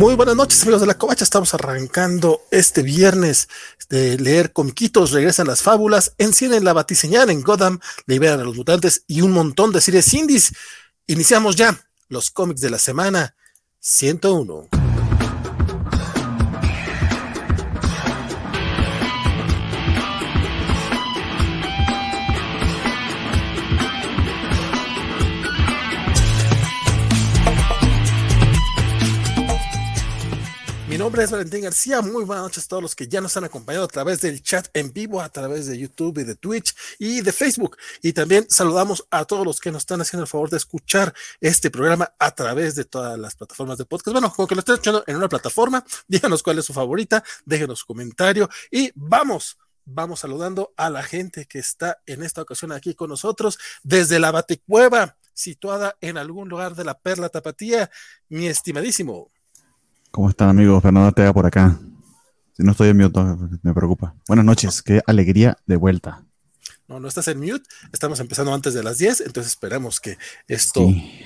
Muy buenas noches, amigos de la Covacha. Estamos arrancando este viernes de leer comiquitos. Regresan las fábulas, encienden la batiseñal en Gotham, liberan a los mutantes y un montón de series indies. Iniciamos ya los cómics de la semana 101. Nombre es Valentín García. Muy buenas noches a todos los que ya nos han acompañado a través del chat en vivo, a través de YouTube y de Twitch y de Facebook. Y también saludamos a todos los que nos están haciendo el favor de escuchar este programa a través de todas las plataformas de podcast. Bueno, como que lo estén escuchando en una plataforma, díganos cuál es su favorita, déjenos su comentario y vamos vamos saludando a la gente que está en esta ocasión aquí con nosotros desde la Batecueva, situada en algún lugar de la Perla Tapatía, mi estimadísimo ¿Cómo están amigos? Fernando Tega por acá. Si no estoy en mute, me preocupa. Buenas noches, qué alegría de vuelta. No, no estás en mute. Estamos empezando antes de las 10, entonces esperamos que esto,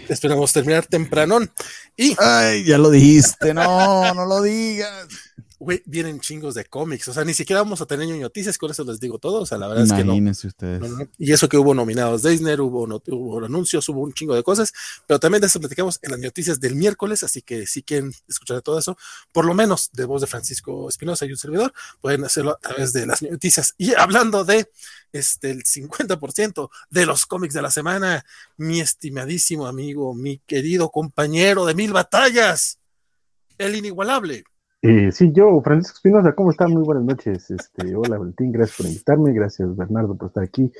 esperamos terminar tempranón. Y. Ay, ya lo dijiste, no, no lo digas güey, vienen chingos de cómics. O sea, ni siquiera vamos a tener noticias, con eso les digo todo. O sea, la verdad es que no. ustedes. Y eso que hubo nominados de Disney, hubo, hubo anuncios, hubo un chingo de cosas, pero también de eso platicamos en las noticias del miércoles. Así que si quieren escuchar todo eso, por lo menos de voz de Francisco Espinosa y un servidor, pueden hacerlo a través de las noticias. Y hablando de este, el 50% de los cómics de la semana, mi estimadísimo amigo, mi querido compañero de mil batallas, el inigualable. Eh, sí, yo, Francisco Espinosa, ¿cómo están? Muy buenas noches. Este, hola, Valentín, gracias por invitarme, gracias, Bernardo, por estar aquí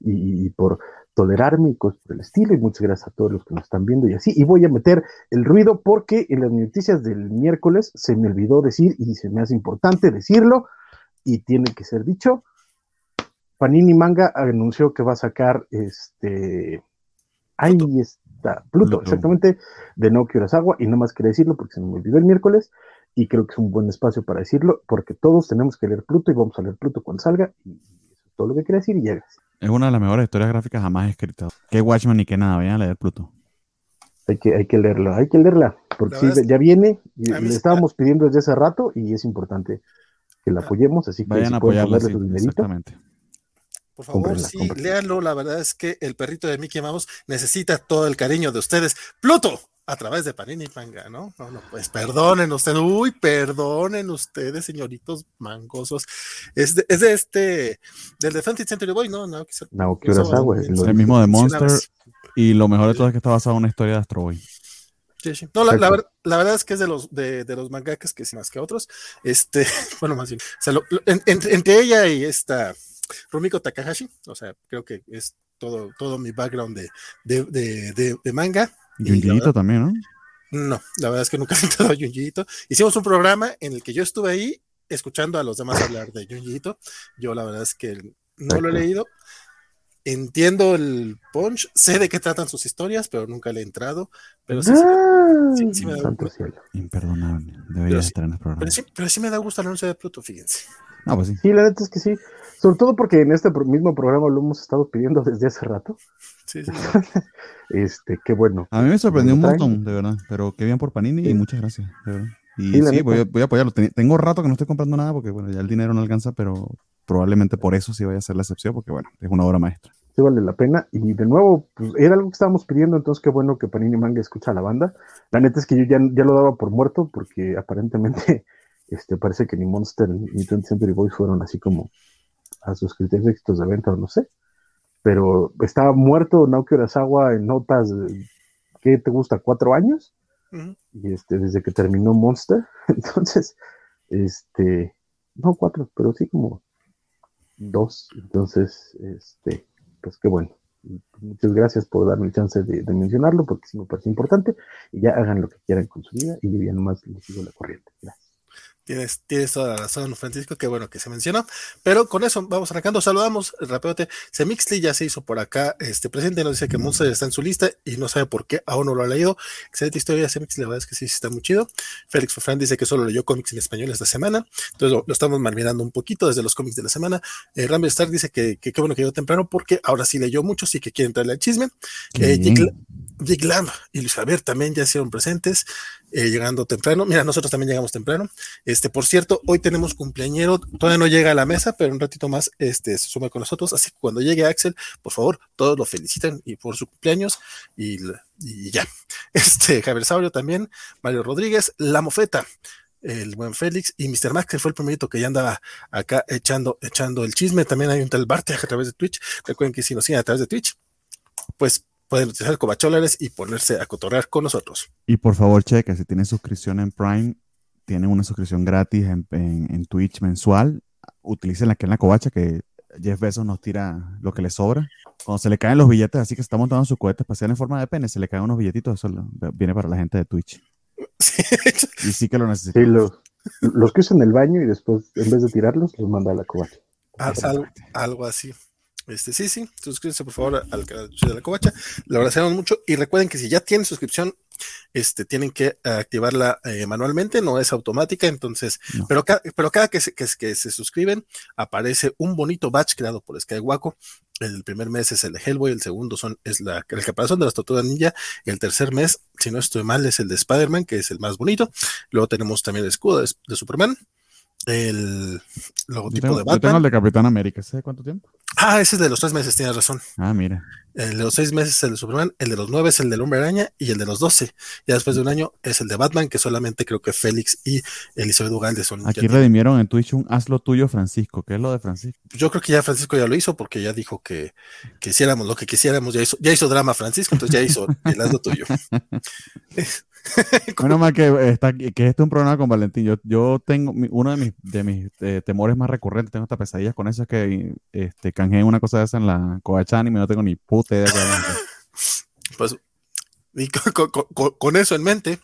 y, por tolerarme y cosas por el estilo. Y muchas gracias a todos los que nos están viendo y así. Y voy a meter el ruido porque en las noticias del miércoles se me olvidó decir y se me hace importante decirlo y tiene que ser dicho. Panini Manga anunció que va a sacar este. Ahí está, Pluto, exactamente, de Naoki Urasawa, y no más quería decirlo porque se me olvidó el miércoles y creo que es un buen espacio para decirlo, porque todos tenemos que leer Pluto y vamos a leer Pluto cuando salga, y eso es todo lo que quería decir y ya Es una de las mejores historias gráficas jamás escritas. Que Watchman ni que nada, vayan a leer Pluto. Hay que, hay que leerla, hay que leerla, porque ya viene, y le estábamos pidiendo desde hace rato y es importante que la ah. apoyemos, así que vayan si a apoyarla, sí, exactamente. Por favor, sí, léanlo. La verdad es que el perrito de Mickey Mouse necesita todo el cariño de ustedes. ¡Pluto! A través de Panini Manga, ¿no? No, no, pues perdonen ustedes, uy, perdonen ustedes, señoritos mangosos. Es de, es de este, del Defensive Century Boy, ¿no? No, no Urasawa, es el mismo de Monster, y lo mejor de todo es que está basado en una historia de Astro Boy. Sí, sí. No, la, la, la, verdad es que es de los de, de los mangakas que sí más que otros. Este, bueno, más bien. O sea, lo, en, entre ella y esta Rumiko Takahashi, o sea, creo que es todo, todo mi background de, de, de manga. Junjiito también, ¿no? No, la verdad es que nunca he entrado a Junjiito. Hicimos un programa en el que yo estuve ahí escuchando a los demás hablar de Junjiito. Yo la verdad es que no lo he leído. Entiendo el punch, sé de qué tratan sus historias, pero nunca le he entrado. Pero sí, sí, me da gusto. Imperdonable. Debería estar en el programa. Pero sí, pero sí me da gusto el anuncio de Pluto, fíjense. No, pues sí. Sí, la neta es que sí. Sobre todo porque en este mismo programa lo hemos estado pidiendo desde hace rato. Sí, sí. este, qué bueno. A mí me sorprendió un montón, de verdad. Pero qué bien por Panini y muchas gracias, de verdad. Y sí, voy, a, apoyarlo. Tengo rato que no estoy comprando nada porque, bueno, ya el dinero no alcanza, pero probablemente por eso sí vaya a ser la excepción, porque, bueno, es una obra maestra. Sí, vale la pena. Y de nuevo, pues era algo que estábamos pidiendo, entonces qué bueno que Panini Manga escucha a la banda. La neta es que yo ya, ya lo daba por muerto porque aparentemente este, parece que ni Monster ni 20 Century Boys fueron así como a sus criterios de éxitos de venta, no sé. Pero estaba muerto Naoki Urasawa en notas, ¿qué te gusta? ¿Cuatro años? Y este, desde que terminó Monster. Entonces, este, no cuatro, pero sí como dos. Entonces, este, pues qué bueno. Muchas gracias por darme el chance de, mencionarlo, porque sí me parece importante. Y ya hagan lo que quieran con su vida y yo ya nomás les sigo la corriente. Gracias. Tienes, tienes toda la razón, Francisco, qué bueno que se mencionó. Pero con eso vamos arrancando. Saludamos rápidamente. Semixli ya se hizo por acá este presente. Nos dice que Monster está en su lista y no sabe por qué, aún no lo ha leído. Excelente historia, Semixli, la verdad es que sí, está muy chido. Félix Fofran dice que solo leyó cómics en español esta semana. Entonces lo, estamos mirando un poquito desde los cómics de la semana. Eh, Rambi Star dice que qué bueno que llegó temprano porque ahora sí leyó mucho, y que quiere entrarle al chisme. Eh, Jig Lamb y Luis Javier también ya hicieron presentes. Eh, llegando temprano. Mira, nosotros también llegamos temprano. Este, por cierto, hoy tenemos cumpleañero, todavía no llega a la mesa, pero un ratito más este, se suma con nosotros. Así que cuando llegue Axel, por favor, todos lo felicitan y por su cumpleaños y, ya. Este, Javier Saurio también, Mario Rodríguez, La Mofeta, el buen Félix y Mr. Max, que fue el primerito que ya andaba acá echando, echando el chisme. También hay un tal Barte a través de Twitch. Recuerden que si nos siguen a través de Twitch, pues pueden utilizar cobacholares y ponerse a cotorrear con nosotros. Y por favor, cheque, si tienen suscripción en Prime, tienen una suscripción gratis en, Twitch mensual. Utilicen la que en la covacha, que Jeff Bezos nos tira lo que le sobra. Cuando se le caen los billetes, así que está montando su cohete espacial en forma de pene, se le caen unos billetitos, eso viene para la gente de Twitch. y sí que lo necesitan. los, que usan el baño y después, en vez de tirarlos, los manda a la covacha. Ah, algo así. Este, sí, sí, suscríbanse por favor al canal de la Covacha. Lo agradecemos mucho. Y recuerden que si ya tienen suscripción, este, tienen que activarla eh, manualmente, no es automática. Entonces, pero, pero cada que se, que, se suscriben, aparece un bonito batch creado por Skywaco. El primer mes es el de Hellboy, el segundo son, es la, el caparazón de las tortugas ninja, el tercer mes, si no estoy mal, es el de Spider-Man, que es el más bonito. Luego tenemos también el escudo de Superman, el logotipo de Batman. Yo tengo el de Capitán América, ¿sé cuánto tiempo? Ah, ese es de los tres meses, tienes razón. Ah, mira. El de los seis meses es el de Superman, el de los nueve es el del Hombre Araña y el de los doce, ya después de un año, es el de Batman, que solamente creo que Félix y Elizabeth Ugalde son. Aquí redimieron en Twitch un hazlo tuyo, Francisco. ¿Qué es lo de Francisco? Yo creo que ya Francisco ya lo hizo porque ya dijo que, que hiciéramos lo que quisiéramos. Ya hizo, ya hizo drama Francisco, entonces ya hizo el hazlo tuyo. Bueno, más que, está, que este es un problema con Valentín. Yo, yo tengo uno de mis, de mis eh, temores más recurrentes, tengo estas pesadillas con eso, es que este, canjeen una cosa de esa en la Coachán y me no tengo ni puta idea. pues, y con, eso en mente,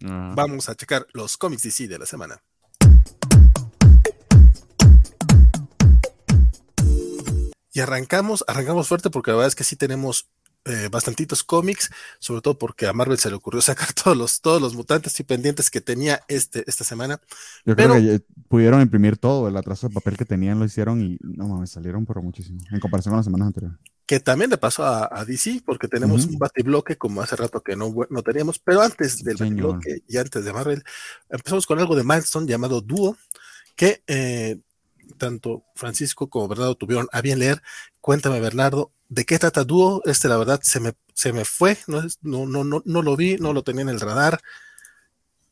vamos a checar los cómics DC de la semana. Y arrancamos, arrancamos fuerte porque la verdad es que sí tenemos eh, bastantitos cómics, sobre todo porque a Marvel se le ocurrió sacar todos los, todos los mutantes y pendientes que tenía este, esta semana. Yo creo que pudieron imprimir todo, el atraso de papel que tenían lo hicieron y no mames, salieron pero muchísimo, en comparación con las semanas anteriores. Que también le pasó a, DC, porque tenemos un batibloque como hace rato que no, no teníamos, pero antes del batibloque y antes de Marvel, empezamos con algo de Milestone llamado Duo, que eh, tanto Francisco como Bernardo tuvieron a bien leer. Cuéntame, Bernardo, ¿de qué trata Dúo? Este, la verdad, se me, se me fue, no, no, no, no lo vi, no lo tenía en el radar.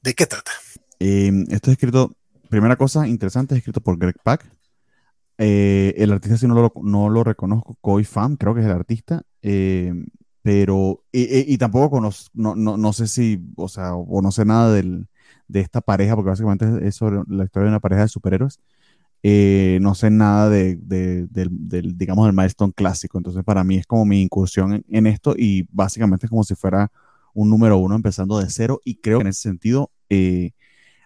¿De qué trata? Em, esto es escrito, primera cosa interesante, es escrito por Greg Pack. Eh, el artista, si no lo, no lo reconozco, Koi Pham, creo que es el artista. Em, pero, y, tampoco conozco, no, no, no, sé si, o sea, o no sé nada del, de esta pareja, porque básicamente es sobre la historia de una pareja de superhéroes. Eh, no sé nada de, del, digamos, del milestone clásico. Entonces, para mí es como mi incursión en, esto y básicamente es como si fuera un número uno empezando de cero. Y creo que en ese sentido, eh,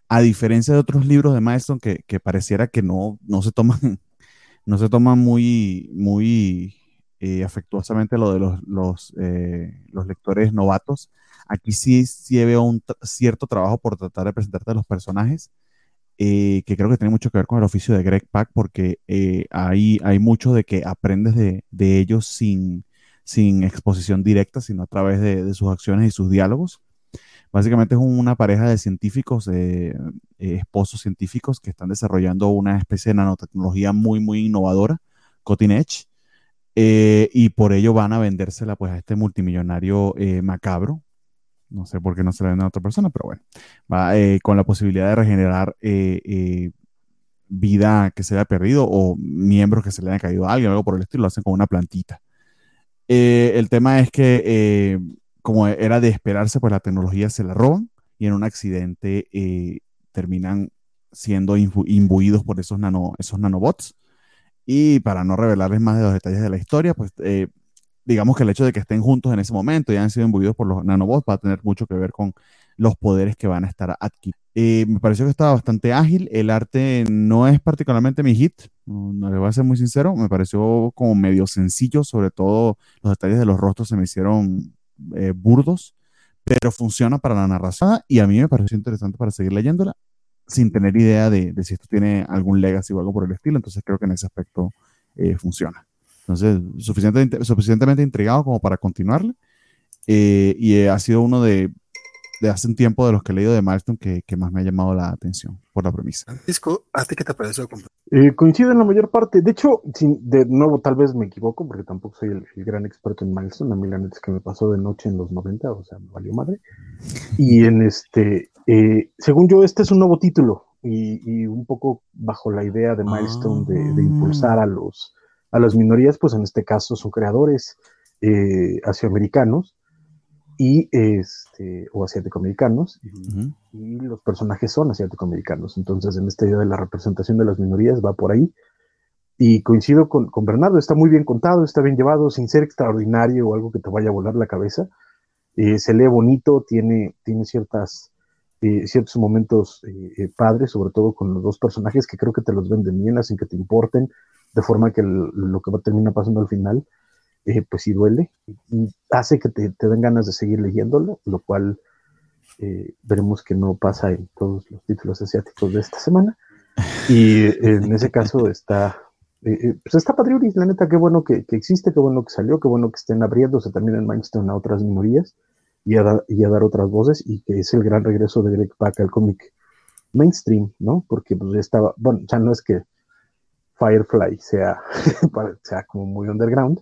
a diferencia de otros libros de milestone que, pareciera que no, no se toman, no se toman muy, muy eh, afectuosamente lo de los, los, los lectores novatos, aquí sí, sí veo un cierto trabajo por tratar de presentarte a los personajes eh, que creo que tiene mucho que ver con el oficio de Greg Pack, porque eh, hay, hay mucho de que aprendes de, de ellos sin, sin exposición directa, sino a través de, sus acciones y sus diálogos. Básicamente es una pareja de científicos, eh, esposos científicos, que están desarrollando una especie de nanotecnología muy, muy innovadora, Cutting Edge, y por ello van a vendérsela pues, a este multimillonario macabro, no sé por qué no se la venden a otra persona, pero bueno. Va eh, con la posibilidad de regenerar eh, eh, vida que se haya perdido o miembros que se le haya caído a alguien, algo por el estilo, lo hacen con una plantita. el tema es que, como era de esperarse, pues la tecnología se la roban y en un accidente terminan siendo imbuidos por esos, nano, esos nanobots. Y para no revelarles más de los detalles de la historia, pues digamos que el hecho de que estén juntos en ese momento y hayan sido imbuidos por los nanobots va a tener mucho que ver con los poderes que van a estar aquí. Eh, me pareció que estaba bastante ágil. El arte no es particularmente mi hit, no, le voy a ser muy sincero. Me pareció como medio sencillo, sobre todo los detalles de los rostros se me hicieron eh, burdos, pero funciona para la narración y a mí me pareció interesante para seguir leyéndola sin tener idea de, si esto tiene algún legacy o algo por el estilo. Entonces creo que en ese aspecto eh, funciona. Entonces, suficientemente, suficientemente intrigado como para continuarle. Eh, y ha sido uno de, de hace un tiempo de los que he leído de Milestone que, que más me ha llamado la atención por la premisa. Francisco, ¿a ti qué te pareció? Eh, coincide en la mayor parte. De hecho, de nuevo, tal vez me equivoco porque tampoco soy el, gran experto en Milestone. A mí la neta es que me pasó de noche en los 90, o sea, me valió madre. Y en este, eh, según yo, este es un nuevo título y, un poco bajo la idea de Milestone de, de, impulsar a los a las minorías, pues en este caso son creadores eh, asioamericanos y este, o asiático-americanos, y, los personajes son asiático-americanos. Entonces, en esta idea de la representación de las minorías va por ahí. Y coincido con, Bernardo, está muy bien contado, está bien llevado, sin ser extraordinario o algo que te vaya a volar la cabeza. Eh, se lee bonito, tiene, tiene ciertas, eh, ciertos momentos eh, padres, sobre todo con los dos personajes que creo que te los venden bien, hacen que te importen, de forma que lo que va a terminar pasando al final eh, pues sí duele, y hace que te, den ganas de seguir leyéndolo, lo cual eh, veremos que no pasa en todos los títulos asiáticos de esta semana. Y en ese caso está, eh, pues está Patriotis, la neta, qué bueno que, existe, qué bueno que salió, qué bueno que estén abriéndose también en Mindstone a otras minorías y a, y a dar otras voces, y que es el gran regreso de Greg Pak al cómic mainstream, ¿no? Porque pues estaba, bueno, ya no es que Firefly sea, sea como muy underground,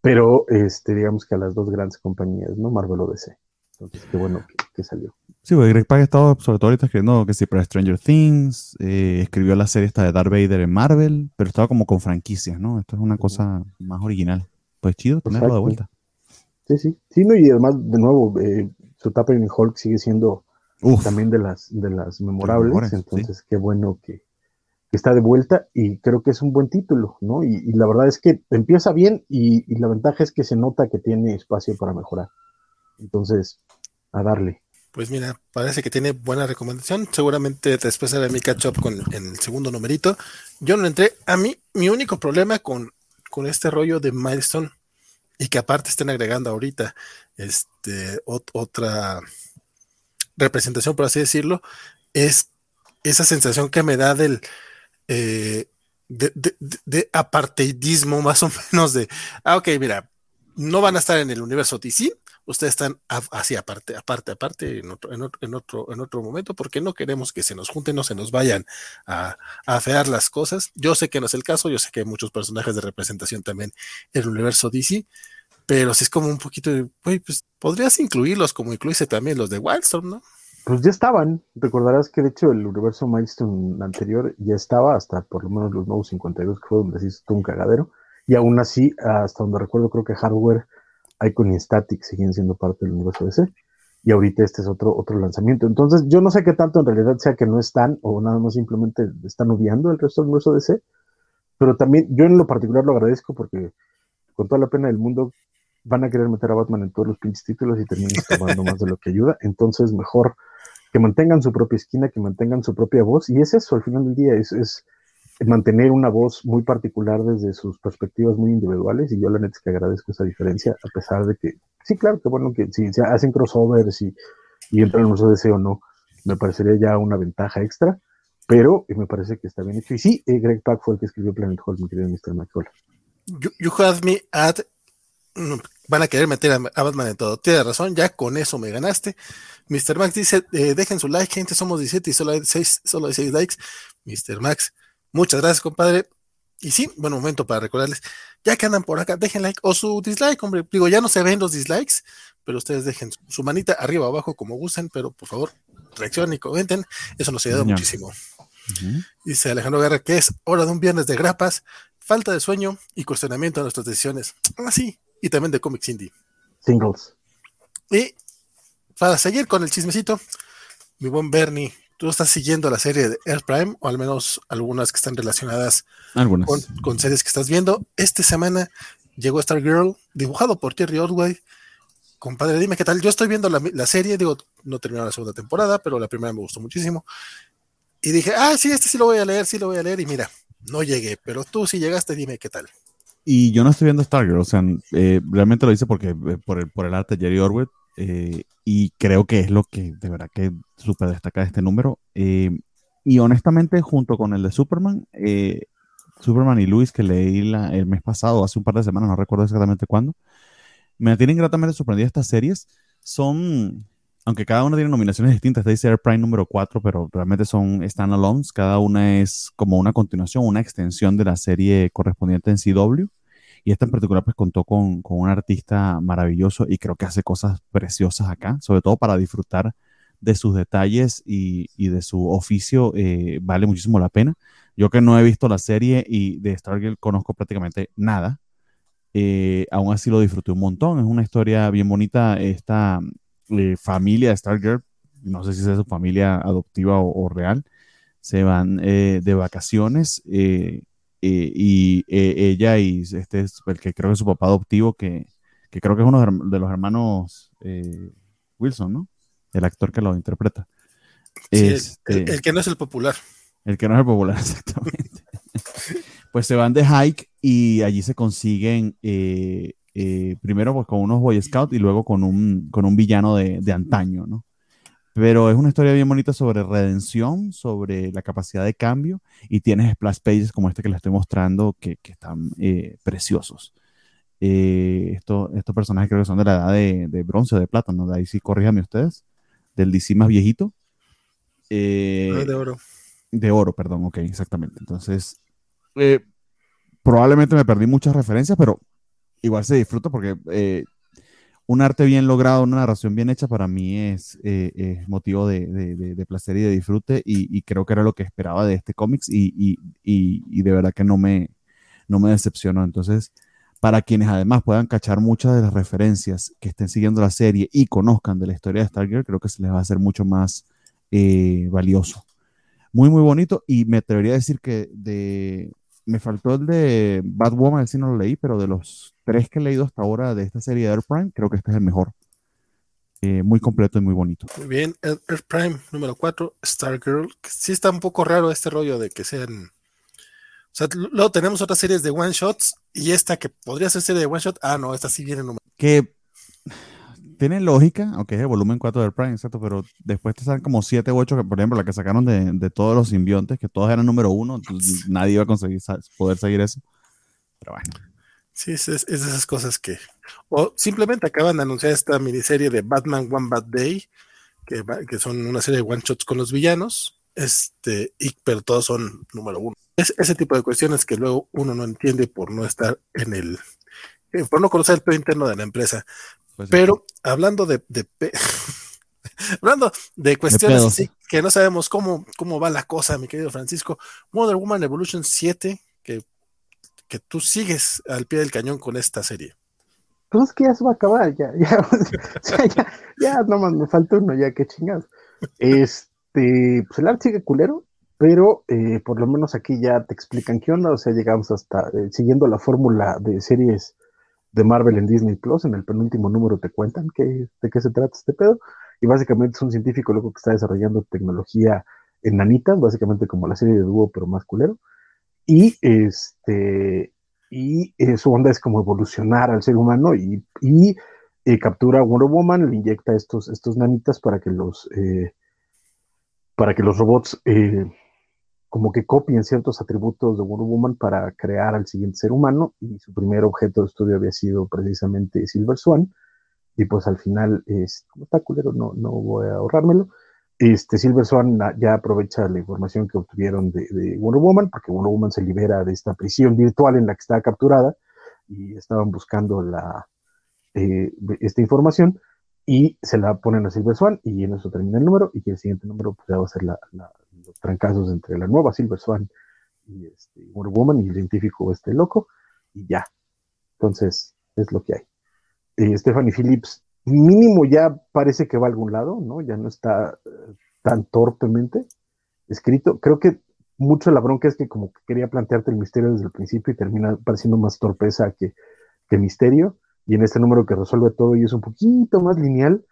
pero este, digamos que a las dos grandes compañías, ¿no? Marvel o DC. Entonces, qué bueno que, salió. Sí, porque Greg Pak ha estado sobre todo ahorita escribiendo que sí para Stranger Things, eh, escribió la serie esta de Darth Vader en Marvel, pero estaba como con franquicias, ¿no? Esto es una cosa más original. Pues chido tenerlo de vuelta. Sí, sí. Sí, no, y además, de nuevo, eh, su etapa en Hulk sigue siendo también de las, de las memorables, entonces qué bueno que, está de vuelta y creo que es un buen título, ¿no? Y, la verdad es que empieza bien y, la ventaja es que se nota que tiene espacio para mejorar. Entonces, a darle. Pues mira, parece que tiene buena recomendación. Seguramente después haré mi catch up con el segundo numerito. Yo no entré. A mí, mi único problema con, con este rollo de Milestone y que aparte estén agregando ahorita este, otra representación, por así decirlo, es esa sensación que me da del, eh, de, apartheidismo, más o menos de, ah, ok, mira, no van a estar en el universo DC, ustedes están así aparte, aparte, aparte, en otro, en otro, en otro, momento, porque no queremos que se nos junten, no se nos vayan a, afear las cosas. Yo sé que no es el caso, yo sé que hay muchos personajes de representación también en el universo DC, pero si es como un poquito de, pues podrías incluirlos como incluirse también los de Wildstorm, ¿no? Pues ya estaban. Recordarás que de hecho el universo Milestone anterior ya estaba hasta por lo menos los nuevos 52, que fue donde se hizo un cagadero. Y aún así, hasta donde recuerdo, creo que Hardware, Icon y Static siguen siendo parte del universo DC. Y ahorita este es otro, otro lanzamiento. Entonces, yo no sé qué tanto en realidad sea que no están o nada más simplemente están odiando el resto del universo DC. Pero también yo en lo particular lo agradezco porque con toda la pena del mundo van a querer meter a Batman en todos los pinches títulos y terminan tomando más de lo que ayuda. Entonces, mejor que mantengan su propia esquina, que mantengan su propia voz, y es eso, al final del día, es, mantener una voz muy particular desde sus perspectivas muy individuales, y yo la neta es que agradezco esa diferencia, a pesar de que, sí, claro, que bueno, que si hacen crossovers y, y entran en de o no, me parecería ya una ventaja extra, pero me parece que está bien hecho. Y sí, eh, Greg Pak fue el que escribió Planet Hall, mi querido Mr. McCall. You, have me at van a querer meter a, Batman en todo. Tienes razón, ya con eso me ganaste. Mr. Max dice, eh, dejen su like, gente, somos 17 y solo hay 6, solo hay 6 likes. Mr. Max, muchas gracias, compadre. Y sí, buen momento para recordarles, ya que andan por acá, dejen like o su dislike, hombre. Digo, ya no se ven los dislikes, pero ustedes dejen su manita arriba o abajo como gusten, pero por favor, reaccionen y comenten. Eso nos ayuda muchísimo. Dice Alejandro Guerra que es hora de un viernes de grapas, falta de sueño y cuestionamiento de nuestras decisiones. Así, ah, y también de Comics Indie. Singles. Y para seguir con el chismecito, mi buen Bernie, tú estás siguiendo la serie de Air Prime, o al menos algunas que están relacionadas Con, series que estás viendo. Esta semana llegó Star Girl, dibujado por Terry Ordway. Compadre, dime qué tal. Yo estoy viendo la, serie, digo, no terminó la segunda temporada, pero la primera me gustó muchísimo. Y dije, ah, sí, este sí lo voy a leer, sí lo voy a leer. Y mira, no llegué, pero tú si llegaste, dime qué tal. Y yo no estoy viendo Stargirl, o sea, eh, realmente lo hice porque eh, por, el, por el arte de Jerry Orwell, eh, y creo que es lo que de verdad que súper destaca de este número. y honestamente, junto con el de Superman, Superman y Luis, que leí la, el mes pasado, hace un par de semanas, no recuerdo exactamente cuándo, me tienen gratamente sorprendido estas series. Son, aunque cada una tiene nominaciones distintas, dice Air Prime número 4, pero realmente son standalones. Cada una es como una continuación, una extensión de la serie correspondiente en CW. Y esta en particular pues contó con, con un artista maravilloso y creo que hace cosas preciosas acá, sobre todo para disfrutar de sus detalles y, y de su oficio, eh, vale muchísimo la pena. Yo que no he visto la serie y de Stargirl conozco prácticamente nada, eh, aún así lo disfruté un montón. Es una historia bien bonita. Esta eh, familia de Stargirl, no sé si es su familia adoptiva o, real, se van eh, de vacaciones y ella y este es el que creo que es su papá adoptivo, que, que creo que es uno de los hermanos Wilson, ¿no? El actor que lo interpreta. Este el, que no es el popular. El que no es el popular, exactamente. pues se van de hike y allí se consiguen eh, eh, primero pues con unos Boy Scouts y luego con un, con un villano de, de, antaño, ¿no? Pero es una historia bien bonita sobre redención, sobre la capacidad de cambio y tienes splash pages como este que les estoy mostrando que, que están eh, preciosos. Esto, estos personajes creo que son de la edad de, de bronce o de plata, ¿no? De ahí sí corríjame ustedes, del DC más viejito. de oro. De oro, perdón, ok, exactamente. Entonces, eh, probablemente me perdí muchas referencias, pero igual se disfruta porque eh, un arte bien logrado, una narración bien hecha para mí es, eh, motivo de, placer y de disfrute y, creo que era lo que esperaba de este cómics y, de verdad que no me, no me decepcionó. Entonces, para quienes además puedan cachar muchas de las referencias que estén siguiendo la serie y conozcan de la historia de Stargirl, creo que se les va a hacer mucho más valioso muy, muy bonito. Y me atrevería a decir que de. Me faltó el de Batwoman, si no lo leí, pero de los tres que he leído hasta ahora de esta serie de Air Prime, creo que este es el mejor. Eh, muy completo y muy bonito. Muy bien, Air Prime número 4, Stargirl. Sí está un poco raro este rollo de que sean. O sea, luego tenemos otras series de one shots y esta que podría ser serie de one shot. Ah, no, esta sí viene número. Que tiene lógica, aunque es el volumen 4 del Prime, exacto, pero después te salen como 7 u 8, que por ejemplo la que sacaron de, de todos los simbiontes, que todos eran número 1, nadie iba a conseguir poder seguir eso. Pero bueno. Sí, es, es, de esas cosas que... O simplemente acaban de anunciar esta miniserie de Batman One Bad Day, que, que son una serie de one shots con los villanos, este, y, pero todos son número 1. Es ese tipo de cuestiones que luego uno no entiende por no estar en el, eh, por no conocer el pedo interno de la empresa. Pues Pero hablando de, hablando de cuestiones así, que no sabemos cómo, cómo va la cosa, mi querido Francisco, Wonder Woman Evolution 7, que, que tú sigues al pie del cañón con esta serie. Pues es que ya se va a acabar, ya, ya, ya, ya, nomás me falta uno, ya que chingados. Este, pues el arte sigue culero, pero eh, por lo menos aquí ya te explican qué onda, o sea, llegamos hasta eh, siguiendo la fórmula de series de Marvel en Disney Plus. En el penúltimo número te cuentan de qué se trata este pedo. Y básicamente es un científico loco que está desarrollando tecnología en nanitas, básicamente como la serie de dúo, pero más culero. Y este y eh, su onda es como evolucionar al ser humano y, eh, captura a Wonder Woman, le inyecta estos, estos nanitas para que los eh, para que los robots como que copien ciertos atributos de Wonder Woman para crear al siguiente ser humano y su primer objeto de estudio había sido precisamente Silver Swan y pues al final, es, está culero, no, no voy a ahorrármelo, este Silver Swan ya aprovecha la información que obtuvieron de, Wonder Woman porque Wonder Woman se libera de esta prisión virtual en la que estaba capturada y estaban buscando la, eh, esta información y se la ponen a Silver Swan y en eso termina el número y el siguiente número pues, va a ser la, los trancazos entre la nueva Silver Swan y este, Wonder Woman y el científico este loco, y ya. Entonces, es lo que hay. Eh, Stephanie Phillips, mínimo ya parece que va a algún lado, ¿no? Ya no está eh, tan torpemente escrito. Creo que mucho la bronca es que como que quería plantearte el misterio desde el principio y termina pareciendo más torpeza que, que misterio. Y en este número que resuelve todo y es un poquito más lineal,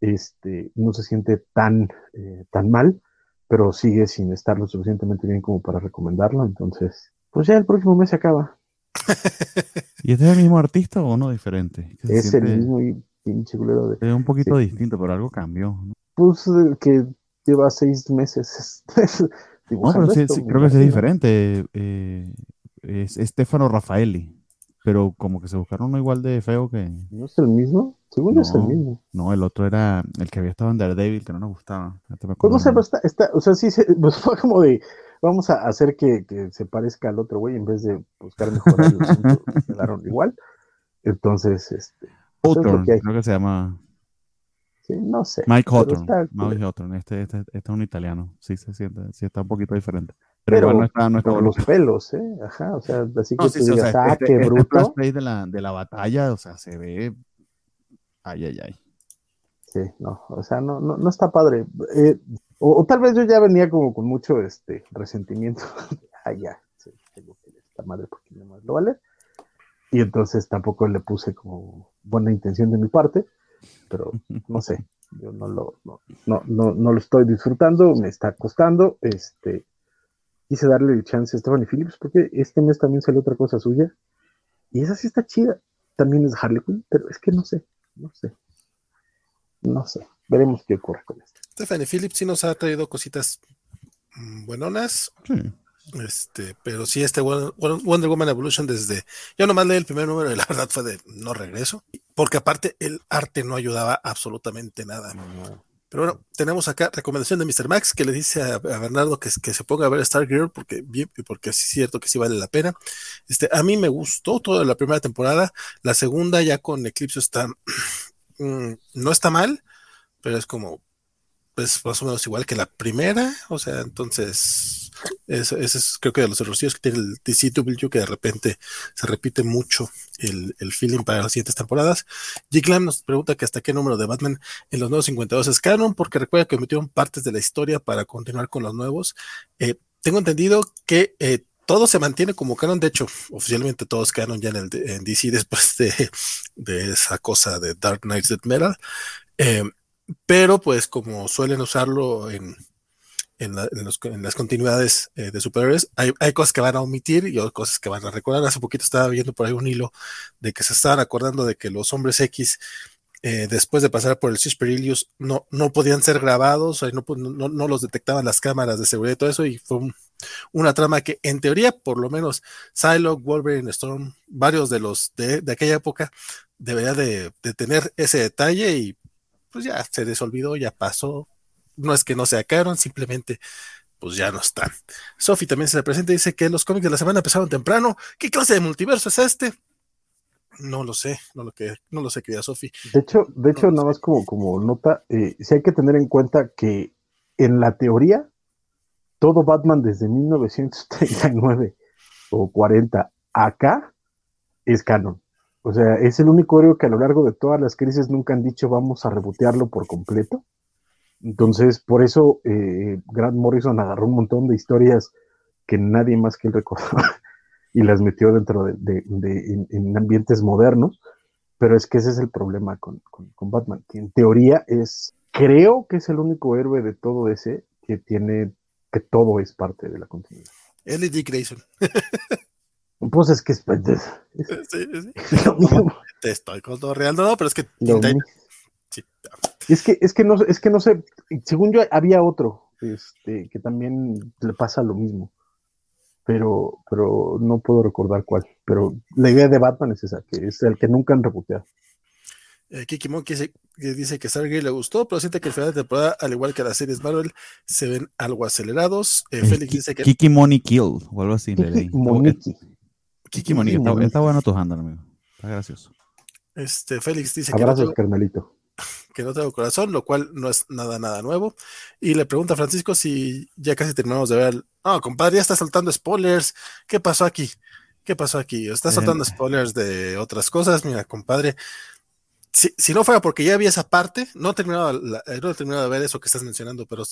este, no se siente tan, eh, tan mal pero sigue sin estar lo suficientemente bien como para recomendarlo. Entonces, pues ya el próximo mes se acaba. ¿Y este es el mismo artista o no diferente? Es el mismo y pinche culero de. Es un poquito distinto, pero algo cambió. Pues eh, que lleva seis meses. no, pero sí, creo que es diferente. Eh, es Stefano Raffaelli. Pero como que se buscaron uno igual de feo que. ¿No es el mismo? Según no, es el mismo. No, el otro era el que había estado en Daredevil, que no nos gustaba. Pues no sé, pero está, está, o sea, sí, pues fue como de, vamos a hacer que, que se parezca al otro güey en vez de buscar mejorar el asunto, quedaron igual. Entonces, este. Hawthorne, que creo que se llama. Sí, no sé. Mike Hawthorne. Mike Hawthorne, este, este, este, es un italiano. Sí, se siente, sí está un poquito diferente. Pero, no está, no está los pelos, ¿eh? Ajá, o sea, así que sí, digas, ah, este, qué este bruto. de la, de la batalla, o sea, se ve. Ay, ay, ay. Sí, no, o sea, no, no, no está padre. Eh, o, tal vez yo ya venía como con mucho este resentimiento. ay, ya, sí, tengo que esta madre porque no más lo vale. Y entonces tampoco le puse como buena intención de mi parte, pero no sé, yo no lo, no, no, no, no lo estoy disfrutando, me está costando, este, quise darle el chance a Stephanie Phillips porque este mes también salió otra cosa suya. Y esa sí está chida. También es Harley Quinn, pero es que no sé, no sé. No sé. Veremos qué ocurre con esto. Stephanie Phillips sí nos ha traído cositas mm, buenonas. Este, pero sí, este Wonder Woman Evolution desde. Yo nomás leí el primer número y la verdad fue de no regreso. Porque aparte el arte no ayudaba absolutamente nada. Pero bueno, tenemos acá recomendación de Mr. Max que le dice a, Bernardo que, se ponga a ver Stargirl porque, porque es cierto que sí vale la pena. Este, a mí me gustó toda la primera temporada. La segunda ya con Eclipse está, mm, no está mal, pero es como, pues más o menos igual que la primera. O sea, entonces ese es creo que de los errores que tiene el DCW que de repente se repite mucho el, el feeling para las siguientes temporadas. Glam nos pregunta que hasta qué número de Batman en los nuevos 52 es canon, porque recuerda que metieron partes de la historia para continuar con los nuevos. Eh, tengo entendido que eh, todo se mantiene como canon, de hecho, oficialmente todo es canon ya en, el, DC después de, de, esa cosa de Dark Knights Dead Metal. Eh, pero pues como suelen usarlo en, en, las continuidades eh, de superhéroes, hay, hay, cosas que van a omitir y otras cosas que van a recordar. Hace poquito estaba viendo por ahí un hilo de que se estaban acordando de que los hombres X, eh, después de pasar por el Sis no, no podían ser grabados, no, no, los detectaban las cámaras de seguridad y todo eso, y fue una trama que en teoría, por lo menos, Psylocke, Wolverine, Storm, varios de los de, de aquella época, debería de, tener ese detalle y pues ya se desolvidó, ya pasó, no es que no sea canon, simplemente pues ya no están. Sophie también se presenta y dice que los cómics de la semana empezaron temprano. ¿Qué clase de multiverso es este? No lo sé, no lo que, no lo sé, querida Sophie. De hecho, de hecho, nada más como, como nota, eh, sí hay que tener en cuenta que en la teoría, todo Batman desde 1939 o 40 acá es canon. O sea, es el único héroe que a lo largo de todas las crisis nunca han dicho vamos a rebotearlo por completo. Entonces, por eso eh, Grant Morrison agarró un montón de historias que nadie más que él recordaba y las metió dentro de, en, ambientes modernos. Pero es que ese es el problema con, Batman, que en teoría es, creo que es el único héroe de todo ese que tiene, que todo es parte de la continuidad. Él es Dick Grayson. Pues es que es, sí, sí. te estoy cotorreando, no, pero es que es que, es que no, es que no sé, según yo había otro, este, que también le pasa lo mismo. Pero, pero no puedo recordar cuál. Pero la idea de Batman es esa, que es el que nunca han reputeado. Eh, Kiki Monkey dice, que dice que Stargate le gustó, pero siente que el final de temporada, al igual que las series Marvel, se ven algo acelerados. Eh, Félix dice que. Kiki Money Kill, o algo así. Kiki Moniki. Kiki Money. Está, está, bueno tu handle, amigo. Está gracioso. Este, Félix dice que. Abrazos, carnalito que no tengo corazón, lo cual no es nada, nada nuevo. Y le pregunta a Francisco si ya casi terminamos de ver. No, compadre, ya está soltando spoilers. ¿Qué pasó aquí? ¿Qué pasó aquí? Está soltando spoilers de otras cosas. Mira, compadre. Si, si, no fuera porque ya vi esa parte, no he, terminado no he terminado de ver eso que estás mencionando, pero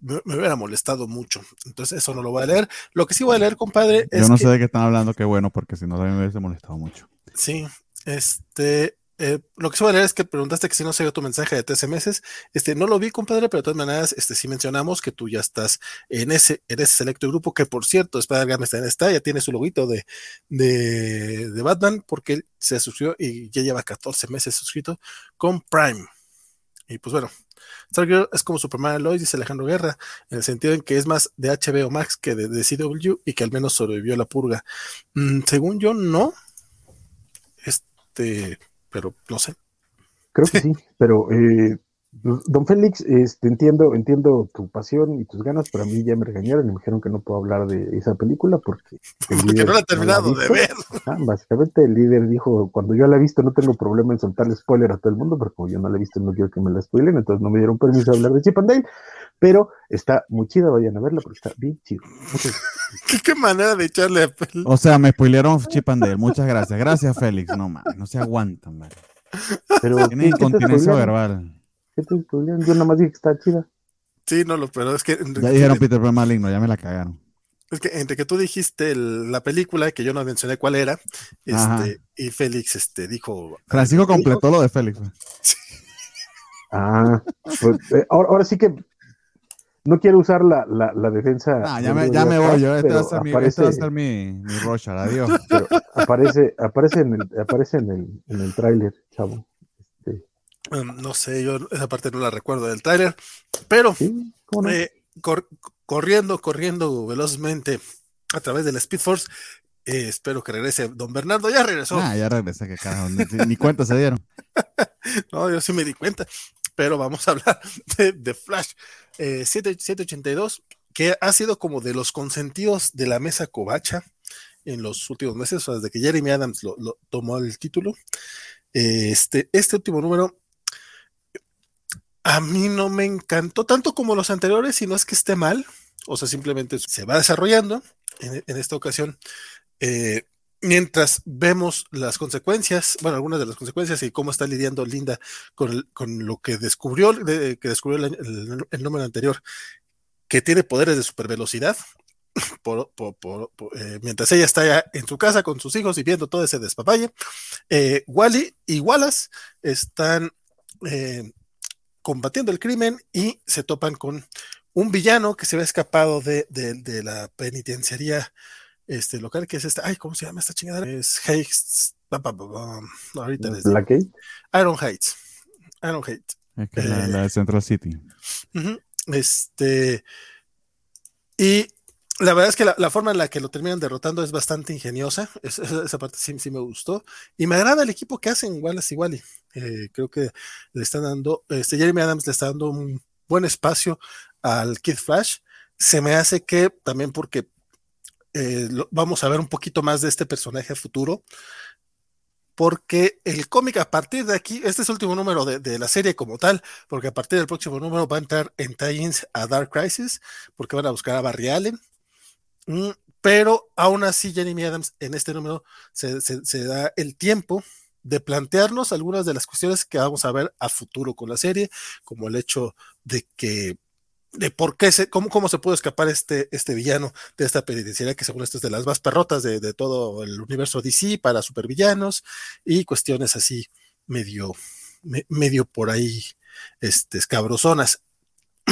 me, hubiera molestado mucho. Entonces, eso no lo voy a leer. Lo que sí voy a leer, compadre, es. Yo no sé de qué están hablando, qué bueno, porque si no, también me hubiese molestado mucho. Sí, este. Eh, lo que se es que preguntaste que si no se vio tu mensaje de 13 meses. Este, no lo vi, compadre, pero de todas maneras, este, sí mencionamos que tú ya estás en ese, en ese selecto grupo, que por cierto, Spider-Man está en esta, ya tiene su loguito de, de, de, Batman, porque se suscribió y ya lleva 14 meses suscrito con Prime. Y pues bueno, Stargirl es como Superman Lois, dice Alejandro Guerra, en el sentido en que es más de HBO Max que de, CW y que al menos sobrevivió a la purga. Mm, según yo, no, este, pero no sé. Creo que sí, pero eh, Don Félix, este, entiendo, entiendo tu pasión y tus ganas, pero a mí ya me regañaron y me dijeron que no puedo hablar de esa película porque... porque no la he terminado de ver. Ah, básicamente el líder dijo, cuando yo la he visto no tengo problema en soltarle spoiler a todo el mundo, pero como yo no la he visto no quiero que me la spoilen, entonces no me dieron permiso de hablar de Chip and Dale, pero está muy chida, vayan a verla porque está bien chido. ¿Qué, manera de echarle a O sea, me spoilearon Chip and Dale, muchas gracias. Gracias Félix, no mames, no se aguantan, man. Pero, Tiene incontinencia verbal. Yo nada más dije que está chida. Sí, no, lo, pero es que. Ya dijeron Peter Pan maligno, ya me la cagaron. Es que entre que tú dijiste la película, que yo no mencioné cuál era, este, y Félix este, dijo. Francisco completó lo de Félix. Ah, pues, eh, ahora, sí que no quiero usar la, la, la defensa. Ah, ya, me, ya me voy yo. Este va a ser, mi, este va a ser mi, mi Rochard. Adiós. aparece, aparece en el, aparece en el, en el tráiler, chavo. Em, no sé, yo esa parte no la recuerdo del trailer, pero eh, corriendo, corriendo velozmente a través del Speed Force, eh, espero que regrese Don Bernardo. Ya regresó. Ah, ya regresé, que carajo, ni, cuenta se dieron. no, yo sí me di cuenta, pero vamos a hablar de, Flash 782, eh, que ha sido como de los consentidos de la mesa covacha en los últimos meses, o sea, desde que Jeremy Adams lo, tomó el título. Este, este último número a mí no me encantó tanto como los anteriores, y no es que esté mal, o sea, simplemente se va desarrollando en, esta ocasión. Eh, mientras vemos las consecuencias, bueno, algunas de las consecuencias y cómo está lidiando Linda con, lo que descubrió, que descubrió el, número anterior, que tiene poderes de supervelocidad, eh, mientras ella está en su casa con sus hijos y viendo todo ese despapalle, eh, Wally y Wallace están combatiendo el crimen y se topan con un villano que se había escapado de, la penitenciaría este, local, que es esta, ay, ¿cómo se llama esta chingada? Es Heights, ahorita Iron Heights, Iron Heights. la, la, de Central City. Este, y la verdad es que la, forma en la que lo terminan derrotando es bastante ingeniosa. esa parte sí, me gustó. Y me agrada el equipo que hacen Wallace y Wally. Eh, creo que le están dando, este Jeremy Adams le está dando un buen espacio al Kid Flash. Se me hace que también porque eh, vamos a ver un poquito más de este personaje futuro. Porque el cómic a partir de aquí, este es el último número de, la serie como tal, porque a partir del próximo número va a entrar en tie a Dark Crisis, porque van a buscar a Barry Allen pero aún así, Jeremy Adams en este número se, da el tiempo de plantearnos algunas de las cuestiones que vamos a ver a futuro con la serie, como el hecho de que de por qué se, cómo, cómo se pudo escapar este, este villano de esta penitenciaria, que según esto es de las más perrotas de, todo el universo DC para supervillanos y cuestiones así medio, medio por ahí, este, escabrosonas.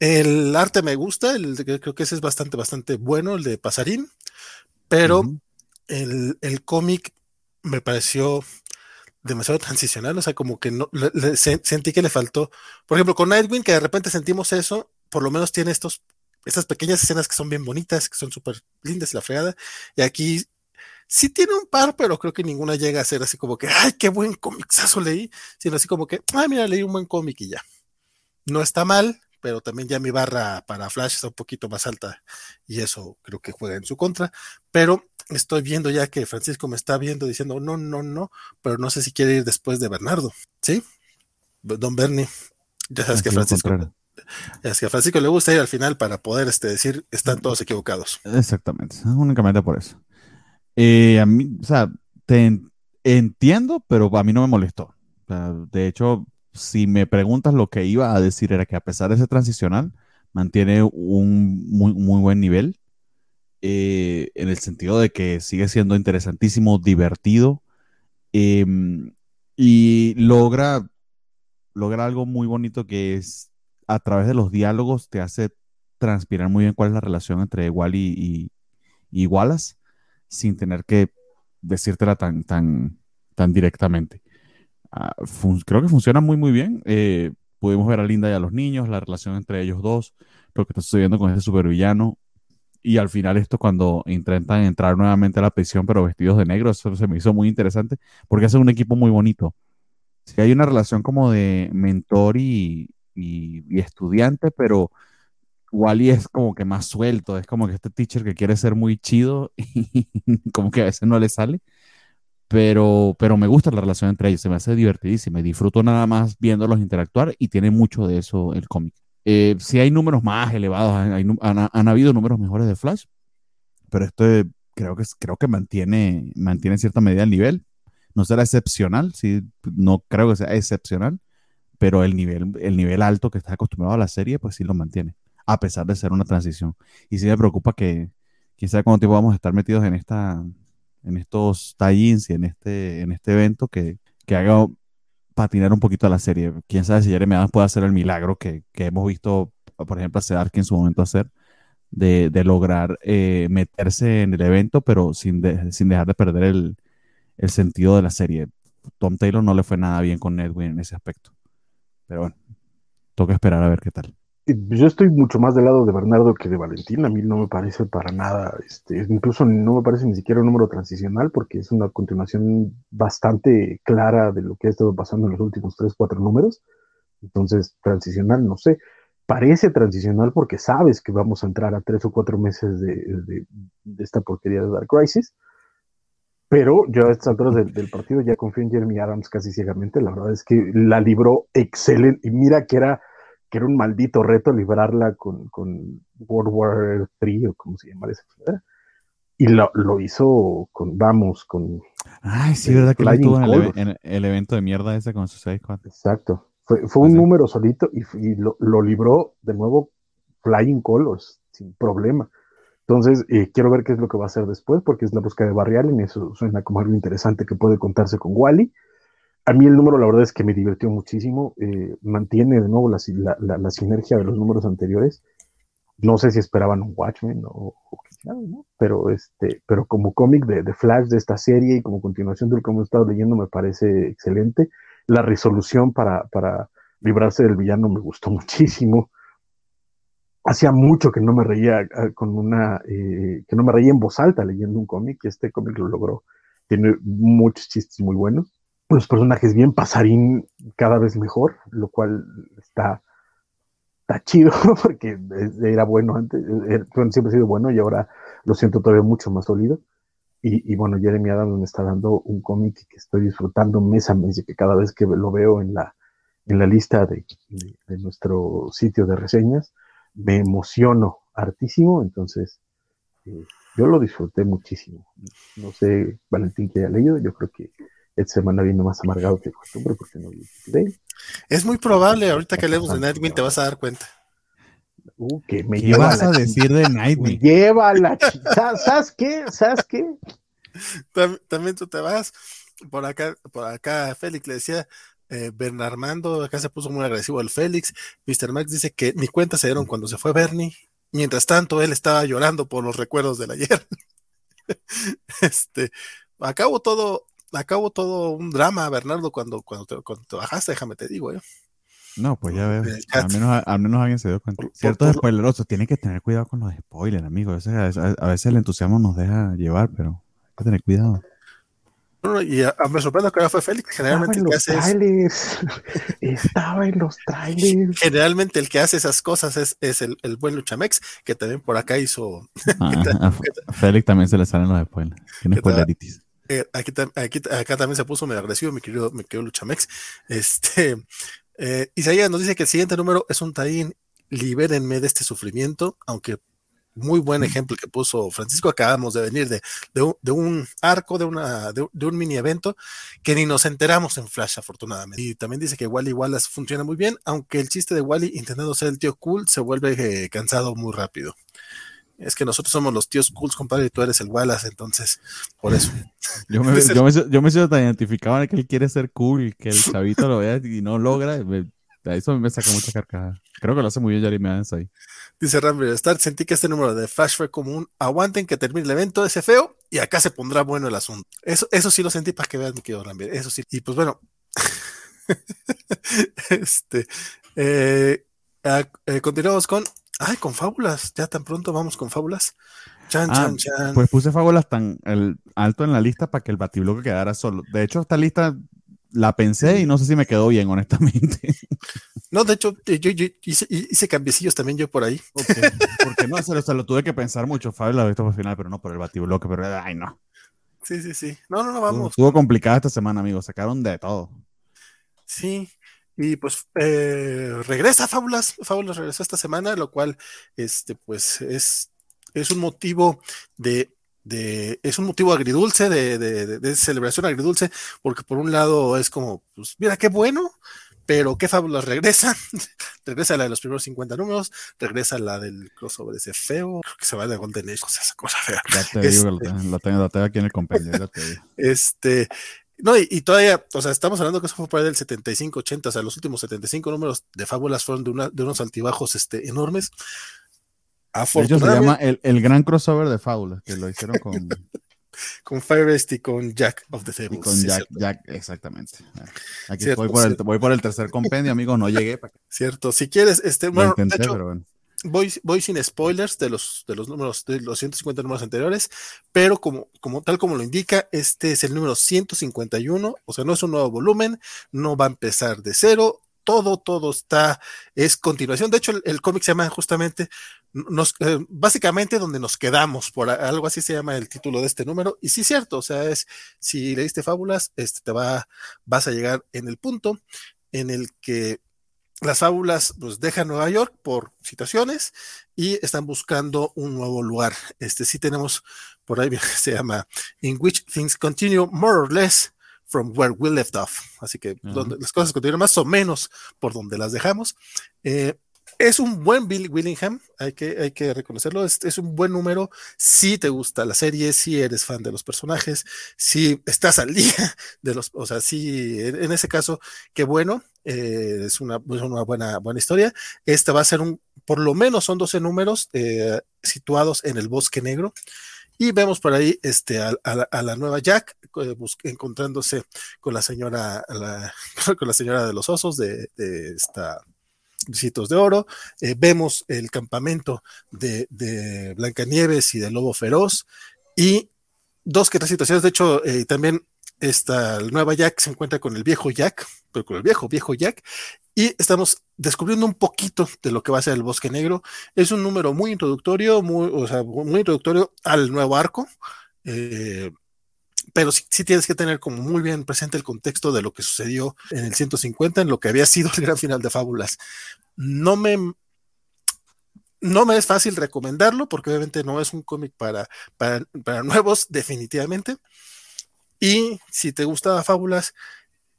El arte me gusta, el, creo que ese es bastante, bastante bueno, el de Pasarín, pero el, cómic me pareció demasiado transicional, o sea, como que no, sentí que le faltó, por ejemplo, con Nightwing, que de repente sentimos eso, por lo menos tiene estos, estas pequeñas escenas que son bien bonitas, que son súper lindas la fregada, y aquí sí tiene un par, pero creo que ninguna llega a ser así como que, ay, qué buen cómicsazo leí, sino así como que, ay, mira, leí un buen cómic y ya. No está mal, pero también ya mi barra para Flash está un poquito más alta y eso creo que juega en su contra. Pero estoy viendo ya que Francisco me está viendo diciendo no, no, no, pero no sé si quiere ir después de Bernardo, ¿sí? Don Bernie, ya sabes que Francisco. Es que a Francisco le gusta ir al final para poder este, decir están todos equivocados. Exactamente, únicamente por eso. Eh, a mí, o sea, te entiendo, pero a mí no me molestó. de hecho, si me preguntas lo que iba a decir era que a pesar de ese transicional, mantiene un muy, muy buen nivel, eh, en el sentido de que sigue siendo interesantísimo, divertido, em, y logra, logra algo muy bonito que es a través de los diálogos te hace transpirar muy bien cuál es la relación entre Wally y, y Wallace, sin tener que decírtela tan, tan, tan directamente. Ah, creo que funciona muy, muy bien. Eh, pudimos ver a Linda y a los niños, la relación entre ellos dos, lo que está sucediendo con este supervillano. Y al final esto cuando intentan entrar nuevamente a la prisión pero vestidos de negro, eso se me hizo muy interesante porque es un equipo muy bonito. Si hay una relación como de mentor y, y, estudiante, pero Wally es como que más suelto, es como que este teacher que quiere ser muy chido y como que a veces no le sale. Pero, pero me gusta la relación entre ellos, se me hace divertidísima y disfruto nada más viéndolos interactuar y tiene mucho de eso el cómic. Eh, si hay números más elevados, han, habido números mejores de Flash, pero este creo que, creo que mantiene, mantiene en cierta medida el nivel. No será excepcional, sí, no creo que sea excepcional, pero el nivel, el nivel alto que está acostumbrado a la serie, pues sí lo mantiene, a pesar de ser una transición. Y sí me preocupa que, sabe cuánto tiempo vamos a estar metidos en esta, en estos tie-ins y en este, en este evento que, que haga patinar un poquito a la serie. Quién sabe si Jeremy Adams puede hacer el milagro que, que hemos visto, por ejemplo, a Sedark en su momento hacer, de, de lograr eh, meterse en el evento, pero sin, sin dejar de perder el, el sentido de la serie. Tom Taylor no le fue nada bien con Edwin en ese aspecto. Pero bueno, toca esperar a ver qué tal. Yo estoy mucho más del lado de Bernardo que de Valentín. A mí no me parece para nada, este, incluso no me parece ni siquiera un número transicional, porque es una continuación bastante clara de lo que ha estado pasando en los últimos tres, cuatro números. Entonces, transicional, no sé. Parece transicional porque sabes que vamos a entrar a tres o cuatro meses de, de esta porquería de Dark Crisis pero yo a estas alturas del, partido ya confío en Jeremy Adams casi ciegamente. La verdad es que la libró excelente. Y mira que era, que era un maldito reto librarla con, con World War III o como se llama esa Y lo, lo, hizo con, vamos, con. Ay, sí, verdad que lo estuvo en el, evento de mierda ese con sus seis Exacto. Fue, fue un número solito y, y lo, lo, libró de nuevo Flying Colors, sin problema. Entonces, eh, quiero ver qué es lo que va a hacer después, porque es la búsqueda de Barry y eso suena como algo interesante que puede contarse con Wally. A mí el número, la verdad es que me divirtió muchísimo. Eh, mantiene de nuevo la, la, sinergia de los números anteriores. No sé si esperaban un Watchmen o, ¿no? pero, este, pero como cómic de, de, Flash de esta serie y como continuación de lo que hemos estado leyendo, me parece excelente. La resolución para, para librarse del villano me gustó muchísimo hacía mucho que no me reía ah, con una, eh, que no me reía en voz alta leyendo un cómic, y este cómic lo logró. Tiene muchos chistes muy buenos. Los personajes bien pasarín cada vez mejor, lo cual está, está chido, porque era bueno antes, eh, siempre ha sido bueno y ahora lo siento todavía mucho más sólido. Y, bueno, Jeremy Adams me está dando un cómic que estoy disfrutando mes a mes y que cada vez que lo veo en la, en la lista de nuestro sitio de reseñas, me emociono hartísimo, entonces eh, yo lo disfruté muchísimo. No sé, Valentín, que haya leído, yo creo que esta semana vino más amargado que costumbre porque no leí. Es muy probable, ahorita que leemos de Nightwing te vas a dar cuenta. Uh, que me ¿Qué vas a decir de Nightwing? Llévala, ¿sabes qué? ¿Sabes qué? También, tú te vas. Por acá, por acá Félix le decía, eh, Bernarmando acá se puso muy agresivo al Félix. Mr. Max dice que ni cuenta se dieron cuando se fue Bernie. Mientras tanto, él estaba llorando por los recuerdos del ayer. este, acabo todo, acabo todo un drama, Bernardo, cuando, cuando, te, cuando te bajaste, déjame te digo, ¿eh? No, pues ya veo. Al menos, al menos alguien se dio cuenta. Cierto spoileroso, tiene que tener cuidado con los spoilers, amigo. A veces, a veces el entusiasmo nos deja llevar, pero hay que tener cuidado. Y me sorprende que ahora fue Félix. Generalmente el que hace Estaba en los trailers. Generalmente el que hace esas cosas es, es el, el, buen Luchamex, que también por acá hizo. Ah, a Félix también se le salen los spoilers. Tiene spoileritis. Eh, aquí, aquí, acá también se puso medio agresivo, mi querido, querido Luchamex. Este, eh, Isaías nos dice que el siguiente número es un taín. Libérenme de este sufrimiento, aunque muy buen ejemplo que puso Francisco. Acabamos de venir de, de, un, arco, de, una, de, un mini evento que ni nos enteramos en Flash, afortunadamente. Y también dice que Wally Wallace funciona muy bien, aunque el chiste de Wally intentando ser el tío cool se vuelve eh, cansado muy rápido. Es que nosotros somos los tíos cool, compadre, y tú eres el Wallace, entonces, por eso. yo, me, yo, me, siento tan identificado en que él quiere ser cool y que el chavito lo vea y no logra. eso me saca mucha carcajada. Creo que lo hace muy bien Jeremy Adams ahí. Dice Ramble Star, sentí que este número de Flash fue como un aguanten que termine el evento ese feo y acá se pondrá bueno el asunto. Eso, eso sí lo sentí para que vean mi querido Ramble, eso sí. Y pues bueno, este, eh, eh, continuamos con Ay, con fábulas, ya tan pronto vamos con fábulas. Chan, ah, chan, chan. Pues puse fábulas tan alto en la lista para que el batibloque quedara solo. De hecho, esta lista la pensé y no sé si me quedó bien, honestamente. No, de hecho, yo, hice, hice, cambiecillos también yo por ahí. Porque no, se lo, tuve que pensar mucho. Fabio la visto por final, pero no por el batibloque, pero ay, no. Sí, sí, sí. No, no, no, vamos. Estuvo complicada esta semana, amigos. Sacaron de todo. Sí, y pues eh, regresa Fábulas. Fábulas regresó esta semana, lo cual, este, pues, es, es un motivo de es un motivo agridulce, de, celebración agridulce, porque por un lado es como, pues mira qué bueno, pero qué fábulas regresa, regresa la de los primeros 50 números, regresa la del crossover ese feo, que se va de Golden Age, o sea, esa cosa fea. Ya te digo, lo, este tengo, aquí en el compendio, Este, no, y, todavía, o sea, estamos hablando que eso fue para el 75, 80, o sea, los últimos 75 números de fábulas fueron de, una, de unos altibajos este, enormes. Ellos se llama el, el, gran crossover de fábulas, que lo hicieron con... con Firest y con Jack of the Tables. Y con Jack, Jack, exactamente. Aquí voy, por el, voy por el tercer compendio, amigo, no llegué. Cierto, si quieres, este, bueno, de hecho, voy, voy, sin spoilers de los, de los números, de los 150 números anteriores, pero como, como tal como lo indica, este es el número 151, o sea, no es un nuevo volumen, no va a empezar de cero, todo, todo está, es continuación. De hecho, el, cómic se llama justamente, nos, eh, básicamente donde nos quedamos, por algo así se llama el título de este número. Y sí, cierto, o sea, es, si leíste fábulas, este, te va, vas a llegar en el punto en el que las fábulas pues dejan Nueva York por situaciones y están buscando un nuevo lugar. Este sí tenemos por ahí se llama In which things continue more or less from where we left off. Así que donde, las cosas continúan más o menos por donde las dejamos. Eh, es un buen Bill Willingham, hay que, hay que reconocerlo, es, es, un buen número. Si te gusta la serie, si eres fan de los personajes, si estás al día de los, o sea, si en, ese caso, qué bueno, eh, es una, una buena, buena historia. Esta va a ser un, por lo menos son 12 números eh, situados en el bosque negro. Y vemos por ahí este, a, la, nueva Jack eh, encontrándose con la señora, con la señora de los osos de, esta Citos de Oro. Eh, vemos el campamento de, de, Blancanieves y del Lobo Feroz. Y dos que tres situaciones. De hecho, eh, también esta nueva Jack se encuentra con el viejo Jack, pero con el viejo, viejo Jack. Y estamos descubriendo un poquito de lo que va a ser el Bosque Negro. Es un número muy introductorio, muy, o sea, muy introductorio al nuevo arco. Eh, pero sí, tienes que tener como muy bien presente el contexto de lo que sucedió en el 150, en lo que había sido el gran final de Fábulas. No me, no me es fácil recomendarlo porque obviamente no es un cómic para, para, para, nuevos, definitivamente. Y si te gustaba Fábulas,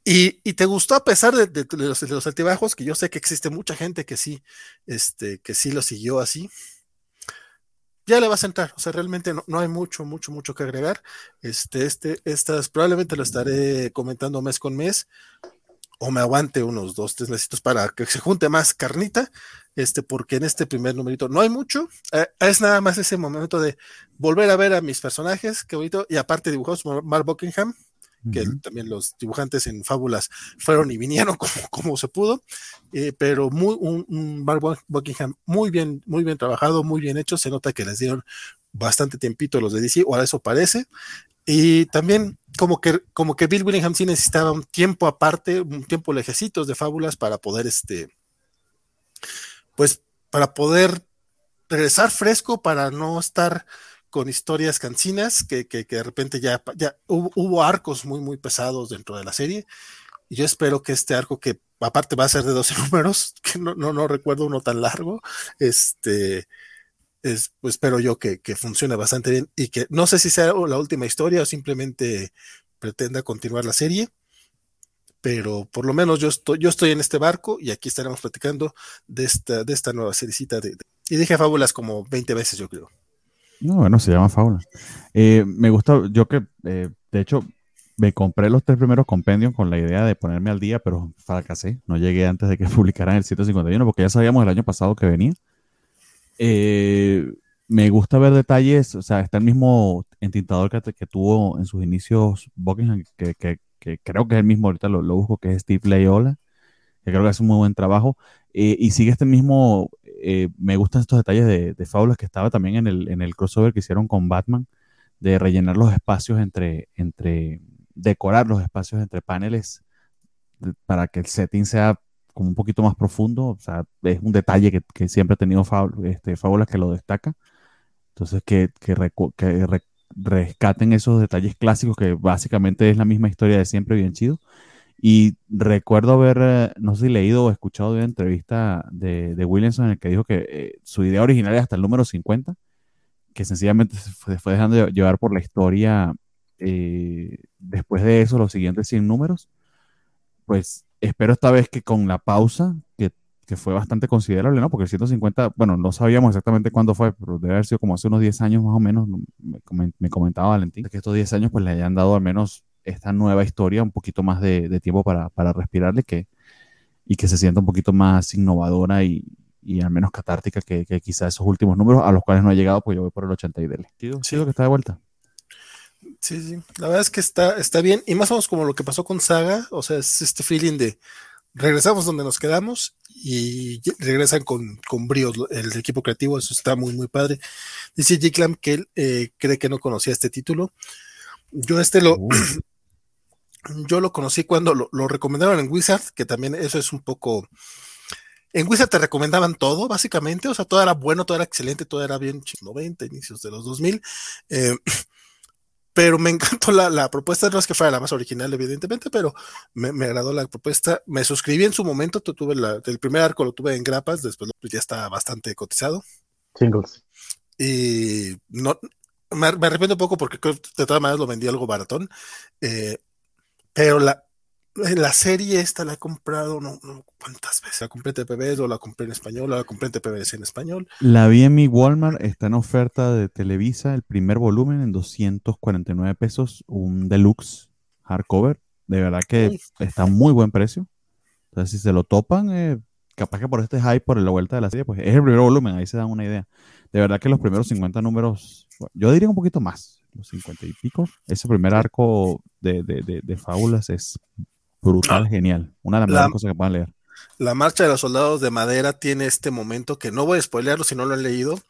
y, te gustó a pesar de, los, altibajos, que yo sé que existe mucha gente que sí, este, que sí lo siguió así. Ya le vas a entrar, o sea, realmente no, hay mucho, mucho, mucho que agregar. Este, este, estas probablemente lo estaré comentando mes con mes, o me aguante unos dos, tres meses para que se junte más carnita, este, porque en este primer numerito no hay mucho, eh, es nada más ese momento de volver a ver a mis personajes, que bonito, y aparte dibujados Mark Buckingham, que también los dibujantes en Fábulas fueron y vinieron como, como se pudo, eh, pero muy, un, un Mark Buckingham muy bien, muy bien trabajado, muy bien hecho, se nota que les dieron bastante tiempito los de DC, o a eso parece, y también como que, como que Bill Willingham sí necesitaba un tiempo aparte, un tiempo lejecitos de Fábulas para poder, este, pues, para poder regresar fresco, para no estar con historias cancinas, que, que, de repente ya, ya hubo, arcos muy, muy pesados dentro de la serie. Y yo espero que este arco, que aparte va a ser de 12 números, que no, no, no recuerdo uno tan largo, este, es, pues espero yo que, que, funcione bastante bien y que no sé si sea la última historia o simplemente pretenda continuar la serie, pero por lo menos yo estoy, yo estoy en este barco y aquí estaremos platicando de esta, de esta nueva seriecita de, y dije fábulas como 20 veces yo creo. No, bueno, se llama Fauna. Eh, me gusta, yo que, eh, de hecho, me compré los tres primeros compendios con la idea de ponerme al día, pero fracasé. No llegué antes de que publicaran el 151 porque ya sabíamos el año pasado que venía. Eh, me gusta ver detalles, o sea, está el mismo entintador que, que tuvo en sus inicios Buckingham, que, que, creo que es el mismo, ahorita lo, busco, que es Steve Layola, que creo que hace un muy buen trabajo. y sigue este mismo eh, me gustan estos detalles de, fábulas que estaba también en el, crossover que hicieron con Batman, de rellenar los espacios entre, decorar los espacios entre paneles para que el setting sea como un poquito más profundo. O sea, es un detalle que, siempre ha tenido este, fábulas que lo destaca. Entonces, que rescaten esos detalles clásicos que básicamente es la misma historia de siempre, bien chido. Y recuerdo haber, eh, no sé si leído o escuchado de una entrevista de, de Williamson en el que dijo que eh, su idea original es hasta el número 50, que sencillamente se fue, fue dejando llevar por la historia eh, después de eso, los siguientes 100 números. Pues espero esta vez que con la pausa, que, que, fue bastante considerable, ¿no? Porque el 150, bueno, no sabíamos exactamente cuándo fue, pero debe haber sido como hace unos 10 años más o menos, me, me comentaba Valentín, que estos 10 años pues le hayan dado al menos esta nueva historia un poquito más de, de tiempo para, para respirarle que, y que se sienta un poquito más innovadora y, y al menos catártica que, que quizás esos últimos números a los cuales no ha llegado, pues yo voy por el 80 y dele. Sí, lo que está de vuelta. Sí, sí, la verdad es que está, está bien, y más o menos como lo que pasó con Saga, o sea, es este feeling de regresamos donde nos quedamos y regresan con, con bríos el equipo creativo, eso está muy, muy padre. Dice J. que él eh, cree que no conocía este título. Yo este lo, uh. Yo lo conocí cuando lo, lo, recomendaron en Wizard, que también eso es un poco... En Wizard te recomendaban todo, básicamente, o sea, todo era bueno, todo era excelente, todo era bien 90, inicios de los 2000. Eh, pero me encantó la, la, propuesta, no es que fuera la más original, evidentemente, pero me, me agradó la propuesta. Me suscribí en su momento, tuve la, el primer arco lo tuve en grapas, después ya está bastante cotizado. Singles. Y no, me, me arrepiento un poco porque de todas maneras lo vendí algo baratón. Eh, pero la, la serie esta la he comprado, no, no cuántas veces. La compré en TPBs o la compré en español, o la compré en TPBs en español. La vi en mi Walmart, está en oferta de Televisa, el primer volumen en 249 pesos, un deluxe hardcover. De verdad que está a muy buen precio. Entonces, si se lo topan, eh, capaz que por este hype, por la vuelta de la serie, pues es el primer volumen, ahí se dan una idea. De verdad que los primeros 50 números, yo diría un poquito más, los 50 y pico. Ese primer arco de, de, de, de fábulas es brutal, ah, genial. Una de las mejores cosas que puedan leer. La marcha de los soldados de madera tiene este momento que no voy a spoilearlo si no lo han leído,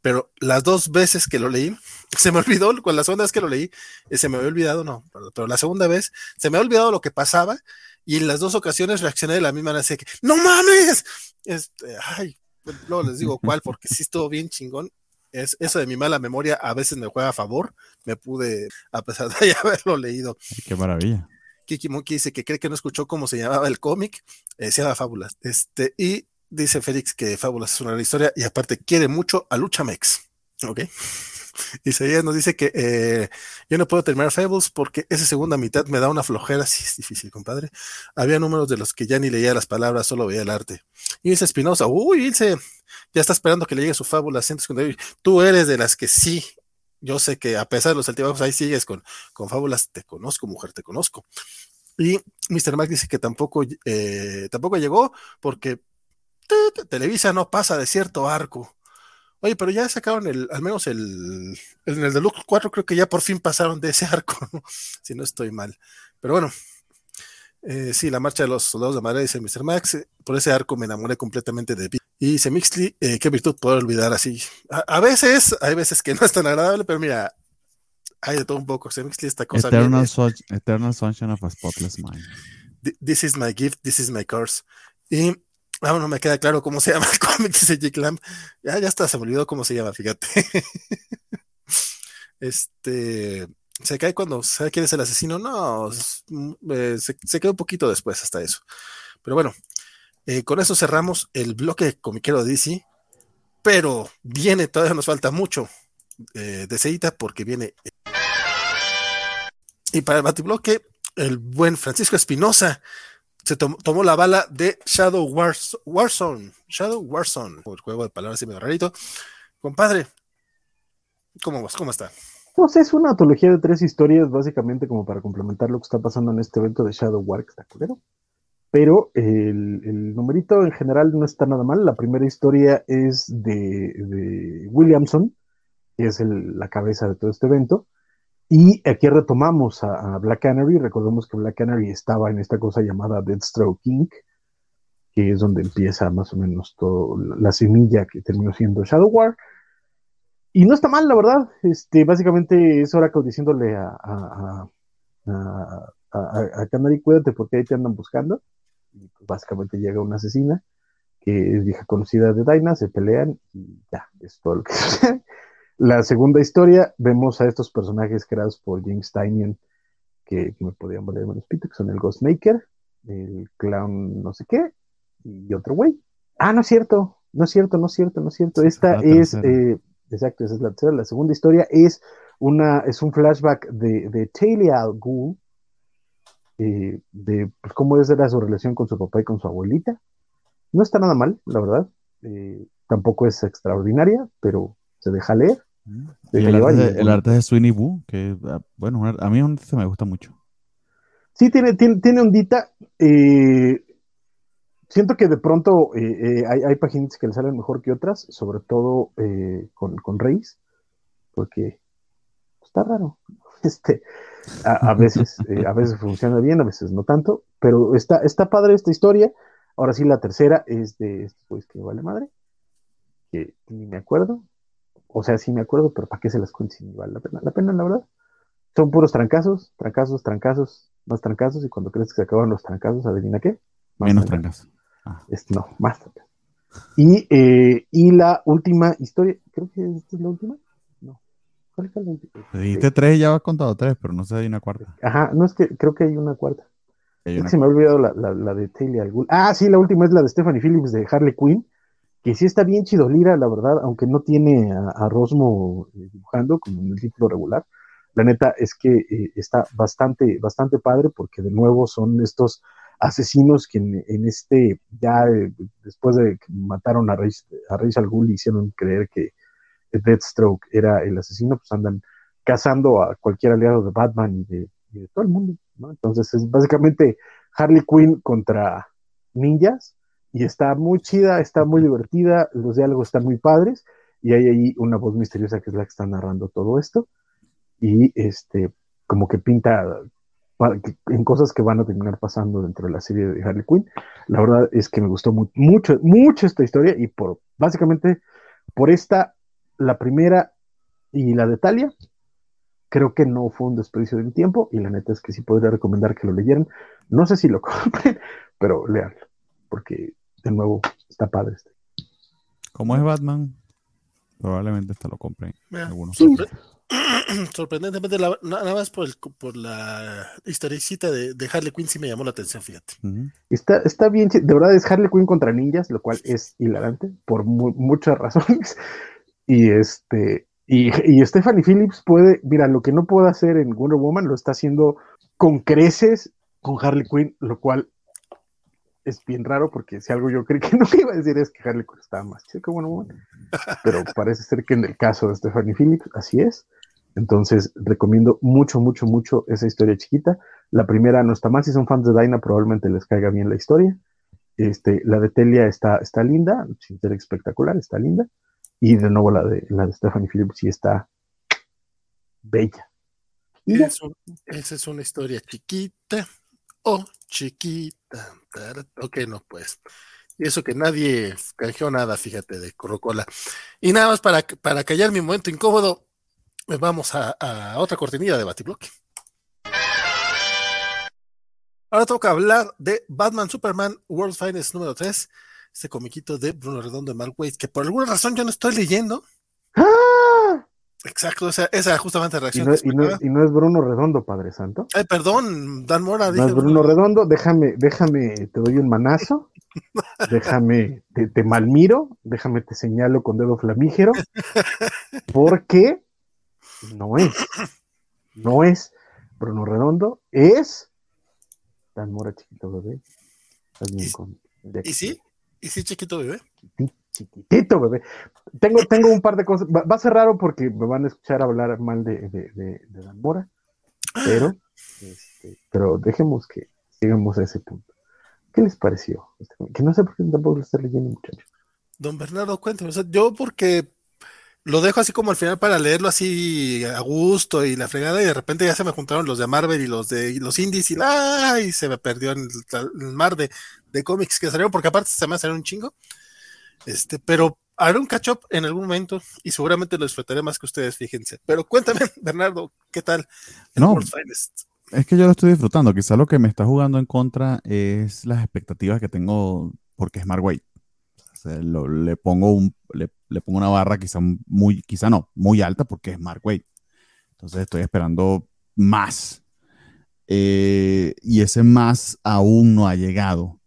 pero las dos veces que lo leí, se me olvidó, con la segunda vez que lo leí, eh, se me había olvidado, no, pero la segunda vez se me había olvidado lo que pasaba y en las dos ocasiones reaccioné de la misma manera, así que, ¡no mames! Este, ay, luego les digo cuál, porque sí estuvo bien chingón. Es, eso de mi mala memoria a veces me juega a favor, me pude, a pesar de ya haberlo leído. Qué maravilla. Kiki Monkey dice que cree que no escuchó cómo se llamaba el cómic, eh, se llama Fábulas. Este, y dice Félix que Fábulas es una gran historia y aparte quiere mucho a Lucha Mex. Ok. Isaías nos dice que eh, yo no puedo terminar Fables porque esa segunda mitad me da una flojera. Sí, es difícil, compadre. Había números de los que ya ni leía las palabras, solo veía el arte. Y dice Espinosa, uy, Ilse, ya está esperando que le llegue su fábula. Tú eres de las que sí yo sé que a pesar de los altibajos, ahí sigues con, con fábulas, te conozco, mujer, te conozco. Y Mr. Mac dice que tampoco, eh, tampoco llegó porque Televisa no pasa de cierto arco. Oye, pero ya sacaron el, al menos el, en el Deluxe 4 creo que ya por fin pasaron de ese arco, si no estoy mal. Pero bueno, eh, sí, la marcha de los soldados de madera, dice Mr. Max, por ese arco me enamoré completamente de y dice Mixley, eh, qué virtud poder olvidar así. A, a, veces, hay veces que no es tan agradable, pero mira, hay de todo un poco. Se Mixley esta cosa. Eternal, bien, so Eternal Sunshine of a Spotless Mind. This is my gift, this is my curse. Y aún no me queda claro cómo se llama el cómic, dice Jake Lamb. Ya, ya está, se me olvidó cómo se llama, fíjate. este se cae cuando sabe quién es el asesino. No, eh, se, se queda un poquito después hasta eso. Pero bueno, eh, con eso cerramos el bloque comiquero de DC, pero viene, todavía nos falta mucho eh, de Seita porque viene. Y para el batibloque, el buen Francisco Espinosa se tom tomó la bala de Shadow Wars Warzone. Shadow Warzone, el juego de palabras y medio rarito. Compadre, ¿cómo vas? ¿Cómo está? Pues es una antología de tres historias, básicamente como para complementar lo que está pasando en este evento de Shadow War, que está pero el, numerito en general no está nada mal. La primera historia es de, Williamson, que es la cabeza de todo este evento. Y aquí retomamos a, a, Black Canary. Recordemos que Black Canary estaba en esta cosa llamada Deathstroke Inc., que es donde empieza más o menos todo la semilla que terminó siendo Shadow War. Y no está mal, la verdad. Este, básicamente es Oracle diciéndole a, a, a, a, Canary, cuídate porque ahí te andan buscando. Y pues básicamente llega una asesina que es vieja conocida de Dinah, se pelean y ya, es todo lo que sucede. La segunda historia, vemos a estos personajes creados por James Tynion, que, me podían valer menos pito, que son el Ghostmaker, el Clown no sé qué, y otro güey. Ah, no es cierto, no es cierto, no es cierto, no es cierto. Esta es, eh, exacto, esa es la tercera. La segunda historia es una, es un flashback de, de Talia al Ghul, eh, de pues, cómo era su relación con su papá y con su abuelita. No está nada mal, la verdad. Eh, tampoco es extraordinaria, pero se deja leer. Mm. el, arte de, Sweeney Boo, que ah, bueno, a mí se me gusta mucho. Sí, tiene, tiene, tiene ondita. Eh, siento que de pronto eh, hay, hay páginas que le salen mejor que otras, sobre todo con, con Reis, porque está raro. Este, a, veces, a veces funciona bien, a veces no tanto, pero está, está padre esta historia. Ahora sí, la tercera es de este pues que vale madre, que ni me acuerdo. O sea, sí me acuerdo, pero ¿para qué se las cuento si vale la pena? La pena, la verdad. Son puros trancazos, trancazos, trancazos, más trancazos, y cuando crees que se acaban los trancazos, adivina qué. Menos trancazos. Ah. no, más trancazos. Y, eh, y la última historia, creo que esta es la última. ¿Cuál es la última? Dijiste tres y ya has contado tres, pero no sé si hay una cuarta. Ajá, no es que creo que hay una cuarta. Se me ha olvidado la, la, de Taylor al Ah, sí, la última es la de Stephanie Phillips de Harley Quinn, que sí está bien chidolira, la verdad, aunque no tiene a, Rosmo eh, dibujando como en el título regular. La neta es que eh, está bastante, bastante padre porque de nuevo son estos asesinos que en, este, ya eh, después de que mataron a Reyes a al Ghul hicieron creer que Deathstroke era el asesino, pues andan cazando a cualquier aliado de Batman y de todo el mundo. Entonces es básicamente Harley Quinn contra ninjas y está muy chida, está muy divertida, los diálogos están muy padres y hay ahí una voz misteriosa que es la que está narrando todo esto y este como que pinta en cosas que van a terminar pasando dentro de la serie de Harley Quinn. La verdad es que me gustó mucho, mucho esta historia y por básicamente por esta, la primera y la de Talia, creo que no fue un desperdicio de mi tiempo y la neta es que sí podría recomendar que lo leyeran. No sé si lo compren, pero leanlo, porque de nuevo está padre este. Como es Batman, probablemente hasta lo compren. Algunos. Sorprendentemente, nada más por, por la historicita de, de, Harley Quinn sí me llamó la atención, fíjate. está, está bien, de verdad es Harley Quinn contra ninjas, lo cual es hilarante por muchas razones. Y este, y, Stephanie Phillips puede, mira, lo que no puede hacer en Wonder Woman lo está haciendo con creces con Harley Quinn, lo cual es bien raro porque si algo yo creí que no iba a decir es que Harley Quinn estaba más chica que Wonder Woman, pero parece ser que en el caso de Stephanie Phillips así es. Entonces recomiendo mucho, mucho, mucho esa historia chiquita. La primera no está mal, si son fans de Dinah probablemente les caiga bien la historia. Este, la de Telia está, está linda, sin ser espectacular, está linda. Y de nuevo la de, la de Stephanie Phillips sí está bella. esa es una historia chiquita. Oh, chiquita. Ok, no, pues. Y eso que nadie canjeó nada, fíjate, de Corocola. Y nada más para, para callar mi momento incómodo, pues vamos a, a otra cortinilla de Batibloque. Ahora toca hablar de Batman Superman World Finest número 3 este comiquito de Bruno Redondo de Mark Waid, que por alguna razón yo no estoy leyendo. ¡Ah! Exacto, esa, esa justamente la reacción. Y no, y, no, es Bruno Redondo, Padre Santo. Ay, perdón, Dan Mora. No es Bruno Redondo, déjame, déjame, te doy un manazo, déjame, te, te, malmiro, déjame, te señalo con dedo flamígero, porque no es, no es Bruno Redondo, es Dan Mora chiquito bebé. ¿Y? ¿Y sí, chiquito bebé? Chiquitito bebé. Tengo, tengo un par de cosas. Va, a ser raro porque me van a escuchar hablar mal de, de, de, Dan Mora, pero, este, pero dejemos que llegamos a ese punto. ¿Qué les pareció? Que no sé por qué tampoco lo está leyendo, muchachos. Don Bernardo, cuéntame. yo porque lo dejo así como al final para leerlo así a gusto y la fregada y de repente ya se me juntaron los de Marvel y los de los indies y, ¡ay! se me perdió en el, mar de, cómics que salieron porque aparte se me salido un chingo. Este, pero haré un catch up en algún momento y seguramente lo disfrutaré más que ustedes, fíjense. Pero cuéntame, Bernardo, ¿qué tal? no, es que yo lo estoy disfrutando. Quizá lo que me está jugando en contra es las expectativas que tengo porque es Weight. le pongo un, le, pongo una barra quizá muy, quizá no, muy alta porque es Mark Weight. Entonces estoy esperando más. Eh, y ese más aún no ha llegado.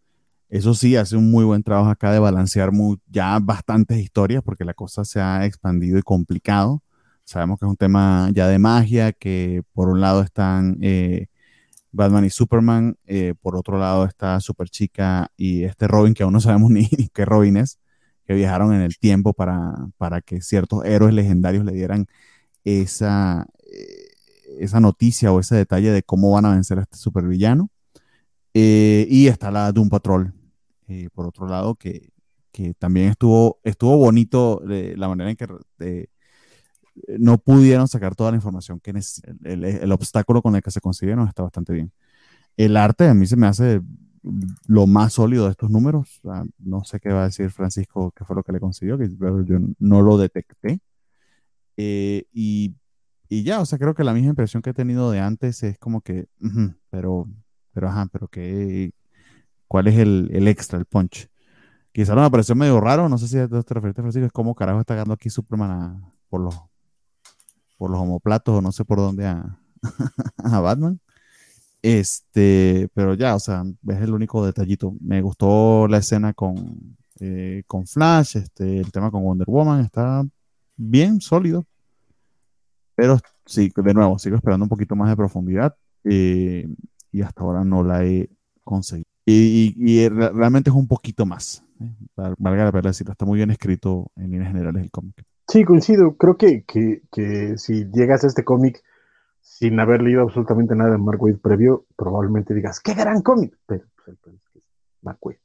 Eso sí, hace un muy buen trabajo acá de balancear ya bastantes historias porque la cosa se ha expandido y complicado. Sabemos que es un tema ya de magia, que por un lado están eh, Batman y Superman, eh, por otro lado está Super Chica y este Robin, que aún no sabemos ni, qué Robin es, viajaron en el tiempo para, para que ciertos héroes legendarios le dieran esa, eh, esa noticia o ese detalle de cómo van a vencer a este supervillano. Eh, y está la Doom Patrol, por otro lado, que, que, también estuvo, estuvo bonito la manera en que no pudieron sacar toda la información que necesitan. El, obstáculo con el que se consiguieron está bastante bien. El arte a mí se me hace lo más sólido de estos números. no sé qué va a decir Francisco, qué fue lo que le consiguió, que yo no lo detecté. Eh, y, ya, o sea, creo que la misma impresión que he tenido de antes es como que, pero, pero, ajá, pero que, ¿cuál es el, el extra, el punch? Quizá me pareció medio raro, no sé si te refieres, Francisco, es como carajo está ganando aquí Superman por los por los homoplatos o no sé por dónde a, Batman. Este, pero ya, o sea, es el único detallito. Me gustó la escena con, eh, con Flash, este, el tema con Wonder Woman está bien sólido. Pero sí, de nuevo, sigo esperando un poquito más de profundidad eh, y hasta ahora no la he conseguido. Y, realmente es un poquito más. ¿eh? Valga la pena decirlo, está muy bien escrito en líneas generales el cómic. Sí, coincido. Creo que, que, si llegas a este cómic sin haber leído absolutamente nada de Mark Waid previo, probablemente digas, ¡qué gran cómic! Pero pues, es Mark Waid.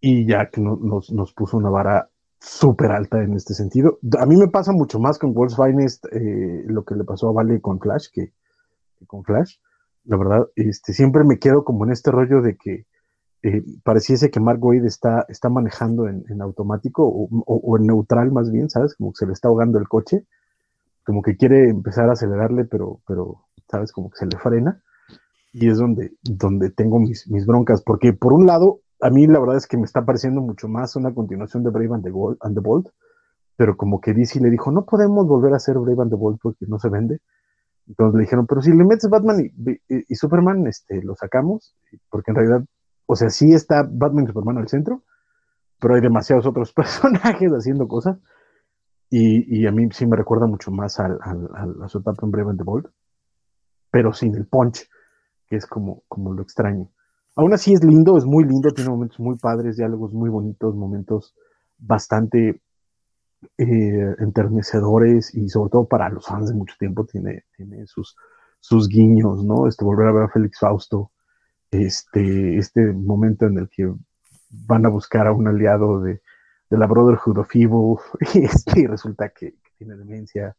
Y ya que nos, nos puso una vara súper alta en este sentido. A mí me pasa mucho más con World's Finest eh, lo que le pasó a Vale con Flash que, que, con Flash. La verdad, este, siempre me quedo como en este rollo de que eh, pareciese que Mark Wade está, está manejando en, automático o, en neutral más bien, ¿sabes? Como que se le está ahogando el coche, como que quiere empezar a acelerarle, pero, pero ¿sabes? Como que se le frena. Y es donde, donde tengo mis, mis broncas, porque por un lado, a mí la verdad es que me está pareciendo mucho más una continuación de Brave and the, and the Bold, pero como que DC le dijo, no podemos volver a hacer Brave and the Bold porque no se vende. Entonces le dijeron, pero si le metes Batman y, y Superman, este, lo sacamos, porque en realidad o sea, sí está Batman y Superman al centro, pero hay demasiados otros personajes haciendo cosas. Y, a mí sí me recuerda mucho más al, a su etapa en Brave the Bold, pero sin el punch, que es como, como lo extraño. Aún así es lindo, es muy lindo, tiene momentos muy padres, diálogos muy bonitos, momentos bastante eh, enternecedores y sobre todo para los fans de mucho tiempo tiene, tiene sus, sus guiños, ¿no? Este, volver a ver a Félix Fausto este, este momento en el que van a buscar a un aliado de, la Brotherhood of Evil y, este, resulta que, tiene demencia,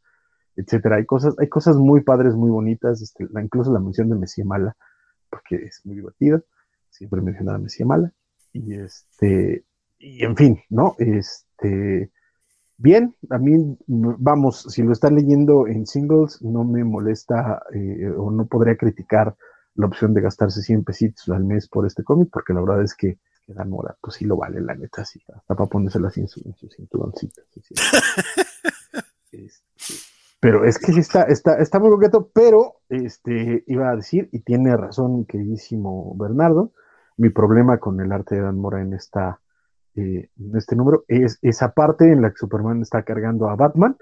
etcétera. Hay cosas, hay cosas muy padres, muy bonitas, este, la, incluso la mención de Mesía Mala, porque es muy divertida, siempre menciona a Mesía Mala, y este, y en fin, ¿no? Este, bien, a mí, vamos, si lo están leyendo en singles, no me molesta eh, o no podría criticar la opción de gastarse 100 pesitos al mes por este cómic, porque la verdad es que, Dan Mora, pues sí lo vale, la neta, sí, hasta para ponérsela así en su, en su cinturoncito. Este, pero es que sí está, está, está muy coqueto, pero este, iba a decir, y tiene razón, queridísimo Bernardo, mi problema con el arte de Dan Mora en, esta, eh, en este número es esa parte en la que Superman está cargando a Batman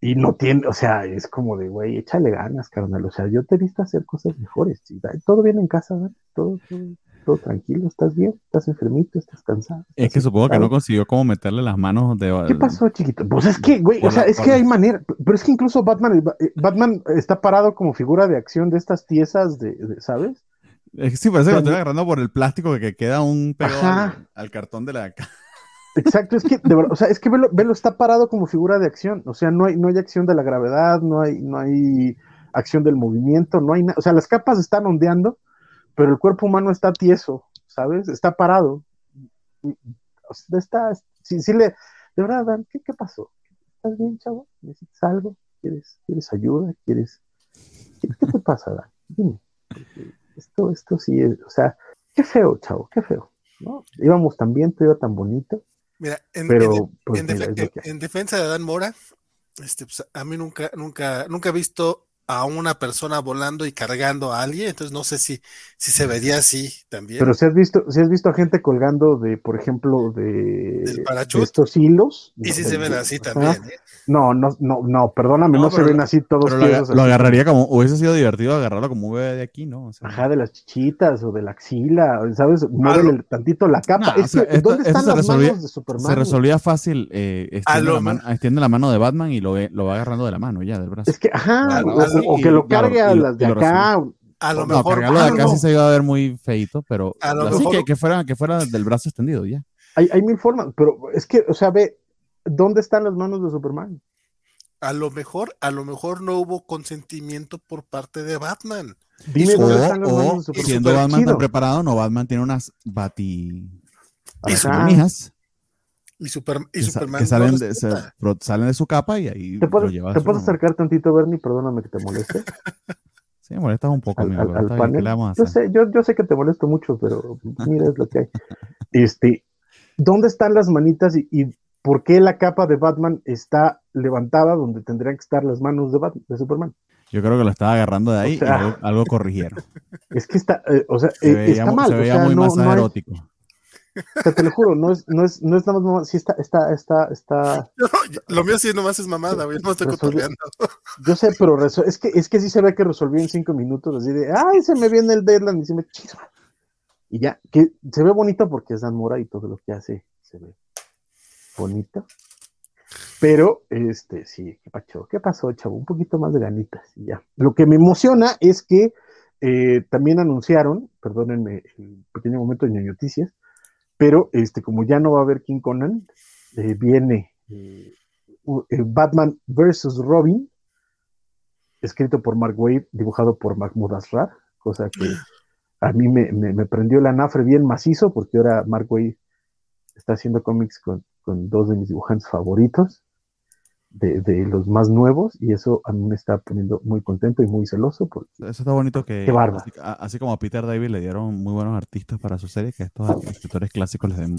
y no tiene, o sea, es como de, güey, échale ganas, carnal. O sea, yo te he visto hacer cosas mejores. Todo bien en casa, ¿verdad? Todo, todo, tranquilo, estás bien, estás enfermito, estás cansado. es que supongo que no consiguió cómo meterle las manos de. ¿Qué pasó, chiquito? Pues es que, güey, o sea, es que hay manera. Pero es que incluso Batman, eh, Batman está parado como figura de acción de estas piezas de, ¿sabes? Es que sí, parece que lo estoy agarrando por el plástico que queda un pego al, cartón de la Exacto, es que, de verdad, o sea, es que Velo, está parado como figura de acción, o sea, no hay, no hay acción de la gravedad, no hay, no hay acción del movimiento, no hay nada, o sea, las capas están ondeando, pero el cuerpo humano está tieso, ¿sabes? Está parado. Está, sí, sí le, de verdad, Dan, ¿qué, pasó? ¿Estás bien, chavo? ¿Necesitas algo? ¿Quieres, ¿quieres ayuda? ¿Quieres? ¿Qué, te pasa, Dan? Dime. Esto, esto sí es, o sea, qué feo, chavo, qué feo. ¿no? Íbamos tan bien, todo iba tan bonito. Mira, en, pero, pues, en, defensa de Adán Mora, este, pues, a mí nunca, nunca, nunca he visto a una persona volando y cargando a alguien, entonces no sé si, si se vería así también. Pero si has visto, si has visto a gente colgando de, por ejemplo, de, estos hilos. Y si se ven así también. ¿eh? No, no, no, no, perdóname, no, se ven así todos. Pero lo, agarraría como, hubiese sido divertido agarrarlo como un bebé de aquí, ¿no? Ajá, de las chichitas o de la axila, ¿sabes? Muévele tantito la capa. ¿Dónde están las manos de Superman? Se resolvía fácil, eh, extiende, la mano, extiende, la mano, de Batman y lo, lo va agarrando de la mano ya, del brazo. Es que, ajá, o, que lo cargue a las de acá. A lo mejor. cargarlo de acá sí se iba a ver muy feito, pero así que, que, fuera, que fuera del brazo extendido ya. Hay, hay mil formas, pero es que, o sea, ve, ¿dónde están las manos de Superman? a lo mejor, a lo mejor no hubo consentimiento por parte de Batman. Dime dónde están las manos de Superman. Siendo Batman tan preparado, no, Batman tiene unas bati... y, super, y Superman. Que salen, de, salen de su capa y ahí ¿Te puedes, ¿te puedes acercar tantito, Bernie? Perdóname que te moleste. Sí, me molestas un poco, al, al, panel. Yo sé, yo, yo sé que te molesto mucho, pero mira, es lo que hay. Este, ¿dónde están las manitas y, y ¿por qué la capa de Batman está levantada donde tendrían que estar las manos de, Batman, de Superman? Yo creo que lo estaba agarrando de ahí y algo, corrigieron. Es que está, eh, o sea, eh, está mal. Se veía muy más erótico. O sea, te lo juro, no es, no es, no es nada más sí está, está, está, está. lo mío sí nomás es mamada, yo no estoy cotorreando. Yo sé, pero es que, es que sí se ve que resolvió en cinco minutos, así de, ay, se me viene el deadline y se me chisma. Y ya, que se ve bonito porque es Dan Mora y todo lo que hace se ve bonito. Pero, este, sí, ¿qué pasó? ¿Qué pasó, chavo? Un poquito más de ganitas y ya. Lo que me emociona es que eh, también anunciaron, perdónenme el pequeño momento de noticias, pero este, como ya no va a haber King Conan, eh, viene eh, Batman vs. Robin, escrito por Mark Wade, dibujado por Mahmoud Asrar, cosa que a mí me, me prendió la nafre bien macizo, porque ahora Mark Wade está haciendo cómics con, con dos de mis dibujantes favoritos, de, los más nuevos, y eso a mí me está poniendo muy contento y muy celoso. Porque, eso está bonito que, así, como a Peter David le dieron muy buenos artistas para su serie, que estos escritores clásicos les den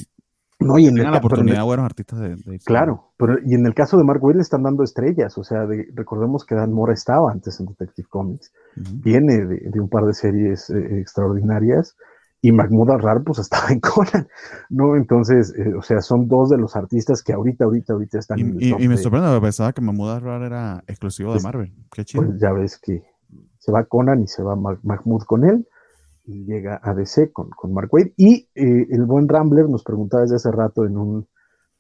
no, y en la oportunidad buenos artistas de, Claro, pero y en el caso de Mark Waid le están dando estrellas, o sea, recordemos que Dan Mora estaba antes en Detective Comics, viene de, un par de series eh, extraordinarias, y Mahmoud Arrar pues estaba en Conan, ¿no? Entonces, eh, o sea, son dos de los artistas que ahorita, ahorita, ahorita están y, en el y, me sorprende, pensaba que Mahmoud Arrar era exclusivo de pues, Marvel, qué chido. Pues ya ves que se va Conan y se va Mahmoud con él, y llega a DC con, con Mark Wade, y eh, el buen Rambler nos preguntaba desde hace rato en un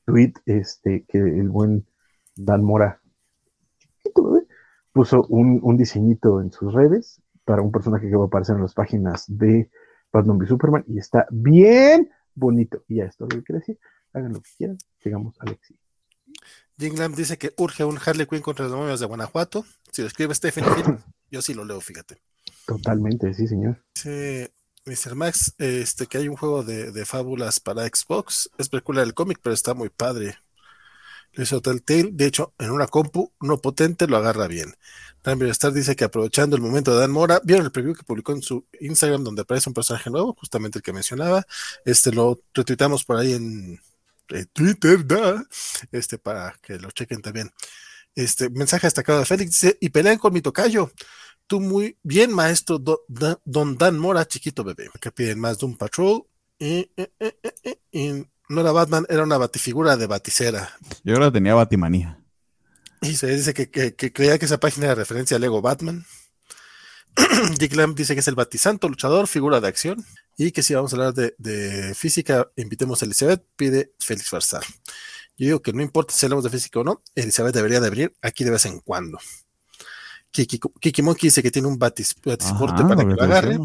tweet, este, que el buen Dan Mora puso un, un diseñito en sus redes para un personaje que va a aparecer en las páginas de Batman v Superman y está bien bonito. Y ya esto lo que quiere decir. Hagan lo que quieran. Llegamos a Alexi. Jim dice que urge un Harley Quinn contra los demonios de Guanajuato. Si lo escribe Stephen King, yo sí lo leo, fíjate. Totalmente, sí, señor. Sí, Mr. Max, este, que hay un juego de, fábulas para Xbox. Es película del cómic, pero está muy padre. Lo hizo Telltale. De hecho, en una compu no potente lo agarra bien. También Star dice que aprovechando el momento de Dan Mora, vieron el preview que publicó en su Instagram donde aparece un personaje nuevo, justamente el que mencionaba. Este lo retuitamos por ahí en, Twitter, este para que lo chequen también. Este mensaje destacado de Félix dice: Y pelean con mi tocayo. Tú muy bien, maestro Don Dan Mora, chiquito bebé. Que piden más de un patrol. No era Batman, era una batifigura de baticera. Yo que tenía batimanía. Y se dice que, creía que esa página era referencia a Lego Batman. Dick Lamb dice que es el Batisanto, luchador, figura de acción. Y que si vamos a hablar de, física, invitemos a Elizabeth, pide Félix Farsar. Yo digo que no importa si hablamos de física o no, Elizabeth debería de venir aquí de vez en cuando. Kiki, Kiki Monkey dice que tiene un batis, batisporte para que lo agarre.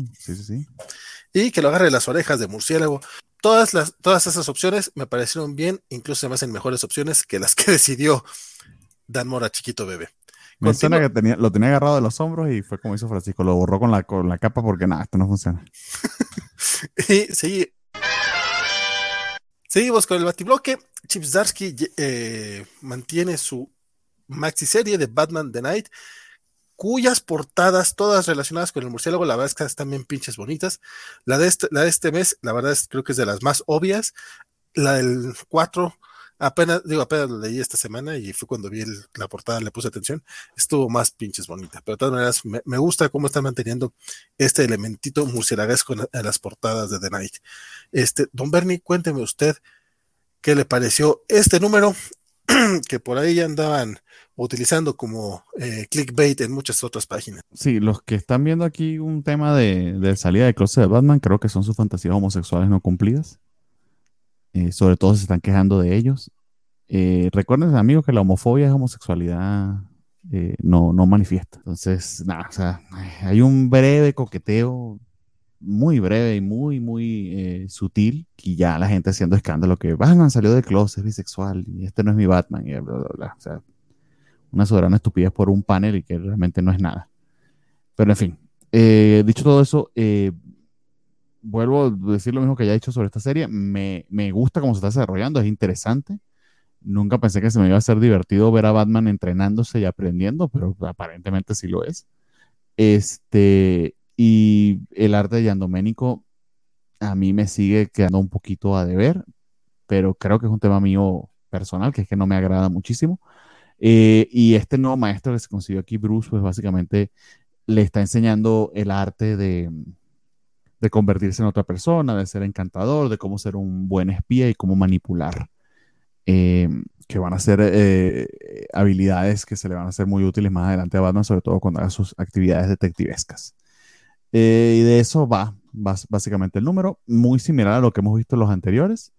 Y que lo agarre las orejas de murciélago. Todas, las, todas esas opciones me parecieron bien, incluso se me hacen mejores opciones que las que decidió Dan Mora, chiquito bebé. Me suena que tenía, lo tenía agarrado de los hombros y fue como hizo Francisco, lo borró con la, con la capa porque nada, esto no funciona. y sí. Seguimos con el batibloque. Chip Zarsky eh, mantiene su maxi serie de Batman The Night, cuyas portadas, todas relacionadas con el murciélago, la verdad es que están bien pinches bonitas. La de este, la de este mes, la verdad es creo que es de las más obvias. La del 4 Apenas, digo, apenas lo leí esta semana y fue cuando vi la portada, le puse atención, estuvo más pinches bonita. Pero de todas maneras, me, gusta cómo están manteniendo este elementito murcielaguesco en, las portadas de The Night. Este, don Bernie, cuénteme usted qué le pareció este número que por ahí andaban utilizando como eh, clickbait en muchas otras páginas. Sí, los que están viendo aquí un tema de, de salida de closet de Batman, creo que son sus fantasías homosexuales no cumplidas. Eh, sobre todo se están quejando de ellos. Eh, recuerden, amigos, que la homofobia es homosexualidad no, no manifiesta. Entonces, nada, o sea, hay un breve coqueteo, muy breve y muy, muy sutil, y ya la gente haciendo escándalo que Batman salió de closet, es bisexual, y este no es mi Batman, y bla, bla, bla. O sea, una soberana estupidez por un panel y que realmente no es nada. Pero en fin, dicho todo eso, vuelvo a decir lo mismo que ya he dicho sobre esta serie. Me, gusta cómo se está desarrollando, es interesante. Nunca pensé que se me iba a ser divertido ver a Batman entrenándose y aprendiendo, pero aparentemente sí lo es. Este, y el arte de Yandoménico a mí me sigue quedando un poquito a deber, pero creo que es un tema mío personal, que es que no me agrada muchísimo. Eh, y este nuevo maestro que se consiguió aquí, Bruce, pues básicamente le está enseñando el arte de, convertirse en otra persona, de ser encantador, de cómo ser un buen espía y cómo manipular. Eh, que van a ser eh, habilidades que se le van a hacer muy útiles más adelante a Batman, sobre todo cuando haga sus actividades detectivescas. Eh, y de eso va, básicamente el número, muy similar a lo que hemos visto en los anteriores.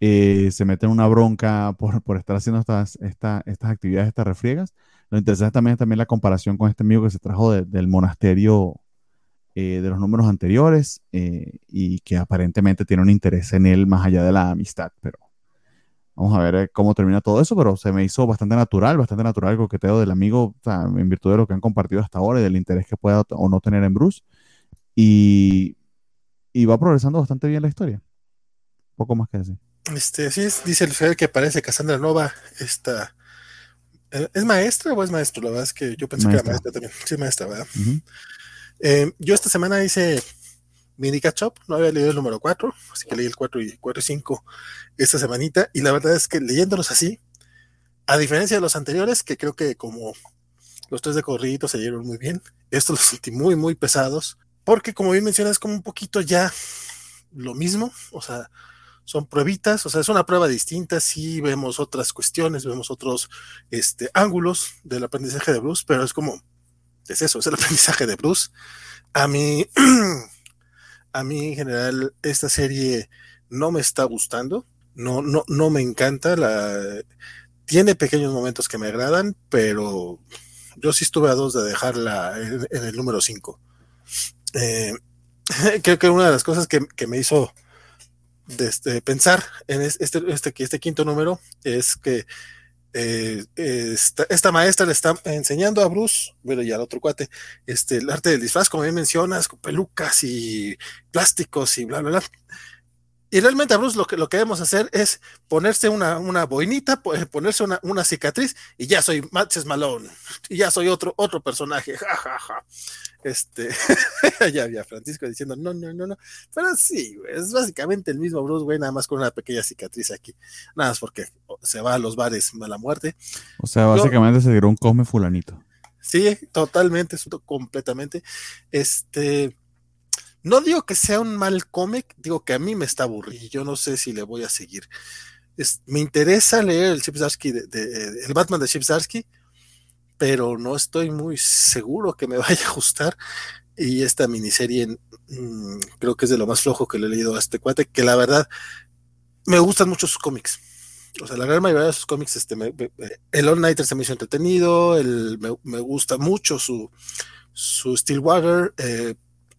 se mete en una bronca por, por estar haciendo estas, estas actividades, estas refriegas. Lo interesante también es también la comparación con este amigo que se trajo del monasterio eh, de los números anteriores eh, y que aparentemente tiene un interés en él más allá de la amistad, pero vamos a ver eh, cómo termina todo eso, pero se me hizo bastante natural, bastante natural el coqueteo del amigo en virtud de lo que han compartido hasta ahora y del interés que pueda o no tener en Bruce y, y va progresando bastante bien la historia. Poco más que decir. Este, sí, dice el que parece Cassandra Nova, esta... ¿Es maestra o es maestro? La verdad es que yo pensé que era maestra también. Sí, maestra, ¿verdad? Eh, yo esta semana hice mini catch up, no había leído el número 4, así que leí el 4 y 4 y 5 esta semanita, y la verdad es que leyéndolos así, a diferencia de los anteriores, que creo que como los tres de corrido se dieron muy bien, estos los sentí muy, muy pesados, porque como bien mencionas, como un poquito ya lo mismo, o sea, son pruebitas, o sea, es una prueba distinta, sí vemos otras cuestiones, vemos otros este, ángulos del aprendizaje de Bruce, pero es como es eso, es el aprendizaje de Bruce. A mí, a mí en general, esta serie no me está gustando, no, no, no me encanta. La, tiene pequeños momentos que me agradan, pero yo sí estuve a dos de dejarla en, el número 5. Eh, creo que una de las cosas que, me hizo este, pensar en este, este, este quinto número es que eh, esta, maestra le está enseñando a Bruce, bueno, y al otro cuate, este, el arte del disfraz, como bien mencionas, con pelucas y plásticos y bla, bla, bla. Y realmente a Bruce lo que, lo que debemos hacer es ponerse una, una boinita, ponerse una, una cicatriz y ya soy Matches Malone, y ya soy otro, otro personaje, ja, Este, ya había Francisco diciendo, no, no, no, no, pero sí, es básicamente el mismo Bruce, güey, nada más con una pequeña cicatriz aquí, nada más porque se va a los bares mala muerte. O sea, básicamente se dio un come fulanito. Sí, totalmente, completamente. Este, no digo que sea un mal cómic, digo que a mí me está aburrido yo no sé si le voy a seguir. me interesa leer el de, el Batman de Chip pero no estoy muy seguro que me vaya a gustar. Y esta miniserie mm, creo que es de lo más flojo que le he leído a este cuate, que la verdad me gustan mucho sus cómics. O sea, la gran mayoría de sus cómics, este, el All Nighter se me hizo entretenido, me, gusta mucho su, su Stillwater, eh,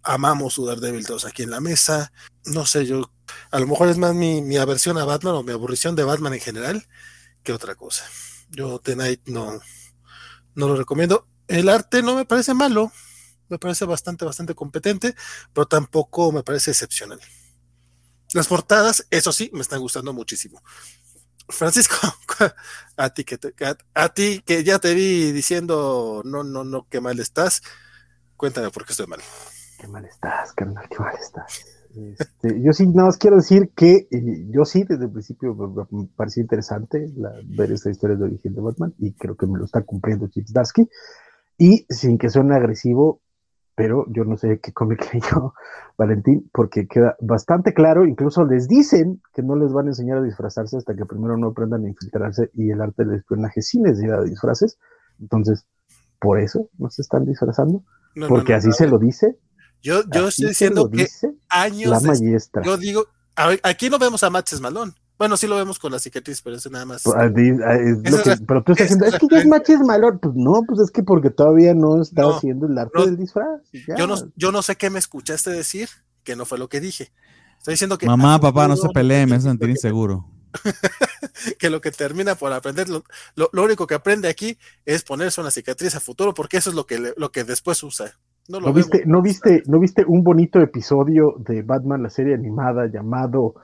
amamos su Daredevil todos aquí en la mesa. No sé, yo a lo mejor es más mi, mi aversión a Batman o mi aburrición de Batman en general que otra cosa. Yo The Night no, no lo recomiendo. El arte no me parece malo, me parece bastante, bastante competente, pero tampoco me parece excepcional. Las portadas, eso sí, me están gustando muchísimo. Francisco, a ti que a, ti que ya te vi diciendo no, no, no, qué mal estás, cuéntame por qué estoy mal. Qué mal estás, carnal, qué mal estás. Este, yo sí, nada más quiero decir que eh, yo sí, desde el principio me, pareció interesante ver esta historia de origen de Batman y creo que me lo está cumpliendo Chip Darsky. Y sin que suene agresivo, pero yo no sé qué cómic leyó Valentín, porque queda bastante claro, incluso les dicen que no les van a enseñar a disfrazarse hasta que primero no aprendan a infiltrarse y el arte del espionaje sí les lleva a disfraces. Entonces, por eso no se están disfrazando, porque así se lo dice yo, yo estoy diciendo que años. La maestra. yo digo, aquí no vemos a Matches Malón. Bueno, sí lo vemos con la cicatriz, pero eso nada más. Pues, ah, ah, pero tú estás diciendo, es, que ya es Matches Malón. Pues no, pues es que porque todavía no está haciendo el arte del disfraz. Yo, no, yo no sé qué me escuchaste decir, que no fue lo que dije. Estoy diciendo que. Mamá, papá, no se peleen, me hace sentir inseguro. que lo que termina por aprender, lo, lo, único que aprende aquí es ponerse una cicatriz a futuro, porque eso es lo que, lo que después usa. No, viste, ¿no, viste, ¿No viste un bonito episodio de Batman, la serie animada llamado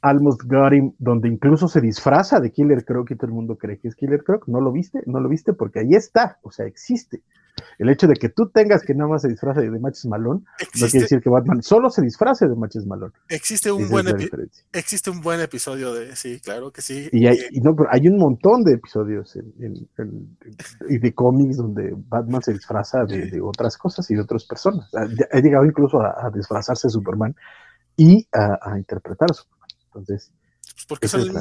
Almost Got Him, donde incluso se disfraza de Killer Croc y todo el mundo cree que es Killer Croc? ¿No lo viste? No lo viste porque ahí está, o sea, existe. El hecho de que tú tengas que nada más se disfrace de Matches Malón no quiere decir que Batman solo se disfrace de Matches Malón. Existe un buen existe un buen episodio de sí, claro que sí. Y hay, no, pero hay un montón de episodios en, y de cómics donde Batman se disfraza de, otras cosas y de otras personas. Ha, llegado incluso a, disfrazarse de Superman y a, a interpretar a Superman. Entonces, porque son, el,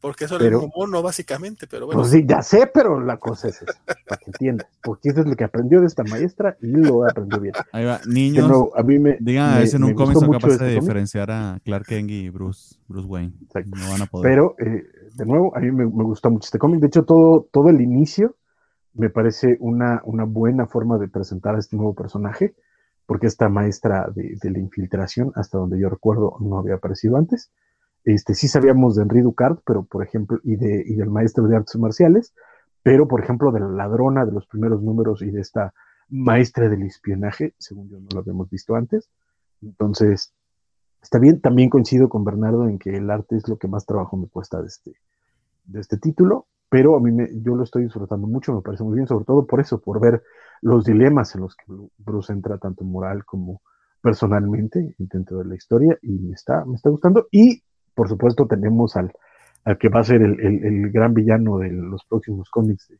porque son el mono, básicamente, pero bueno. Pues sí, ya sé, pero la cosa es esa, para que entiendas. Porque eso es lo que aprendió de esta maestra y lo aprendió bien. Ahí va, niños, a mí me, digan a veces en un cómic son capaces de este diferenciar a Clark Kent y Bruce, Bruce Wayne. No van a poder. Pero, eh, de nuevo, a mí me, me gustó mucho este cómic. De hecho, todo, todo el inicio me parece una, una buena forma de presentar a este nuevo personaje, porque esta maestra de, de la infiltración, hasta donde yo recuerdo, no había aparecido antes. Este, sí sabíamos de Henri Ducard, pero por ejemplo, y, de, y del maestro de artes marciales, pero por ejemplo de la ladrona de los primeros números y de esta maestra del espionaje, según yo no lo habíamos visto antes. Entonces, está bien, también coincido con Bernardo en que el arte es lo que más trabajo me cuesta de este, de este título, pero a mí me, yo lo estoy disfrutando mucho, me parece muy bien, sobre todo por eso, por ver los dilemas en los que Bruce entra tanto moral como personalmente dentro de la historia y me está, me está gustando. Y por supuesto tenemos al, al que va a ser el, gran villano de los próximos cómics de,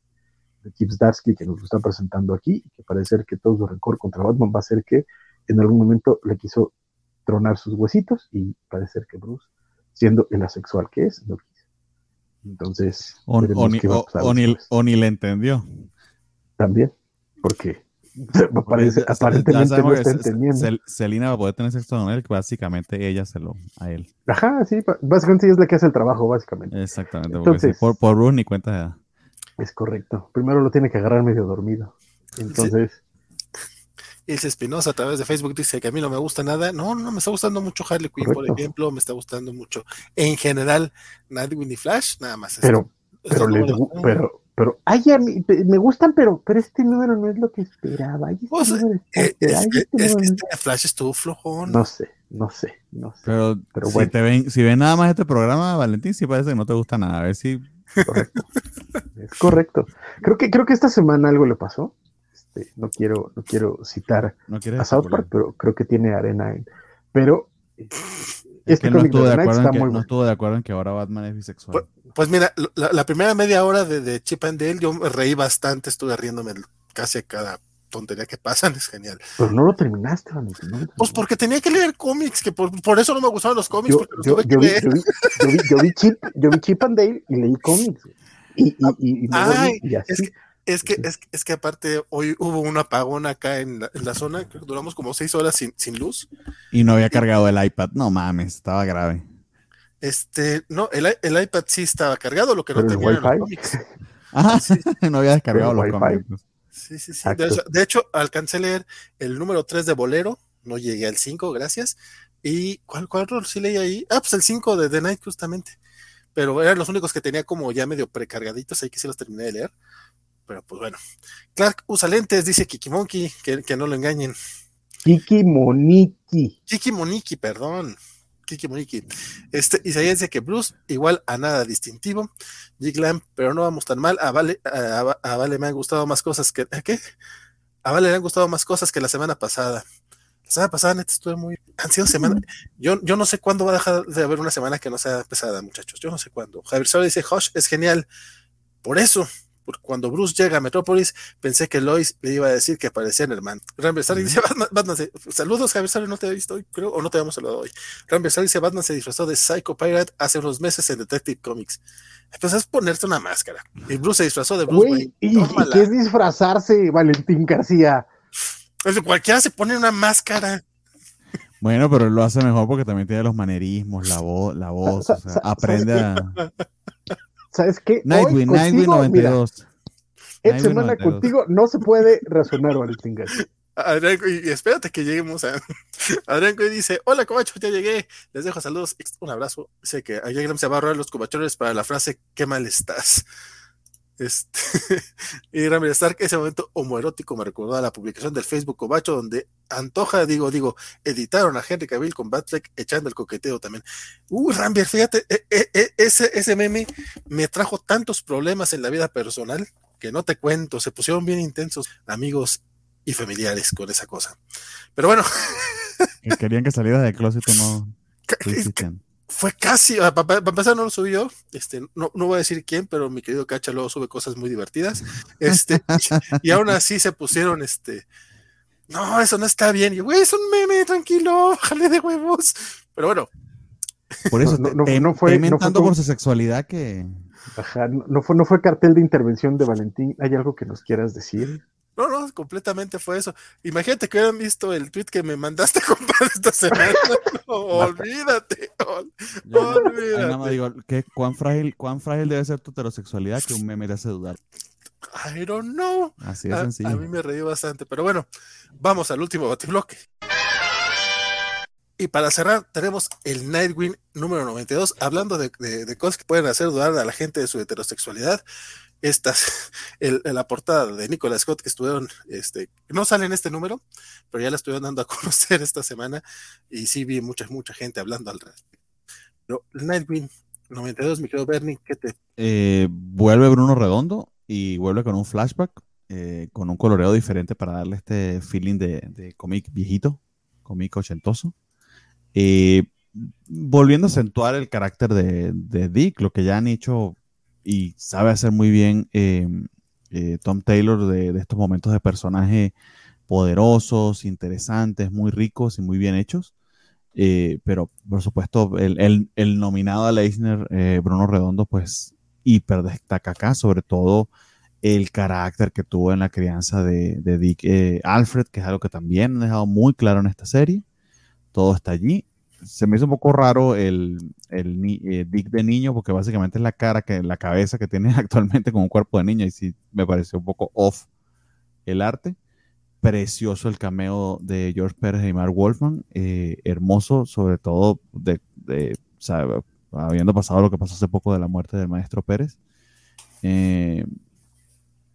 de Chip Zdarsky, que nos lo está presentando aquí, y que parece ser que todo su rencor contra Batman va a ser que en algún momento le quiso tronar sus huesitos y parece ser que Bruce, siendo el asexual que es, lo quiso. Entonces, o, ni, le entendió. También, porque Parece, aparentemente no está entendiendo. Celina va a poder tener sexo con él, básicamente ella se lo a él. Ajá, sí, básicamente ella es la que hace el trabajo, básicamente. Exactamente, Entonces, por, por Bruce ni cuenta de edad. Es correcto. Primero lo tiene que agarrar medio dormido. Entonces. Ilse Espinosa a través de Facebook dice que a mí no me gusta nada. No, no me está gustando mucho Harley Quinn, por ejemplo. Me está gustando mucho en general Nightwing y Flash, nada más. Pero, pero, pero, pero, ay, a mí, me gustan, pero, pero este número no es lo que esperaba. Este pues, eh, es, que, este Flash estuvo flojón. No sé, no sé, no sé. Pero, si, te ven, si ven nada más este programa, Valentín, sí parece que no te gusta nada. A ver si. Correcto. es correcto. Creo que, creo que esta semana algo le pasó. Este, no quiero, no quiero citar a South Park, pero creo que tiene arena en. Pero este no estuvo, de acuerdo en que, no estuvo de acuerdo en que ahora Batman es bisexual. Pues, pues mira, la, primera media hora de, Chip and Dale yo me reí bastante, estuve riéndome casi a cada tontería que pasan, es genial. Pero no lo terminaste, Pues porque tenía que leer cómics, que por, eso no me gustaban los cómics, yo, vi, yo, vi, Chip, yo vi Chip and Dale y leí cómics. Y, y, y, y así. Es que, es, es, que aparte hoy hubo un apagón acá en la, en la zona, que duramos como seis horas sin, sin, luz. Y no había cargado el iPad, no mames, estaba grave. Este, no, el, el iPad sí estaba cargado, lo que no tenía el Ah, sí, no había descargado los cómics. Sí, sí, sí. De hecho, de hecho, alcancé a leer el número 3 de Bolero, no llegué al 5, gracias, ¿Y cuál, cuál sí leí ahí? Ah, pues el 5 de The Night, justamente. Pero eran los únicos que tenía como ya medio precargaditos, ahí que sí los terminé de leer. Pero pues bueno. Clark usa lentes, dice Kiki Monkey, que, que no lo engañen. Kiki Moniki. Kiki Moniki, perdón. Kiki Moniki. Este, Isaías dice que Bruce igual a nada distintivo. Glam, pero no vamos tan mal. A Vale, a, a Vale me han gustado más cosas que. ¿a ¿Qué? A Vale le han gustado más cosas que la semana pasada. La semana pasada, neta, estuve muy. Han sido semanas. Yo, yo no sé cuándo va a dejar de haber una semana que no sea pesada, muchachos. Yo no sé cuándo. Javier Solo dice: Josh es genial. Por eso, porque cuando Bruce llega a Metrópolis, pensé que Lois le iba a decir que aparecía en Herman. Rambler Star dice: Batman, Batman se... Saludos, Javier Solo, no te he visto hoy, creo, o no te habíamos saludado hoy. Rambler Star dice: Batman se disfrazó de Psycho Pirate hace unos meses en Detective Comics. Pues es ponerte una máscara. Y Bruce se disfrazó de Bruce Wayne. ¿Y, ¿y qué es disfrazarse, Valentín García? Cualquiera se pone una máscara. Bueno, pero él lo hace mejor porque también tiene los manerismos, la voz, la voz, o sea, aprende a. ¿Sabes qué? Nightwing, Hoy Nightwing contigo, 92. Mira, esta semana 92. contigo no se puede razonar, Valentín. Adrián, y espérate que lleguemos a. Adrián Coy dice: Hola, Cobacho, ya llegué. Les dejo saludos. Un abrazo. Dice que a Graham se va a ahorrar los cobachones para la frase: Qué mal estás. Este, y Ramírez Stark, ese momento homoerótico me recordó a la publicación del Facebook Cobacho, donde Antoja, digo, digo, editaron a Henry Cavill con Batfleck echando el coqueteo también. Uh, Rambier, fíjate, e, e, e, ese, ese meme me trajo tantos problemas en la vida personal que no te cuento, se pusieron bien intensos amigos y familiares con esa cosa. Pero bueno. Que querían que salieras del closet o no. Fue casi, para, para empezar no lo subió, este, no, no voy a decir quién, pero mi querido Cacha luego sube cosas muy divertidas, este, y, aún así se pusieron, este, no, eso no está bien, y güey, es un meme, tranquilo, jale de huevos, pero bueno. Por eso, no, no, te, no fue, no fue por su sexualidad que... Ajá, no, fue, no fue cartel de intervención de Valentín, ¿hay algo que nos quieras decir? No, no, completamente fue eso. Imagínate que hubieran visto el tweet que me mandaste, compadre, esta semana. No, olvídate. Ol, Yo, olvídate. Nada más digo, ¿qué, cuán, frágil, ¿cuán frágil debe ser tu heterosexualidad que un meme te hace dudar? I don't know. Así de sencillo. A mí me reí batibloque. Pero bueno, vamos al último batibloque. Y para cerrar, tenemos el Nightwing número 92, hablando de, de, de cosas que pueden hacer dudar a la gente de su heterosexualidad estas, el, la portada de Nicolas Scott que estuvieron, este, no sale en este número, pero ya la estuvieron dando a conocer esta semana y sí vi mucha, mucha gente hablando al respecto. Pero Nightwing 92, mi querido Bernie, ¿qué te? Eh, vuelve Bruno Redondo y vuelve con un flashback, eh, con un coloreo diferente para darle este feeling de, de cómic viejito, cómic ochentoso. Eh, volviendo a acentuar el carácter de, de Dick, lo que ya han hecho y sabe hacer muy bien eh, eh, Tom Taylor de, estos momentos de personaje poderosos, interesantes, muy ricos y muy bien hechos. Eh, pero por supuesto, el, el, nominado a Leisner, Bruno Redondo, pues hiper destaca acá, sobre todo el carácter que tuvo en la crianza de, de Dick Alfred, que es algo que también han dejado muy claro en esta serie. Todo está allí se me hizo un poco raro el, el eh, Dick de niño, porque básicamente es la cara, que la cabeza que tiene actualmente con un cuerpo de niño, y sí me pareció un poco off el arte. Precioso el cameo de George Pérez y Mark Wolfman, eh, hermoso, sobre todo de, de habiendo pasado lo que pasó hace poco de la muerte del maestro Pérez. Eh,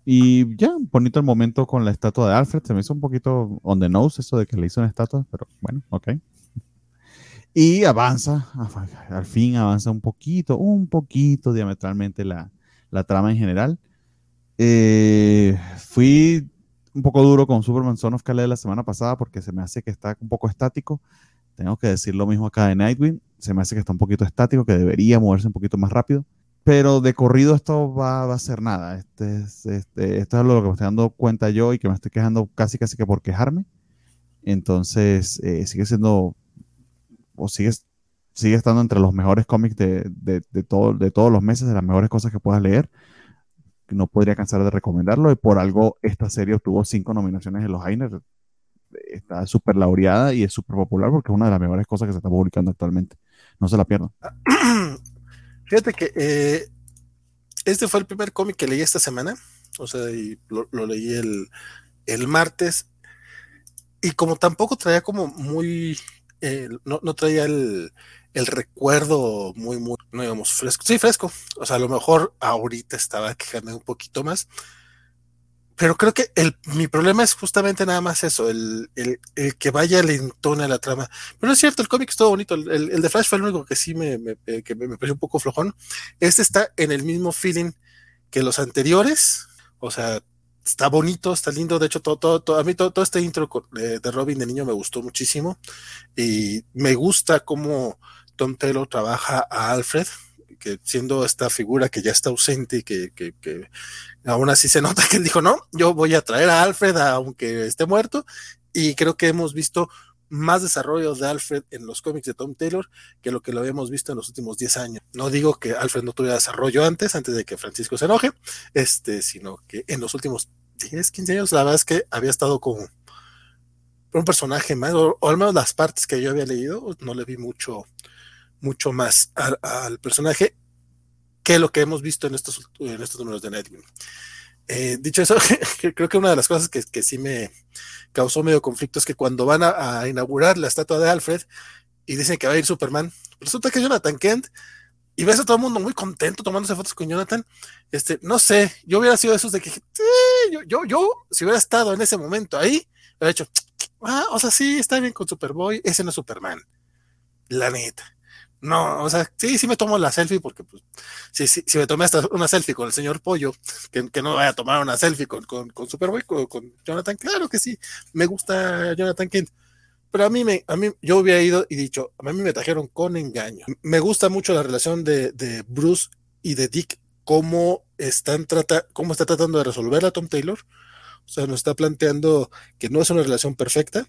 y ya, bonito el momento con la estatua de Alfred. Se me hizo un poquito on the nose eso de que le hizo una estatua, pero bueno, ok. Y avanza, al fin avanza un poquito, un poquito diametralmente la, la trama en general. Eh, fui un poco duro con Superman Son of Kal la semana pasada porque se me hace que está un poco estático. Tengo que decir lo mismo acá de Nightwing. Se me hace que está un poquito estático, que debería moverse un poquito más rápido. Pero de corrido esto va, a ser nada. Este, este, esto es lo que me estoy dando cuenta yo y que me estoy quejando casi casi que por quejarme. Entonces eh, sigue siendo o sigue, sigue estando entre los mejores cómics de, de, de, todo, de todos los meses, de las mejores cosas que puedas leer. No podría cansar de recomendarlo y por algo esta serie obtuvo cinco nominaciones en los Heiner. Está súper laureada y es súper popular porque es una de las mejores cosas que se está publicando actualmente. No se la pierdan. Fíjate que eh, este fue el primer cómic que leí esta semana. O sea, y lo, lo leí el, el martes. Y como tampoco traía como muy no, no, traía el, el, recuerdo muy, muy, no digamos fresco. Sí, fresco. O sea, a lo mejor ahorita estaba quejando un poquito más. Pero creo que el, mi problema es justamente nada más eso, el, el, el que vaya lentona a la trama. Pero es cierto, el cómic es todo bonito. El, de Flash fue el único que sí me, me, que me pareció un poco flojón. Este está en el mismo feeling que los anteriores. O sea, está bonito, está lindo. De hecho, todo, todo, todo a mí todo, todo este intro de, de, Robin de niño me gustó muchísimo. Y me gusta cómo Tom Taylor trabaja a Alfred, que siendo esta figura que ya está ausente y que, que, que, aún así se nota que él dijo, no, yo voy a traer a Alfred aunque esté muerto. Y creo que hemos visto más desarrollo de Alfred en los cómics de Tom Taylor que lo que lo habíamos visto en los últimos 10 años. No digo que Alfred no tuviera desarrollo antes, antes de que Francisco se enoje, este, sino que en los últimos 10, 15 años, la verdad es que había estado como un personaje más, o, al menos las partes que yo había leído, no le vi mucho, mucho más al, al personaje que lo que hemos visto en estos, en estos números de Nightwing. Eh, dicho eso, creo que una de las cosas que, que, sí me causó medio conflicto es que cuando van a, inaugurar la estatua de Alfred y dicen que va a ir Superman, resulta que Jonathan Kent y ves a todo el mundo muy contento tomándose fotos con Jonathan. Este, no sé, yo hubiera sido de esos de que yo, yo, yo, si hubiera estado en ese momento ahí, hubiera hecho, ah, o sea, sí, está bien con Superboy, ese no es Superman, la neta. No, o sea, sí, sí me tomo la selfie porque, pues, si, si, si me tomé hasta una selfie con el señor Pollo, que, que no vaya a tomar una selfie con, con, con Superboy, con, con, Jonathan, claro que sí, me gusta Jonathan Kent. Pero a mí, me, a mí, yo hubiera ido y dicho, a mí me trajeron con engaño. Me gusta mucho la relación de, de Bruce y de Dick, cómo, están trata, cómo está tratando de resolver a Tom Taylor. O sea, nos está planteando que no es una relación perfecta.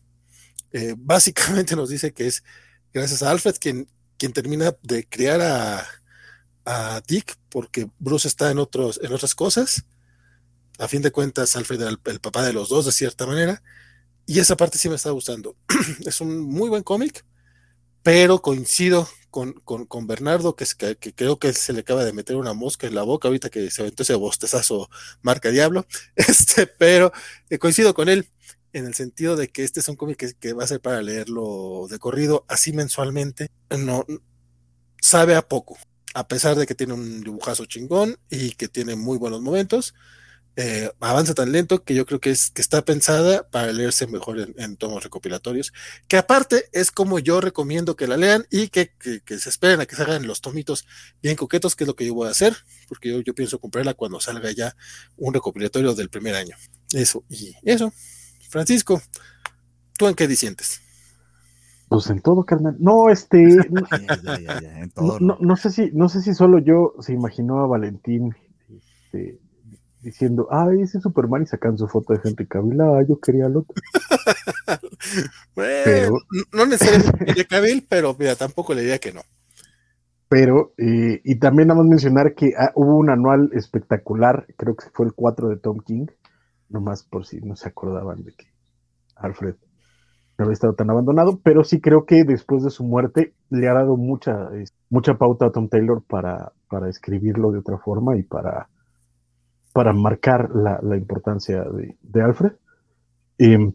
Eh, básicamente nos dice que es gracias a Alfred quien, quien termina de criar a, Dick porque Bruce está en, otros, en otras cosas. A fin de cuentas, Alfred era el, papá de los dos de cierta manera. Y esa parte sí me está gustando. es un muy buen cómic, pero coincido con, con, con Bernardo, que, que, creo que se le acaba de meter una mosca en la boca ahorita que se aventó ese bostezazo marca diablo. Este, pero eh, coincido con él en el sentido de que este es un cómic que, que, va a ser para leerlo de corrido, así mensualmente, no sabe a poco, a pesar de que tiene un dibujazo chingón y que tiene muy buenos momentos. Eh, avanza tan lento que yo creo que es que está pensada para leerse mejor en, en, tomos recopilatorios, que aparte es como yo recomiendo que la lean y que, que, que, se esperen a que salgan los tomitos bien coquetos, que es lo que yo voy a hacer, porque yo, yo pienso comprarla cuando salga ya un recopilatorio del primer año. Eso, y eso. Francisco, ¿tú en qué disientes? Pues en todo, carnal. No, este. ya, ya, ya, todo, no, no, no, sé si, no sé si solo yo se imaginó a Valentín este, diciendo, ay, ese Superman y sacan su foto de Henry Cavill, ah, yo quería al otro. bueno, pero, no necesariamente de Cavill, pero mira, tampoco le diría que no. Pero, eh, y también nada más mencionar que ah, hubo un anual espectacular, creo que fue el 4 de Tom King, nomás por si no se acordaban de que Alfred había estado tan abandonado, pero sí creo que después de su muerte le ha dado mucha, mucha pauta a Tom Taylor para, para escribirlo de otra forma y para, para marcar la, la importancia de, de Alfred. Eh,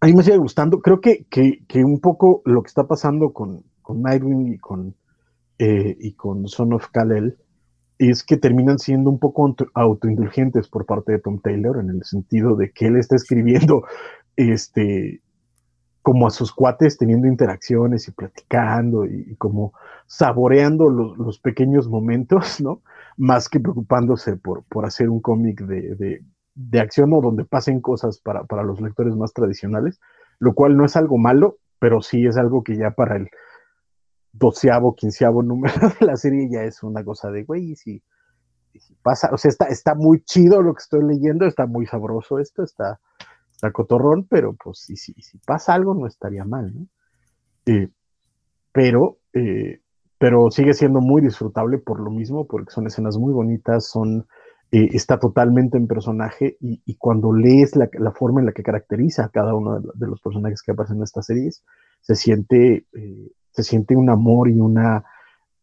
a mí me sigue gustando, creo que, que, que, un poco lo que está pasando con, con Nightwing y con, eh, y con Son of Kal-El es que terminan siendo un poco autoindulgentes por parte de Tom Taylor, en el sentido de que él está escribiendo este, como a sus cuates, teniendo interacciones y platicando y, como saboreando los, los, pequeños momentos, ¿no? Más que preocupándose por, por hacer un cómic de, de, de, acción o donde pasen cosas para, para los lectores más tradicionales, lo cual no es algo malo, pero sí es algo que ya para el doceavo, quinceavo número de la serie ya es una cosa de, güey, y si, pasa, o sea, está, está muy chido lo que estoy leyendo, está muy sabroso esto, está, está cotorrón, pero pues y si, si pasa algo no estaría mal, ¿no? Eh, pero, eh, pero sigue siendo muy disfrutable por lo mismo, porque son escenas muy bonitas, son, eh, está totalmente en personaje y, cuando lees la, la, forma en la que caracteriza a cada uno de, los personajes que aparecen en estas series, se siente se siente un amor y una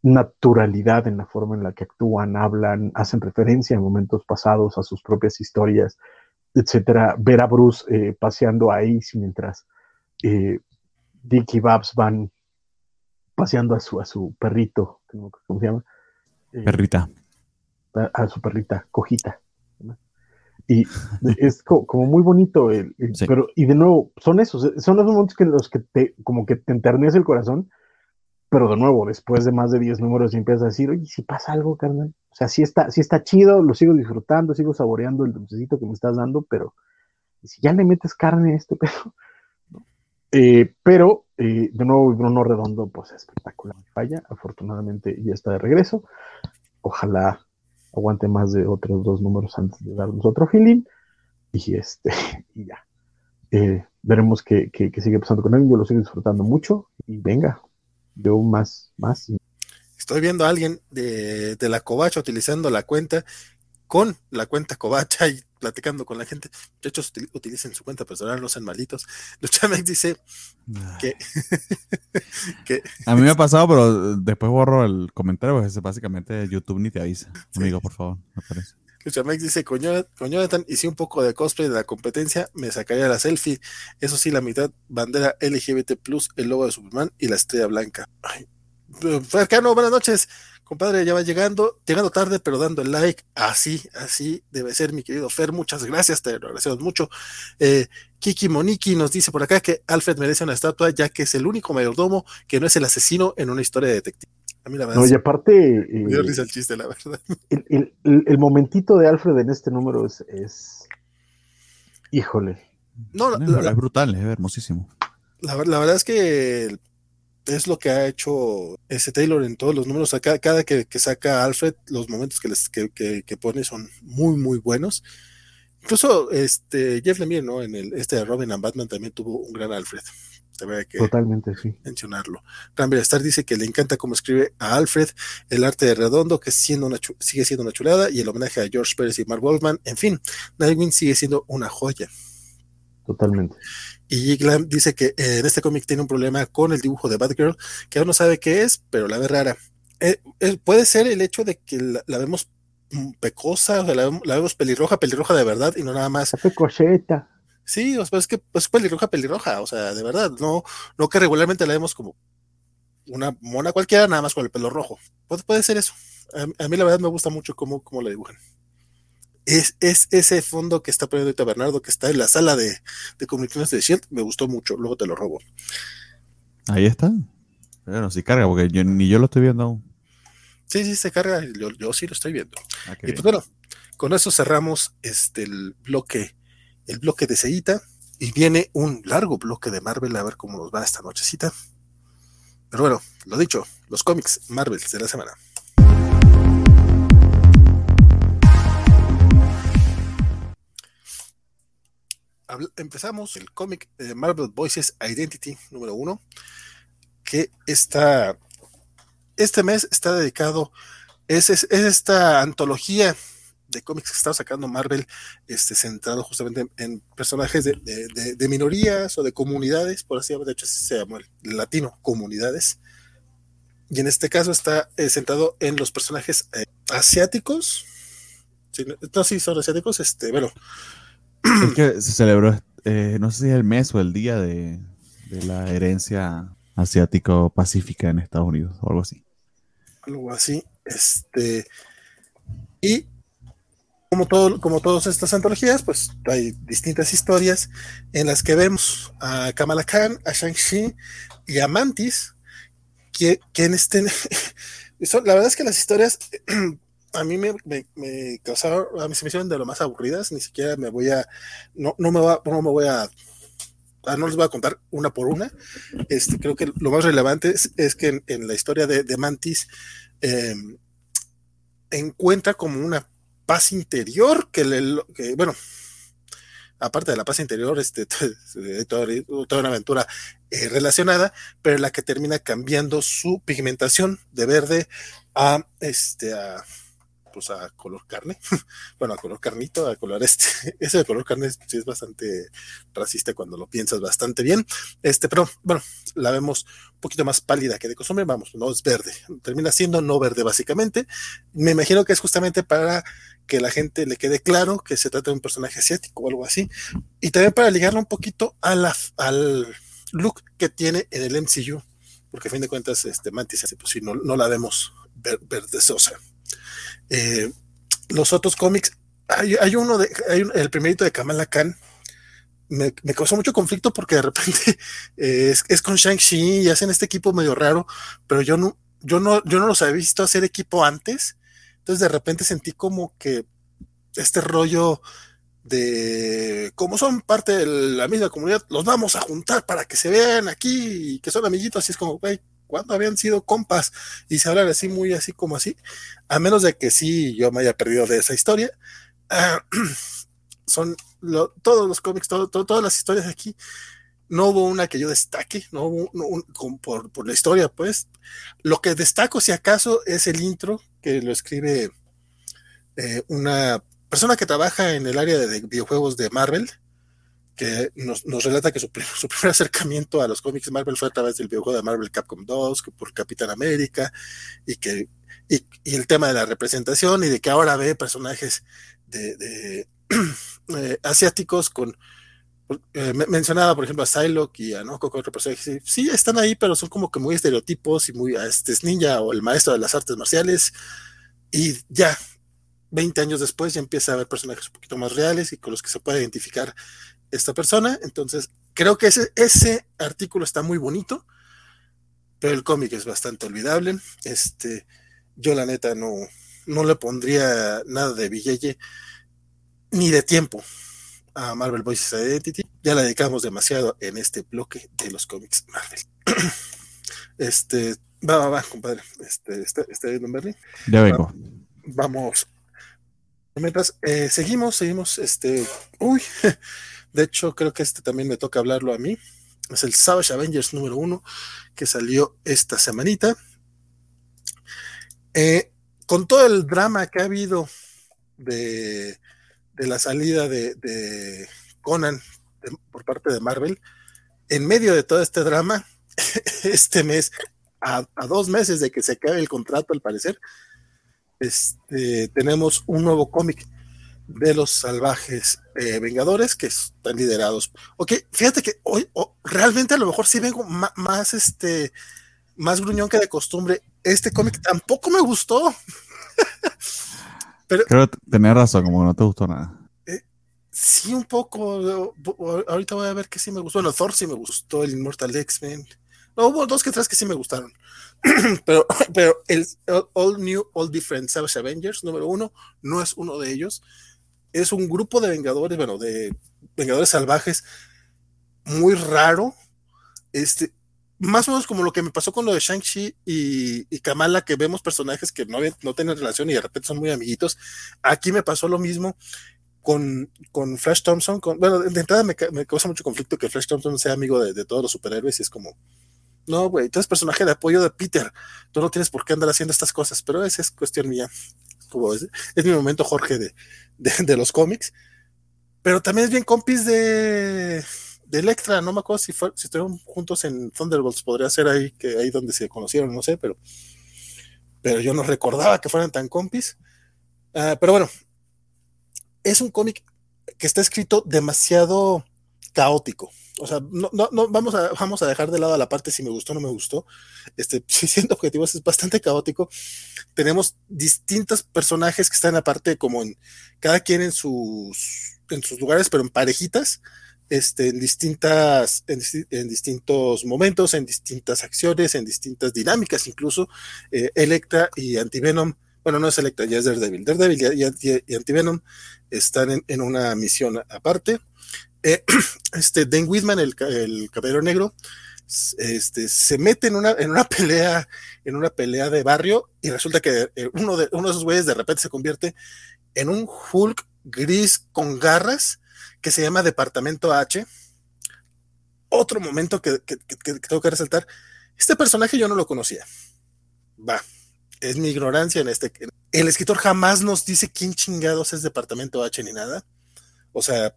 naturalidad en la forma en la que actúan, hablan, hacen referencia en momentos pasados a sus propias historias, etcétera. Ver a Bruce eh, paseando a Ace mientras eh, Dick y Babs van paseando a su, a su perrito, ¿cómo se llama? Eh, perrita. A, su perrita, cojita. Y es como muy bonito, el, pero, y de nuevo, son esos, son esos momentos que los que te, como que te enternece el corazón, pero de nuevo, después de más de 10 números, empiezas a decir, oye, si pasa algo, carnal. O sea, sí está, sí está chido, lo sigo disfrutando, sigo saboreando el dulcecito que me estás dando, pero si ya le metes carne a este pedo. Eh, pero, eh, de nuevo, Bruno Redondo, pues espectacular. Falla, afortunadamente ya está de regreso. Ojalá aguante más de otros dos números antes de darnos otro feeling. Y este, y ya. Eh, veremos qué, qué, sigue pasando con él. Yo lo sigo disfrutando mucho. Y venga, yo más, más. Estoy viendo a alguien de, de la covacha utilizando la cuenta con la cuenta covacha y platicando con la gente. Muchachos, utilicen su cuenta personal, no sean malditos. Luchamex dice que, A mí me ha pasado, pero después borro el comentario, porque básicamente YouTube ni te avisa. Amigo, por favor, me parece. Luchamex dice, con Jonathan hice un poco de cosplay de la competencia, me sacaría la selfie. Eso sí, la mitad, bandera LGBT+, el logo de Superman y la estrella blanca. Ay, Arcano, buenas noches. Compadre, ya va llegando, llegando tarde, pero dando el like. Así, así debe ser, mi querido Fer. Muchas gracias, te lo agradecemos mucho. Eh, Kiki Moniki nos dice por acá que Alfred merece una estatua, ya que es el único mayordomo que no es el asesino en una historia de detective. A mí la verdad. No, y aparte. me dio eh, risa el chiste, la verdad. El, momentito de Alfred en este número es. Híjole. No, es brutal, es hermosísimo. La, la verdad es que es lo que ha hecho ese Taylor en todos los números. Cada, cada que, saca Alfred, los momentos que, les, que, pone son muy, muy buenos. Incluso este Jeff Lemire, ¿no? En el este de Robin and Batman también tuvo un gran Alfred. Que Totalmente, sí. Mencionarlo. Rambler Star dice que le encanta cómo escribe a Alfred, el arte de Redondo, que siendo una sigue siendo una chulada, y el homenaje a George Pérez y Mark Wolfman. En fin, Nightwing sigue siendo una joya. Totalmente. Y Glam dice que eh, en este cómic tiene un problema con el dibujo de Batgirl, que aún no sabe qué es, pero la ve rara. Eh, eh, puede ser el hecho de que la, vemos mm, pecosa, o sea, la, vemos pelirroja, pelirroja de verdad, y no nada más. Sí, o sea, es que es pelirroja, pelirroja, o sea, de verdad, no, no que regularmente la vemos como una mona cualquiera, nada más con el pelo rojo. Puede, puede ser eso. A, mí la verdad me gusta mucho cómo, cómo la dibujan es, es, ese fondo que está poniendo ahorita Bernardo, que está en la sala de, de comunicaciones de Shield, me gustó mucho, luego te lo robo. Ahí está. Bueno, si carga, porque yo, ni yo lo estoy viendo aún. Sí, sí, se carga, yo, sí lo estoy viendo. Ah, y pues bueno, con eso cerramos este el bloque, el bloque de Seita, y viene un largo bloque de Marvel, a ver cómo nos va esta nochecita. Pero bueno, lo dicho, los cómics Marvel de la semana. empezamos el cómic de Marvel Voices Identity número uno, que está, este mes está dedicado, es, es, esta antología de cómics que está sacando Marvel, este, centrado justamente en, personajes de, minorías o de comunidades, por así de hecho se llama el latino, comunidades. Y en este caso está eh, centrado en los personajes eh, asiáticos. no, sí, son asiáticos, este, bueno, que se celebró, eh, no sé si es el mes o el día de, la herencia asiático-pacífica en Estados Unidos o algo así. Algo así. Este, y como, todo, como todas estas antologías, pues hay distintas historias en las que vemos a Kamala Khan, a Shang-Chi y a Mantis, que, en este... la verdad es que las historias a mí me, causaron, a mí se me hicieron de lo más aburridas, ni siquiera me voy a, no, no me va, no me voy a, no les voy a contar una por una. Este, creo que lo más relevante es, que en, la historia de, de Mantis em, encuentra como una paz interior que le, bueno, aparte de la paz interior, este, toda, toda una aventura eh, relacionada, pero la que termina cambiando su pigmentación de verde a, este, a, pues a color carne, bueno, a color carnito, a color este, ese de color carne sí es bastante racista cuando lo piensas bastante bien, este, pero bueno, la vemos un poquito más pálida que de costumbre, vamos, no es verde, termina siendo no verde básicamente, me imagino que es justamente para que la gente le quede claro que se trata de un personaje asiático o algo así, y también para ligarlo un poquito a la, al look que tiene en el MCU, porque a fin de cuentas, este, Mantis, pues si no, no la vemos sosa. Eh, los otros cómics, hay, uno de, hay el primerito de Kamala Khan, me, causó mucho conflicto porque de repente es, es, con Shang-Chi y hacen este equipo medio raro, pero yo no, yo no, yo no los había visto hacer equipo antes, entonces de repente sentí como que este rollo de como son parte de la misma comunidad, los vamos a juntar para que se vean aquí y que son amiguitos, así es como, güey, ¿cuándo habían sido compas? Y se hablan así, muy así como así, a menos de que sí yo me haya perdido de esa historia. Ah, son todos los cómics, todas las historias aquí. No hubo una que yo destaque, no hubo por, por, la historia, pues. Lo que destaco, si acaso, es el intro que lo escribe eh, una persona que trabaja en el área de videojuegos de Marvel, que nos, relata que su, su, primer acercamiento a los cómics de Marvel fue a través del videojuego de Marvel Capcom 2, que por Capitán América, y que y, el tema de la representación y de que ahora ve personajes de, eh, asiáticos con eh, mencionaba por ejemplo a Psylocke y a no otro personaje sí están ahí pero son como que muy estereotipos y muy este es ninja o el maestro de las artes marciales y ya 20 años después ya empieza a haber personajes un poquito más reales y con los que se puede identificar esta persona. Entonces, creo que ese, ese artículo está muy bonito, pero el cómic es bastante olvidable. Este, yo la neta no, no le pondría nada de billete ni de tiempo a Marvel Voices Identity. Ya la dedicamos demasiado en este bloque de los cómics Marvel. este, va, va, va, compadre. Este, ¿está, está viendo Bernie? Ya vengo. Vamos Mientras eh, seguimos, seguimos, este, uy, de hecho creo que este también me toca hablarlo a mí. Es el Savage Avengers número uno que salió esta semanita. Eh, con todo el drama que ha habido de, de la salida de, Conan por parte de Marvel, en medio de todo este drama, este mes, a, dos meses de que se acabe el contrato al parecer, este, tenemos un nuevo cómic de los salvajes eh, vengadores que están liderados. Ok, fíjate que hoy realmente a lo mejor sí vengo más, este más gruñón que de costumbre. Este cómic tampoco me gustó. Pero, Creo que tenés razón, como no te gustó nada. Eh, sí, un poco. Ahorita voy a ver que sí me gustó. Bueno, Thor sí me gustó, el Immortal X-Men. No, hubo dos que tres que sí me gustaron. pero, pero el All New, All Different Savage Avengers, número uno, no es uno de ellos. Es un grupo de vengadores, bueno, de vengadores salvajes muy raro. Este, más o menos como lo que me pasó con lo de Shang-Chi y, Kamala, que vemos personajes que no, no tienen relación y de repente son muy amiguitos. Aquí me pasó lo mismo con, con Flash Thompson. Bueno, de entrada me, causa mucho conflicto que Flash Thompson sea amigo de, todos los superhéroes y es como, no, güey, tú eres personaje de apoyo de Peter. Tú no tienes por qué andar haciendo estas cosas, pero esa es cuestión mía. Como es, mi momento, Jorge, de, de, los cómics. Pero también es bien compis de, de Electra. No me acuerdo si, fue, si estuvieron juntos en Thunderbolts. Podría ser ahí, que ahí donde se conocieron, no sé, pero, pero yo no recordaba que fueran tan compis. Ah, pero bueno, es un cómic que está escrito demasiado caótico o sea, no, no, no, vamos a, vamos a dejar de lado la parte si me gustó o no me gustó. Este, si siendo objetivos, es bastante caótico. Tenemos distintos personajes que están aparte, como en cada quien en sus, en sus lugares, pero en parejitas, este, en distintas, en, distintos momentos, en distintas acciones, en distintas dinámicas, incluso eh, Electra y Antivenom. Bueno, no es Electra, ya es Daredevil. Daredevil y, y, Antivenom están en, en una misión aparte eh, este, Dan Whitman, el, el caballero negro, este, se mete en una, en una pelea, en una pelea de barrio, y resulta que eh, uno de, uno de esos güeyes de repente se convierte en un Hulk gris con garras que se llama Departamento H. Otro momento que, tengo que resaltar, este personaje yo no lo conocía. Va, es mi ignorancia en este. El escritor jamás nos dice quién chingados es Departamento H ni nada. O sea,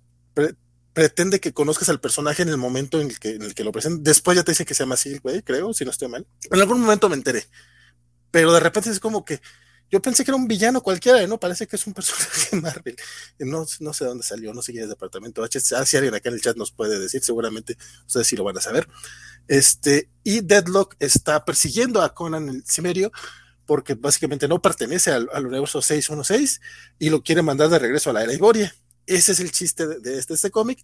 pretende que conozcas al personaje en el momento en el que, lo presenta. Después ya te dice que se llama así, güey, creo, si no estoy mal. En algún momento me enteré. Pero de repente es como que yo pensé que era un villano cualquiera, ¿no? Parece que es un personaje Marvel. No, no sé dónde salió, no sé quién es Departamento H. Ah, si alguien acá en el chat nos puede decir, seguramente ustedes sí lo van a saber. Este, y Deadlock está persiguiendo a Conan el Cimerio porque básicamente no pertenece al, universo 616 y lo quiere mandar de regreso a la era Iboria. Ese es el chiste de, este, este cómic.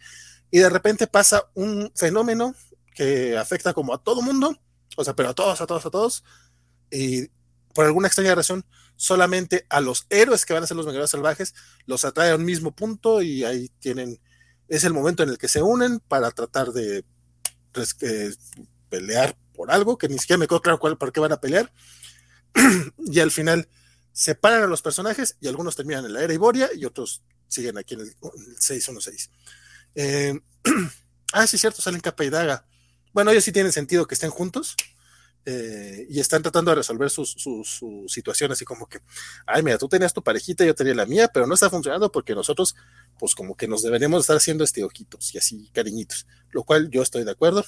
Y de repente pasa un fenómeno que afecta como a todo mundo, o sea, pero a todos, a todos, a todos. Y por alguna extraña razón, solamente a los héroes que van a ser los Vengadores Salvajes los atrae a un mismo punto y ahí tienen, es el momento en el que se unen para tratar de pues, pelear por algo, que ni siquiera me quedó claro cuál, por qué van a pelear. y al final separan a los personajes y algunos terminan en la era Iboria y otros siguen aquí en el, 616. Eh, ah, sí, cierto, salen capa y daga. Bueno, ellos sí tienen sentido que estén juntos. Eh, y están tratando de resolver su, situación así como que, ay, mira, tú tenías tu parejita, yo tenía la mía, pero no está funcionando porque nosotros, pues como que nos deberíamos estar haciendo este ojitos y así cariñitos, lo cual yo estoy de acuerdo.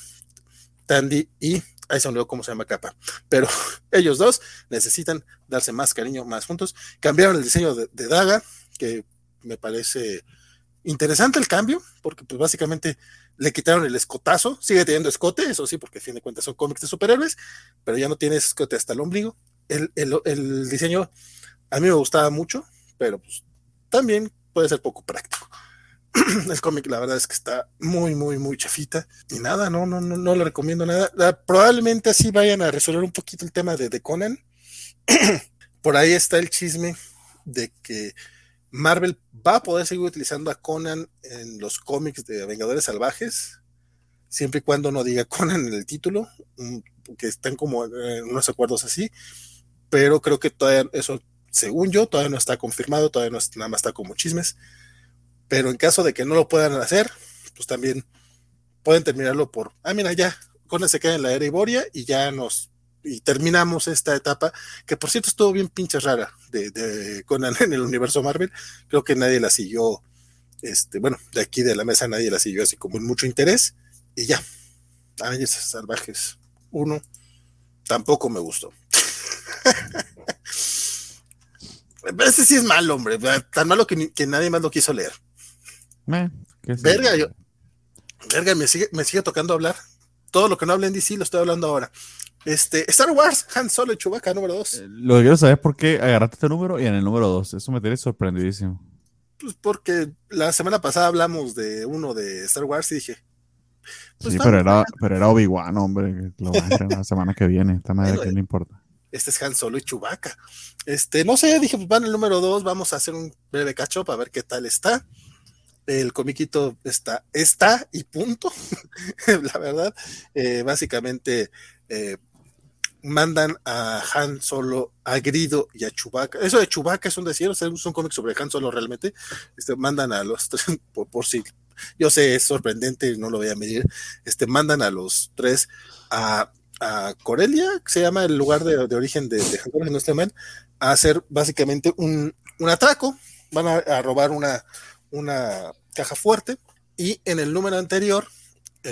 Tandy y ahí se olvidó cómo se llama capa, pero ellos dos necesitan darse más cariño, más juntos. Cambiaron el diseño de, Daga, que me parece interesante el cambio, porque pues básicamente le quitaron el escotazo, sigue teniendo escote, eso sí, porque a fin de cuentas son cómics de superhéroes, pero ya no tiene escote hasta el ombligo. El, el diseño a mí me gustaba mucho, pero pues también puede ser poco práctico. el cómic, la verdad es que está muy, muy, muy chafita. Y nada, no, no, no, no le recomiendo nada. probablemente así vayan a resolver un poquito el tema de, de Conan. Por ahí está el chisme de que Marvel va a poder seguir utilizando a Conan en los cómics de Vengadores Salvajes, siempre y cuando no diga Conan en el título, mm, que están como unos acuerdos así, pero creo que todavía eso, según yo, todavía no está confirmado, todavía no nada más está como chismes pero en caso de que no lo puedan hacer, pues también pueden terminarlo por, ah, mira, ya, Conan se queda en la era Iboria y ya nos, y terminamos esta etapa, que por cierto estuvo bien pinche rara de, de Conan en el universo Marvel, creo que nadie la siguió, este, bueno, de aquí de la mesa nadie la siguió así como en mucho interés, y ya, esas salvajes, uno, tampoco me gustó. Ese sí es malo, hombre, tan malo que, que nadie más lo quiso leer. Eh, verga, yo, verga, me sigue, me sigue tocando hablar. Todo lo que no hablé en DC lo estoy hablando ahora. Este, Star Wars, Han Solo y Chewbacca, número 2. Eh, lo que quiero saber es por qué agarraste este número y en el número 2. Eso me tiene sorprendidísimo. Pues porque la semana pasada hablamos de uno de Star Wars y dije. Pues sí, pero era, pero era Obi-Wan, hombre. Lo va a la semana que viene. Esta madre que no importa. Este es Han Solo y Chewbacca. Este, no sé, dije, pues van el número 2. Vamos a hacer un breve cacho para ver qué tal está el comiquito está, está y punto. la verdad, eh, básicamente eh, mandan a Han Solo, a Grido y a Chewbacca. Eso de Chewbacca es un decir, es un cómic sobre Han Solo realmente. Este, mandan a los tres, por, si, yo sé, es sorprendente, no lo voy a medir. Este, mandan a los tres a, a Corelia, que se llama el lugar de, origen de, Han Solo, no esté mal, a hacer básicamente un, un atraco. Van a robar una, una caja fuerte y en el número anterior,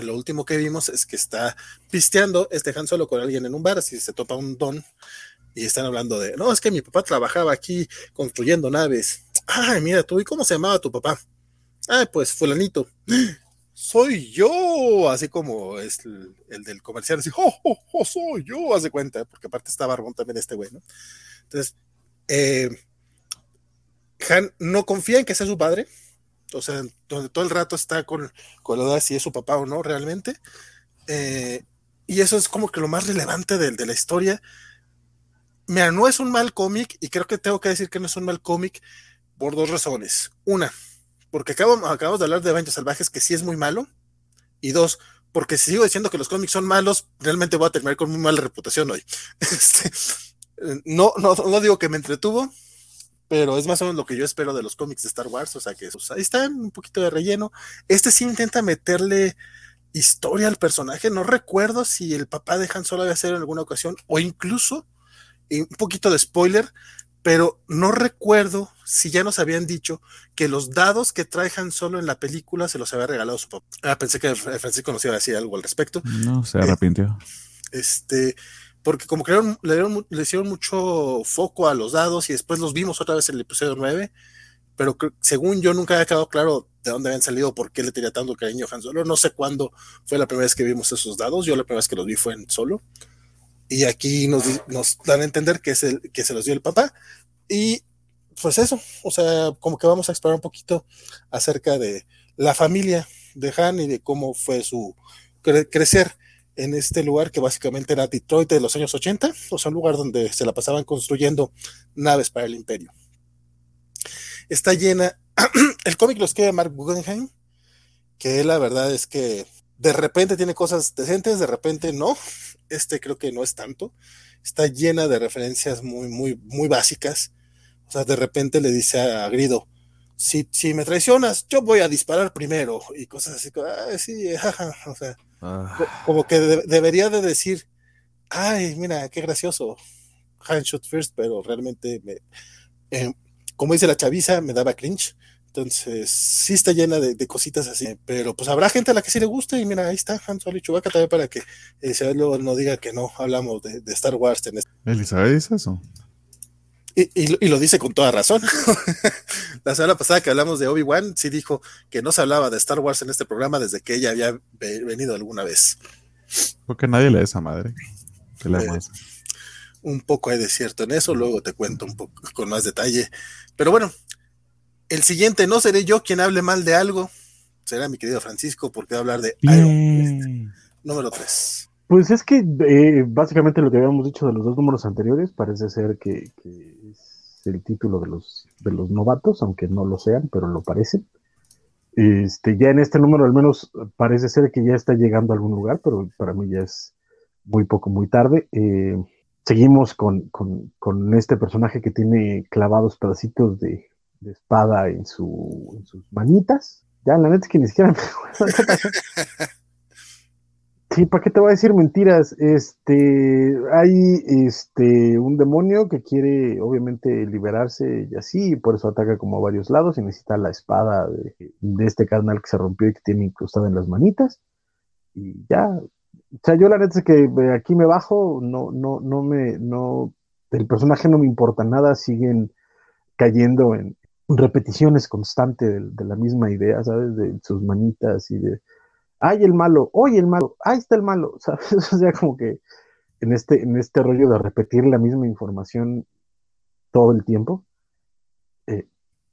lo último que vimos es que está pisteando este Han Solo con alguien en un bar, así se topa un don y están hablando de, no, es que mi papá trabajaba aquí construyendo naves. Ay, mira tú, ¿y cómo se llamaba tu papá? Ah, pues fulanito. Soy yo, así como es el, del comercial, así, oh, oh, oh, soy yo, hace cuenta, porque aparte está barbón también este güey, ¿no? Entonces, eh, Han no confía en que sea su padre, o sea, donde todo el rato está con, con la duda si es su papá o no realmente. Eh, y eso es como que lo más relevante de, de la historia. Mira, no es un mal cómic, y creo que tengo que decir que no es un mal cómic por dos razones. Una, porque acabamos, de hablar de Eventos Salvajes, que sí es muy malo. Y dos, porque si sigo diciendo que los cómics son malos, realmente voy a terminar con muy mala reputación hoy. Este, no, no, no digo que me entretuvo, pero es más o menos lo que yo espero de los cómics de Star Wars, o sea que ahí está un poquito de relleno. Este sí intenta meterle historia al personaje, no recuerdo si el papá de Han Solo había sido en alguna ocasión, o incluso un poquito de spoiler, pero no recuerdo si ya nos habían dicho que los dados que trae Han Solo en la película se los había regalado su papá. Ah, pensé que Francisco nos iba a decir algo al respecto. No, se arrepintió. este, porque como que le, hicieron mucho foco a los dados y después los vimos otra vez en el episodio 9, pero según yo nunca había quedado claro de dónde habían salido, por qué le tenía tanto cariño a Han Solo. No sé cuándo fue la primera vez que vimos esos dados, yo la primera vez que los vi fue en Solo. Y aquí nos, nos dan a entender que, es el, que se los dio el papá. Y pues eso, o sea, como que vamos a explorar un poquito acerca de la familia de Han y de cómo fue su crecer en este lugar que básicamente era Detroit de los años 80, o sea, un lugar donde se la pasaban construyendo naves para el imperio. Está llena, el cómic lo escribe Mark Guggenheim, que la verdad es que de repente tiene cosas decentes, de repente no, este creo que no es tanto, está llena de referencias muy, muy, muy básicas, o sea, de repente le dice a Grido, si, si me traicionas, yo voy a disparar primero, y cosas así, ah, sí, jaja, o sea, Ah. Como que debería de decir, ay, mira, qué gracioso, hand shoot first, pero realmente, me, eh, como dice la chaviza, me daba cringe. Entonces, sí está llena de, cositas así, pero pues habrá gente a la que sí le guste y mira, ahí está Han Solo y Chewbacca también para que eh, luego no diga que no hablamos de, Star Wars. En este. ¿Elizabeth dice eso? Y, y, lo dice con toda razón. la semana pasada que hablamos de Obi-Wan, sí dijo que no se hablaba de Star Wars en este programa desde que ella había venido alguna vez. Porque nadie lee esa madre. Eh, un poco hay de cierto en eso, luego te cuento un poco con más detalle. Pero bueno, el siguiente no seré yo quien hable mal de algo, será mi querido Francisco, porque va a hablar de Iron número 3. Pues es que eh, básicamente lo que habíamos dicho de los dos números anteriores parece ser que, es el título de los, de los novatos, aunque no lo sean, pero lo parecen. Este, ya en este número al menos parece ser que ya está llegando a algún lugar, pero para mí ya es muy poco, muy tarde. Eh, seguimos con, este personaje que tiene clavados pedacitos de, espada en, su, en, sus manitas. Ya, la neta es que ni siquiera Sí, ¿para qué te voy a decir mentiras? Este, hay este un demonio que quiere obviamente liberarse y así, y por eso ataca como a varios lados y necesita la espada de, este carnal que se rompió y que tiene incrustada en las manitas. Y ya, o sea, yo la neta es que aquí me bajo, no, no, no me, no, el personaje no me importa nada, siguen cayendo en repeticiones constantes de la misma idea, ¿sabes? De sus manitas y de ay el malo, oye el malo, ahí está el malo. O sea, como que en este, en este rollo de repetir la misma información todo el tiempo, eh,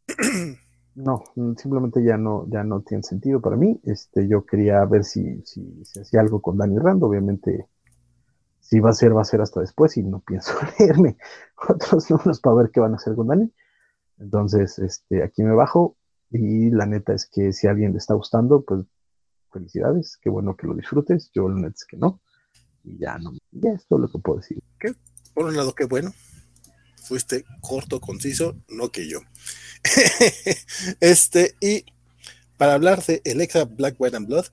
no, simplemente ya no, ya no tiene sentido para mí. Este, yo quería ver si, si, si hacía algo con Danny Rand, obviamente si va a ser, va a ser hasta después y no pienso leerme otros números para ver qué van a hacer con Danny. Entonces, este, aquí me bajo y la neta es que si a alguien le está gustando, pues felicidades, qué bueno que lo disfrutes, yo lo es que no, y ya no, ya es todo lo que puedo decir. ¿Qué? Por un lado, qué bueno, fuiste corto, conciso, no que yo. este, y para hablar de Electra Black, White and Blood,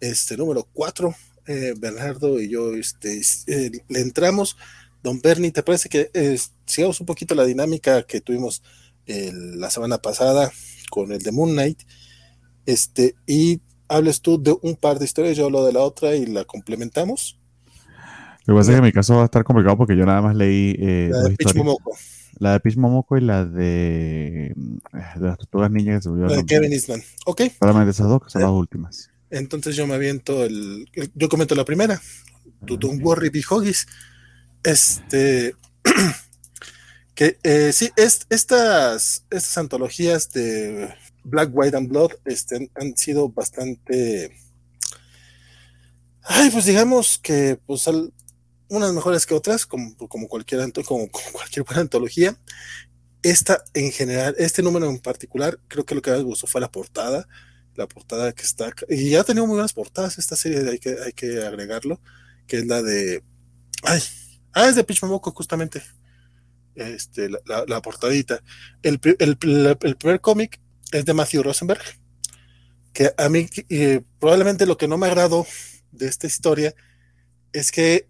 este número 4, eh, Bernardo y yo este, eh, le entramos. Don Bernie, ¿te parece que eh, sigamos un poquito la dinámica que tuvimos la semana pasada con el de Moon Knight? Este, y hables tú de un par de historias, yo hablo de la otra y la complementamos. Lo que pasa es que en mi caso va a estar complicado porque yo nada más leí eh, la de Pitch Momoko. La de Pitch Momoko y la de, de las tortugas niñas que se volvieron. La de Kevin Eastman. Ok. Solamente esas dos que son las últimas. Entonces yo me aviento el, yo comento la primera. Tutum Worry Hoggies. Este. que eh, sí, es, estas, estas antologías de Black, White and Blood este, han sido bastante. Ay, pues digamos que pues unas mejores que otras, como, como cualquier como, cualquier buena antología. Esta en general, este número en particular, creo que lo que más gustó fue la portada. La portada que está. Y ya ha tenido muy buenas portadas esta serie, hay que, hay que agregarlo. Que es la de. Ay, ah, es de Pitch Momoko, justamente. Este, la, portadita. El, el, el primer cómic es de Matthew Rosenberg, que a mí probablemente lo que no me agradó de esta historia es que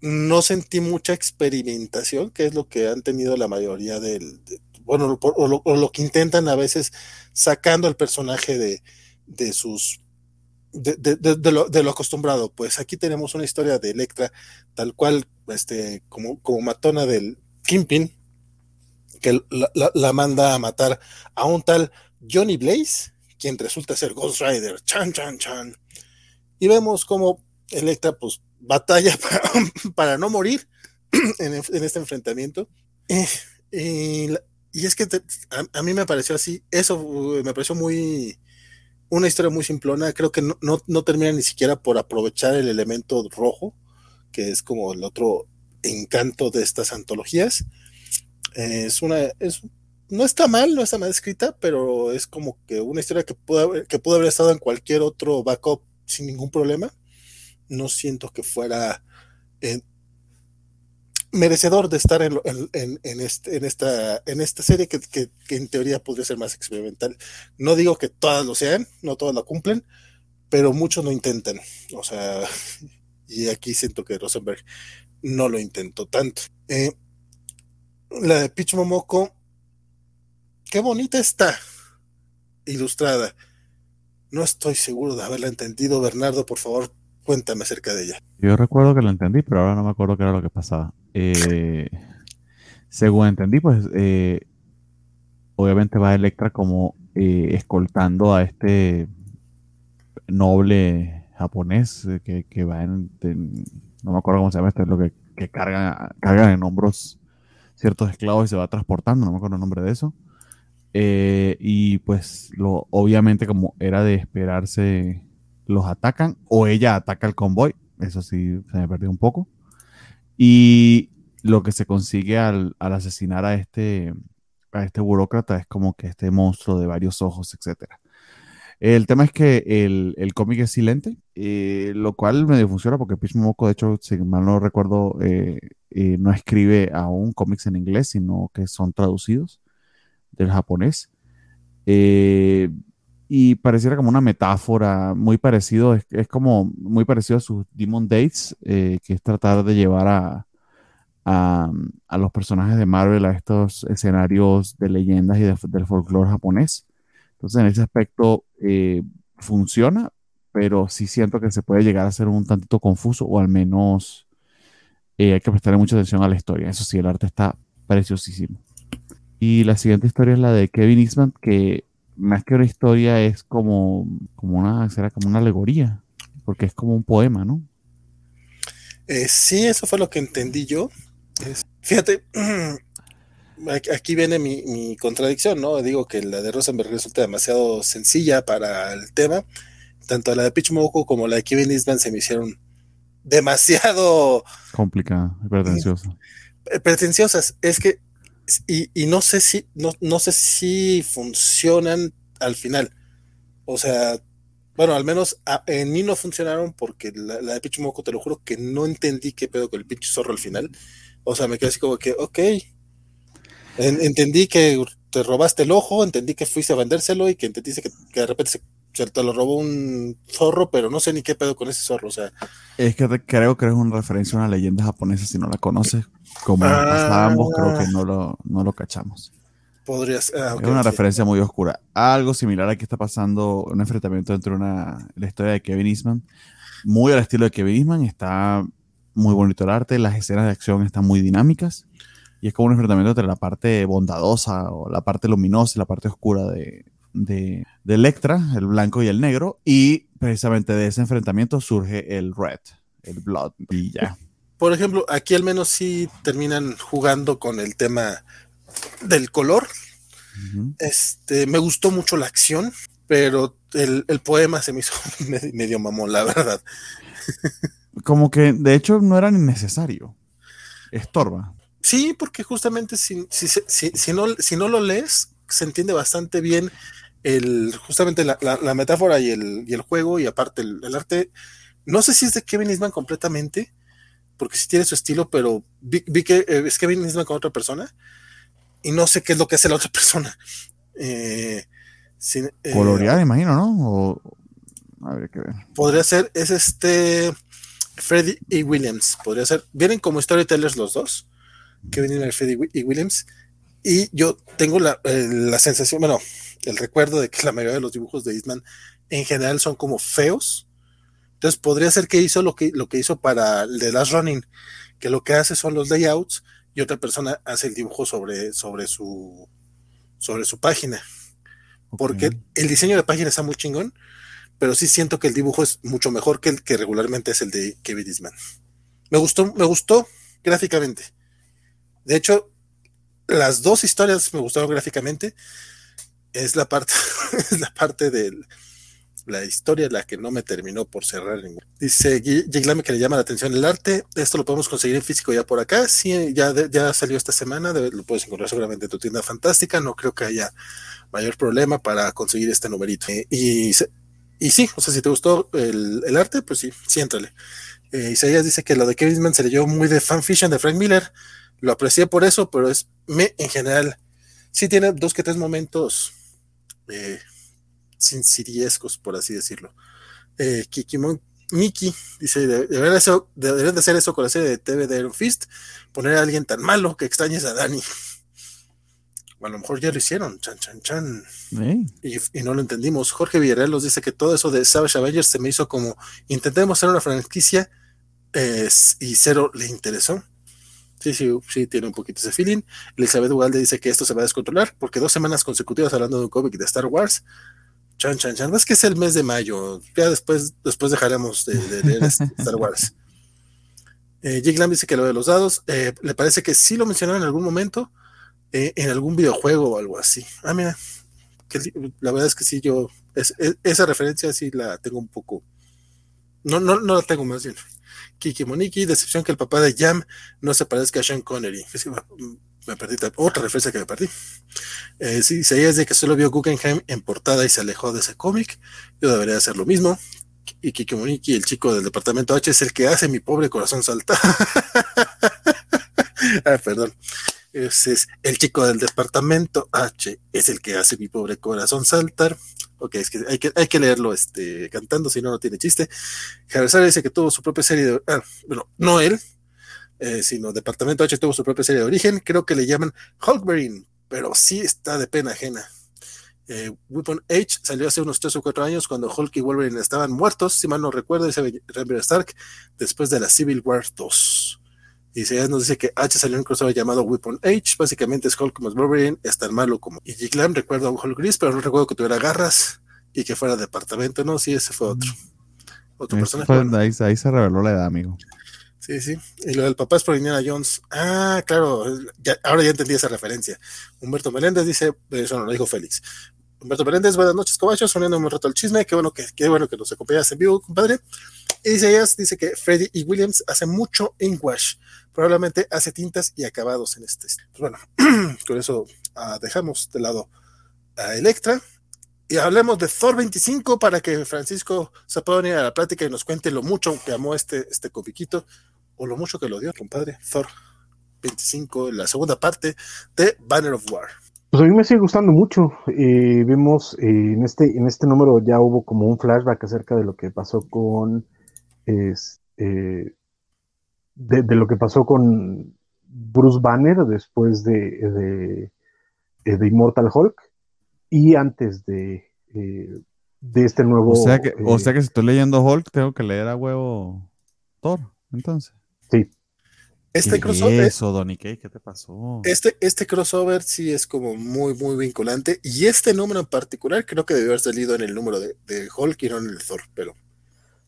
no sentí mucha experimentación, que es lo que han tenido la mayoría del, bueno, o lo, que intentan a veces sacando al personaje de, de sus de, lo, acostumbrado. Pues aquí tenemos una historia de Electra, tal cual, este, como, como matona del Kimpin, que la, manda a matar a un tal Johnny Blaze, quien resulta ser Ghost Rider. Chan, chan, chan. Y vemos como Electra, pues, batalla para, no morir en, este enfrentamiento. Eh, y, es que a, mí me pareció así, eso me pareció muy, una historia muy simplona, creo que no, no, termina ni siquiera por aprovechar el elemento rojo, que es como el otro encanto de estas antologías. Es una, es, no está mal, no está mal escrita, pero es como que una historia que pudo, que pudo haber estado en cualquier otro backup sin ningún problema. No siento que fuera eh, merecedor de estar en, este, en, esta, en esta serie que, en teoría podría ser más experimental. No digo que todas lo sean, no todas lo cumplen, pero muchos lo intentan. O sea, y aquí siento que Rosenberg no lo intentó tanto. Eh, la de Pitch Momoko, qué bonita está, ilustrada. No estoy seguro de haberla entendido. Bernardo, por favor, cuéntame acerca de ella. Yo recuerdo que la entendí, pero ahora no me acuerdo qué era lo que pasaba. Eh, según entendí, pues eh, obviamente va Electra como eh, escoltando a este noble japonés que, va en, no me acuerdo cómo se llama esto, es lo que, que carga, cargan en hombros ciertos esclavos y se va transportando, no me acuerdo el nombre de eso. y pues lo, obviamente como era de esperarse, los atacan o ella ataca al convoy, eso sí se me perdió un poco. Y lo que se consigue al, asesinar a este, a este burócrata es como que este monstruo de varios ojos, etc. El tema es que el, cómic es silente, eh, lo cual me funciona porque Moco, de hecho, si mal no recuerdo, eh, eh, no escribe aún cómics en inglés, sino que son traducidos del japonés. y pareciera como una metáfora muy parecido, es, como muy parecido a sus Demon Dates, que es tratar de llevar a, a, los personajes de Marvel a estos escenarios de leyendas y del folclore japonés. Entonces, en ese aspecto eh, funciona, pero sí siento que se puede llegar a ser un tantito confuso o al menos eh, hay que prestarle mucha atención a la historia. Eso sí, el arte está preciosísimo. Y la siguiente historia es la de Kevin Eastman, que más que una historia es como, como una, será como una alegoría, porque es como un poema, ¿no? Eh, sí, eso fue lo que entendí yo fíjate, aquí viene mi, contradicción, ¿no? Digo que la de Rosenberg resulta demasiado sencilla para el tema. Tanto la de Pitch como la de Kevin Eastman se me hicieron demasiado complicada y pretenciosa. Eh, pretenciosas. Es que, y, no sé si, no, no sé si funcionan al final. O sea, bueno, al menos en mí no funcionaron porque la, de Pitch te lo juro que no entendí qué pedo con el pinche zorro al final. O sea, me quedé así como que, ok. Entendí que te robaste el ojo, entendí que fuiste a vendérselo y que entendiste que, de repente se, te lo robó un zorro, pero no sé ni qué pedo con ese zorro. O sea. Es que creo que es una referencia a una leyenda japonesa si no la conoces. Como ah, creo que no lo, no lo cachamos. Podría ah, es una referencia muy oscura. Algo similar a que está pasando un enfrentamiento entre una, la historia de Kevin Eastman, muy al estilo de Kevin Eastman, está muy bonito el arte, las escenas de acción están muy dinámicas y es como un enfrentamiento entre la parte bondadosa o la parte luminosa y la parte oscura de, de, Electra, el blanco y el negro, y precisamente de ese enfrentamiento surge el Red, el Blood, y ya. Por ejemplo, aquí al menos sí terminan jugando con el tema del color. Este, me gustó mucho la acción, pero el, el poema se me hizo medio mamón, la verdad. como que de hecho no era ni necesario. Estorba. Sí, porque justamente si, si, si, no, si no lo lees, se entiende bastante bien el, justamente la, metáfora y el, y el, juego y aparte el, arte. No sé si es de Kevin Eastman completamente, porque sí tiene su estilo, pero vi, que eh, es Kevin Eastman con otra persona y no sé qué es lo que hace la otra persona. Eh, eh Coloreada, imagino, ¿no? O, a ver qué ver. Podría ser, es este Freddy y Williams, podría ser. Vienen como storytellers los dos, que vienen Freddy y Williams. Y yo tengo la, eh, la, sensación, bueno, el recuerdo de que la mayoría de los dibujos de Eastman en general son como feos. Entonces podría ser que hizo lo que, lo que hizo para el de Last Running, que lo que hace son los layouts y otra persona hace el dibujo sobre, sobre, su, sobre su página. Porque el diseño de página está muy chingón, pero sí siento que el dibujo es mucho mejor que el que regularmente es el de Kevin Eastman. Me gustó, me gustó gráficamente. De hecho, las dos historias me gustaron gráficamente. Es la parte, es la parte de la historia la que no me terminó por cerrar. Dice Giglame que le llama la atención el arte. Esto lo podemos conseguir en físico ya por acá. Sí, ya, ya salió esta semana. lo puedes encontrar seguramente en tu tienda fantástica. No creo que haya mayor problema para conseguir este numerito. Eh, y, y sí, o sea, si te gustó el, arte, pues sí, sí, entrale. Eh, Isaías dice que lo de Kevin Man se leyó muy de fanfiction de Frank Miller. Lo aprecié por eso, pero es me en general. Sí tiene dos que tres momentos eh, siriescos, por así decirlo. Eh, Kikimon Miki dice: deberían de, hacer eso con la serie de TV de Iron Fist, poner a alguien tan malo que extrañes a Dani. a lo mejor ya lo hicieron, chan, chan, chan. Y, no lo entendimos. Jorge Villarreal nos dice que todo eso de Savage Avengers se me hizo como intentemos hacer una franquicia y cero le interesó. Sí, sí, sí, tiene un poquito ese feeling. Elizabeth Ugalde dice que esto se va a descontrolar porque dos semanas consecutivas hablando de un cómic de Star Wars. Chan, chan, chan. Es que es el mes de mayo. Ya después, después dejaremos de, leer Star Wars. Eh, Jake Lamb dice que lo de los dados, eh, le parece que sí lo mencionaron en algún momento, eh, en algún videojuego o algo así. Ah, mira, la verdad es que sí, yo, esa referencia sí la tengo un poco, no, no, no la tengo más bien. Kiki Moniki, decepción que el papá de Jam no se parezca a Sean Connery. me perdí otra referencia que me perdí. Eh, sí, si es de que solo vio Guggenheim en portada y se alejó de ese cómic, yo debería hacer lo mismo. Y Kiki Moniki, el chico del departamento H, es el que hace mi pobre corazón saltar. ah, perdón. Ese es el chico del departamento H, es el que hace mi pobre corazón saltar. Ok, es que hay que, hay que leerlo este, cantando, si no, no tiene chiste. Javier dice que tuvo su propia serie de. Ah, bueno, no él, eh, sino Departamento H tuvo su propia serie de origen. Creo que le llaman Hulkberry, pero sí está de pena ajena. Eh, Weapon H salió hace unos 3 o 4 años cuando Hulk y Wolverine estaban muertos, si mal no recuerdo, dice Rambler Stark, después de la Civil War 2. Y se nos dice que H salió en un crossover llamado Weapon H. Básicamente es Hulk como Wolverine, es tan malo como. Y Glam recuerda a un Hulk gris, pero no recuerdo que tuviera garras y que fuera departamento. No, sí, ese fue otro. Otro personaje. ahí, se reveló la edad, amigo. Sí, sí. Y lo del papá es por Indiana Jones. Ah, claro. ahora ya entendí esa referencia. Humberto Meléndez dice, eso no lo dijo Félix. Humberto Meléndez, buenas noches, cobachos, uniendo un rato al chisme. Qué bueno que, qué bueno que nos acompañas en vivo, compadre. Y dice ellas, dice que Freddy y Williams hacen mucho wash probablemente hace tintas y acabados en este. Pues bueno, con eso ah, dejamos de lado a Electra y hablemos de Thor 25 para que Francisco se pueda venir a la plática y nos cuente lo mucho que amó este, este comiquito o lo mucho que lo dio, compadre. Thor 25, la segunda parte de Banner of War. Pues a mí me sigue gustando mucho. Eh, vemos eh, en, este, en este número ya hubo como un flashback acerca de lo que pasó con eh, de, lo que pasó con Bruce Banner después de, de, Immortal Hulk y antes de, eh, de este nuevo. O sea, que, o sea que si estoy leyendo Hulk, tengo que leer a huevo Thor, entonces. Sí. Este crossover. Eso, Donny ¿qué te pasó? Este, este crossover sí es como muy, muy vinculante. Y este número en particular creo que debió haber salido en el número de, de Hulk y no en el Thor, pero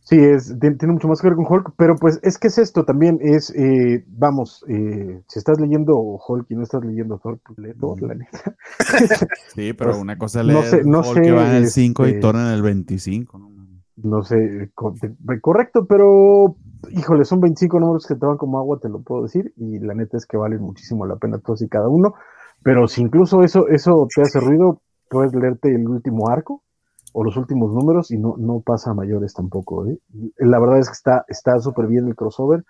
Sí, es, tiene, mucho más que ver con Hulk, pero pues es que es esto también, es, eh, vamos, eh, si estás leyendo Hulk y no estás leyendo Thor, pues lee Thor, la neta. Sí, pero pues, una cosa es leer no sé, Hulk que va en el 5 y este, Thor en el 25, ¿no? No sé, correcto, pero híjole, son 25 números que te van como agua, te lo puedo decir, y la neta es que valen muchísimo la pena todos y cada uno, pero si incluso eso, eso te hace ruido, puedes leerte el último arco, o los últimos números y no, no pasa a mayores tampoco. ¿eh? La verdad es que está está súper bien el crossover.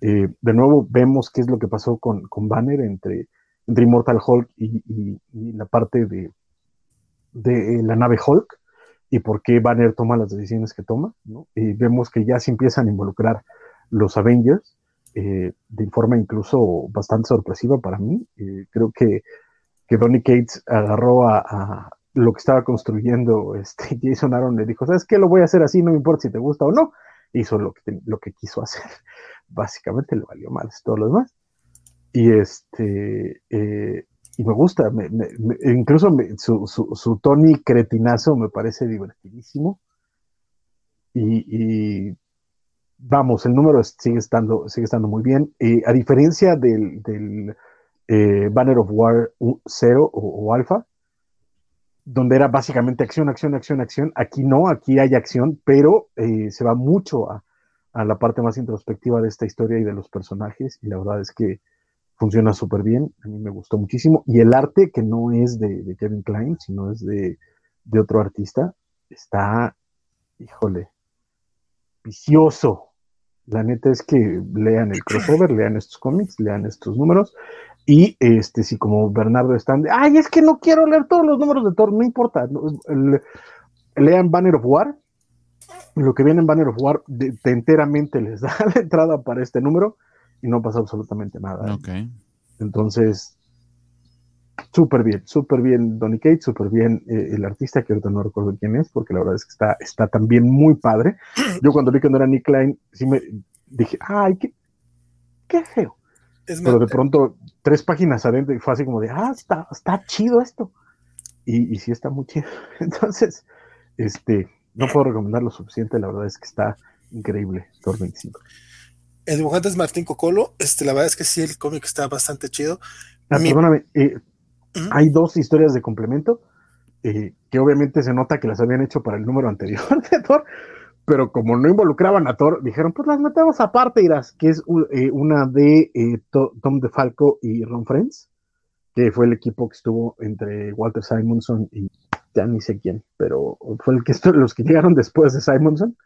Eh, de nuevo vemos qué es lo que pasó con, con Banner entre, entre Immortal Hulk y, la parte de, de la nave Hulk y por qué Banner toma las decisiones que toma. Y vemos que ya se empiezan a involucrar los Avengers eh, de forma incluso bastante sorpresiva para mí. creo que, que Donny Cates agarró a, lo que estaba construyendo este Jason Aaron le dijo, ¿sabes qué? Lo voy a hacer así, no me importa si te gusta o no. hizo lo que, lo que quiso hacer. Básicamente le valió mal todo lo demás. Y este, eh, y me gusta, incluso su, su, Tony cretinazo me parece divertidísimo. Y, vamos, el número sigue estando, sigue estando muy bien. a diferencia del, del eh, Banner of War 0 o, Alpha, donde era básicamente acción, acción, acción, acción, aquí no, aquí hay acción, pero eh, se va mucho a, a la parte más introspectiva de esta historia y de los personajes. Y la verdad es que funciona súper bien, a mí me gustó muchísimo. Y el arte, que no es de, Kevin Klein, sino es de, otro artista, está, híjole, vicioso. La neta es que lean el crossover, lean estos cómics, lean estos números. Y este, si como Bernardo están de, ay, es que no quiero leer todos los números de Thor, no importa. lean Banner of War. Lo que viene en Banner of War de, enteramente les da la entrada para este número y no pasa absolutamente nada. ¿eh? Entonces, súper bien, súper bien Donny Kate, súper bien eh, el artista, que ahorita no recuerdo quién es, porque la verdad es que está, está también muy padre. Yo cuando vi que no era Nick Klein, sí me dije, ay, qué, qué feo. Pero de pronto, tres páginas adentro, y fue así como de, ah, está, está chido esto. Y, y sí está muy chido. Entonces, este, no puedo recomendar lo suficiente, la verdad es que está increíble, Thor 25. El dibujante es Martín Cocolo. Este, la verdad es que sí, el cómic está bastante chido. Ah, perdóname, eh, hay dos historias de complemento eh, que obviamente se nota que las habían hecho para el número anterior de Thor, pero como no involucraban a Thor, dijeron, pues las metemos aparte, irás, que es eh, una de Tom DeFalco y Ron Friends, que fue el equipo que estuvo entre Walter Simonson y ya ni sé quién, pero fue el que los que llegaron después de Simonson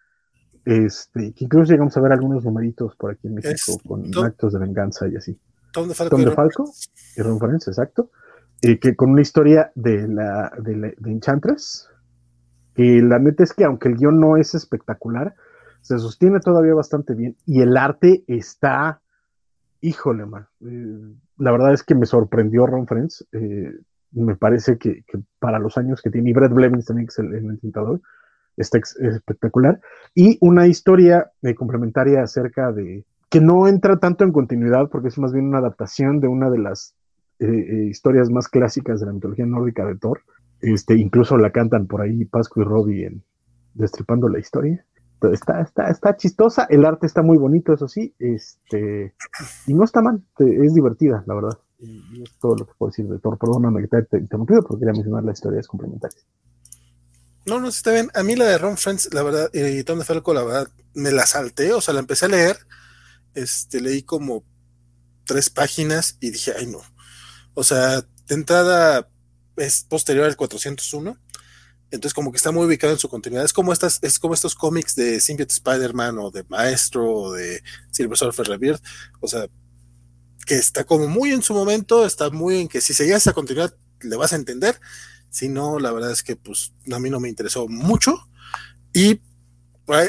este, que incluso llegamos a ver algunos numeritos por aquí en México con actos de venganza y así. Tom de Falco, y Ron exacto. Eh, que con una historia de la, de, Enchantress, que la neta es que aunque el guion no es espectacular, se sostiene todavía bastante bien y el arte está, híjole, man. Eh, la verdad es que me sorprendió Ron Friends. Eh, me parece que, para los años que tiene, y Brett Blevins también, que es el, el está espectacular. Y una historia eh, complementaria acerca de que no entra tanto en continuidad porque es más bien una adaptación de una de las historias más clásicas de la mitología nórdica de Thor. Este, incluso la cantan por ahí Pascu y Robbie en Destripando la historia. está, está, está chistosa, el arte está muy bonito, eso sí, este, y no está mal, es divertida, la verdad. Y es todo lo que puedo decir de Thor. Perdóname que te he interrumpido, pero quería mencionar las historias complementarias. No, no, está bien. A mí la de Ron Friends, la verdad, y Tom de Falco, la verdad, me la salté, o sea, la empecé a leer, este, leí como tres páginas y dije, ay no. O sea, de entrada es posterior al 401, entonces como que está muy ubicado en su continuidad. Es como estas, es como estos cómics de Symbiote Spider-Man o de Maestro o de Silver Surfer Rebirth, o sea, que está como muy en su momento, está muy en que si seguías esa continuidad le vas a entender si no, la verdad es que pues a mí no me interesó mucho. Y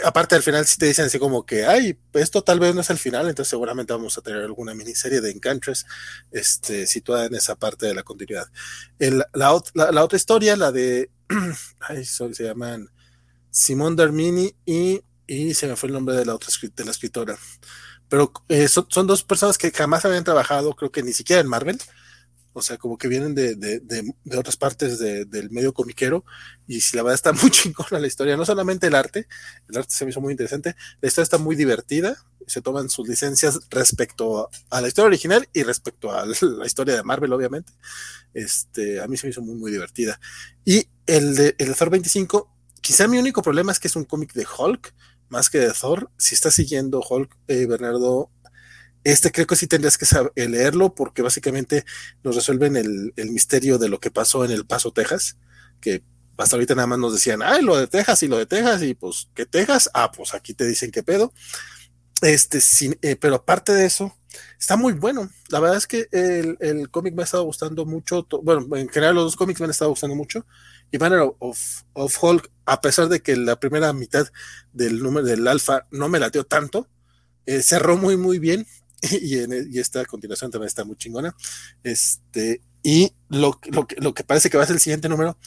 aparte al final si te dicen así como que, ay, esto tal vez no es el final, entonces seguramente vamos a tener alguna miniserie de Encantress este, situada en esa parte de la continuidad. la, otra historia, la de, ay, se llaman Simón Darmini y, y se me fue el nombre de la otra de la escritora. Pero eh, son, dos personas que jamás habían trabajado, creo que ni siquiera en Marvel, o sea, como que vienen de, de, de, otras partes del medio comiquero, y si la verdad está muy chingona la historia, no solamente el arte, el arte se me hizo muy interesante, la historia está muy divertida, se toman sus licencias respecto a la historia original y respecto a la historia de Marvel, obviamente, este, a mí se me hizo muy, muy divertida. Y el de, el Thor 25, quizá mi único problema es que es un cómic de Hulk, más que de Thor, si está siguiendo Hulk, eh, Bernardo, este creo que sí tendrías que saber, eh, leerlo porque básicamente nos resuelven el, misterio de lo que pasó en El Paso, Texas, que hasta ahorita nada más nos decían, ay, lo de Texas y lo de Texas, y pues, ¿qué Texas? Ah, pues aquí te dicen qué pedo. Este, sí, eh, pero aparte de eso, está muy bueno. La verdad es que el, cómic me ha estado gustando mucho. Bueno, en general los dos cómics me han estado gustando mucho. Y Banner of, of Hulk, a pesar de que la primera mitad del número del alfa no me latió tanto, eh, cerró muy, muy bien. y, en, y esta continuación también está muy chingona. Este, y lo, lo, lo que parece que va a ser el siguiente número,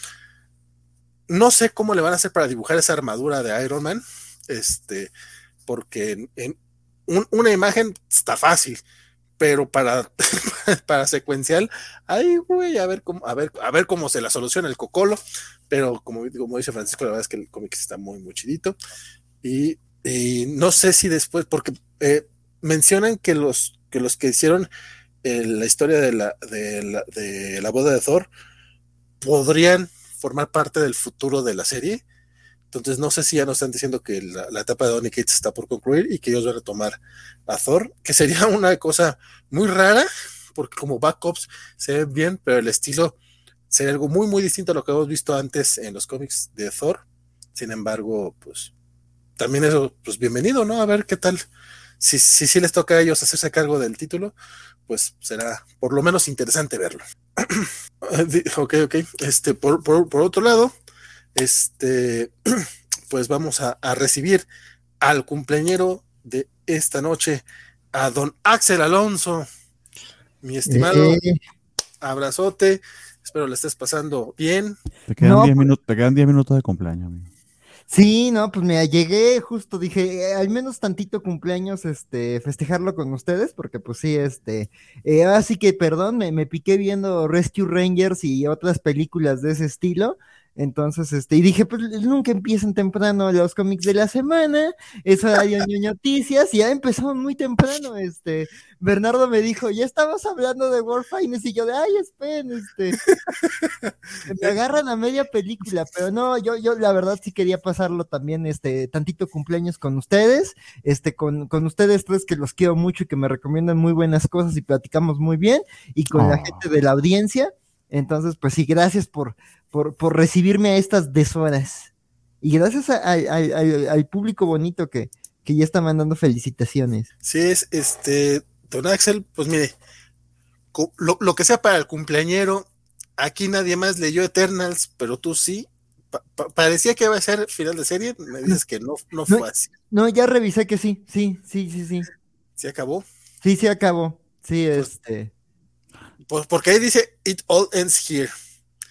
no sé cómo le van a hacer para dibujar esa armadura de Iron Man, este, porque en, una imagen está fácil, pero para, para secuencial, ahí voy a ver cómo, a ver, a ver cómo se la soluciona el cocolo, pero como, como dice Francisco, la verdad es que el cómic está muy, muy chidito. Y, no sé si después, porque eh, mencionan que los, que los que hicieron eh, la historia de la, de, la, de la boda de Thor podrían formar parte del futuro de la serie entonces, no sé si ya nos están diciendo que la, etapa de Donny Cates está por concluir y que ellos van a tomar a Thor, que sería una cosa muy rara, porque como backups se ven bien, pero el estilo sería algo muy, muy distinto a lo que hemos visto antes en los cómics de Thor. Sin embargo, pues también eso, pues bienvenido, ¿no? A ver qué tal. Si sí si, les toca a ellos hacerse cargo del título, pues será por lo menos interesante verlo. ok, ok. Este, por, por otro lado, este, pues vamos a, recibir al cumpleañero de esta noche, a don Axel Alonso. Mi estimado, eh. abrazote. Espero le estés pasando bien. Te quedan 10 minutos, te quedan minutos de cumpleaños, amigo. Sí, no, pues me llegué justo, dije, eh, al menos tantito cumpleaños, este, festejarlo con ustedes, porque pues sí, este, eh, así que perdón, me, me, piqué viendo Rescue Rangers y otras películas de ese estilo, entonces, este, y dije, pues nunca empiezan temprano los cómics de la semana, eso era noticias, y ya empezamos muy temprano, este, Bernardo me dijo, ya estabas hablando de Warfines, y yo de, ay, esperen, este, me agarran a media película, pero no, yo, yo la verdad sí quería pasarlo también, este, tantito cumpleaños con ustedes, este, con, con ustedes tres que los quiero mucho y que me recomiendan muy buenas cosas y platicamos muy bien, y con la oh. gente de la audiencia, entonces, pues sí, gracias por, por, recibirme a estas deshoras. Y gracias al público bonito que, que ya está mandando felicitaciones. Sí, es este, don Axel, pues mire, lo, que sea para el cumpleañero, aquí nadie más leyó Eternals, pero tú sí. parecía que iba a ser final de serie, me dices que no, no fue así. No, ya revisé que sí, sí, sí, sí, sí. ¿Se acabó? Sí, sí acabó. Sí, pues, este. Pues porque ahí dice It All Ends Here.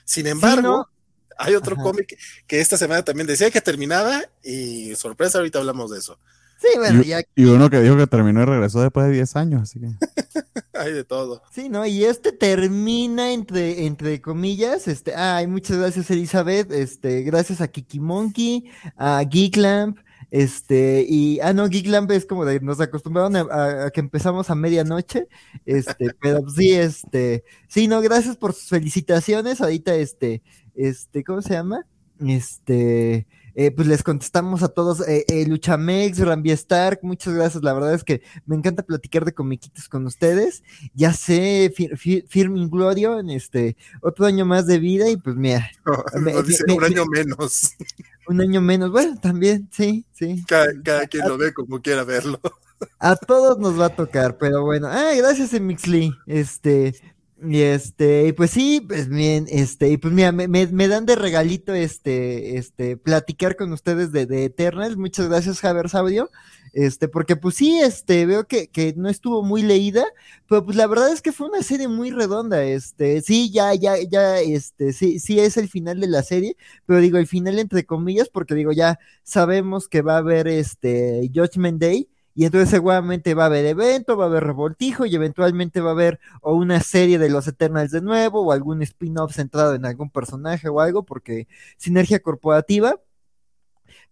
Sin embargo, hay otro cómic que esta semana también decía que terminaba y sorpresa, ahorita hablamos de eso. Sí, bueno, y, ya... y uno que dijo que terminó y regresó después de 10 años, así que. hay de todo. Sí, ¿no? Y este termina entre, entre comillas, este, ay, muchas gracias Elizabeth, este, gracias a Kiki Monkey, a Geeklamp, este, y, ah, no, Geeklamp es como de, nos acostumbraron a, que empezamos a medianoche, este, pero sí, este, sí, no, gracias por sus felicitaciones, ahorita, este, este, ¿cómo se llama? Este, eh, pues les contestamos a todos, eh, eh, Luchamex, Rambi Stark, muchas gracias, la verdad es que me encanta platicar de comiquitos con ustedes, ya sé, Firmin Glorio, en este, otro año más de vida y pues mira. un año menos. Un año menos, bueno, también, sí, sí. Cada, quien lo ve como quiera verlo. A todos nos va a tocar, pero bueno, ah, gracias Mixley, este, y este, y pues sí, pues bien, este, y pues mira, me, me, dan de regalito este, este, platicar con ustedes de, de Eternals. Muchas gracias, Javier Saudio. Este, porque pues sí, este, veo que, que no estuvo muy leída, pero pues la verdad es que fue una serie muy redonda. Este, sí, ya, ya, ya, este, sí, sí es el final de la serie, pero digo, el final entre comillas, porque digo, ya sabemos que va a haber este Judgment Day y entonces seguramente va a haber evento, va a haber revoltijo y eventualmente va a haber o una serie de los Eternals de nuevo o algún spin-off centrado en algún personaje o algo porque sinergia corporativa.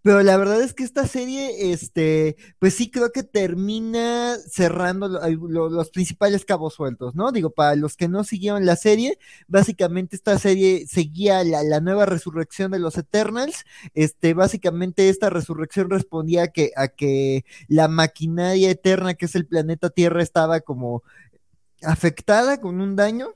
Pero la verdad es que esta serie, este, pues sí creo que termina cerrando los principales cabos sueltos, ¿no? Digo, para los que no siguieron la serie, básicamente esta serie seguía la, nueva resurrección de los Eternals. Este, básicamente esta resurrección respondía a que, a que la maquinaria eterna que es el planeta Tierra estaba como afectada con un daño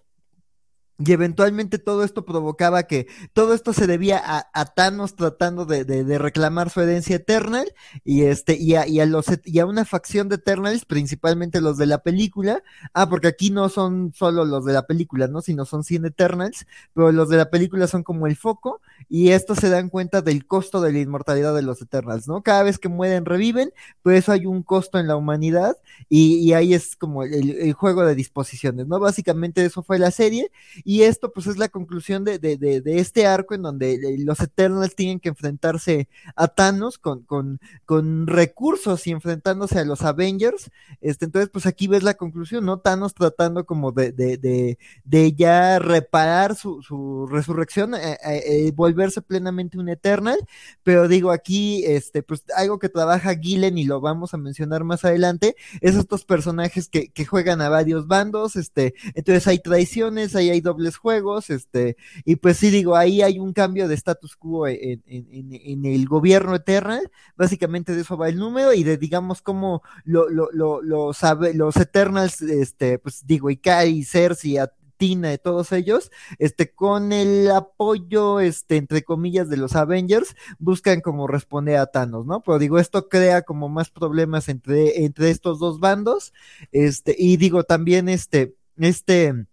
y eventualmente todo esto provocaba que todo esto se debía a, Thanos tratando de, de, reclamar su herencia Eternal y este y a, y a, los y a una facción de Eternals, principalmente los de la película. Ah, porque aquí no son solo los de la película, ¿no? Sino son 100 Eternals, pero los de la película son como el foco y estos se dan cuenta del costo de la inmortalidad de los Eternals, ¿no? Cada vez que mueren reviven, por eso hay un costo en la humanidad y, y ahí es como el, el juego de disposiciones, ¿no? Básicamente eso fue la serie y esto pues es la conclusión de, de, de, de este arco en donde eh, los Eternals tienen que enfrentarse a Thanos con, con, con recursos y enfrentándose a los Avengers, este, entonces pues aquí ves la conclusión, ¿no? Thanos tratando como de, ya reparar su, su resurrección, eh, eh, volverse plenamente un Eternal, pero digo aquí, este, pues algo que trabaja Gillen y lo vamos a mencionar más adelante, es estos personajes que, que juegan a varios bandos, este, entonces hay traiciones, ahí hay juegos, este, y pues sí digo, ahí hay un cambio de status quo en, en, en, el gobierno Eternal, básicamente de eso va el número y de digamos cómo lo, lo, lo, los Eternals, este, pues digo, Ikari, Cersei, Tina de todos ellos, este, con el apoyo, este, entre comillas, de los Avengers, buscan como responder a Thanos, ¿no? Pero digo, esto crea como más problemas entre, entre estos dos bandos, este, y digo, también este, este,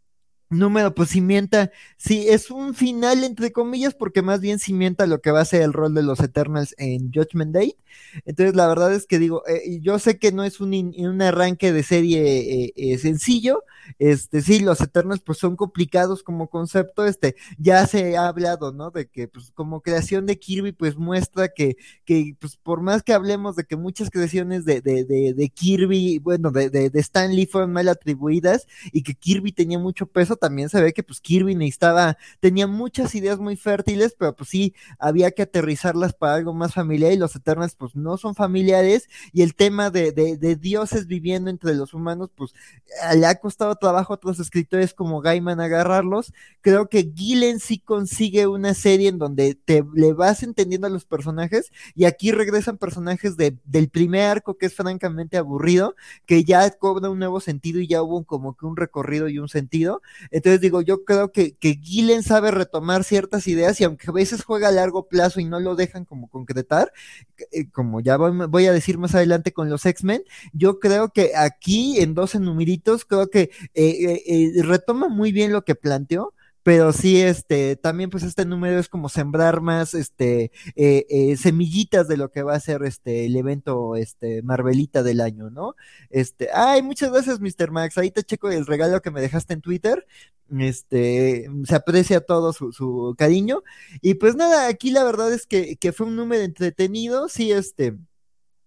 número, pues cimienta, sí, es un final entre comillas, porque más bien cimienta lo que va a ser el rol de los Eternals en Judgment Day. Entonces, la verdad es que digo, eh, yo sé que no es un, un arranque de serie eh, eh, sencillo, este, sí, los Eternals pues son complicados como concepto, este, ya se ha hablado, ¿no? De que pues como creación de Kirby pues muestra que, que pues por más que hablemos de que muchas creaciones de, de, de, de Kirby, bueno, de, de, de Stan fueron mal atribuidas y que Kirby tenía mucho peso, también se ve que pues Kirby necesitaba, tenía muchas ideas muy fértiles, pero pues sí, había que aterrizarlas para algo más familiar y los Eternals pues no son familiares y el tema de, de, dioses viviendo entre los humanos pues le ha costado trabajo a otros escritores como Gaiman agarrarlos. Creo que Gillen sí consigue una serie en donde te le vas entendiendo a los personajes y aquí regresan personajes de, del primer arco que es francamente aburrido, que ya cobra un nuevo sentido y ya hubo como que un recorrido y un sentido. Entonces digo, yo creo que, que Gillen sabe retomar ciertas ideas y aunque a veces juega a largo plazo y no lo dejan como concretar, eh, como ya voy a decir más adelante con los X-Men, yo creo que aquí en 12 numeritos, creo que eh, eh, retoma muy bien lo que planteó, pero sí, este, también pues este número es como sembrar más, este, eh, eh, semillitas de lo que va a ser este, el evento, este, Marvelita del año, ¿no? Este, ay, muchas gracias, Mr. Max, ahí te checo el regalo que me dejaste en Twitter, este, se aprecia todo su, su cariño, y pues nada, aquí la verdad es que, que fue un número entretenido, sí, este,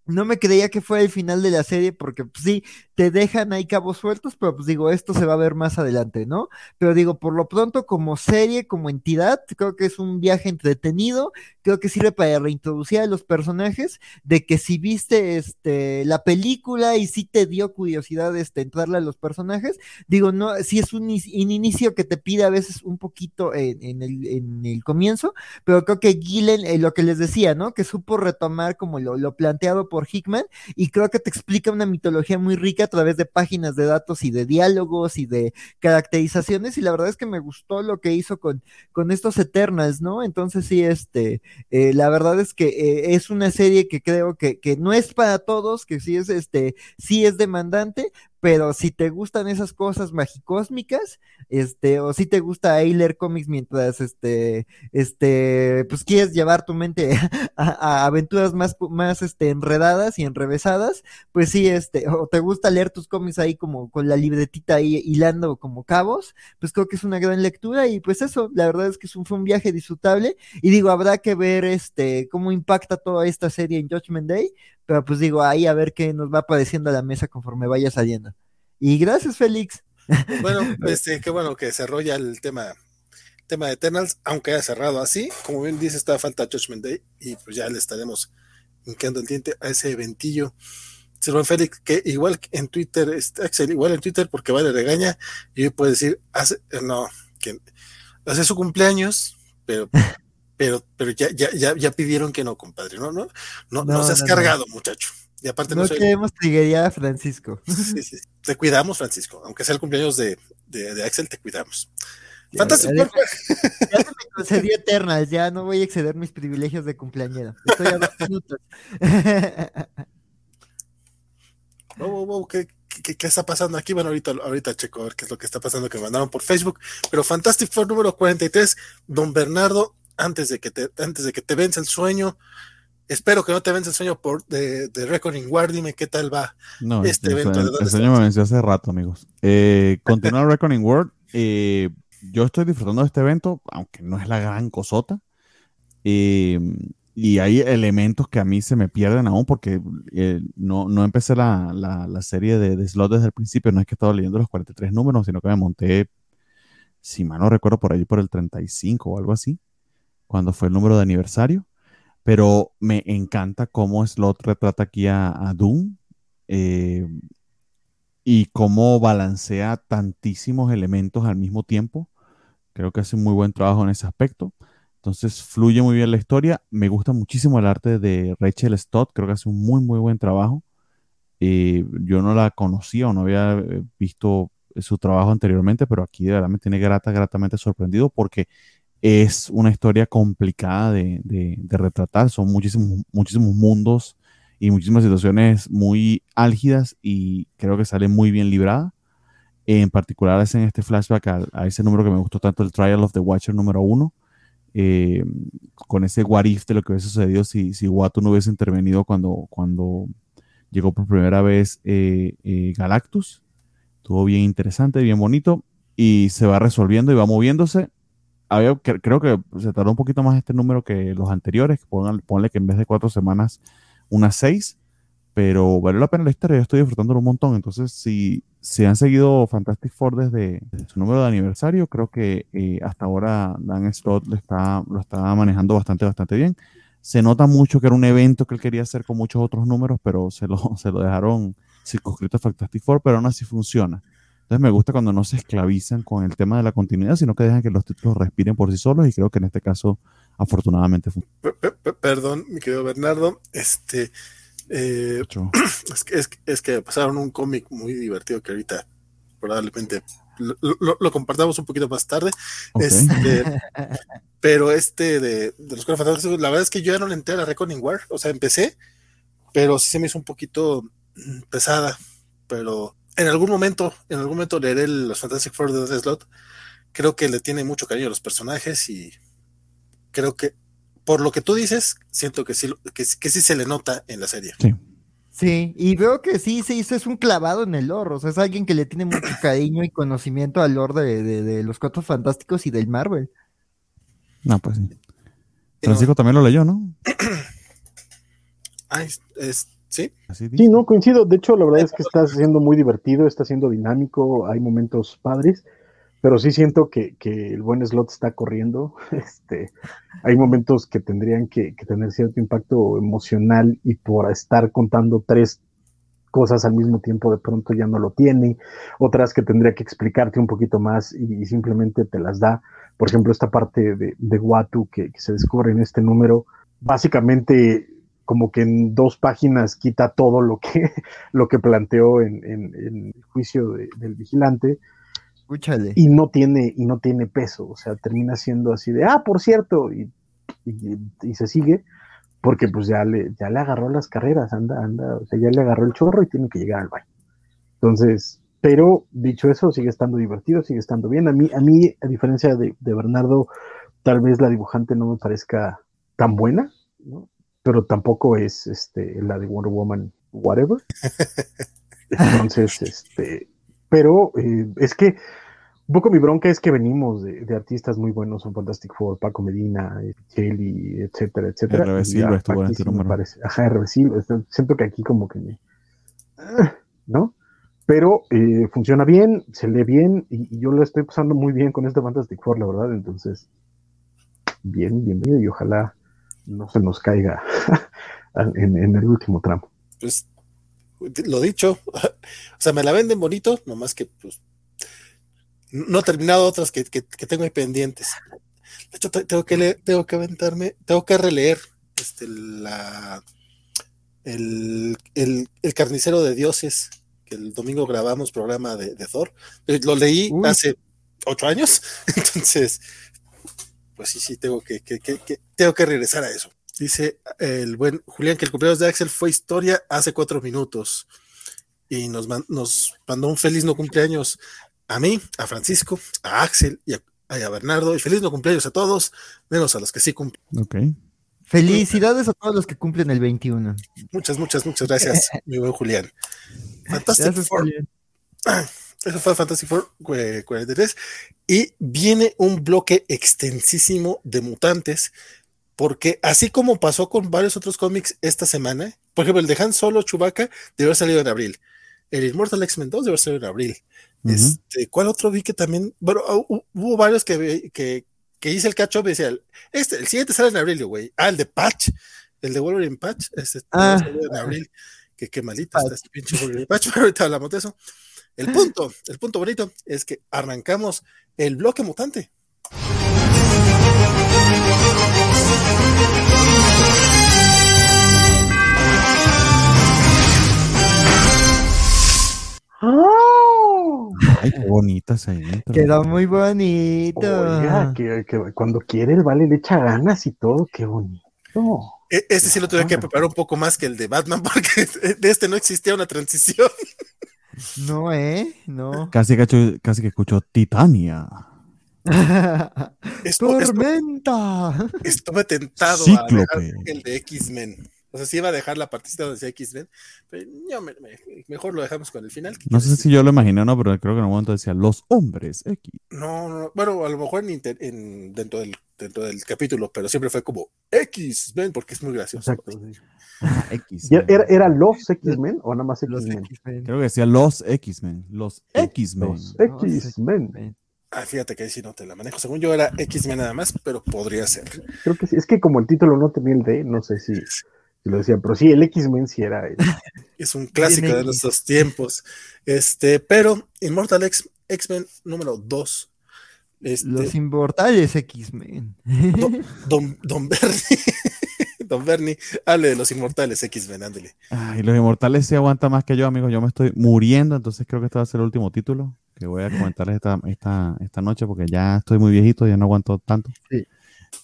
no me creía que fue el final de la serie porque pues, sí, te dejan ahí cabos sueltos, pero pues digo, esto se va a ver más adelante, ¿no? Pero digo, por lo pronto como serie, como entidad, creo que es un viaje entretenido, creo que sirve para reintroducir a los personajes, de que si viste este, la película y si te dio curiosidad este, entrarle a los personajes, digo, no, si es un, inicio que te pide a veces un poquito en, en, el, en el, comienzo, pero creo que Gillen, eh, lo que les decía, ¿no? Que supo retomar como lo, lo planteado por Hickman y creo que te explica una mitología muy rica a través de páginas de datos y de diálogos y de caracterizaciones y la verdad es que me gustó lo que hizo con, con estos Eternals, ¿no? Entonces sí, este, eh, la verdad es que eh, es una serie que creo que, que no es para todos, que sí es, este, sí es demandante, pero si te gustan esas cosas magicósmicas, este, o si te gusta leer cómics mientras, este, este, pues quieres llevar tu mente a, a, aventuras más, más, este, enredadas y enrevesadas, pues sí, este, o te gusta leer tus cómics ahí como con la libretita ahí hilando como cabos, pues creo que es una gran lectura y pues eso, la verdad es que es un, fue un viaje disfrutable y digo, habrá que ver, este, cómo impacta toda esta serie en Judgment Day, pero pues digo, ahí a ver qué nos va apareciendo a la mesa conforme vaya saliendo. Y gracias, Félix. Bueno, este, qué bueno que se rolla el tema, tema de Eternals, aunque haya cerrado así. Como bien dice, está falta Judgment Day y pues ya le estaremos hincando el diente a ese eventillo. Silvan Félix, que igual en Twitter, este, igual en Twitter, porque vale regaña, y puede decir, hace, no, que hace su cumpleaños, pero pero, pero ya, ya, ya, ya pidieron que no, compadre, no, no, no, no, no seas no, cargado, muchacho. Y aparte no, no soy... queremos triguería a Francisco. Sí, sí, te cuidamos, Francisco. Aunque sea el cumpleaños de, de, de Axel, te cuidamos. Fantástico. Ya, ya, se me concedió Eternals, ya no voy a exceder mis privilegios de cumpleañero. Estoy a dos minutos. wow, wow, wow, ¿qué, qué, qué, está pasando aquí? Bueno, ahorita, ahorita checo a ver qué es lo que está pasando que me mandaron por Facebook. Pero Fantastic Four número 43, Don Bernardo, antes de que te, antes de que te vence el sueño, espero que no te vence el sueño por de, de Reckoning War, dime qué tal va no, este evento. El, el sueño me venció hace rato, amigos. Eh, continuar Reckoning World, eh, yo estoy disfrutando de este evento, aunque no es la gran cosota. Eh, y hay elementos que a mí se me pierden aún porque eh, no, no, empecé la, la, serie de, de slot desde el principio. No es que estaba leyendo los 43 números, sino que me monté, si mal no recuerdo, por ahí por el 35 o algo así, cuando fue el número de aniversario. Pero me encanta cómo Slot retrata aquí a, Doom eh, y cómo balancea tantísimos elementos al mismo tiempo. Creo que hace un muy buen trabajo en ese aspecto. Entonces fluye muy bien la historia. Me gusta muchísimo el arte de Rachel Stott. Creo que hace un muy, muy buen trabajo. Eh, yo no la conocía o no había eh, visto su trabajo anteriormente, pero aquí de verdad me tiene grata, gratamente sorprendido porque es una historia complicada de, de, retratar. Son muchísimos, muchísimos mundos y muchísimas situaciones muy álgidas y creo que sale muy bien librada. En particular es en este flashback a, a, ese número que me gustó tanto, el Trial of the Watcher número uno, eh, con ese what if de lo que hubiese sucedido si, si Watu no hubiese intervenido cuando, cuando llegó por primera vez eh, eh, Galactus. Estuvo bien interesante, bien bonito y se va resolviendo y va moviéndose. Creo que se tardó un poquito más este número que los anteriores. ponle que en vez de cuatro semanas, unas seis pero vale la pena la historia, yo estoy disfrutándolo un montón. Entonces, si, se han seguido Fantastic Four desde, su número de aniversario, creo que eh, hasta ahora Dan Slott lo está, lo está manejando bastante, bastante bien. Se nota mucho que era un evento que él quería hacer con muchos otros números, pero se lo, se lo dejaron circunscrito a Fantastic Four, pero aún así funciona. Entonces me gusta cuando no se esclavizan con el tema de la continuidad, sino que dejan que los títulos respiren por sí solos y creo que en este caso afortunadamente funciona. Perdón, mi querido Bernardo, este, eh, es, que, es, que pasaron un cómic muy divertido que ahorita probablemente lo, compartamos un poquito más tarde. Este, pero este de, los Cuatro Fantásticos, la verdad es que yo ya no le entré a la Reckoning War, o sea, empecé, pero sí se me hizo un poquito mm, pesada. Pero en algún momento, en algún momento leeré los Fantastic Four de Slot. Creo que le tiene mucho cariño a los personajes y creo que por lo que tú dices, siento que sí, que, sí se le nota en la serie. Sí. Sí, y veo que sí se hizo, es un clavado en el lore, o sea, es alguien que le tiene mucho cariño y conocimiento al lore de, los Cuatro Fantásticos y del Marvel. No, pues sí. Francisco también lo leyó, ¿no? ah, es, ¿sí? Sí, no, coincido. De hecho, la verdad es que está siendo muy divertido, está siendo dinámico, hay momentos padres pero sí siento que, el buen slot está corriendo. Este, hay momentos que tendrían que, tener cierto impacto emocional y por estar contando tres cosas al mismo tiempo de pronto ya no lo tiene, otras que tendría que explicarte un poquito más y, simplemente te las da. Por ejemplo, esta parte de, de Watu que, se descubre en este número, básicamente como que en dos páginas quita todo lo que, lo que planteó en, el juicio del vigilante y no tiene, y no tiene peso, o sea, termina siendo así de, ah, por cierto, y, y, se sigue, porque pues ya le, ya le agarró las carreras, anda, anda, o sea, ya le agarró el chorro y tiene que llegar al baño. Entonces, pero dicho eso, sigue estando divertido, sigue estando bien. A mí, a mí, a diferencia de, de Bernardo, tal vez la dibujante no me parezca tan buena, ¿no? Pero tampoco es este, la de Wonder Woman, whatever. Entonces, este, pero eh, es que un poco mi bronca es que venimos de, artistas muy buenos, son Fantastic Four, Paco Medina, Kelly, etcétera, etcétera. RB Silva estuvo en este número. Parece. Ajá, RB Silva, siento que aquí como que me... Ah, ¿No? Pero eh, funciona bien, se lee bien, y, yo lo estoy pasando muy bien con este Fantastic Four, la verdad, entonces, bien, bienvenido, y ojalá no se nos caiga en, en el último tramo. Pues lo dicho, o sea, me la venden bonito, nomás que pues no he terminado otras que, tengo ahí pendientes. De hecho, tengo que leer, tengo que aventarme, tengo que releer este la el, carnicero de dioses, que el domingo grabamos programa de, Thor. Lo leí hace ocho años, entonces, pues sí, sí, tengo que, tengo que regresar a eso. Dice el buen Julián que el cumpleaños de Axel fue historia hace cuatro minutos y nos, nos mandó un feliz no cumpleaños a mí, a Francisco, a Axel y a, Bernardo. Y feliz no cumpleaños a todos, menos a los que sí cumplen. Ok. Felicidades a todos los que cumplen el 21. Muchas, muchas, muchas gracias, mi buen Julián. Fantástico. Eso fue Fantasy Four 43. Y viene un bloque extensísimo de mutantes, porque así como pasó con varios otros cómics esta semana, por ejemplo, el de Han Solo Chewbacca debe haber salido en abril. El Immortal X-Men 2 debe haber salido en abril. este, ¿Cuál otro vi que también? Bueno, hubo varios que, que, que hice el catch-up y decía, este, el siguiente sale en abril, güey. Ah, el de Patch, el de Wolverine Patch, este, ah. en abril. Que qué malita está este pinche Wolverine Patch, pero ahorita hablamos de eso. El punto, el punto bonito es que arrancamos el bloque mutante. ¡Oh! Ay, qué bonita esa Quedó muy bonito. Oiga, que, cuando quiere el vale le echa ganas y todo, qué bonito. E, este sí lo tuve que preparar un poco más que el de Batman, porque de este no existía una transición. No, ¿eh? No. Casi que, casi que escucho Titania. ¡Tormenta! Estuve tentado a dejar el de X-Men. O sea, sí iba a dejar la partida donde decía X-Men, pero mejor lo dejamos con el final. No sé si yo lo imaginé no, pero creo que en un momento decía los hombres X. No, no, bueno, a lo mejor en, dentro, del, dentro del capítulo, pero siempre fue como X-Men, porque es muy gracioso. Exacto, ¿Era, ¿Era, los X-Men o nada más X-Men? Creo que decía los X-Men. Los X-Men. Los X-Men. Ah, fíjate que ahí sí no te la manejo. Según yo era X-Men nada más, pero podría ser. Creo que sí. Es que como el título no tenía el D, no sé si, lo decía, pero sí, el X-Men sí era. es un clásico de nuestros tiempos. Este, pero Immortal X-Men número 2. Este, Los inmortales X-Men. Don, don Bernie. Don Bernie, hable de los inmortales X-Men, ándele. Ay, los inmortales se aguanta más que yo, amigos. Yo me estoy muriendo, entonces creo que este va a ser el último título que voy a comentarles esta, esta, esta noche porque ya estoy muy viejito, ya no aguanto tanto. Sí.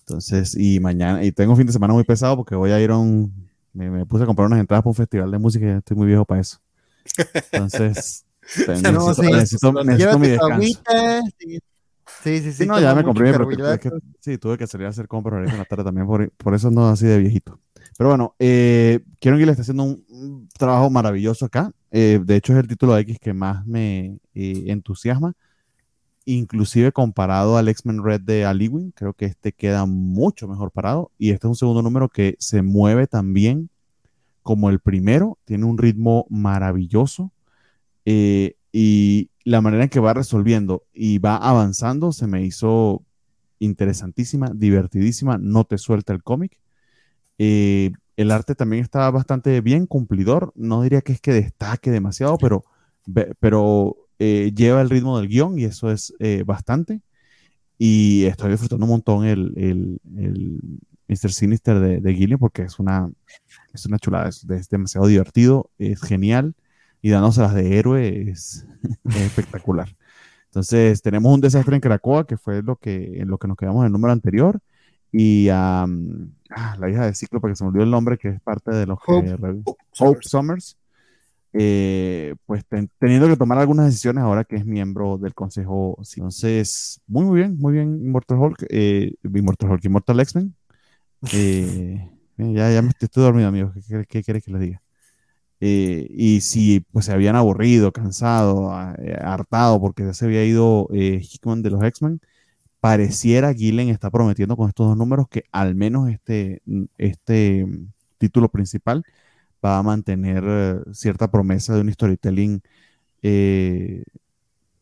Entonces, y mañana, y tengo un fin de semana muy pesado porque voy a ir a un, me, puse a comprar unas entradas para un festival de música y ya estoy muy viejo para eso. Entonces, necesito, necesito, mi descanso. Sí, sí, sí. no, ya me compré, pero sí, tuve que salir a hacer compras ahorita en la tarde también, por, por eso no así de viejito. Pero bueno, eh, Kieron le está haciendo un, trabajo maravilloso acá. Eh, de hecho, es el título de X que más me eh, entusiasma. Inclusive comparado al X-Men Red de Aliwin, creo que este queda mucho mejor parado. Y este es un segundo número que se mueve también como el primero. Tiene un ritmo maravilloso. Eh, y la manera en que va resolviendo y va avanzando se me hizo interesantísima, divertidísima. No te suelta el cómic. Eh, el arte también está bastante bien cumplidor. No diría que es que destaque demasiado, pero, pero eh, lleva el ritmo del guion y eso es eh, bastante. Y estoy disfrutando un montón el, el, Mr. Sinister de, de Gillian porque es una, es una chulada, es, demasiado divertido, es genial y dándoselas de héroe es, espectacular. Entonces, tenemos un desastre en Caracoa, que fue lo que, en lo que nos quedamos en el número anterior, y ah, la hija de Ciclo, porque se me olvidó el nombre, que es parte de los Hope, Summers, eh, pues teniendo que tomar algunas decisiones ahora que es miembro del consejo. Entonces, muy, muy bien, muy bien, Immortal Hulk, eh, Immortal Hulk, Immortal X-Men. Eh, ya, ya me estoy, dormido, amigo. ¿Qué, qué, quieres que les diga? y si pues se habían aburrido, cansado, hartado porque ya se había ido Hickman de los X-Men, pareciera Gillen está prometiendo con estos dos números que al menos este, este título principal va a mantener eh, cierta promesa de un storytelling eh,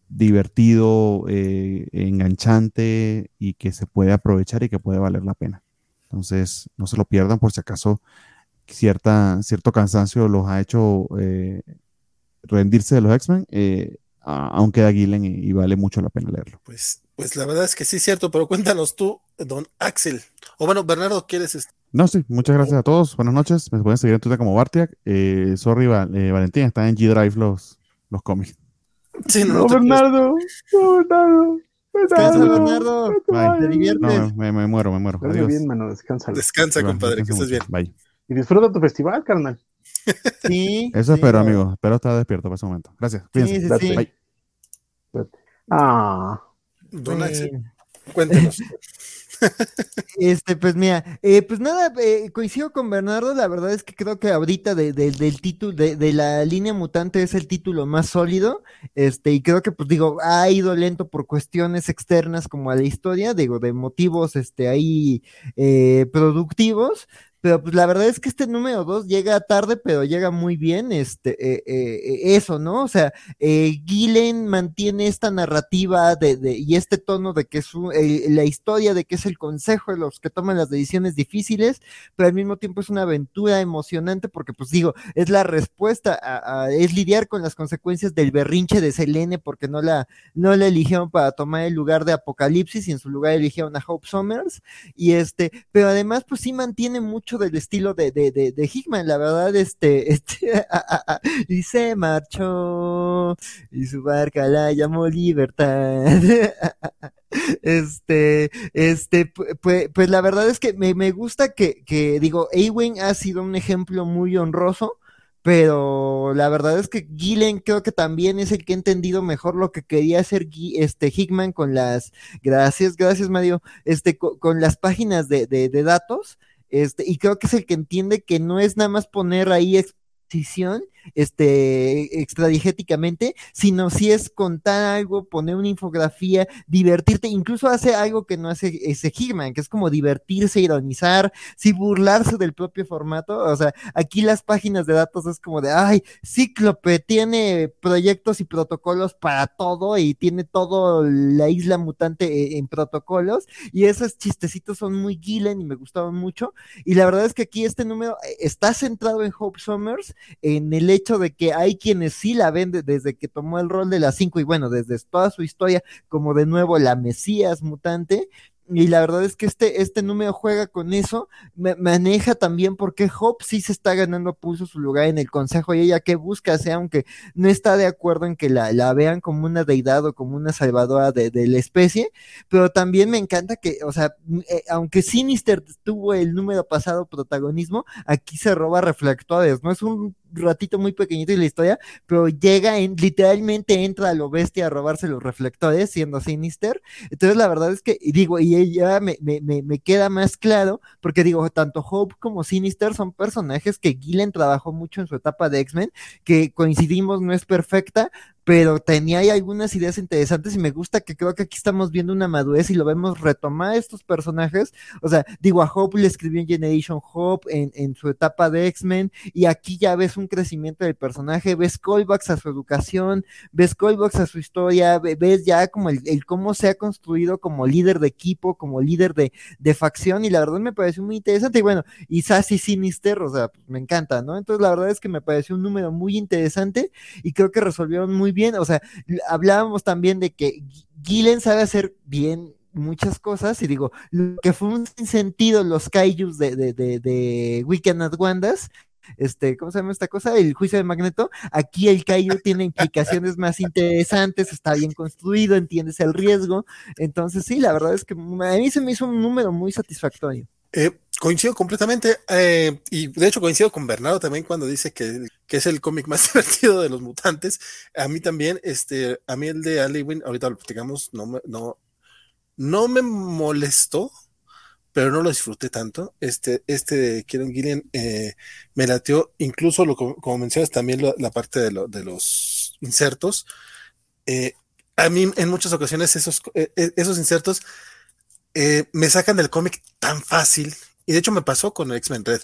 divertido, eh, enganchante y que se puede aprovechar y que puede valer la pena. Entonces, no se lo pierdan por si acaso cierta, cierto cansancio los ha hecho rendirse de los X-Men. aunque da Gillen y, vale mucho la pena leerlo. Pues pues la verdad es que sí es cierto, pero cuéntanos tú, don Axel. O bueno, Bernardo, ¿quieres? No, sí, muchas gracias a todos. Buenas noches. Me pueden seguir en Twitter como Bartiak. Eh, sorry, eh, Valentín, está en G-Drive los, los cómics. Sí, no, Bernardo. No, Bernardo. Descansa, Bernardo. Bye. No, me, me, muero, me muero. Adiós. bien, mano. Descansa. Descansa, compadre, que estés bien. Bye. Y disfruta tu festival, carnal. Sí. Eso espero, amigo. Espero estar despierto para ese momento. Gracias. Sí, sí, sí. Bye. Ah. Don Axel, cuéntenos. Este, pues mira, eh, pues nada, eh, coincido con Bernardo, la verdad es que creo que ahorita de, del título, de, la línea mutante es el título más sólido, este, y creo que pues digo, ha ido lento por cuestiones externas como a la historia, digo, de motivos, este, ahí eh, productivos, pero pues la verdad es que este número 2 llega tarde, pero llega muy bien, este, eh, eh, eso, ¿no? O sea, eh, Gillen mantiene esta narrativa de, de, y este tono de que es un, la historia de que es el consejo de los que toman las decisiones difíciles, pero al mismo tiempo es una aventura emocionante porque, pues digo, es la respuesta, a, a, es lidiar con las consecuencias del berrinche de Selene porque no la, no la eligieron para tomar el lugar de Apocalipsis y en su lugar eligieron a Hope Summers, y este, pero además, pues sí mantiene mucho del estilo de, de, de, de Hickman, la verdad, este, este, y se marchó, y su barca la llamó Libertad. Este, este, pues, la verdad es que me, me gusta que, que, digo, Ewen ha sido un ejemplo muy honroso, pero la verdad es que Gillen creo que también es el que ha entendido mejor lo que quería hacer este Hickman con las, gracias, gracias Mario, este, con, las páginas de, de datos, este, y creo que es el que entiende que no es nada más poner ahí exposición, este, extradigéticamente, sino si es contar algo, poner una infografía, divertirte, incluso hace algo que no hace ese Hickman, que es como divertirse, ironizar, si burlarse del propio formato, o sea, aquí las páginas de datos es como de, ay, Cíclope tiene proyectos y protocolos para todo y tiene todo la isla mutante en protocolos, y esos chistecitos son muy Gillen y me gustaban mucho, y la verdad es que aquí este número eh, está centrado en Hope Summers, en el hecho de que hay quienes sí la ven de, desde que tomó el rol de las cinco y bueno, desde toda su historia como de nuevo la Mesías mutante, y la verdad es que este, este número juega con eso, maneja también porque Hope sí se está ganando pulso su lugar en el consejo y ella que busca, sea, aunque no está de acuerdo en que la, la vean como una deidad o como una salvadora de, de, la especie, pero también me encanta que, o sea, eh, aunque Sinister tuvo el número pasado protagonismo, aquí se roba reflectores, ¿no? Es un ratito muy pequeñito en la historia, pero llega en, literalmente entra a lo bestia a robarse los reflectores, siendo Sinister. Entonces, la verdad es que, digo, y ella me, me, me queda más claro, porque digo, tanto Hope como Sinister son personajes que Gillen trabajó mucho en su etapa de X-Men, que coincidimos, no es perfecta, pero tenía ahí algunas ideas interesantes y me gusta que creo que aquí estamos viendo una madurez y lo vemos retomar estos personajes. O sea, digo, a Hope le escribió en Generation Hope en, en su etapa de X-Men y aquí ya ves un crecimiento del personaje, ves callbacks a su educación, ves callbacks a su historia, ves ya como el, cómo se ha construido como líder de equipo, como líder de, de, facción y la verdad me pareció muy interesante y bueno, y Sassy Sinister, o sea, pues me encanta, ¿no? Entonces la verdad es que me pareció un número muy interesante y creo que resolvieron muy bien bien, o sea, hablábamos también de que Gillen sabe hacer bien muchas cosas y digo, lo que fue un sentido los kaijus de, de, de, de Weekend at Wandas, este, ¿cómo se llama esta cosa? El juicio de Magneto. Aquí el Kaiju tiene implicaciones más interesantes, está bien construido, entiendes el riesgo. Entonces, sí, la verdad es que a mí se me hizo un número muy satisfactorio. Eh, coincido completamente, eh, y de hecho coincido con Bernardo también cuando dice que, que es el cómic más divertido de los mutantes. A mí también, este, a mí el de Alewin, ahorita lo platicamos, no me, no, no me molestó, pero no lo disfruté tanto. Este, este de Kieran Gillian eh, me lateó, incluso lo, como mencionas también la parte de, lo, de, los insertos. Eh, a mí en muchas ocasiones esos, esos insertos me sacan del cómic tan fácil y de hecho me pasó con X-Men Red.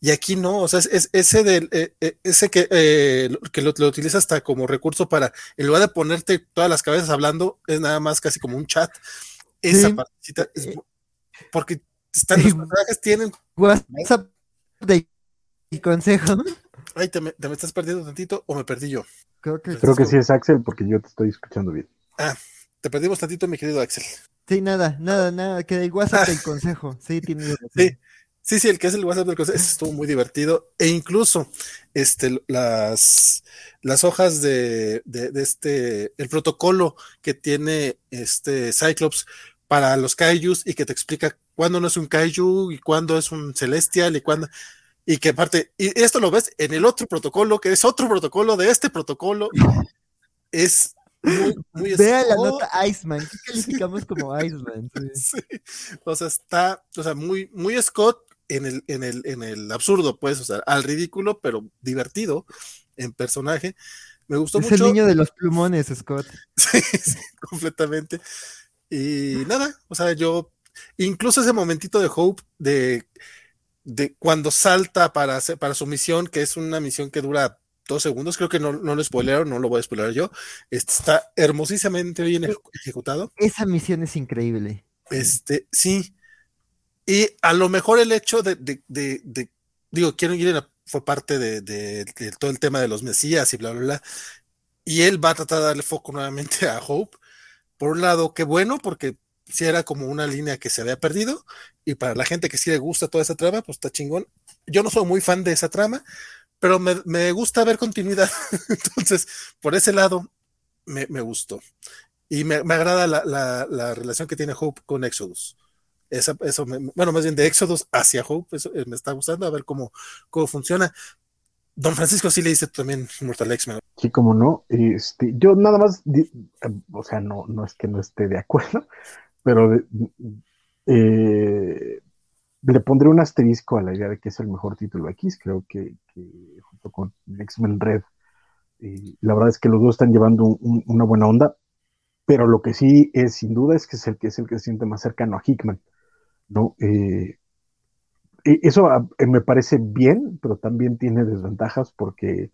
Y aquí no, o sea, es, es ese del, eh, ese que, eh, que lo, lo, utiliza hasta como recurso para, en lugar de ponerte todas las cabezas hablando, es nada más casi como un chat. Esa sí. partecita es, porque están los personajes tienen WhatsApp de consejo. Ay, te me, te me, estás perdiendo tantito o me perdí yo. Creo que, Creo que sí es Axel porque yo te estoy escuchando bien. Ah, te perdimos tantito, mi querido Axel. Sí, nada, nada, nada, que el WhatsApp del consejo. Sí, tiene sí. Sí, sí, el que es el WhatsApp del consejo estuvo muy divertido. E incluso este, las, las hojas de, de, de, este, el protocolo que tiene este Cyclops para los kaijus y que te explica cuándo no es un kaiju y cuándo es un celestial y cuándo. Y que aparte, y esto lo ves en el otro protocolo, que es otro protocolo de este protocolo. Es muy, la nota Iceman. ¿Qué calificamos como Iceman? Sí. Sí. O sea, está, o sea, muy, muy Scott en el, en el, en el absurdo, pues, o sea, al ridículo, pero divertido en personaje. Me gustó Es mucho. el niño de los plumones, Scott. Sí, sí, completamente. Y nada, o sea, yo, incluso ese momentito de Hope de, de cuando salta para, hacer- para su misión, que es una misión que dura dos segundos, creo que no, no lo spoilearon, no lo voy a spoilear yo. Está hermosísimamente bien eje- ejecutado. Esa misión es increíble. Este, sí. Y a lo mejor el hecho de, de, de, de- digo, Keanu Gillen fue parte de, de- de todo el tema de los Mesías y bla, bla, bla. Y él va a tratar de darle foco nuevamente a Hope. Por un lado, qué bueno, porque si era como una línea que se había perdido. Y para la gente que sí le gusta toda esa trama, pues está chingón. Yo no soy muy fan de esa trama, pero me, me gusta ver continuidad. Entonces, por ese lado, me, me gustó. Y me, me agrada la, la, la relación que tiene Hope con Exodus. Esa, eso me- bueno, más bien de Exodus hacia Hope, eso eh, me está gustando, a ver cómo, cómo funciona. Don Francisco sí le dice también Mortal X-Men. Sí, como no. Este, yo nada más, di- o sea, no, no es que no esté de acuerdo, pero eh, le pondré un asterisco a la idea de que es el mejor título X. Creo que, junto con X-Men Red, eh, la verdad es que los dos están llevando un- un- una buena onda, pero lo que sí es sin duda es que es el que es el que se siente más cercano a Hickman, ¿no? Eh, e- eso ah, eh, me parece bien, pero también tiene desventajas porque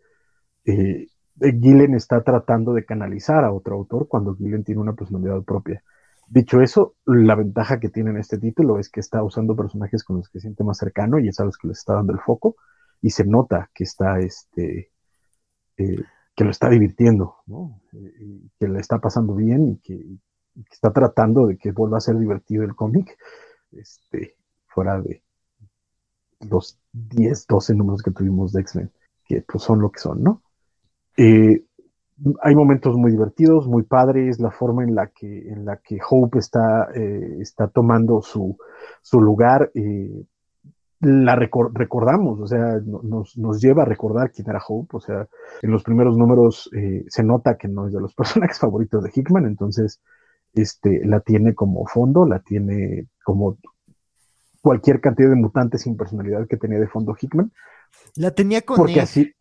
eh, Gillen está tratando de canalizar a otro autor cuando Gillen tiene una personalidad propia. Dicho eso, la ventaja que tiene en este título es que está usando personajes con los que siente más cercano y es a los que les está dando el foco y se nota que está este eh, que lo está divirtiendo, ¿no? Eh, que le está pasando bien y que, y que está tratando de que vuelva a ser divertido el cómic, este, fuera de los 10, 12 números que tuvimos de X-Men, que pues son lo que son, ¿no? Eh, hay momentos muy divertidos, muy padres, la forma en la que, en la que Hope está, eh, está tomando su, su lugar, eh, la recor- recordamos, o sea, no- nos, nos lleva a recordar quién era Hope, o sea, en los primeros números eh, se nota que no es de los personajes favoritos de Hickman, entonces este, la tiene como fondo, la tiene como cualquier cantidad de mutantes sin personalidad que tenía de fondo Hickman, La tenía con porque él. así,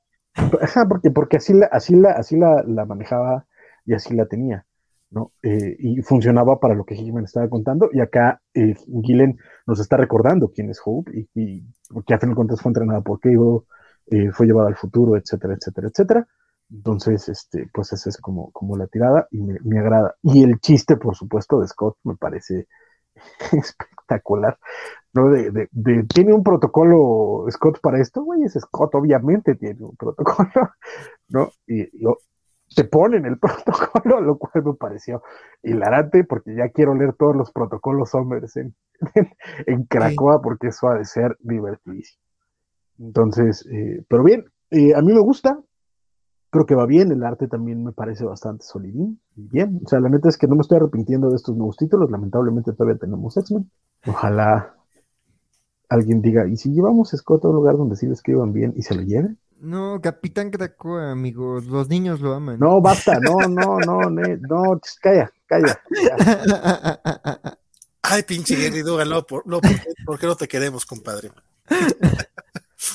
ajá, porque, porque así la, así la, así la, la manejaba y así la tenía, ¿no? Eh, y funcionaba para lo que Hickman estaba contando, y acá eh, nos está recordando quién es Hope, y, y porque a fin de cuentas fue entrenada por Cable, eh, fue llevada al futuro, etcétera, etcétera, etcétera. Entonces, este, pues esa es como, como la tirada y me, me agrada. Y el chiste, por supuesto, de Scott me parece espectacular. ¿no? De, de, de- tiene un protocolo Scott para esto, güey, es Scott, obviamente tiene un protocolo, ¿no? Y, y te ponen el protocolo, lo cual me pareció hilarante, porque ya quiero leer todos los protocolos Somers en, en, en Cracoa, porque eso ha de ser divertidísimo. Entonces, eh, pero bien, eh, a mí me gusta, creo que va bien, el arte también me parece bastante solidín, y bien, o sea, la neta es que no me estoy arrepintiendo de estos nuevos títulos, lamentablemente todavía tenemos X-Men, ojalá alguien diga, ¿y si llevamos a Scott a un lugar donde sí lo escriban bien y se lo lleven? No, Capitán Krakoa, amigos. Los niños lo aman. No, basta, no, no, no, ne- no, calla, calla. Ay, pinche Gary Dugan, no, por, no, ¿por, qué, por qué no te queremos, compadre?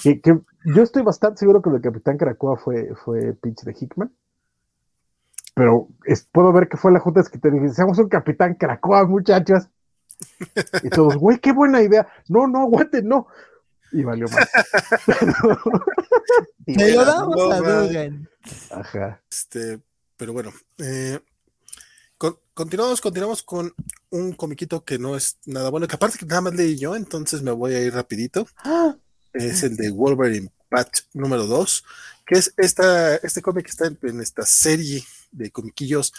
Que, que yo estoy bastante seguro que lo de Capitán Caracoa fue, fue pitch de Hickman. Pero es- puedo ver que fue la junta de dice, seamos un Capitán Caracoa, muchachos. Y todos, güey, qué buena idea. No, no, aguanten, no. Y valió más. Se lo damos a. Dugan. Ajá. Este, pero bueno, eh, con- continuamos, continuamos con un comiquito que no es nada bueno, que aparte que nada más leí yo, entonces me voy a ir rapidito. Es el de Wolverine Patch número 2, que es esta, este cómic que está en, en esta serie de comiquillos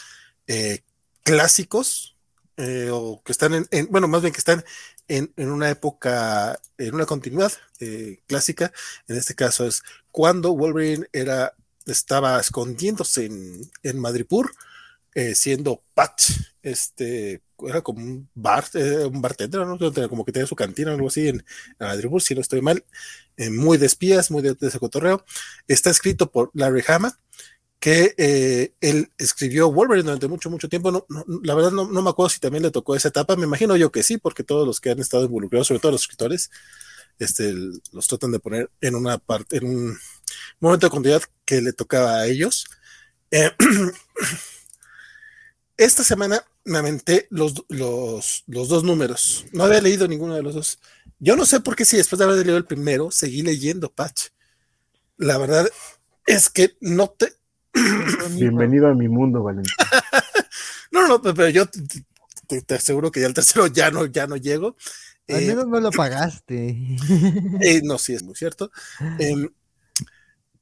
eh, clásicos, eh, o que están en, en- bueno, más bien que están en, en una época, en una continuidad eh, clásica. En este caso es cuando Wolverine era, estaba escondiéndose en, en Madripoor, eh, siendo Patch, este, era como un bar, eh, un bartender, ¿no? como que tenía su cantina o algo así en, en Madripoor, si no estoy mal, eh, muy de espías, muy de, de ese cotorreo. Está escrito por Larry Hama que él escribió Wolverine durante mucho, mucho tiempo. No, la verdad no, me acuerdo si también le tocó esa etapa. Me imagino yo que sí, porque todos los que han estado involucrados, sobre todo los escritores, este, los tratan de poner en una parte, en un momento de continuidad que le tocaba a ellos. Eh, esta semana me aventé los, los, los, dos números. No había leído ninguno de los dos. Yo no sé por qué si después de haber leído el primero, seguí leyendo Patch. La verdad es que no te... Bienvenido a mi mundo, Valentín. no, no, pero yo te, aseguro que ya el tercero ya no, ya no llego. Al eh, menos no lo pagaste. Eh, no, sí, es muy cierto. Em,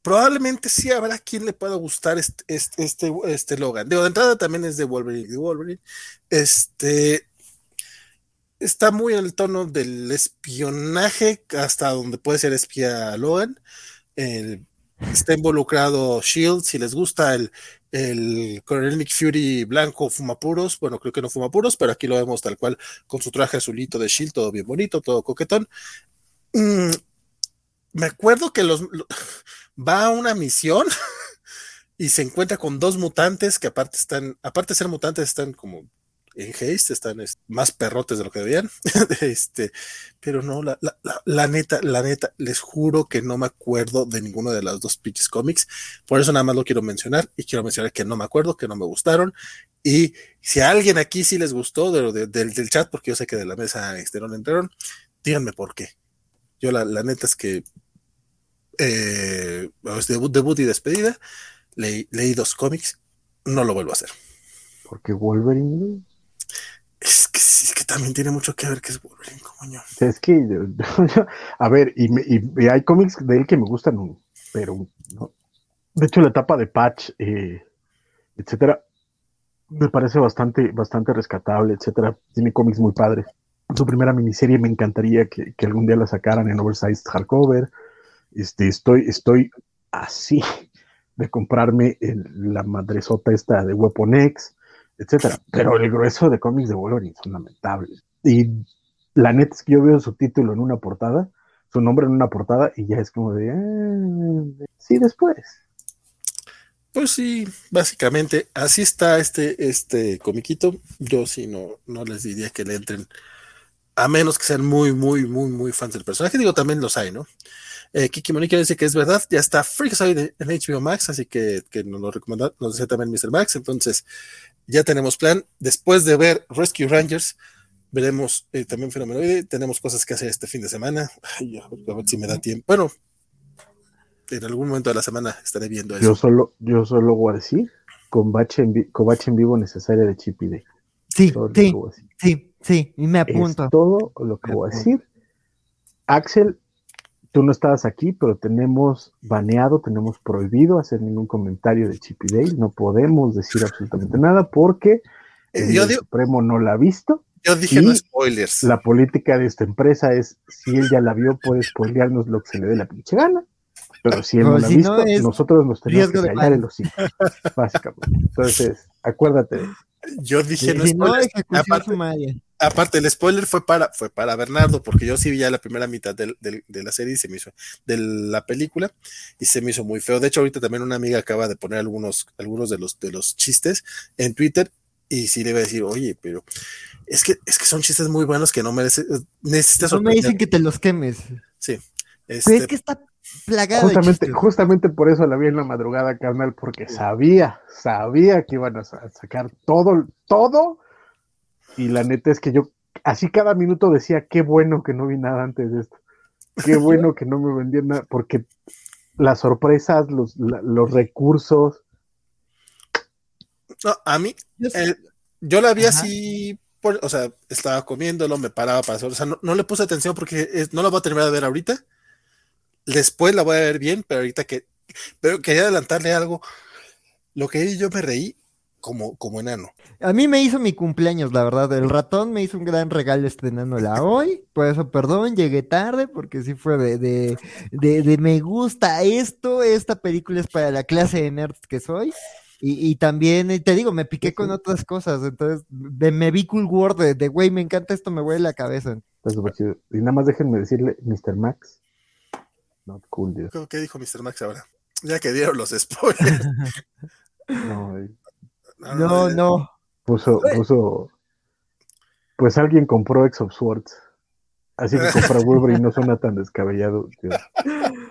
probablemente sí habrá quien le pueda gustar este, este, este, este Logan. de entrada también es de Wolverine, Wolverine. Este está muy en el tono del espionaje, hasta donde puede ser espía Logan. está involucrado Shield, si les gusta el, el Coronel Nick Fury blanco fumapuros, bueno, creo que no fumapuros, pero aquí lo vemos tal cual con su traje azulito de Shield, todo bien bonito, todo coquetón. Mm, me acuerdo que los, va a una misión y se encuentra con dos mutantes que aparte están, aparte de ser mutantes, están como en haste, están más perrotes de lo que debían. este, pero no, la, la, la, neta, la neta, les juro que no me acuerdo de ninguno de los dos pitches cómics. Por eso nada más lo quiero mencionar y quiero mencionar que no me acuerdo, que no me gustaron. Y si a alguien aquí sí les gustó de, del chat, porque yo sé que de la mesa no entraron, díganme por qué. Yo la, la neta es que eh, debut, debut y despedida, leí, dos cómics, no lo vuelvo a hacer. Porque Wolverine. Es que, es que también tiene mucho que ver que es Wolverine, coño. Es que, a ver, y, hay cómics de él que me gustan, pero no. De hecho, la etapa de Patch, eh, etcétera, me parece bastante, bastante rescatable, etcétera. Tiene cómics muy padres. Su primera miniserie me encantaría que, que algún día la sacaran en oversized hardcover. Este, estoy, estoy así de comprarme la madresota esta de Weapon X, etcétera. Pero el grueso de cómics de Wolverine son lamentables. Y la neta es que yo veo su título en una portada, su nombre en una portada, y ya es como de, ah, sí, después. Pues sí, básicamente así está este, este comiquito. Yo sí no, no les diría que le entren, a menos que sean muy, muy, muy, muy fans del personaje. Digo, también los hay, ¿no? Eh, Kiki Monique dice que es verdad, ya está Freakazoid en HBO Max, así que, que nos lo recomendó, nos decía también Mr. Max. Entonces, ya tenemos plan. Después de ver Rescue Rangers, veremos eh, también Fenomenoide. Tenemos cosas que hacer este fin de semana. a, ver, si me da tiempo. Bueno, en algún momento de la semana estaré viendo eso. Yo solo, yo solo voy a decir, combate en, en vivo necesaria de Chip Day. Sí, sí, sí, sí, y me apunto. todo lo que voy a decir. Axel tú no estabas aquí, pero tenemos baneado, tenemos prohibido hacer ningún comentario de Chippy Dale, no podemos decir absolutamente nada porque eh, el Supremo no la ha visto. Yo dije no spoilers. La política de esta empresa es, si él ya la vio, puede spoilearnos lo que se le dé la pinche gana. Pero si él no, la ha visto, nosotros nos tenemos que callar en los hijos, básicamente. Entonces, acuérdate. Yo dije no, spoilers. aparte, el spoiler fue para, fue para Bernardo, porque yo sí vi ya la primera mitad de, la serie y se me hizo, de la película, y se me hizo muy feo. De hecho, ahorita también una amiga acaba de poner algunos, algunos de los, de los chistes en Twitter, y sí le iba a decir, oye, pero es que, es que son chistes muy buenos que no mereces, necesitas. No me dicen que te los quemes. Sí. Este, es que está plagado. Justamente, justamente por eso la vi en la madrugada, carnal, porque sabía, sabía que iban a sacar todo, todo. Y la neta es que yo así cada minuto decía, qué bueno que no vi nada antes de esto. Qué bueno que no me vendían nada, porque las sorpresas, los, los recursos. No, a mí, eh, yo la vi así, o sea, estaba comiéndolo, me paraba para hacer, o sea, no, le puse atención porque no lo voy a terminar de ver ahorita Después la voy a ver bien, pero ahorita que. Pero quería adelantarle algo. Lo que yo me reí como, como enano. A mí me hizo mi cumpleaños, la verdad. El ratón me hizo un gran regalo estrenándola hoy. Por eso, perdón, llegué tarde, porque sí fue de, de, de, me gusta esto. Esta película es para la clase de nerds que soy. Y, y, también, te digo, me piqué con otras cosas. Entonces, me vi Cool World de, güey, me encanta esto, me huele la cabeza. Y nada más déjenme decirle, Mr. Max, Not cool, ¿Qué dijo Mr. Max ahora? Ya que dieron los spoilers. No, No, no. puso, puso. Pues alguien compró X of Swords. Así que comprar Wolverine no suena tan descabellado. tío.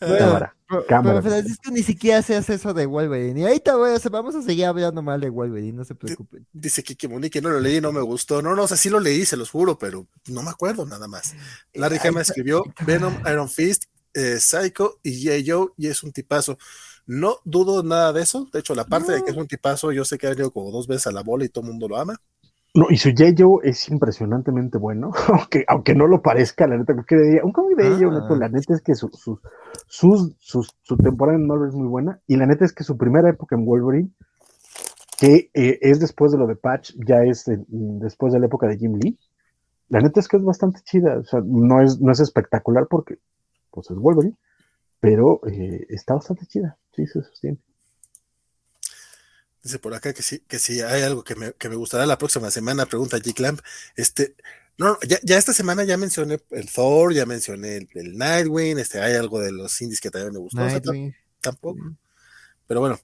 Bueno, Cámara, pero- Francisco ni siquiera se hace eso de Wolverine. Y ahorita voy a hacer- vamos a seguir hablando mal de Wolverine, no se preocupen. Dice Kiki Monique, no lo leí, no me gustó. No, no, o sea, sí lo leí, se los juro, pero no me acuerdo nada más. Larry Ay, Hama escribió Venom, Iron Fist, eh, Psycho y G.I. Joe, y es un tipazo. No dudo nada de eso. De hecho, la parte de que es un tipazo, yo sé que ha venido como dos veces a la bola y todo el mundo lo ama. No, y su J-Joe es impresionantemente bueno, aunque, aunque no lo parezca, la neta, día. Un cómic de J-Joe, Ah. la neta es que su, su, sus- su temporada en Marvel es muy buena, y la neta es que su primera época en Wolverine, que eh, es después de lo de Patch, ya es en- después de la época de Jim Lee, la neta es que es bastante chida, o sea, no es, no es espectacular porque, pues es Wolverine, pero eh, está bastante chida, sí, se sostiene. Dice por acá que sí, que sí hay algo que me, que me gustará la próxima semana, pregunta G. Clamp. Este, no, ya, ya esta semana ya mencioné el Thor, ya mencioné el, el Nightwing, este, hay algo de los indies que también me gustó. o sea, tampoco. Pero bueno,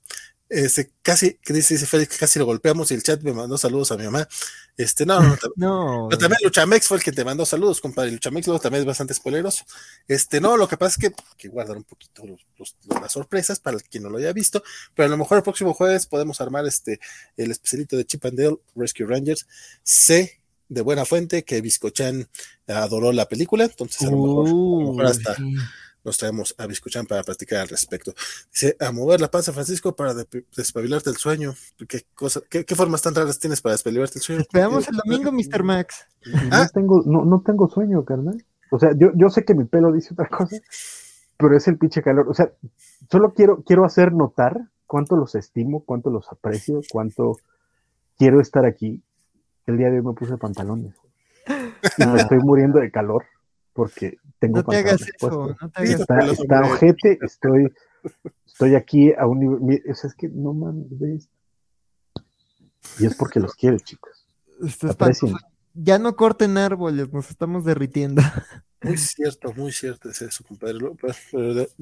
este, casi, que dice, dice Félix, que casi lo golpeamos y el chat me mandó saludos a mi mamá. Este, no, no, no, pero también Luchamex fue el que te mandó saludos, compadre. Luchamex luego también es bastante spoileroso. Este, no, lo que pasa es que, que guardar un poquito los- los- las sorpresas para quien no lo haya visto, pero a lo mejor el próximo jueves podemos armar este, el especialito de Chip and Dale Rescue Rangers. Sé de buena fuente que Biscochan adoró la película, entonces a lo mejor, a lo mejor Uy, hasta. Nos traemos a Biscochan para platicar al respecto. Dice, a mover la panza, Francisco, para de- despabilarte el sueño. ¿Qué, cosa, qué, qué formas tan raras tienes para despabilarte el sueño? Esperamos el domingo, Mr. Max. Ah. No tengo, no, no tengo sueño, carnal. O sea, yo, yo sé que mi pelo dice otra cosa, pero es el pinche calor. O sea, solo quiero, quiero hacer notar cuánto los estimo, cuánto los aprecio, cuánto quiero estar aquí. El día de hoy me puse pantalones. Y me estoy muriendo de calor porque tengo No te hagas eso, no te hagas Está, está ojete, estoy, estoy aquí a un nivel. O sea, es que no mames, ¿ves? Y es porque los quiero, chicos. Ya no corten árboles, nos estamos derritiendo. Muy cierto, muy cierto es eso, compadre.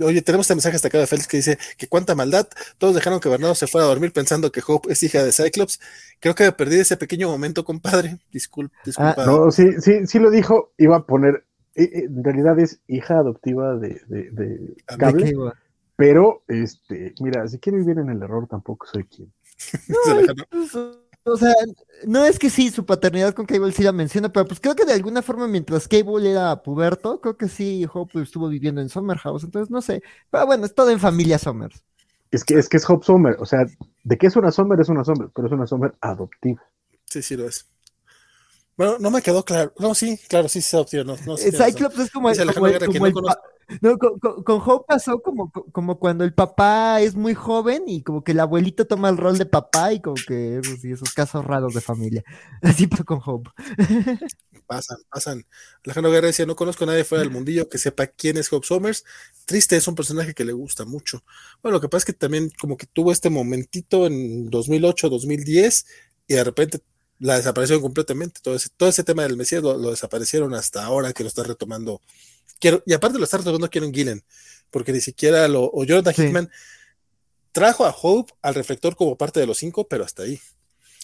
Oye, tenemos este mensaje hasta acá de Félix que dice que cuánta maldad. Todos dejaron que Bernardo se fuera a dormir pensando que Hope es hija de Cyclops. Creo que me perdí ese pequeño momento, compadre. Disculpa, disculpa. Ah, No, sí, sí, sí lo dijo, iba a poner, en realidad es hija adoptiva de, de, de Cable, ¿De qué pero, este, mira, si quiero vivir en el error, tampoco soy quien. Pues, O sea, no es que sí, su paternidad con Cable sí la menciona, pero pues creo que de alguna forma mientras Cable era puberto, creo que sí, Hope estuvo viviendo en Summer House, entonces no sé. Pero bueno, es todo en familia Summers. Es que es que es Hope Sommer, o sea, de que es una Sommer, es una Sommer, pero es una Sommer adoptiva. Sí, sí lo es. Bueno, no me quedó claro. No, sí, claro, sí se opción. No, sí. Cyclops es como, el- como no el con, con- con Hope pasó como, como cuando el papá es muy joven y como que el abuelito toma el rol de papá y como que esos, y esos casos raros de familia. Así pasó con Hope. Pasan, pasan. Alejandro Guerra decía, no conozco a nadie fuera del mundillo que sepa quién es Hope Summers. Triste, es un personaje que le gusta mucho. Bueno, lo que pasa es que también como que tuvo este momentito en 2008, 2010 y de repente la desaparecieron completamente. Todo ese, todo ese tema del Mesías lo, lo desaparecieron hasta ahora que lo está retomando. Quiero, y aparte lo está retomando Kieron Gillen, porque ni siquiera lo, o Jonathan Sí. Hickman trajo a Hope al reflector como parte de los cinco, pero hasta ahí.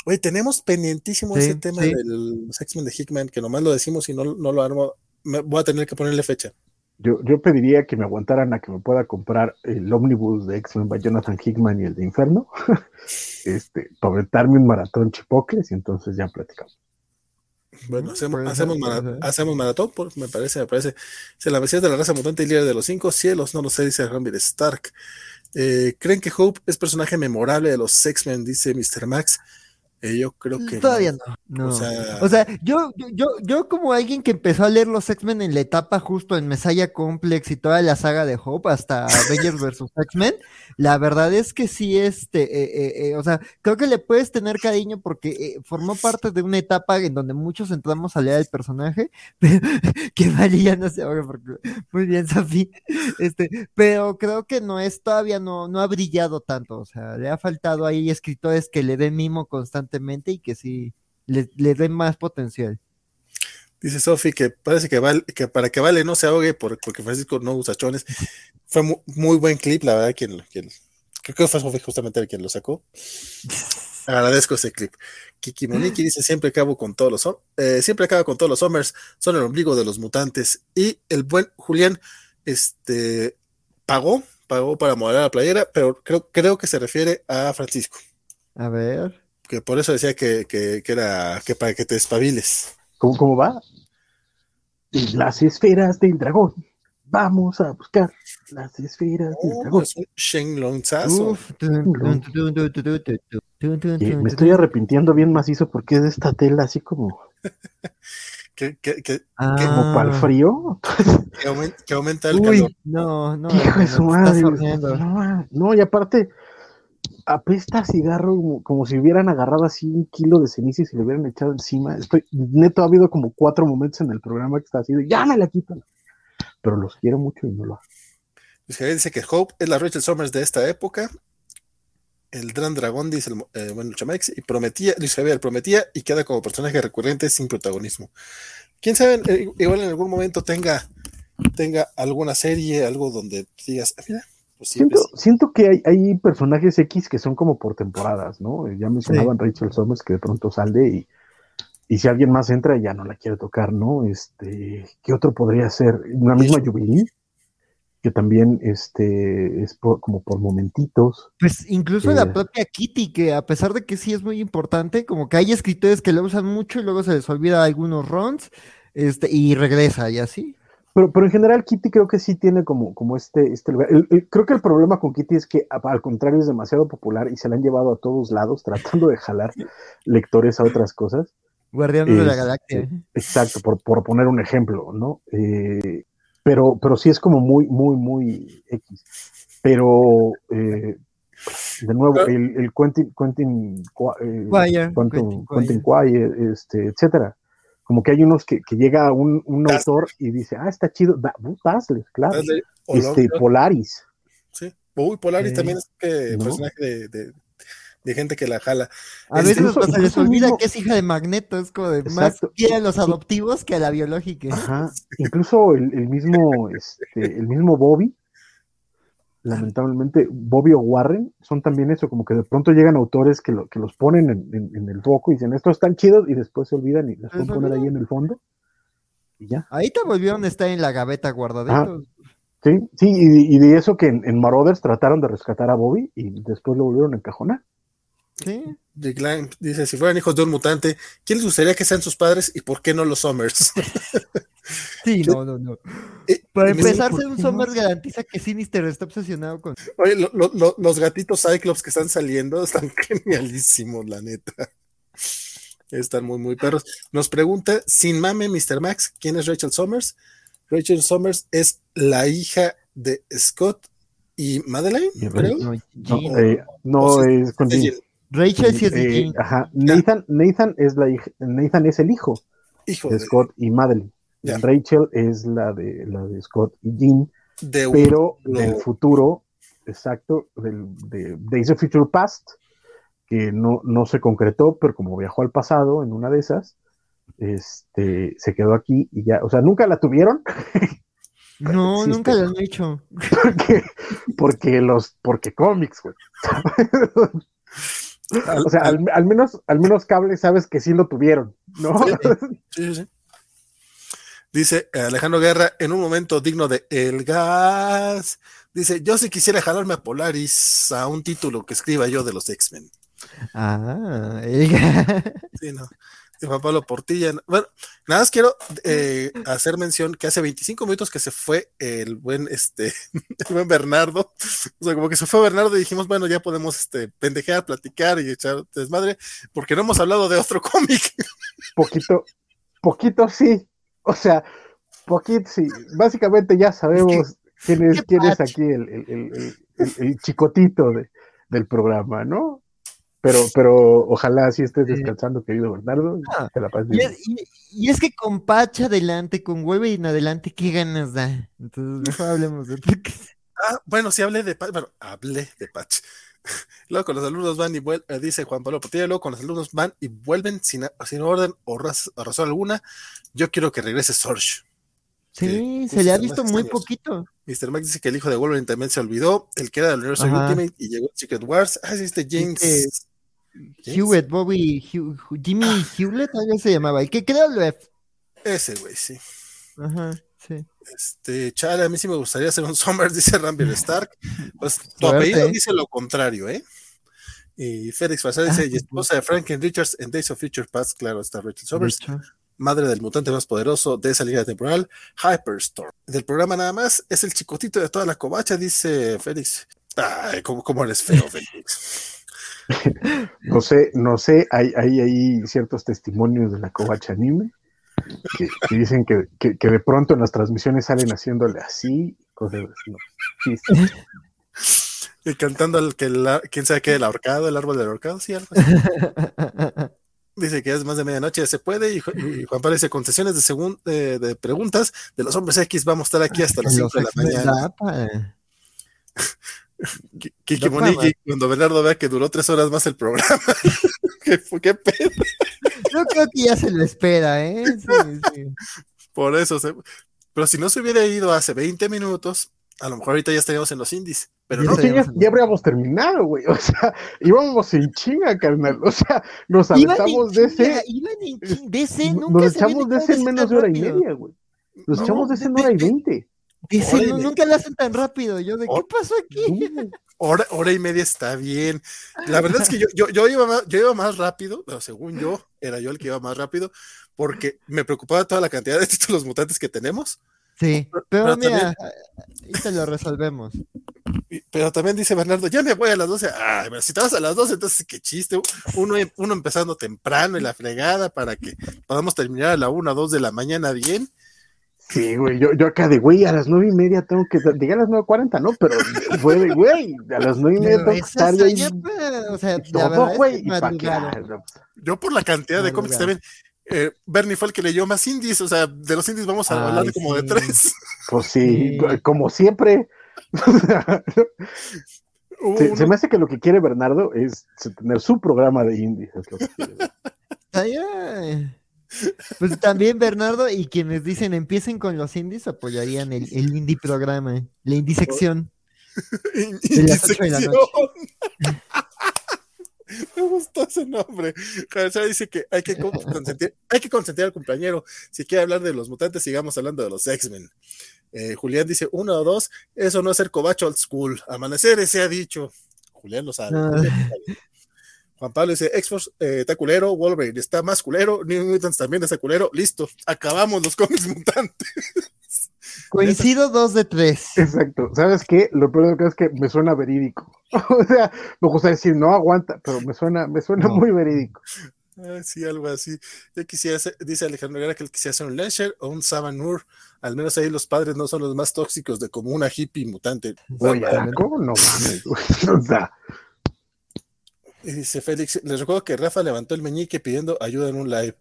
Oye, tenemos pendientísimo Sí, ese tema sí. de los X-Men de Hickman, que nomás lo decimos y no, no lo armo. Me, voy a tener que ponerle fecha. Yo, yo pediría que me aguantaran a que me pueda comprar el ómnibus de X-Men by Jonathan Hickman y el de Inferno, este, para aventarme un maratón chipocles y entonces ya platicamos. Bueno, hacemos, hacemos, ser, mara- puede ser. hacemos maratón, por- me parece, me parece. Se la Mesías de la raza mutante y líder de los cinco cielos, no lo sé, dice Rambir Stark. Eh, ¿Creen que Hope es personaje memorable de los X-Men? Dice Mr. Max. Eh, yo creo que Todavía no. no. no. O sea, O sea, yo, yo, yo, como alguien que empezó a leer los X-Men en la etapa justo en Messiah Complex y toda la saga de Hope hasta Avengers vs. X-Men, la verdad es que sí, este, eh, eh, o sea, creo que le puedes tener cariño porque formó parte de una etapa en donde muchos entramos a leer el personaje, pero que valía, no sé ahora, porque muy bien, Safi, este, pero creo que no es, todavía no, no ha brillado tanto, o sea, le ha faltado ahí escritores que le den mimo constantemente y que sí le, le den más potencial. Dice Sofi que parece que, vale, que para que Vale no se ahogue porque Francisco no usa chones. Fue muy, buen clip, la verdad, quien, quien creo que fue Sofi justamente el quien lo sacó. Agradezco ese clip. Kiki Moniki dice siempre acabo con todos los eh, siempre acaba con todos los Summers, son el ombligo de los mutantes. Y el buen Julián este pagó, pagó para modelar la playera, pero creo, creo que se refiere a Francisco. A ver. Que por eso decía que, que, que era que para que te espabiles. ¿Cómo, cómo va? Las esferas del dragón. Vamos a buscar las esferas del dragón. me estoy arrepintiendo bien macizo porque es de esta tela así como. que, que, que, como para el frío. que, aumenta, el calor. No, no. Hijo de su madre. No, no, y aparte, apesta cigarro como, si hubieran agarrado así un kilo de ceniza y se le hubieran echado encima. Estoy, neto, ha habido como cuatro momentos en el programa que está así ya me la quitan. Pero los quiero mucho y no lo hago. Dice que Hope es la Rachel Summers de esta época. El Gran Dragón, dice el eh, bueno Chamex, y prometía, Luis Javier prometía y queda como personaje recurrente sin protagonismo. Quién sabe, eh, igual en algún momento tenga, tenga alguna serie, algo donde digas, ah, mira, pues siento, siento, que hay, hay, personajes X que son como por temporadas, ¿no? Ya mencionaban Rachel Summers que de pronto sale y, y, si alguien más entra ya no la quiere tocar, ¿no? Este, ¿qué otro podría ser? Una misma Jubilee, que también este, es como por momentitos. Pues incluso la propia Kitty, que a pesar de que sí es muy importante, como que hay escritores que lo usan mucho y luego se les olvida algunos runs este, y regresa y así. Pero, pero en general Kitty creo que sí tiene como, como este, este lugar. creo que el problema con Kitty es que al contrario es demasiado popular y se la han llevado a todos lados tratando de jalar lectores a otras cosas. Guardianes de la Galaxia. Este, exacto, por, por, poner un ejemplo, ¿no? Eh, pero, pero sí es como muy, muy, muy X. Pero, eh, de nuevo, el, el Quentin, Quentin, eh, Quentin, Quentin, este, etcétera como que hay unos que, que llega un, un autor y dice, ah, está chido, da, claro. este, Polaris. Sí, uy, Polaris también es que personaje de, de, de, gente que la jala. A veces se les olvida que es hija de Magneto, es como de más a los adoptivos que a la biológica. Ajá, incluso el, el mismo, este, el mismo Bobby, lamentablemente, Bobby o Warren son también eso, como que de pronto llegan autores que, lo, que los ponen en, el foco y dicen, estos están chidos, y después se olvidan y los pueden poner ahí en el fondo. Y ya. Ahí te volvieron a estar en la gaveta guardadito. sí, sí, y, de eso que en, en, Marauders trataron de rescatar a Bobby y después lo volvieron a encajonar. Sí. dice, si fueran hijos de un mutante, ¿quién les gustaría que sean sus padres y por qué no los Summers? Sí, no, no, no. Eh, Para empezar, ser un Summers garantiza que Sinister está obsesionado con. Oye, los gatitos Cyclops que están saliendo están genialísimos, la neta. Están muy, muy perros. Nos pregunta, sin mame, Mr. Max, ¿quién es Rachel Summers? Rachel Summers es la hija de Scott y Madeline, creo. No, eh, es con Rachel sí es eh, Ajá. Nathan, Nathan es la hija, Nathan es el hijo, hijo de, Scott y Madeline. Rachel es la de, la de Scott y Jean, pero del futuro, exacto, del, de Days of Future Past, que no, no se concretó, pero como viajó al pasado en una de esas, este, se quedó aquí y ya, o sea, nunca la tuvieron. No, nunca la han hecho. Porque, porque los, porque cómics, güey. o sea, al, menos, al menos cable sabes que sí lo tuvieron, ¿no? sí, sí. Dice Alejandro Guerra, en un momento digno de El Gas. Dice, yo sí quisiera jalarme a Polaris a un título que escriba yo de los X-Men. Ah, el gas. Sí, no. Juan Pablo Portilla. Bueno, nada más quiero eh, hacer mención que hace 25 minutos que se fue el buen, este, el buen Bernardo. O sea, como que se fue Bernardo y dijimos, bueno, ya podemos este, pendejear, platicar y echar desmadre, porque no hemos hablado de otro cómic. Poquito, poquito sí, o sea, poquito, sí, básicamente ya sabemos quién es, quién es aquí el, chicotito del programa, ¿no? Pero, pero ojalá si estés descansando, querido Bernardo. Ah, y, es, que con Patch adelante, con en adelante, ¿qué ganas da? Entonces, mejor hablemos de Ah, bueno, sí hablé de Patch, bueno, hablé de Patch. Luego con los alumnos van y vuelven, eh, dice Juan Pablo Portilla, luego con los alumnos van y vuelven sin, sin orden o, razón alguna. Yo quiero que regrese Sorge. Sí, se le ha visto muy poquito. Mr. Max dice que el hijo de Wolverine también se olvidó, el que era del universo Ultimate y llegó Secret Wars. Ah, sí, este James. Hewitt, Bobby, Jimmy ah. Hewlett, algo se llamaba, el que creó el Ese güey, sí. Ajá, sí. Este, chale, a mí sí me gustaría hacer un Summers, dice Rambler Stark. Pues tu apellido dice lo contrario, ¿eh? Y Félix Fasar dice, ah, y esposa de Franklin Richards en Days of Future Past, claro, está Rachel Summers. Madre del mutante más poderoso de esa línea temporal, Hyperstorm. Del programa nada más, es el chicotito de toda la covacha, dice Félix. Ay, cómo, cómo eres feo, Félix. no sé, no sé, hay, hay, hay ciertos testimonios de la covacha anime que, dicen que, que, de pronto en las transmisiones salen haciéndole así, cosas así. Y cantando al que la, quién sabe qué, el ahorcado, el árbol del ahorcado, sí, algo Dice que es más de medianoche, ya se puede. Y, Juan Pablo dice: concesiones de, segun, de, preguntas de los hombres X. Vamos a estar aquí hasta las 5 de la mañana. Kiki Moniki, cuando Bernardo vea que duró tres horas más el programa. ¿Qué, ¿Qué, pedo? Yo creo que ya se lo espera, ¿eh? Por eso, pero si no se hubiera ido hace 20 minutos, a lo mejor ahorita ya estaríamos en los indies. Pero no, ya, ya, habríamos terminado, güey. O sea, íbamos en chinga, carnal. O sea, nos aventamos de ese. de ese, nos echamos de ese en menos de hora y media, güey. Nos echamos de ese en hora y veinte. Dice, nunca lo hacen tan rápido. Yo, ¿de qué pasó aquí? Hora, hora y media está bien. La verdad es que yo, yo, yo, iba, más, yo iba más rápido, pero según yo, era yo el que iba más rápido, porque me preocupaba toda la cantidad de títulos mutantes que tenemos. Sí, pero, mira, ahorita lo resolvemos. Pero también dice Bernardo, ya me voy a las 12. Ay, pero si te vas a las 12, entonces qué chiste. Uno, uno empezando temprano y la fregada para que podamos terminar a la 1 o 2 de la mañana bien Sí, güey, yo, yo acá de, güey, a las nueve y media tengo que, llegué a las nueve cuarenta, ¿no? Pero fue de, güey, a las nueve y media tengo que estar ahí. O sea, todo, güey, Yo por la cantidad de cómics también, eh, Bernie fue el que leyó más indies, o sea, de los indies vamos a hablar como de tres. Pues sí, como siempre. se, me hace que lo que quiere Bernardo es tener su programa de indies. Es lo que quiere. Pues también Bernardo y quienes dicen empiecen con los indies apoyarían el, el indie programa, la indie sección. Me gustó ese nombre. dice que hay que consentir, hay que consentir al compañero. Si quiere hablar de los mutantes, sigamos hablando de los X-Men. Eh, Julián dice uno o dos, eso no es ser cobacho old school. Amanecer se ha dicho. Julián lo sabe. Ah. Juan Pablo dice, X-Force eh, está culero, Wolverine está más culero, New Mutants también está culero, listo, acabamos los cómics mutantes. Coincido dos de tres. Exacto. ¿Sabes qué? Lo peor es que me suena verídico. o sea, me gusta decir, no aguanta, pero me suena, me suena muy verídico. Ah, sí, algo así. Yo quisiera dice Alejandro Guerra que él quisiera hacer un Lasher o un Sabanur. Al menos ahí los padres no son los más tóxicos de como una hippie mutante. Oye, ¿cómo no mames? o sea, y dice Félix, les recuerdo que Rafa levantó el meñique pidiendo ayuda en un live.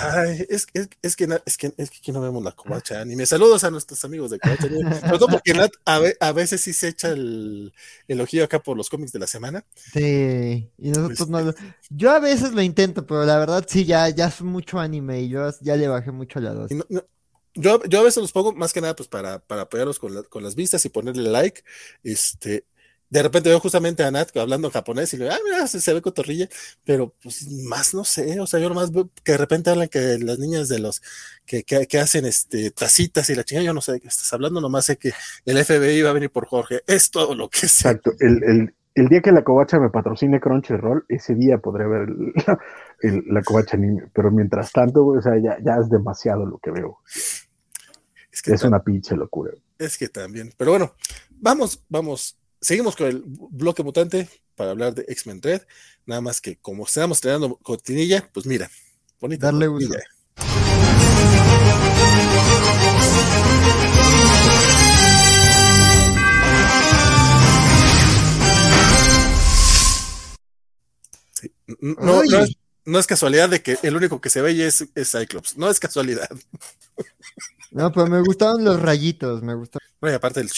Ay, es, es, es, que, es, que, es que aquí no vemos la covacha me Saludos a nuestros amigos de covacha Sobre todo porque Nat a, veces sí se echa el, el, ojillo acá por los cómics de la semana. Sí, y nosotros no. Este yo a veces lo intento, pero la verdad sí, ya, ya es mucho anime y yo ya le bajé mucho a la dos. yo, yo a veces los pongo más que nada pues para, para apoyarlos con, con las vistas y ponerle like. Este, de repente veo justamente a Nat hablando japonés y le digo, ah, mira, se, ve cotorrilla, pero pues más no sé, o sea, yo nomás veo que de repente hablan que las niñas de los que, que, hacen este tacitas y la chingada, yo no sé de qué estás hablando, nomás sé que el FBI va a venir por Jorge, es todo lo que sé. Exacto, el, el, el día que la covacha me patrocine Crunchyroll, ese día podré ver la covacha anime, pero mientras tanto, o sea, ya, ya es demasiado lo que veo. Es, que es una pinche locura. Es que también, pero bueno, vamos, vamos seguimos con el bloque mutante para hablar de X-Men Red. Nada más que como estamos estrenando cortinilla, pues mira, bonita. Darle gusto. No, no, es, casualidad de que el único que se ve es, es Cyclops. No es casualidad. No, pero me gustaban los rayitos, me gustaron. Bueno, y aparte el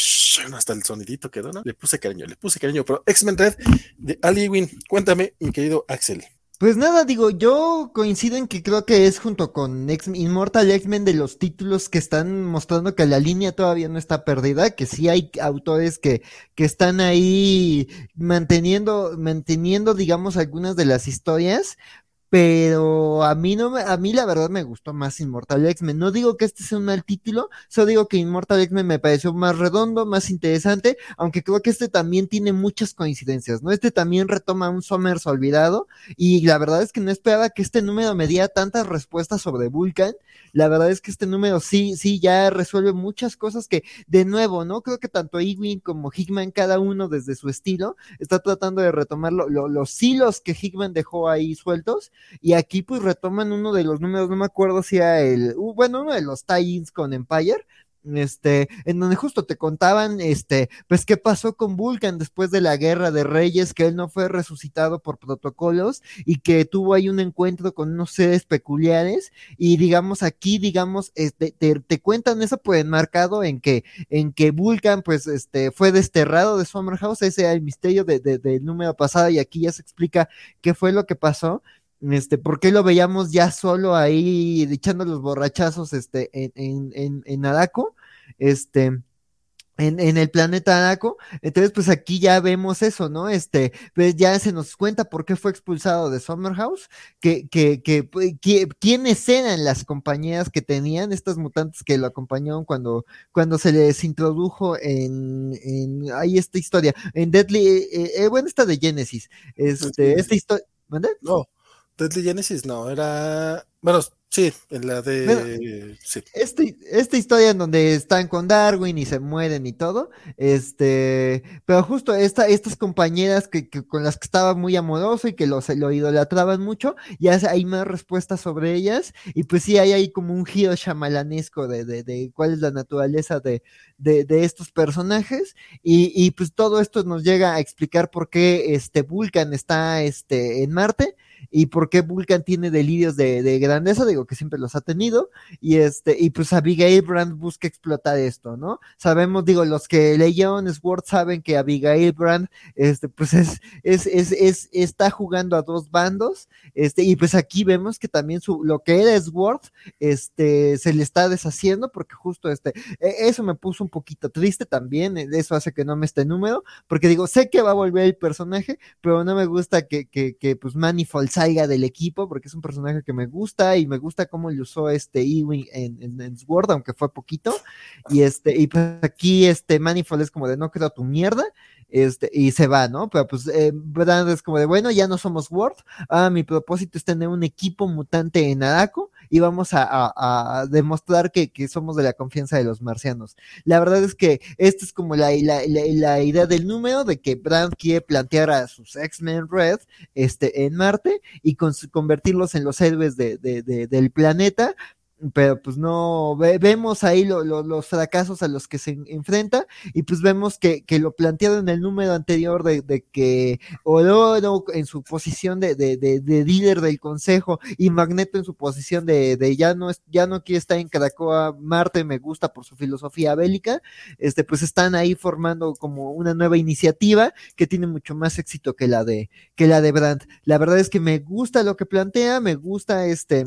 hasta el sonidito quedó, ¿no? Le puse cariño, le puse cariño. Pero X-Men Red de Ali Win, cuéntame, mi querido Axel. Pues nada, digo, yo coincido en que creo que es junto con X Immortal X-Men de los títulos que están mostrando que la línea todavía no está perdida, que sí hay autores que, que están ahí manteniendo, manteniendo, digamos, algunas de las historias, pero a mí no me, a mí la verdad me gustó más Immortal X-Men. No digo que este sea un mal título, solo digo que Immortal X-Men me pareció más redondo, más interesante, aunque creo que este también tiene muchas coincidencias, ¿no? Este también retoma un Summers olvidado y la verdad es que no esperaba que este número me diera tantas respuestas sobre Vulcan. La verdad es que este número sí, sí ya resuelve muchas cosas que, de nuevo, ¿no? Creo que tanto Ewing como Hickman, cada uno desde su estilo, está tratando de retomar los hilos que Hickman dejó ahí sueltos y aquí pues retoman uno de los números, no me acuerdo si era el, bueno, uno de los tie-ins con Empire, este, en donde justo te contaban, este, pues qué pasó con Vulcan después de la guerra de reyes, que él no fue resucitado por protocolos y que tuvo ahí un encuentro con unos seres peculiares. Y digamos aquí, digamos, este, te, cuentan eso pues enmarcado en que, en que Vulcan pues, este, fue desterrado de Summer House, ese era el misterio de, del número pasado y aquí ya se explica qué fue lo que pasó este, ¿por qué lo veíamos ya solo ahí echando los borrachazos este, en, en, en, en Araco? Este, en, en, el planeta Araco. Entonces, pues aquí ya vemos eso, ¿no? Este, pues ya se nos cuenta por qué fue expulsado de Summer House, que, que, que, pues, quiénes eran las compañías que tenían estas mutantes que lo acompañaron cuando, cuando se les introdujo en, en ahí esta historia, en Deadly, eh, eh, bueno, esta de Genesis, este, esta historia, ¿vale? No. Deadly Genesis no, era. Bueno, sí, en la de. sí. Este, esta historia en donde están con Darwin y se mueren y todo. Este. Pero justo esta, estas compañeras que, con las que estaba muy amoroso y que los, lo idolatraban mucho, ya hay más respuestas sobre ellas. Y pues sí, hay ahí como un giro chamalanesco de, de, de cuál es la naturaleza de, de, de estos personajes. Y, y, pues todo esto nos llega a explicar por qué este Vulcan está este, en Marte y por qué Vulcan tiene delirios de, grandeza, digo que siempre los ha tenido, y este, y pues Abigail Brand busca explotar esto, ¿no? Sabemos, digo, los que leyeron Sword saben que Abigail Brand, este, pues es, es, es, es, está jugando a dos bandos, este, y pues aquí vemos que también su, lo que era Sword, este, se le está deshaciendo, porque justo este, e, eso me puso un poquito triste también, e, eso hace que no me esté número, porque digo, sé que va a volver el personaje, pero no me gusta que, que, que pues Manifold salga del equipo, porque es un personaje que me gusta y me gusta cómo le usó este Ewing en, en, Sword, aunque fue poquito. Y este, y pues aquí este Manifold es como de no creo tu mierda, este, y se va, ¿no? Pero pues eh, es como de bueno, ya no somos Word, ah, mi propósito es tener un equipo mutante en Araco y vamos a, demostrar que, somos de la confianza de los marcianos. La verdad es que esta es como la, la, idea del número de que Brand quiere plantear a sus X-Men Red este, en Marte y convertirlos en los héroes de, del planeta pero pues no, vemos ahí los fracasos a los que se enfrenta y pues vemos que, que lo planteado en el número anterior de, de que Oro en su posición de, de, de, líder del consejo y Magneto en su posición de, de ya no es, ya no quiere estar en Caracoa, Marte me gusta por su filosofía bélica, este pues están ahí formando como una nueva iniciativa que tiene mucho más éxito que la de, que la de Brandt. La verdad es que me gusta lo que plantea, me gusta este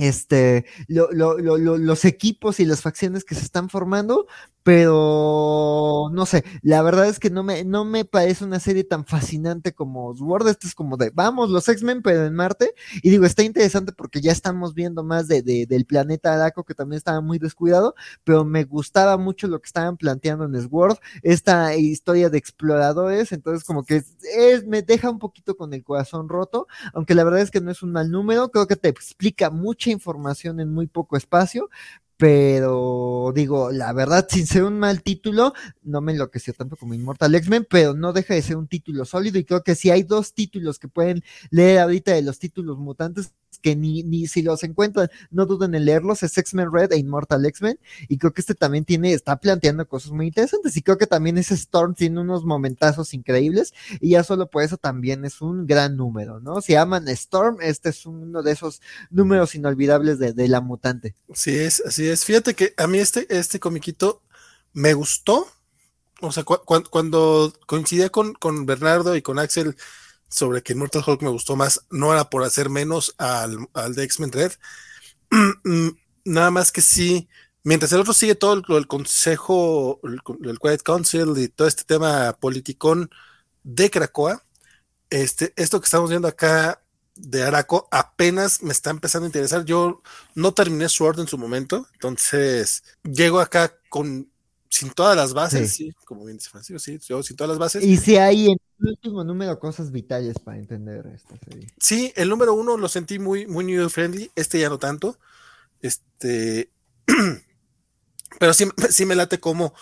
este, los equipos y las facciones que se están formando, pero no sé, la verdad es que no me, no me parece una serie tan fascinante como Sword, este es como de, vamos, los X-Men, pero en Marte, y digo, está interesante porque ya estamos viendo más de, del planeta Araco, que también estaba muy descuidado, pero me gustaba mucho lo que estaban planteando en Sword, esta historia de exploradores, entonces como que es, me deja un poquito con el corazón roto, aunque la verdad es que no es un mal número, creo que te explica mucha información en muy poco espacio, pero digo, la verdad, sin ser un mal título, no me enloqueció tanto como Immortal X-Men, pero no deja de ser un título sólido y creo que si hay dos títulos que pueden leer ahorita de los títulos mutantes, que ni, ni si los encuentran, no duden en leerlos, es X-Men Red e Immortal X-Men, y creo que este también tiene, está planteando cosas muy interesantes, y creo que también ese Storm tiene unos momentazos increíbles, y ya solo por eso también es un gran número, ¿no? Si aman Storm, este es uno de esos números inolvidables de, de la mutante. Así es, así es. Fíjate que a mí este, este comiquito me gustó. O sea, cuando coincidía con, con, Bernardo y con Axel sobre que Immortal Hulk me gustó más, no era por hacer menos al, al de X-Men Red. Nada más que sí, mientras el otro sigue todo el, consejo, el, Quiet Council y todo este tema politicón de Krakoa, este, esto que estamos viendo acá de Araco apenas me está empezando a interesar. Yo no terminé Sword en su momento, entonces llego acá con sin todas las bases, sí, como bien dice Francisco, sí, yo sin todas las bases. Y si hay en el último número cosas vitales para entender esta serie. Sí, el número uno lo sentí muy, muy new friendly, este ya no tanto. Este, pero sí, sí me late como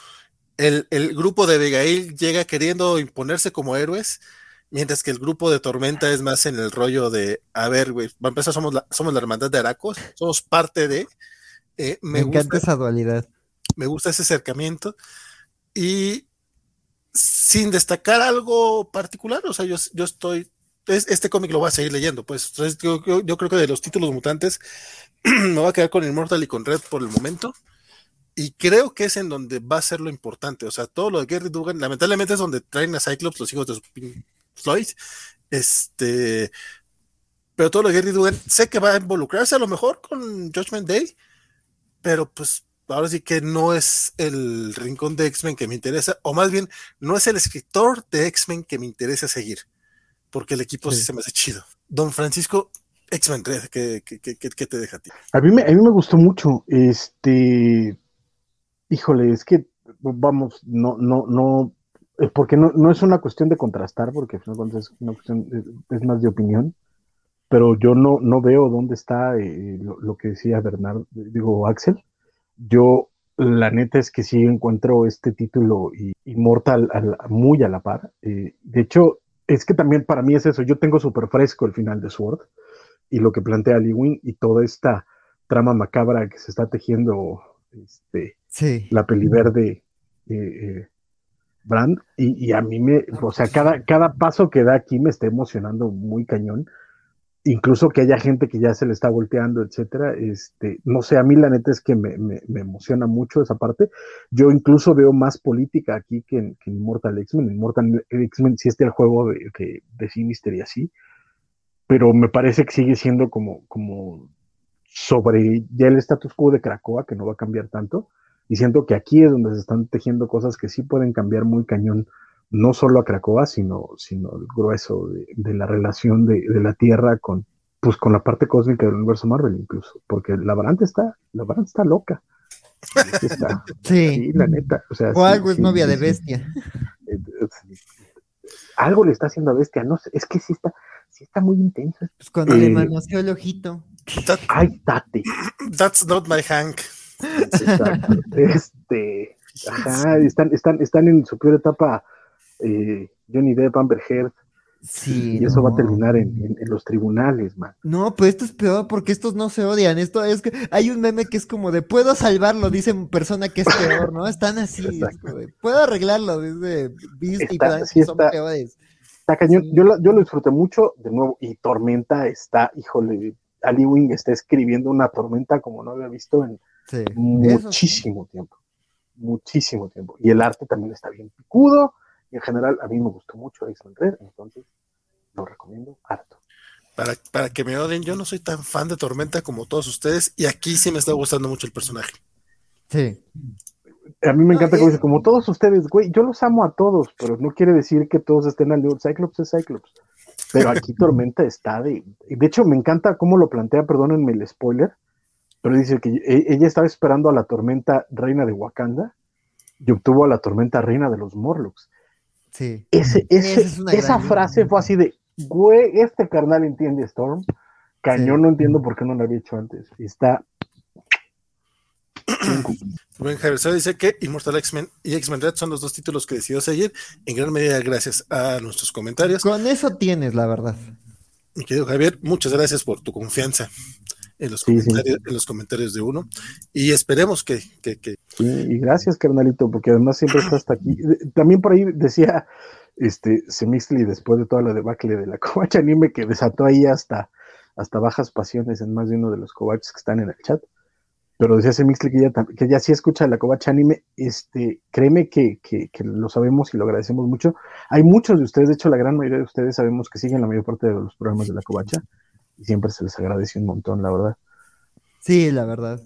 el, el grupo de Abigail llega queriendo imponerse como héroes Mientras que el grupo de Tormenta es más en el rollo de, a ver, güey, para empezar somos la, somos la hermandad de Aracos, somos parte de... Eh, me, encanta esa dualidad. Me gusta ese acercamiento. Y sin destacar algo particular, o sea, yo, yo estoy... este cómic lo voy a seguir leyendo, pues. Yo, creo que de los títulos mutantes me voy a quedar con Immortal y con Red por el momento. Y creo que es en donde va a ser lo importante. O sea, todo lo de Gary Dugan, lamentablemente es donde traen a Cyclops, los hijos de su Floyd. Este, pero todo lo de Gary Dugan, sé que va a involucrarse a lo mejor con Judgment Day, pero pues ahora sí que no es el rincón de X-Men que me interesa, o más bien, no es el escritor de X-Men que me interesa seguir, porque el equipo sí. se me hace chido. Don Francisco, X-Men ¿qué, qué, te deja a ti? A mí, me, a mí me gustó mucho, este, híjole, es que, vamos, no, no, no, eh, porque no, no es una cuestión de contrastar, porque es una cuestión, es, más de opinión, pero yo no, no veo dónde está eh, lo, que decía Bernardo, digo Axel. Yo, la neta es que sí encuentro este título inmortal muy a la par. Eh, de hecho, es que también para mí es eso, yo tengo súper fresco el final de Sword y lo que plantea Lee Wing y toda esta trama macabra que se está tejiendo este, la peli verde. Eh, Brand, y, a mí me, o sea, cada, cada paso que da aquí me está emocionando muy cañón. Incluso que haya gente que ya se le está volteando, etcétera. Este, no sé, a mí la neta es que me, emociona mucho esa parte. Yo incluso veo más política aquí que en, que Immortal X-Men. En Immortal X-Men sí está el juego de, de, de Sinister y así, pero me parece que sigue siendo como, como sobre ya el status quo de Krakoa, que no va a cambiar tanto y siento que aquí es donde se están tejiendo cosas que sí pueden cambiar muy cañón, no solo a Cracoa, sino, sino el grueso de, la relación de, la Tierra con, pues, con la parte cósmica del universo Marvel incluso, porque la Varante está, la Varante está loca. Sí. la neta. O, algo es novia de bestia. Algo le está haciendo a bestia, no sé, es que sí está, sí está muy intenso. Pues cuando le eh, manoseó el ojito. ay, tate. That's not my Hank. este, ajá, están, están, están en su peor etapa eh, Johnny Depp, Amber Heard. Sí, y eso va a terminar en, los tribunales, man. No, pues esto es peor porque estos no se odian. Esto es que hay un meme que es como de puedo salvarlo, dice persona que es peor, ¿no? Están así, puedo arreglarlo, dice Beast y son peores. Está cañón. Yo, lo, yo lo disfruté mucho, de nuevo, y Tormenta está, híjole, Ali Wing está escribiendo una tormenta como no había visto en, muchísimo tiempo, muchísimo tiempo. Y el arte también está bien picudo, y en general a mí me gustó mucho X-Men Red, entonces lo recomiendo harto. Para, para que me odien, yo no soy tan fan de Tormenta como todos ustedes, y aquí sí me está gustando mucho el personaje. Sí. A mí me encanta como, como todos ustedes, güey, yo los amo a todos, pero no quiere decir que todos estén al nivel. Cyclops es Cyclops. Pero aquí Tormenta está de. De hecho, me encanta cómo lo plantea, perdónenme el spoiler, pero dice que e, ella estaba esperando a la tormenta reina de Wakanda y obtuvo a la tormenta reina de los Morlocks. Sí. Ese, esa frase fue así de, güey, este carnal entiende Storm. Cañón, no entiendo por qué no lo había hecho antes. Está. Rubén Javier dice que Immortal X-Men y X-Men Red son los dos títulos que decidió seguir, en gran medida gracias a nuestros comentarios. Con eso tienes, la verdad. Mi querido Javier, muchas gracias por tu confianza en los, comentarios, en los comentarios de uno. Y esperemos que, que, Sí, y gracias carnalito porque además siempre está hasta aquí. También por ahí decía este Semixli después de toda la debacle de la covacha anime que desató ahí hasta hasta bajas pasiones en más de uno de los covaches que están en el chat. Pero decía ese Mixley que ya, que ya sí escucha la covacha anime, este, créeme que, que, que, lo sabemos y lo agradecemos mucho. Hay muchos de ustedes, de hecho la gran mayoría de ustedes sabemos que siguen la mayor parte de los programas de la covacha y siempre se les agradece un montón, la verdad. Sí, la verdad.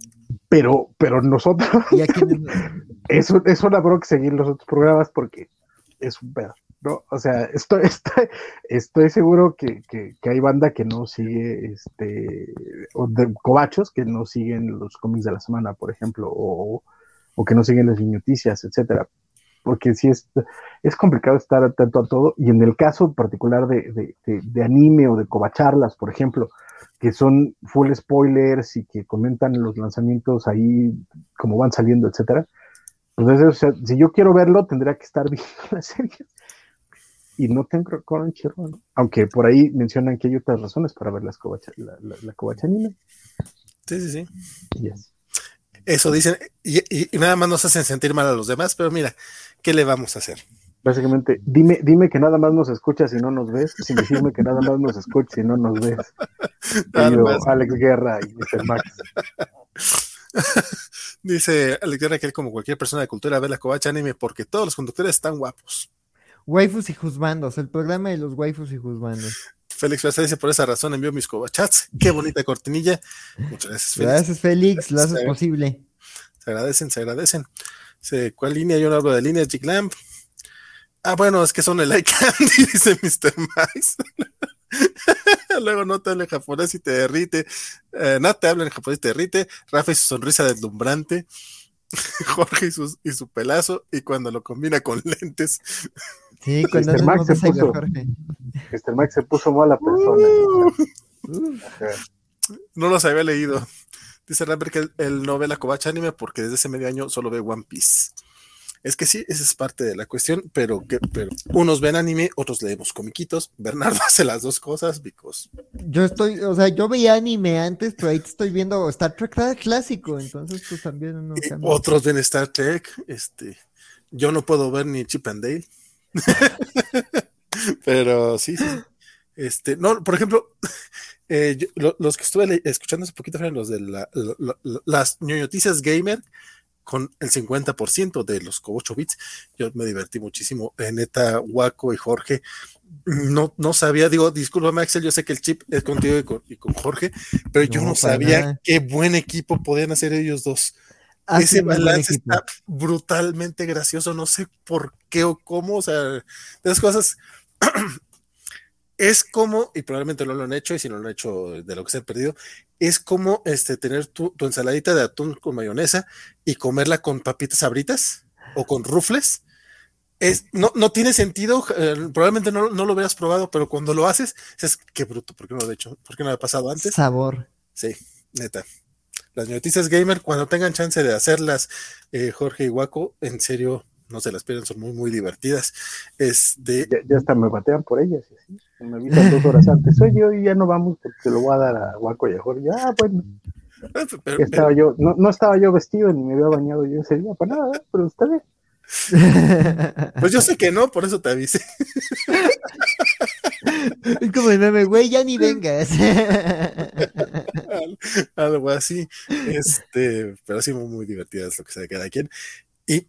Pero, pero nosotros, ¿Y aquí... eso, es una que seguir los otros programas porque es un pedo. ¿no? O sea, estoy, estoy, estoy seguro que, que, que, hay banda que no sigue, este, o de cobachos que no siguen los cómics de la semana, por ejemplo, o, o que no siguen las noticias, etcétera. Porque sí es, es complicado estar atento a todo, y en el caso particular de, de, de, de anime o de cobacharlas, por ejemplo, que son full spoilers y que comentan los lanzamientos ahí como van saliendo, etcétera. Pues o sea, si yo quiero verlo, tendría que estar viendo la serie y no tengo Crunchyroll, aunque por ahí mencionan que hay otras razones para ver las covacha, la, la, la covacha anime. Sí, sí, sí. Yes. Eso dicen, y, y, y, nada más nos hacen sentir mal a los demás, pero mira, ¿qué le vamos a hacer? Básicamente, dime, dime que nada más nos escuchas y no nos ves, sin decirme que nada más nos escuchas y no nos ves. Querido Alex Guerra y Mr. Max. Dice Alex Guerra que él, como cualquier persona de cultura, ve la covacha anime porque todos los conductores están guapos. Waifus y Juzbandos, el programa de los waifus y Juzbandos. Félix García dice, por esa razón envió mis cobachats. Qué bonita cortinilla. Muchas gracias, Félix. Gracias, Félix, lo haces posible. Se agradecen, se agradecen. ¿Cuál línea? Yo no hablo de líneas, Lamp. Ah, bueno, es que son el like candy, dice Mr. Max. Luego no te habla en japonés y te derrite. Eh, no te habla en japonés y te derrite. Rafa y su sonrisa deslumbrante. Jorge y su, y su pelazo. Y cuando lo combina con lentes. Sí, cuando Mr. Max, se puso, Mr. Max se puso mala persona. Uh, no los había leído. Dice Ramper que él, él, no ve la covacha anime porque desde ese medio año solo ve One Piece. Es que sí, esa es parte de la cuestión, pero que pero unos ven anime, otros leemos comiquitos. Bernardo hace las dos cosas, because. Yo estoy, o sea, yo veía anime antes, pero ahí estoy viendo Star Trek clásico, entonces pues también no Otros ven Star Trek, este, yo no puedo ver ni Chip and Dale. pero sí, sí. Este, no, por ejemplo, eh, yo, lo, los que estuve escuchando hace poquito fueron los de la, la, la, las noticias gamer, con el 50% de los 8 bits. Yo me divertí muchísimo. Eh, neta, Waco y Jorge. No, no sabía, digo, discúlpame, Axel, yo sé que el chip es contigo y con, y con Jorge, pero yo no, no sabía nada. qué buen equipo podían hacer ellos dos. Así Ese balance está brutalmente gracioso, no sé por qué o cómo, o sea, las cosas es como, y probablemente no lo han hecho, y si no lo han hecho de lo que se ha perdido, es como este, tener tu, tu, ensaladita de atún con mayonesa y comerla con papitas sabritas o con rufles. Es, no, no tiene sentido, eh, probablemente no, no, lo hubieras probado, pero cuando lo haces, es qué bruto, ¿por qué no lo he hecho? ¿Por qué no lo ha pasado antes? Sabor. Sí, neta. Las noticias gamer, cuando tengan chance de hacerlas, eh, Jorge y Waco, en serio, no se las pierdan, son muy, muy divertidas. Este... Ya, ya hasta me batean por ellas. ¿sí? Me avisan dos horas antes. Soy yo y ya no vamos porque se lo voy a dar a Guaco y a Jorge. Ah, bueno. Pero, estaba yo, no, no, estaba yo vestido ni me había bañado yo ese día para nada, pero está bien. Pues yo sé que no, por eso te avisé. Es como el meme, güey, ya ni vengas. Algo así. Este, pero sí muy, muy divertidas lo que sea de cada quien. Y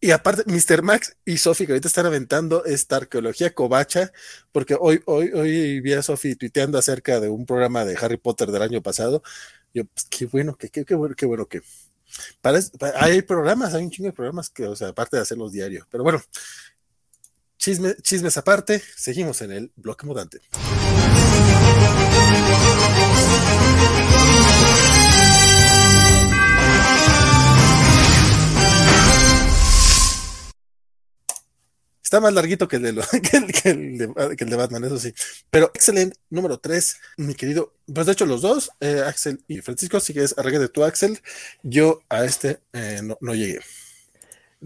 y aparte, Mr. Max y Sofi, que ahorita están aventando esta arqueología covacha, porque hoy, hoy, hoy vi a Sofi tuiteando acerca de un programa de Harry Potter del año pasado. Yo, pues, qué bueno, qué, qué, qué bueno, qué bueno que. Hay programas, hay un chingo de programas que, o sea, aparte de hacerlos diarios. Pero bueno, chisme, chismes aparte, seguimos en el bloque mudante. Está más larguito que el, de lo, que, el, que, el de, que el, de, Batman, eso sí. Pero excelente, número 3, mi querido. Pues de hecho, los dos, eh, Axel y Francisco, si quieres, arregle de tu Axel. Yo a este eh, no, llegué.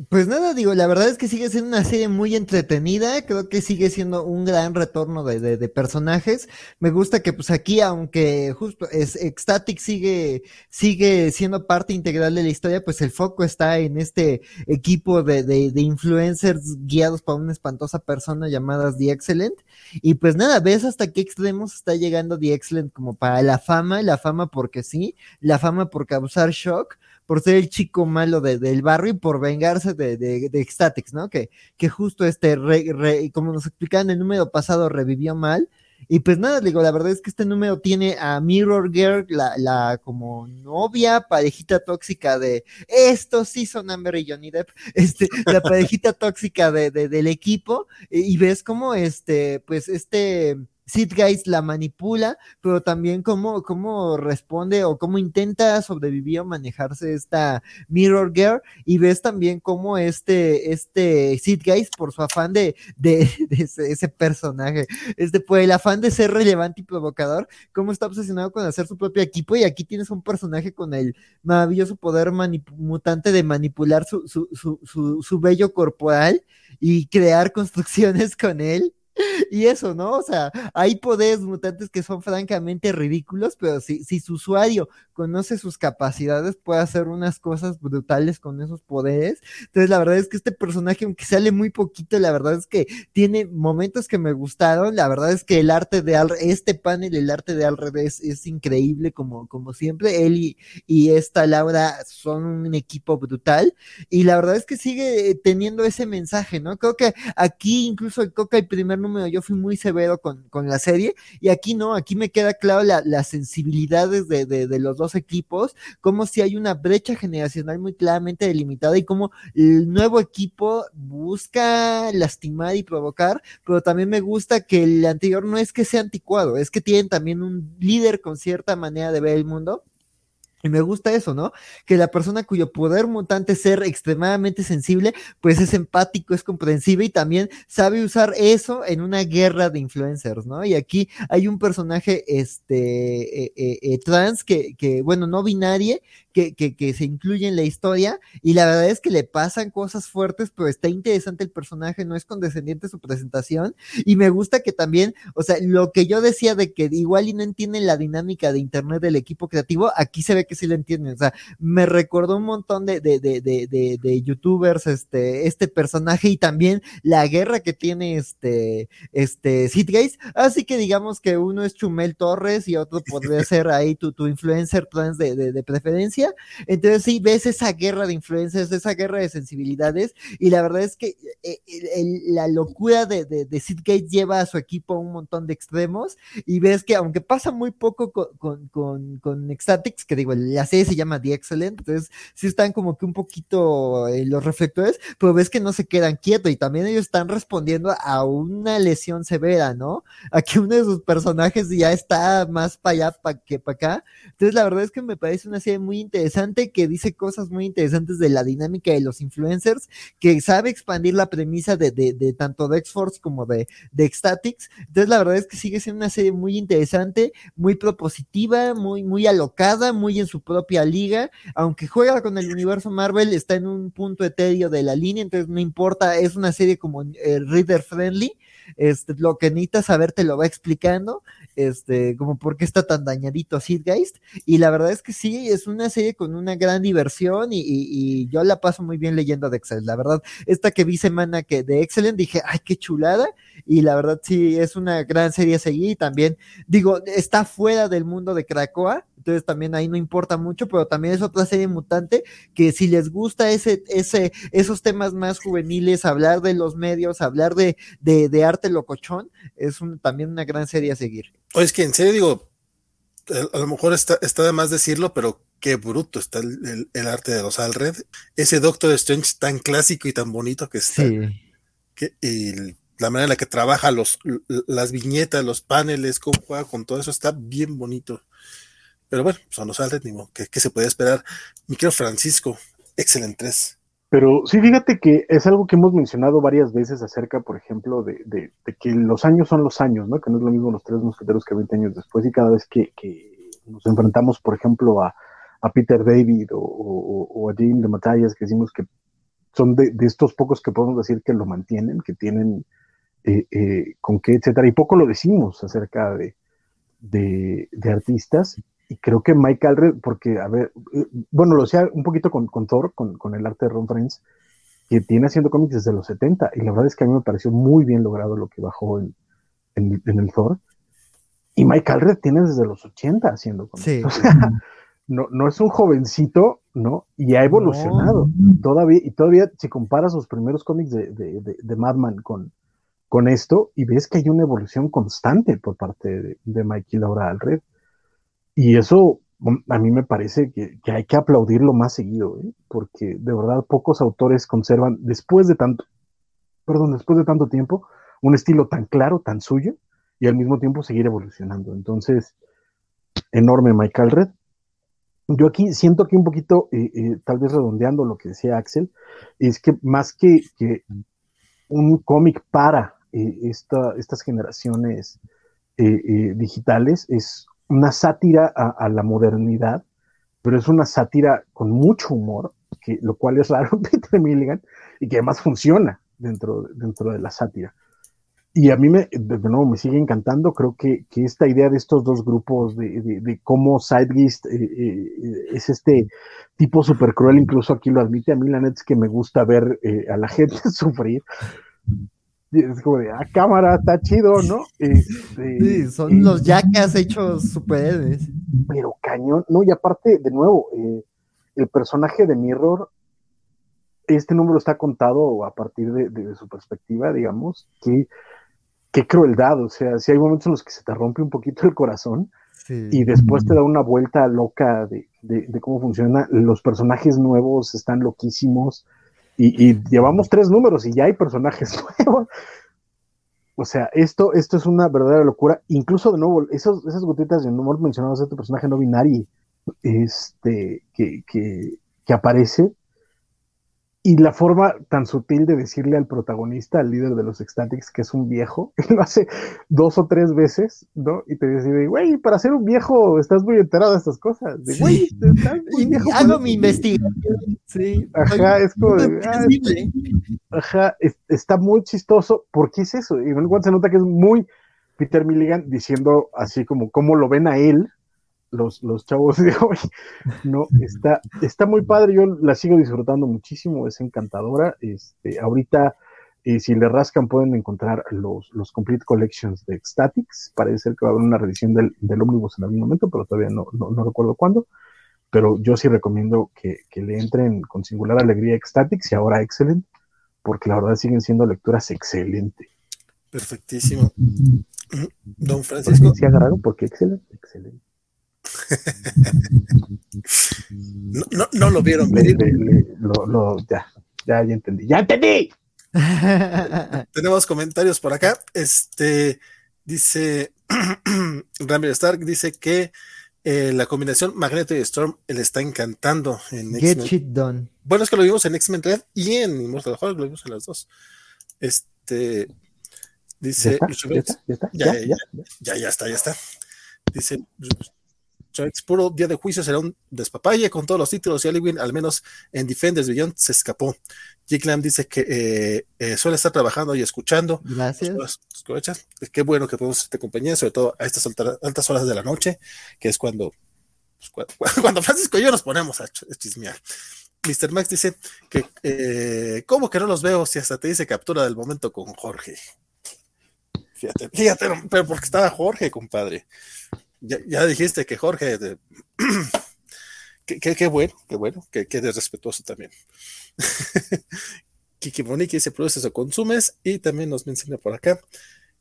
Pues nada, digo, la verdad es que sigue siendo una serie muy entretenida, creo que sigue siendo un gran retorno de, de, personajes. Me gusta que pues aquí, aunque justo es Ecstatic sigue, sigue siendo parte integral de la historia, pues el foco está en este equipo de, de influencers guiados por una espantosa persona llamada The Excellent. Y pues nada, ves hasta qué extremos está llegando The Excellent como para la fama, la fama porque sí, la fama por causar shock por ser el chico malo del barrio y por vengarse de, de, de ¿no? Que, que justo este, como nos explicaban en el número pasado, revivió mal. Y pues nada, digo, la verdad es que este número tiene a Mirror Girl, la, la como novia, parejita tóxica de estos sí son Amber y Johnny Depp, este, la parejita tóxica de, de, del equipo, y, y ves como este, pues este, Sid Guys la manipula, pero también cómo, cómo responde o cómo intenta sobrevivir o manejarse esta Mirror Girl, y ves también cómo este, este Sid por su afán de, de, ese, personaje, este, por el afán de ser relevante y provocador, cómo está obsesionado con hacer su propio equipo, y aquí tienes un personaje con el maravilloso poder mutante de manipular su, su, su, su, su vello corporal y crear construcciones con él y eso, ¿no? O sea, hay poderes mutantes que son francamente ridículos, pero si, si su usuario conoce sus capacidades, puede hacer unas cosas brutales con esos poderes. Entonces, la verdad es que este personaje, aunque sale muy poquito, la verdad es que tiene momentos que me gustaron. La verdad es que el arte de Al, este panel, el arte de Al revés, es increíble, como, como siempre. Él y, y esta Laura son un equipo brutal. Y la verdad es que sigue teniendo ese mensaje, ¿no? Creo que aquí, incluso Coca, el primer número, yo fui muy severo con, con la serie. Y aquí no, aquí me queda claro las sensibilidades de, de, de los dos equipos, como si hay una brecha generacional muy claramente delimitada y como el nuevo equipo busca lastimar y provocar, pero también me gusta que el anterior no es que sea anticuado, es que tienen también un líder con cierta manera de ver el mundo y me gusta eso, ¿no? Que la persona cuyo poder mutante es ser extremadamente sensible, pues es empático, es comprensible y también sabe usar eso en una guerra de influencers, ¿no? Y aquí hay un personaje, este, eh, eh, eh, trans que, que, bueno, no binario, que, que, que, se incluye en la historia y la verdad es que le pasan cosas fuertes, pero está interesante el personaje, no es condescendiente su presentación y me gusta que también, o sea, lo que yo decía de que igual y no entienden la dinámica de internet del equipo creativo, aquí se ve que sí lo entienden, o sea, me recordó un montón de, de, de, de, de youtubers este, este personaje y también la guerra que tiene este, este así que digamos que uno es Chumel Torres y otro podría ser ahí tu, tu influencer trans de, de preferencia entonces sí, ves esa guerra de influencias, esa guerra de sensibilidades, y la verdad es que eh, la locura de, de, Sid Gates lleva a su equipo a un montón de extremos, y ves que aunque pasa muy poco con, con, con, Ecstatics, que digo, la serie se llama The Excellent, entonces sí están como que un poquito eh, los reflectores, pero ves que no se quedan quietos, y también ellos están respondiendo a una lesión severa, ¿no? Aquí uno de sus personajes ya está más para allá que para acá, entonces la verdad es que me parece una serie muy interesante que dice cosas muy interesantes de la dinámica de los influencers, que sabe expandir la premisa de, de, de tanto de X-Force como de, de Ecstatics. Entonces, la verdad es que sigue siendo una serie muy interesante, muy propositiva, muy, muy alocada, muy en su propia liga. Aunque juega con el universo Marvel, está en un punto etéreo de la línea, entonces no importa, es una serie como eh, reader friendly. Este, lo que necesitas saber te lo va explicando este, como por qué está tan dañadito Geist, y la verdad es que sí, es una serie con una gran diversión y, y, yo la paso muy bien leyendo de Excel, la verdad, esta que vi semana que de Excellent dije, ay, qué chulada, y la verdad sí, es una gran serie a seguir, y también, digo, está fuera del mundo de Krakoa, entonces también ahí no importa mucho, pero también es otra serie mutante que si les gusta ese, ese, esos temas más juveniles, hablar de los medios, hablar de, de, de arte locochón, es un, también una gran serie a seguir. O es que en serio digo, a lo mejor está, está de más decirlo, pero qué bruto está el, el, arte de los Alred. Ese Doctor Strange tan clásico y tan bonito que está. Que, y la manera en la que trabaja los, las viñetas, los paneles, cómo juega con todo eso, está bien bonito. Pero bueno, son los Alred, ¿qué, ¿qué, se puede esperar? Mi querido Francisco, excelente 3. Pero sí, fíjate que es algo que hemos mencionado varias veces acerca, por ejemplo, de, de, que los años son los años, ¿no? Que no es lo mismo los tres mosqueteros que 20 años después y cada vez que, que nos enfrentamos, por ejemplo, a, a Peter David o, o, o, a Jim de Matallas, que decimos que son de, estos pocos que podemos decir que lo mantienen, que tienen eh, eh, con qué, etcétera. Y poco lo decimos acerca de, de, artistas. Y creo que Mike Alred, porque, a ver, eh, bueno, lo decía un poquito con, con Thor, con, con, el arte de Ron Friends, que tiene haciendo cómics desde los 70. Y la verdad es que a mí me pareció muy bien logrado lo que bajó en, en, el Thor. Y Mike Alred tiene desde los 80 haciendo cómics. O sea, no, no es un jovencito, ¿no? Y ha evolucionado. Todavía, y todavía, si comparas sus primeros cómics de, de, de, Madman con, con esto, y ves que hay una evolución constante por parte de, de Mike y Laura Alred. Y eso mm, a mí me parece que, que hay que aplaudirlo más seguido, ¿eh? porque de verdad pocos autores conservan, después de tanto, perdón, después de tanto tiempo, un estilo tan claro, tan suyo, y al mismo tiempo seguir evolucionando. Entonces, enorme Mike Alred. Yo aquí siento que un poquito, eh, eh, tal vez redondeando lo que decía Axel, es que más que, un cómic para eh, estas generaciones digitales, es una sátira a, la modernidad, pero es una sátira con mucho humor, que, lo cual es raro Peter Milligan, y que además funciona dentro, dentro de la sátira y a mí me, de me sigue encantando, creo que, que esta idea de estos dos grupos, de, de, de cómo Sidegeist eh, eh, es este tipo súper cruel, incluso aquí lo admite, a mí la neta es que me gusta ver eh, a la gente sufrir. Es como de, ah, cámara, está chido, ¿no? Este, sí, son los yacas hechos superhéroes. Pero cañón, no, y aparte, de nuevo, el personaje de Mirror este número está contado a partir de, de, su perspectiva, digamos, que qué crueldad, o sea, si hay momentos en los que se te rompe un poquito el corazón y después te da una vuelta loca de, cómo funciona, los personajes nuevos están loquísimos y, llevamos tres números y ya hay personajes nuevos. O sea, esto, esto es una verdadera locura. Incluso de nuevo, esos, esas gotitas de humor mencionados de este personaje no binario este, que, que, que aparece, y la forma tan sutil de decirle al protagonista, al líder de los Ecstatics, que es un viejo, lo hace dos o tres veces, ¿no? Y te dice, güey, para ser un viejo estás muy enterado de estas cosas. De, güey, estás muy viejo. Hago mi investigación. Sí. Ajá, es como ah, ajá, está muy chistoso. ¿Por qué es eso? Y en se nota que es muy Peter Milligan diciendo así como cómo lo ven a él, los, los chavos de hoy. No, está, está muy padre, yo la sigo disfrutando muchísimo, es encantadora. Este, ahorita, eh, si le rascan, pueden encontrar los, los Complete Collections de Ecstatics. Parece ser que va a haber una revisión del, del Omnibus en algún momento, pero todavía no, no, recuerdo cuándo. Pero yo sí recomiendo que, que, le entren con singular alegría Ecstatics y ahora Excellent, porque la verdad siguen siendo lecturas excelentes. Perfectísimo. Don Francisco. ¿Se agarraron? Porque excelente, excelente no, no, lo vieron venir. ya, ya, entendí. ¡Ya entendí! Tenemos comentarios por acá. Este dice Ramiro Stark dice que eh, la combinación Magneto y Storm le está encantando en Get shit done. Bueno, es que lo vimos en X-Men Red y en Immortal Hulk, lo vimos en las dos. Este dice ¿Ya, ya, ya, ya, ya está, ya está. Dice puro día de juicio será un despapalle con todos los títulos y Aliwin, al menos en Defenders Beyond, se escapó. Jake Lamb dice que eh, eh, suele estar trabajando y escuchando. Gracias. Qué bueno que podemos hacerte compañía, sobre todo a estas altas horas de la noche, que es cuando, pues, cuando, Francisco y yo nos ponemos a chismear. Mr. Max dice que, eh, ¿cómo que no los veo si hasta te dice captura del momento con Jorge? Fíjate, fíjate, pero porque estaba Jorge, compadre ya, dijiste que Jorge, qué bueno, qué bueno, que quede respetuoso también. Kiki Moniki se produce o consumes y también nos menciona por acá.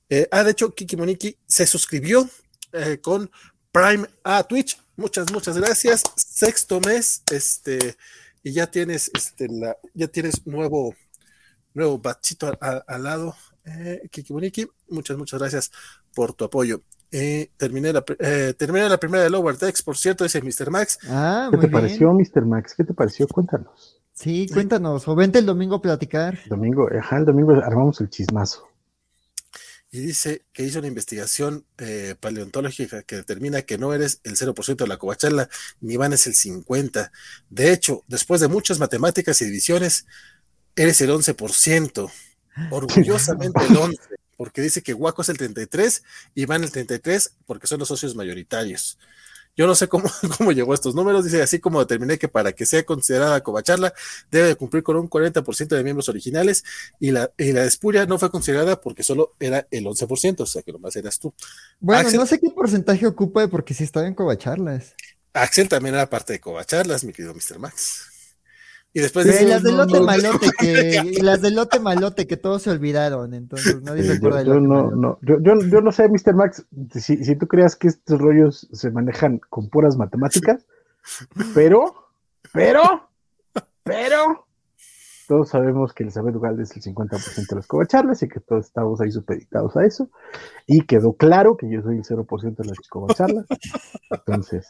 Eh, ah, de hecho, Kiki Moniki se suscribió eh, con Prime a Twitch. Muchas, muchas gracias. Sexto mes, este, y ya tienes, este, la, ya tienes nuevo, nuevo bachito al lado. Eh, Kiki Moniki, muchas, muchas gracias por tu apoyo. Eh, terminé, la, eh, terminé la primera de Lower Decks, por cierto, dice Mr. Max. Ah, ¿Qué te pareció, Mr. Max? ¿Qué te pareció? Cuéntanos. Sí, cuéntanos. O vente el domingo a platicar. Domingo, ajá, el domingo armamos el chismazo. Y dice que hizo una investigación eh, paleontológica que determina que no eres el 0% de la covacharla, ni Van es el 50%. De hecho, después de muchas matemáticas y divisiones, eres el 11%. Orgullosamente el 11%, porque dice que Guaco es el 33 y van el 33 porque son los socios mayoritarios. Yo no sé cómo, cómo llegó a estos números. Dice así como determiné que para que sea considerada Covacharla debe de cumplir con un 40% de miembros originales y la, y la Espuria no fue considerada porque solo era el 11%, o sea que nomás eras tú. Bueno, Axel- no sé qué porcentaje ocupa porque sí estaba en Covacharlas. Axel también era parte de Covacharlas, mi querido Mr. Max. Y después Sí, dice, las del lote no, malote que, y las del lote malote que todos se olvidaron, entonces nadie se yo, acuerda yo no, no, yo, yo, yo no sé, Mr. Max, si, si tú creas que estos rollos se manejan con puras matemáticas, pero, pero, pero, todos sabemos que Elizabeth Ugalde es el 50% de los covacharlas y que todos estamos ahí supeditados a eso. Y quedó claro que yo soy el 0% de las covacharlas. Entonces,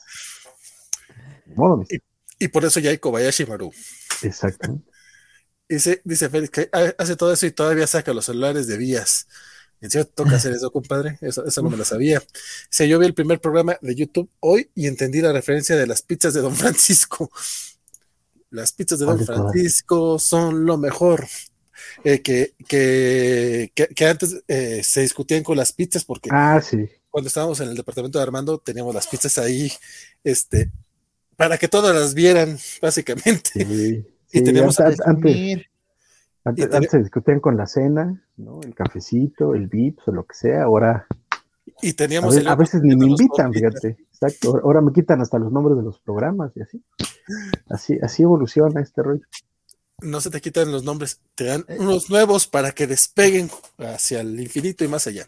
ni modo, Mr. y por eso ya hay Kobayashi Maru. Exactamente. Dice, dice Félix que ha- hace todo eso y todavía saca los celulares de vías. ¿En serio toca hacer eso, compadre? Eso, eso no me lo sabía. Dice, yo vi el primer programa de YouTube hoy y entendí la referencia de las pizzas de Don Francisco. Las pizzas de Don ¿Cuál de todas? Francisco son lo mejor. Eh, que, que, que, que antes eh, se discutían con las pizzas porque Ah, sí. cuando estábamos en el departamento de Armando teníamos las pizzas ahí, este, para que todas las vieran, básicamente. sí. Y Sí, tenemos antes, antes, Presumir. antes, y ten- antes se discutían con la cena, ¿no? El cafecito, el vips o lo que sea. Ahora Y A, teníamos a veces ni me invitan, podcasts. fíjate. Exacto. Ahora- Ahora me quitan hasta los nombres de los programas y así. Así, así evoluciona este rollo. No se te quitan los nombres, te dan Eh. unos nuevos para que despeguen hacia el infinito y más allá.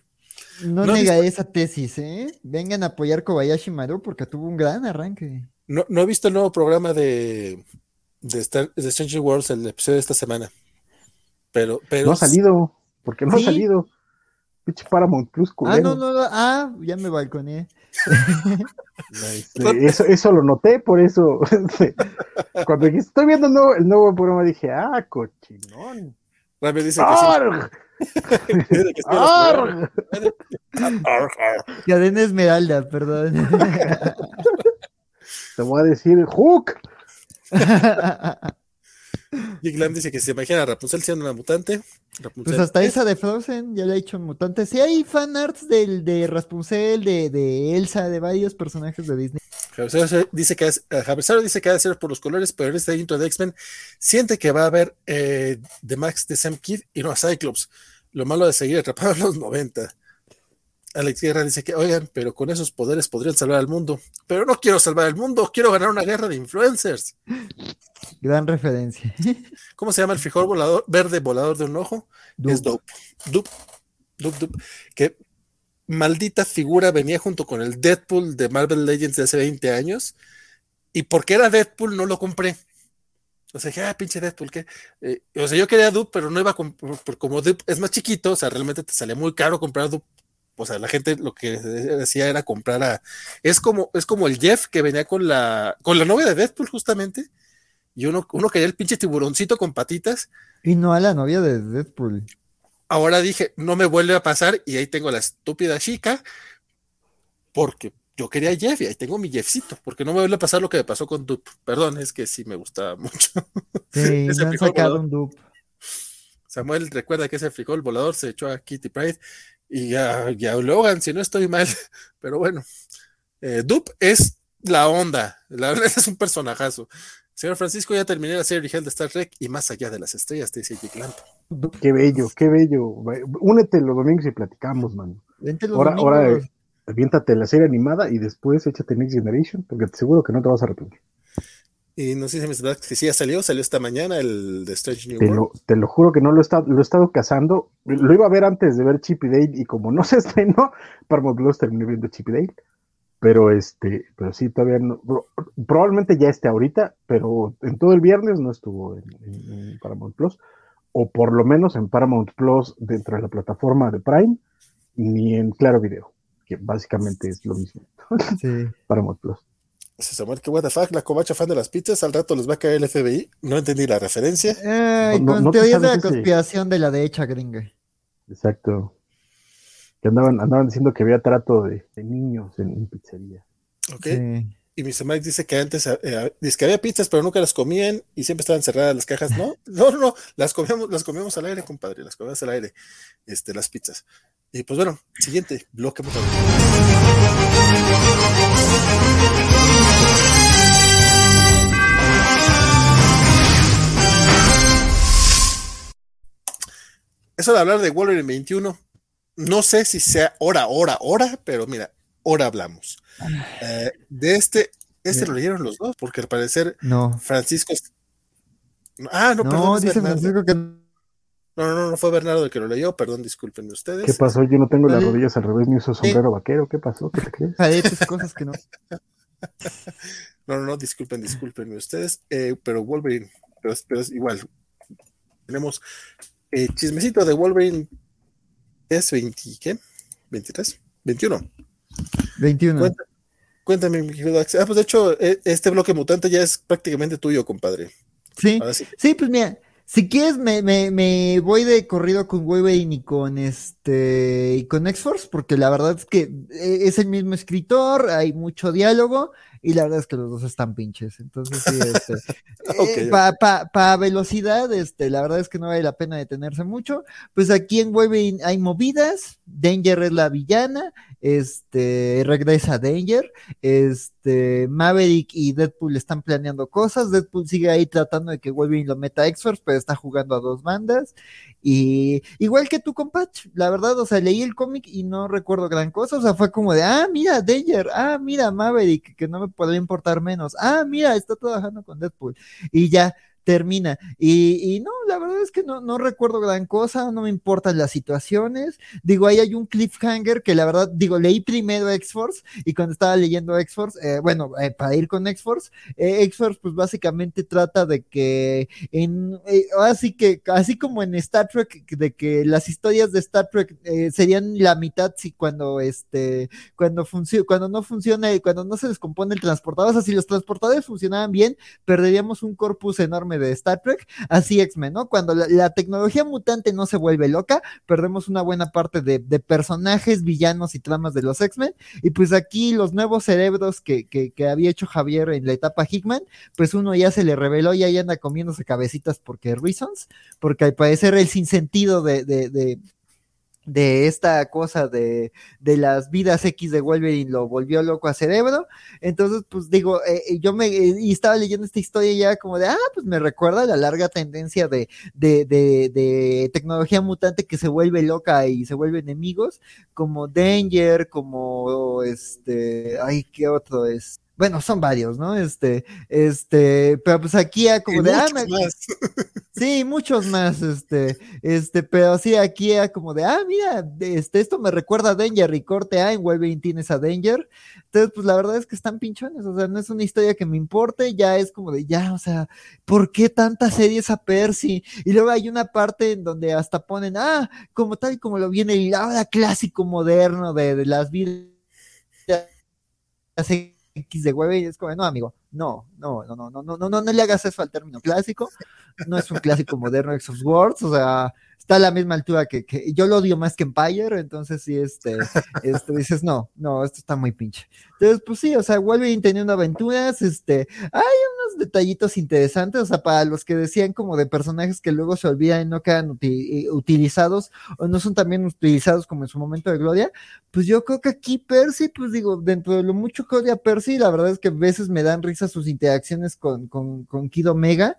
No, No nega esa tesis, ¿eh? Vengan a apoyar Kobayashi Maru porque tuvo un gran arranque. No, no he visto el nuevo programa de, de, Star- de Stranger Worlds, el episodio de esta semana. Pero, pero No ha salido. porque no Sí. ha salido? Pinche Paramount Plus Ah, no, no, no, ah, ya me balconé. Este, eso, eso lo noté, por eso. este, Cuando dijiste, estoy viendo el nuevo, el nuevo programa, dije, ah, cochinón. Rami dice que sí. ¡Arg! Que sí arg. Cadena Esmeralda, perdón. Te voy a decir, Hook. Jig Lam dice que se imagina a Rapunzel siendo una mutante. Rapunzel Pues hasta es- esa de Frozen ya le ha hecho mutante. Sí hay fanarts del, de Rapunzel, de, de Elsa, de varios personajes de Disney. Javier que dice que ha de ser por los colores, pero en este intro de X-Men siente que va a haber eh, The Max de Sam Kidd y no a Cyclops. Lo malo de seguir atrapado en los 90. Alex Guerra dice que, oigan, pero con esos poderes podrían salvar al mundo. Pero no quiero salvar al mundo, quiero ganar una guerra de influencers. Gran referencia. ¿Cómo se llama el frijol volador, verde volador de un ojo? Es Dope. Dope. Dope, Dope. Que maldita figura venía junto con el Deadpool de Marvel Legends de hace 20 años. Y porque era Deadpool, no lo compré. O sea, dije, ah, pinche Deadpool, ¿qué? Eh, o sea, yo quería Dupe, pero no iba a comprar, como Dupe es más chiquito, o sea, realmente te salía muy caro comprar Dupe. O sea, la gente lo que decía era comprar a. Es como, es como el Jeff que venía con la, con la novia de Deadpool, justamente. Y uno, uno quería el pinche tiburoncito con patitas. Y no a la novia de Deadpool. Ahora dije, no me vuelve a pasar y ahí tengo la estúpida chica porque yo quería a Jeff y ahí tengo mi Jeffcito, porque no me vuelve a pasar lo que me pasó con Dupe. Perdón, es que sí me gustaba mucho. Sí, Ese no han sacado volador. un dupe. Samuel recuerda que ese frijol volador se echó a Kitty Pride y a, y a Logan, si no estoy mal, pero bueno, eh, Dupe es la onda, la verdad es un personajazo. Señor Francisco, ya terminé la serie original de Star Trek y más allá de las estrellas, te dice Jake Lamp. Qué bello, qué bello. Únete los domingos y platicamos, mano. Ahora, ahora domingos. eh, aviéntate la serie animada y después échate Next Generation, porque te seguro que no te vas a arrepentir. Y no sé si me que sí ya salió, salió esta mañana el de Strange New Te World. lo, te lo juro que no lo he, estado, lo he estado cazando. Lo iba a ver antes de ver Chip y Dale y como no se estrenó, Paramount Plus terminé viendo Chip y Dale. Pero este, pero sí, todavía no. pro- Probablemente ya esté ahorita, pero en todo el viernes no estuvo en, en- en Paramount Plus. O por lo menos en Paramount Plus dentro de la plataforma de Prime, ni en Claro Video, que básicamente es lo mismo. Sí. Paramount Plus. Dice Samuel, que what the fuck, la covacha fan de las pizzas, al rato les va a caer el FBI. No entendí la referencia. Ay, No- con no te teorías de la conspiración de la derecha gringa. Exacto. Que andaban, andaban diciendo que había trato de, de niños en, en pizzería. Ok. Sí. y Mr. Mike dice que antes eh, dice que había pizzas, pero nunca las comían y siempre estaban cerradas las cajas. No, no, no, las comíamos, las comíamos al aire, compadre, las comíamos al aire, este, las pizzas. Y pues bueno, siguiente bloque. Eso de hablar de Wolverine 21, no sé si sea hora, hora, hora, pero mira, hora hablamos. Eh, de este, este lo leyeron los dos, porque al parecer no. Francisco. Ah, no, perdón. dice Francisco que. No, no, no, fue Bernardo el que lo leyó, perdón, discúlpenme ustedes. ¿Qué pasó? Yo no tengo las rodillas al revés ni uso sombrero vaquero, ¿qué pasó? ¿Qué te crees? cosas que no. No, no, no, disculpen, discúlpenme ustedes, eh, pero Wolverine, pero, es igual. Tenemos eh, chismecito de Wolverine es 20, ¿qué? ¿23? 21. 21. Cuéntame, mi querido Axel. Ah, pues de hecho, e, este bloque mutante ya es prácticamente tuyo, compadre. Sí, sí. pues mira, si quieres me, me, me, voy de corrido con Wolverine y con este y con X-Force, porque la verdad es que eh, es el mismo escritor, hay mucho diálogo, y la verdad es que los dos están pinches. Entonces, sí, este, eh, para velocidad, este, la verdad es que no vale la pena detenerse mucho. Pues aquí en Wolverine hay movidas, Danger es la villana, este, regresa Danger, este, Maverick y Deadpool están planeando cosas, Deadpool sigue ahí tratando de que Wolverine lo meta a X-Force, pero está jugando a dos bandas, y igual que tú con Patch, la verdad, o sea, leí el cómic y no recuerdo gran cosa, o sea, fue como de, ah, mira, Danger, ah, mira, Maverick, que no me podría importar menos, ah, mira, está trabajando con Deadpool, y ya, termina. Y, no, la verdad es que no, no recuerdo gran cosa, no me importan las situaciones. Digo, ahí hay un cliffhanger que la verdad, digo, leí primero X-Force y cuando estaba leyendo X-Force, eh, bueno, eh, para ir con X-Force, eh, X-Force pues básicamente trata de que en, así que, así como en Star Trek, de que las historias de Star Trek serían la mitad si cuando este, cuando cuando no funciona, y cuando no se descompone el transportador, o sea, si los transportadores funcionaban bien, perderíamos un corpus enorme de Star Trek, así X-Men, ¿no? Cuando la, tecnología mutante no se vuelve loca, perdemos una buena parte de, personajes, villanos y tramas de los X-Men, y pues aquí los nuevos cerebros que, había hecho Javier en la etapa Hickman, pues uno ya se le reveló y ahí anda comiéndose cabecitas porque reasons, porque al parecer el sinsentido de, de, de esta cosa de, de, las vidas X de Wolverine lo volvió loco a cerebro. Entonces, pues digo, eh, eh, yo me eh, y estaba leyendo esta historia ya como de, ah, pues me recuerda la larga tendencia de, de, de, de tecnología mutante que se vuelve loca y se vuelve enemigos, como Danger, como este, ay, ¿qué otro es? Bueno, son varios, ¿no? Este, este, pero pues aquí ya como de, ah, sí, muchos más, este, este, pero sí, aquí ya como de, ah, mira, este, esto me recuerda a Danger y corte A en Wolverine tienes a Danger, entonces, pues la verdad es que están pinchones, o sea, no es una historia que me importe, ya es como de, ya, o sea, ¿por qué tantas series a Percy? Y luego hay una parte en donde hasta ponen, ah, como tal y como lo viene el ahora clásico moderno de, de las vidas X de hueve y es como, no, amigo, no, no, no, no, no, no, no, no le hagas eso al término clásico, no es un clásico moderno X of Words, o sea, está a la misma altura que, yo lo odio más que Empire, entonces sí, este, este, dices, no, no, esto está muy pinche. Entonces, pues sí, o sea, Wolverine teniendo aventuras, este, hay detallitos interesantes, o sea, para los que decían como de personajes que luego se olvidan y no quedan eh, utilizados o no son también utilizados como en su momento de gloria, pues yo creo que aquí Percy, pues digo, dentro de lo mucho que odia Percy, la verdad es que a veces me dan risa sus interacciones con, con, con Kid Omega,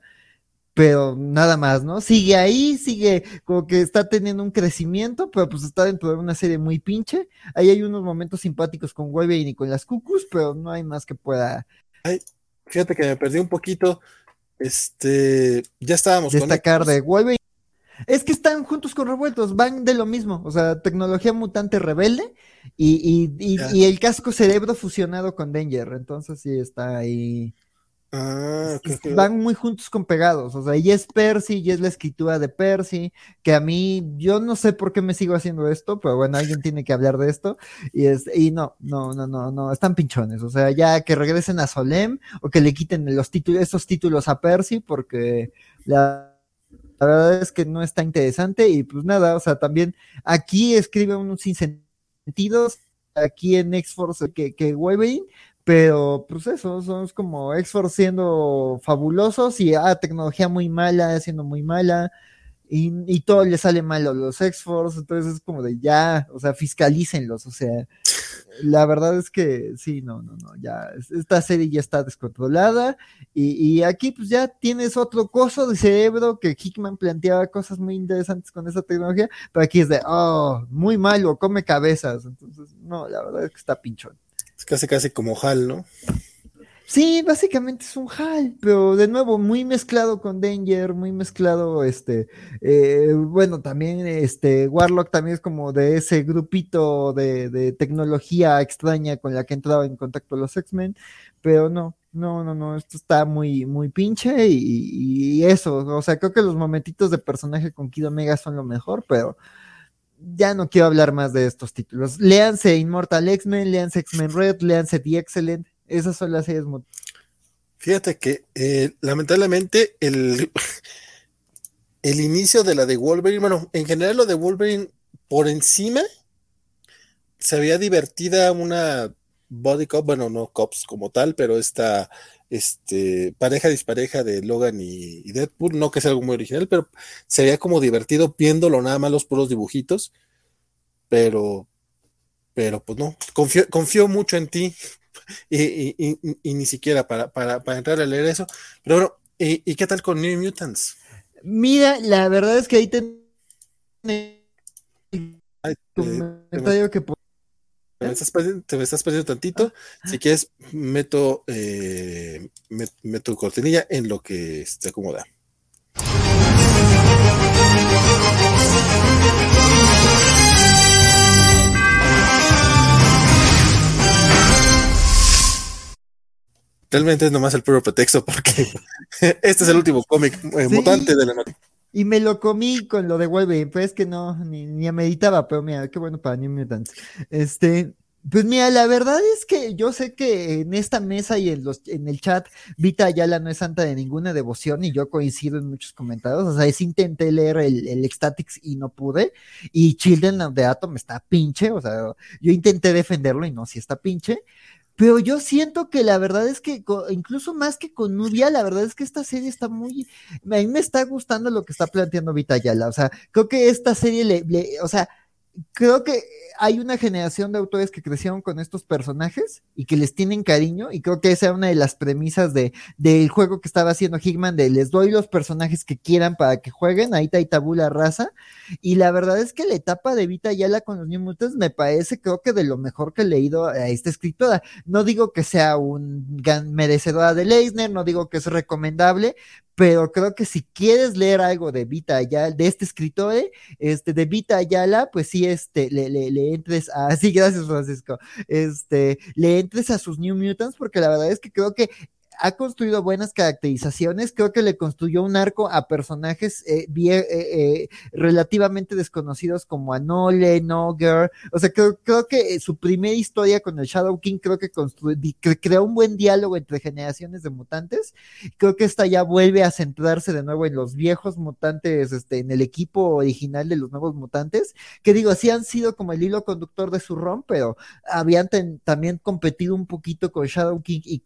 pero nada más, ¿no? Sigue ahí, sigue como que está teniendo un crecimiento, pero pues está dentro de una serie muy pinche. Ahí hay unos momentos simpáticos con Wolverine y con las Cucus, pero no hay más que pueda. Fíjate que me perdí un poquito. Este, ya estábamos destacar de Wolverine. Es que están juntos con revueltos, van de lo mismo, o sea, tecnología mutante rebelde y, y, y el casco cerebro fusionado con Danger, entonces sí está ahí Ah, Van muy juntos con pegados, o sea, y es Percy, y es la escritura de Percy, que a mí, yo no sé por qué me sigo haciendo esto, pero bueno, alguien tiene que hablar de esto, y es, y no, no, no, no, no, están pinchones, o sea, ya que regresen a Solem, o que le quiten los títulos, esos títulos a Percy, porque la, la verdad es que no está interesante, y pues nada, o sea, también aquí escribe unos sentidos aquí en X-Force que, que Wolverine, pero pues eso, son como X-Force siendo fabulosos y ah, tecnología muy mala, siendo muy mala, y, y todo le sale mal a los X-Force, entonces es como de ya, o sea, fiscalícenlos, o sea, la verdad es que sí, no, no, no, ya, esta serie ya está descontrolada y, y aquí pues ya tienes otro coso de cerebro que Hickman planteaba cosas muy interesantes con esa tecnología, pero aquí es de, oh, muy malo, come cabezas, entonces, no, la verdad es que está pinchón. Es casi casi como HAL, ¿no? Sí, básicamente es un HAL, pero de nuevo, muy mezclado con Danger, muy mezclado, este, eh, bueno, también, este, Warlock también es como de ese grupito de, tecnología extraña con la que entraba en contacto los X-Men, pero no, no, no, no, esto está muy, muy pinche y, y, eso, o sea, creo que los momentitos de personaje con Kid Omega son lo mejor, pero ya no quiero hablar más de estos títulos. Léanse Immortal X-Men, léanse X-Men Red, léanse The Excellent, esas son las series. Fíjate que eh, lamentablemente el, el inicio de la de Wolverine, bueno, en general lo de Wolverine por encima se había divertida una body cop, bueno, no cops como tal, pero esta este, pareja dispareja de Logan y, y, Deadpool, no que sea algo muy original, pero se veía como divertido viéndolo nada más los puros dibujitos, pero, pero pues no, confío, confío mucho en ti y, y, y, ni siquiera para, para, para, entrar a leer eso. Pero bueno, ¿y, qué tal con New Mutants? Mira, la verdad es que ahí te... Ay, comentario que... Te me, estás perdiendo, te me estás perdiendo tantito. Si quieres, meto, eh, meto cortinilla en lo que se acomoda. Realmente es nomás el puro pretexto porque este es el último cómic eh, sí, mutante de la. Y me lo comí con lo de Wolverine, pues es que no, ni, ni meditaba, pero mira, qué bueno para New Mutants. Este, pues mira, la verdad es que yo sé que en esta mesa y en, los, en el chat, Vita Ayala no es santa de ninguna devoción y yo coincido en muchos comentarios. O sea, es intenté leer el, el Ecstatics y no pude. Y Children of the Atom está pinche. O sea, yo intenté defenderlo y no, si está pinche. Pero yo siento que la verdad es que, incluso más que con Nubia, la verdad es que esta serie está muy. A mí me está gustando lo que está planteando Vita Ayala. O sea, creo que esta serie le, le o sea, creo que hay una generación de autores que crecieron con estos personajes y que les tienen cariño y creo que esa es una de las premisas de, del juego que estaba haciendo Hickman de les doy los personajes que quieran para que jueguen, ahí está tabula raza. Y la verdad es que la etapa de Vita Yala con los New Mutants me parece creo que de lo mejor que he leído a esta escritora, no digo que sea un gran merecedora de Leisner, no digo que es recomendable, pero creo que si quieres leer algo de Vita Ayala, de este escritor, este, de Vita Ayala, pues sí, este, le, le, le, entres a, sí, gracias Francisco, este, le entres a sus New Mutants, porque la verdad es que creo que ha construido buenas caracterizaciones, creo que le construyó un arco a personajes eh, eh, eh, relativamente desconocidos como Anole, Noger, o sea, creo, que su primera historia con el Shadow King creo que, creó un buen diálogo entre generaciones de mutantes, creo que esta ya vuelve a centrarse de nuevo en los viejos mutantes, este, en el equipo original de los nuevos mutantes, que digo, sí han sido como el hilo conductor de su ron, pero habían también competido un poquito con Shadow King y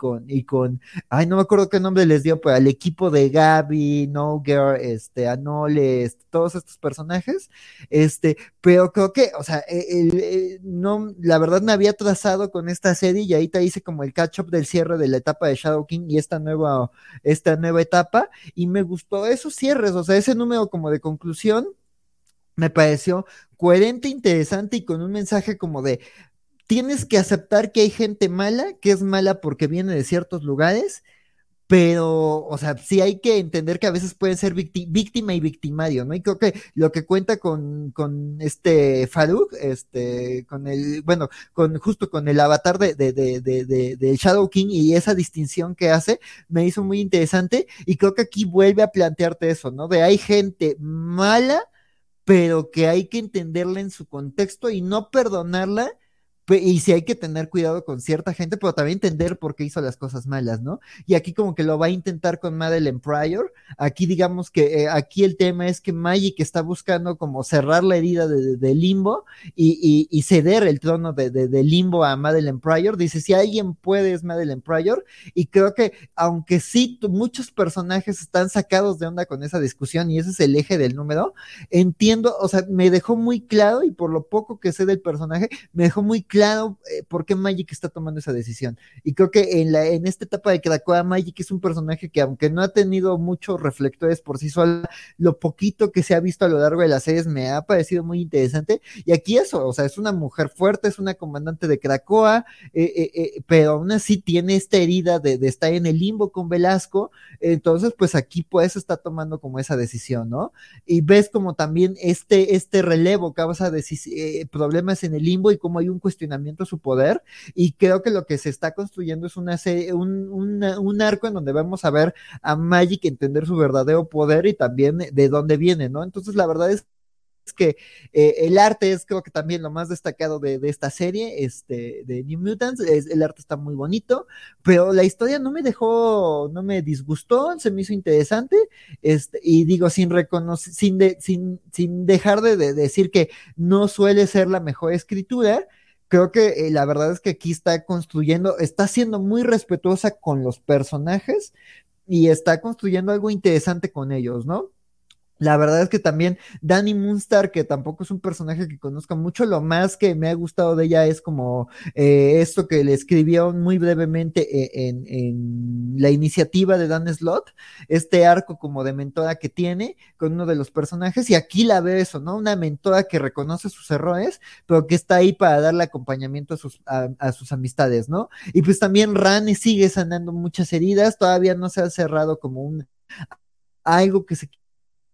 con ay, no me acuerdo qué nombre les dio, pero al equipo de Gaby, No Girl, este, Anole, todos estos personajes, este, pero creo que, o sea, el, no, la verdad me había trazado con esta serie y ahí te hice como el catch up del cierre de la etapa de Shadow King y esta nueva, esta nueva etapa, y me gustó esos cierres, o sea, ese número como de conclusión, me pareció coherente, interesante y con un mensaje como de, tienes que aceptar que hay gente mala, que es mala porque viene de ciertos lugares, pero, o sea, sí hay que entender que a veces pueden ser víctima y victimario, ¿no? Y creo que lo que cuenta con, con este Farouk, este, con el, bueno, con justo con el avatar de, de, de, de, de Shadow King y esa distinción que hace, me hizo muy interesante y creo que aquí vuelve a plantearte eso, ¿no? De hay gente mala, pero que hay que entenderla en su contexto y no perdonarla y si hay que tener cuidado con cierta gente, pero también entender por qué hizo las cosas malas, ¿no? Y aquí como que lo va a intentar con Madeleine Pryor. Aquí digamos que eh, aquí el tema es que Magic está buscando como cerrar la herida de, Limbo y, y, ceder el trono de, de, Limbo a Madeleine Pryor. Dice, si alguien puede es Madeleine Pryor. Y creo que aunque sí muchos personajes están sacados de onda con esa discusión y ese es el eje del número, entiendo, o sea, me dejó muy claro y por lo poco que sé del personaje, me dejó muy claro eh, por qué Magic está tomando esa decisión. Y creo que en, la, en esta etapa de Krakoa, Magic es un personaje que aunque no ha tenido muchos reflectores por sí sola, lo poquito que se ha visto a lo largo de las series me ha parecido muy interesante. Y aquí eso, o sea, es una mujer fuerte, es una comandante de Krakoa, eh, eh, pero aún así tiene esta herida de, estar en el limbo con Velasco. Entonces, pues aquí pues está tomando como esa decisión, ¿no? Y ves como también este, este relevo causa eh, problemas en el limbo y cómo hay un cuestionamiento su poder. Y creo que lo que se está construyendo es una serie, un, un arco en donde vamos a ver a Magic entender su verdadero poder y también de dónde viene, ¿no? Entonces, la verdad es que eh, el arte es creo que también lo más destacado de, esta serie, este, de New Mutants, el arte está muy bonito, pero la historia no me dejó, no me disgustó, se me hizo interesante, este, y digo, sin reconocer, sin, sin, sin dejar de, decir que no suele ser la mejor escritura, creo que eh, la verdad es que aquí está construyendo, está siendo muy respetuosa con los personajes y está construyendo algo interesante con ellos, ¿no? La verdad es que también Danny Moonstar, que tampoco es un personaje que conozca mucho, lo más que me ha gustado de ella es como eh, esto que le escribió muy brevemente eh, en, la iniciativa de Dan Slot, este arco como de mentora que tiene con uno de los personajes, y aquí la veo eso, ¿no? Una mentora que reconoce sus errores, pero que está ahí para darle acompañamiento a sus, a, sus amistades, ¿no? Y pues también Rani sigue sanando muchas heridas, todavía no se ha cerrado como un algo que se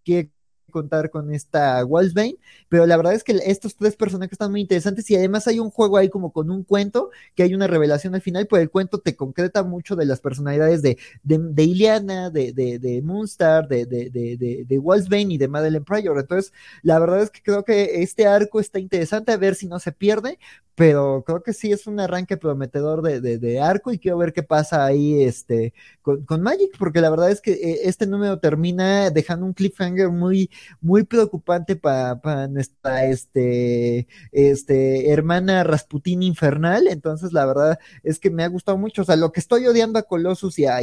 quiere contar con esta Wolfsbane, pero la verdad es que estos tres personajes están muy interesantes y además hay un juego ahí como con un cuento, que hay una revelación al final, pues el cuento te concreta mucho de las personalidades de, de, de Iliana, de, de, de Moonstar, de, de, de, de, Wolfsbane y de Madeleine Pryor. Entonces, la verdad es que creo que este arco está interesante a ver si no se pierde, pero creo que sí es un arranque prometedor de, de, arco y quiero ver qué pasa ahí este, con, con, Magic, porque la verdad es que eh, este número termina dejando un cliffhanger muy, muy preocupante para nuestra este, este, hermana Rasputín infernal, entonces la verdad es que me ha gustado mucho, o sea, lo que estoy odiando a Colossus y a,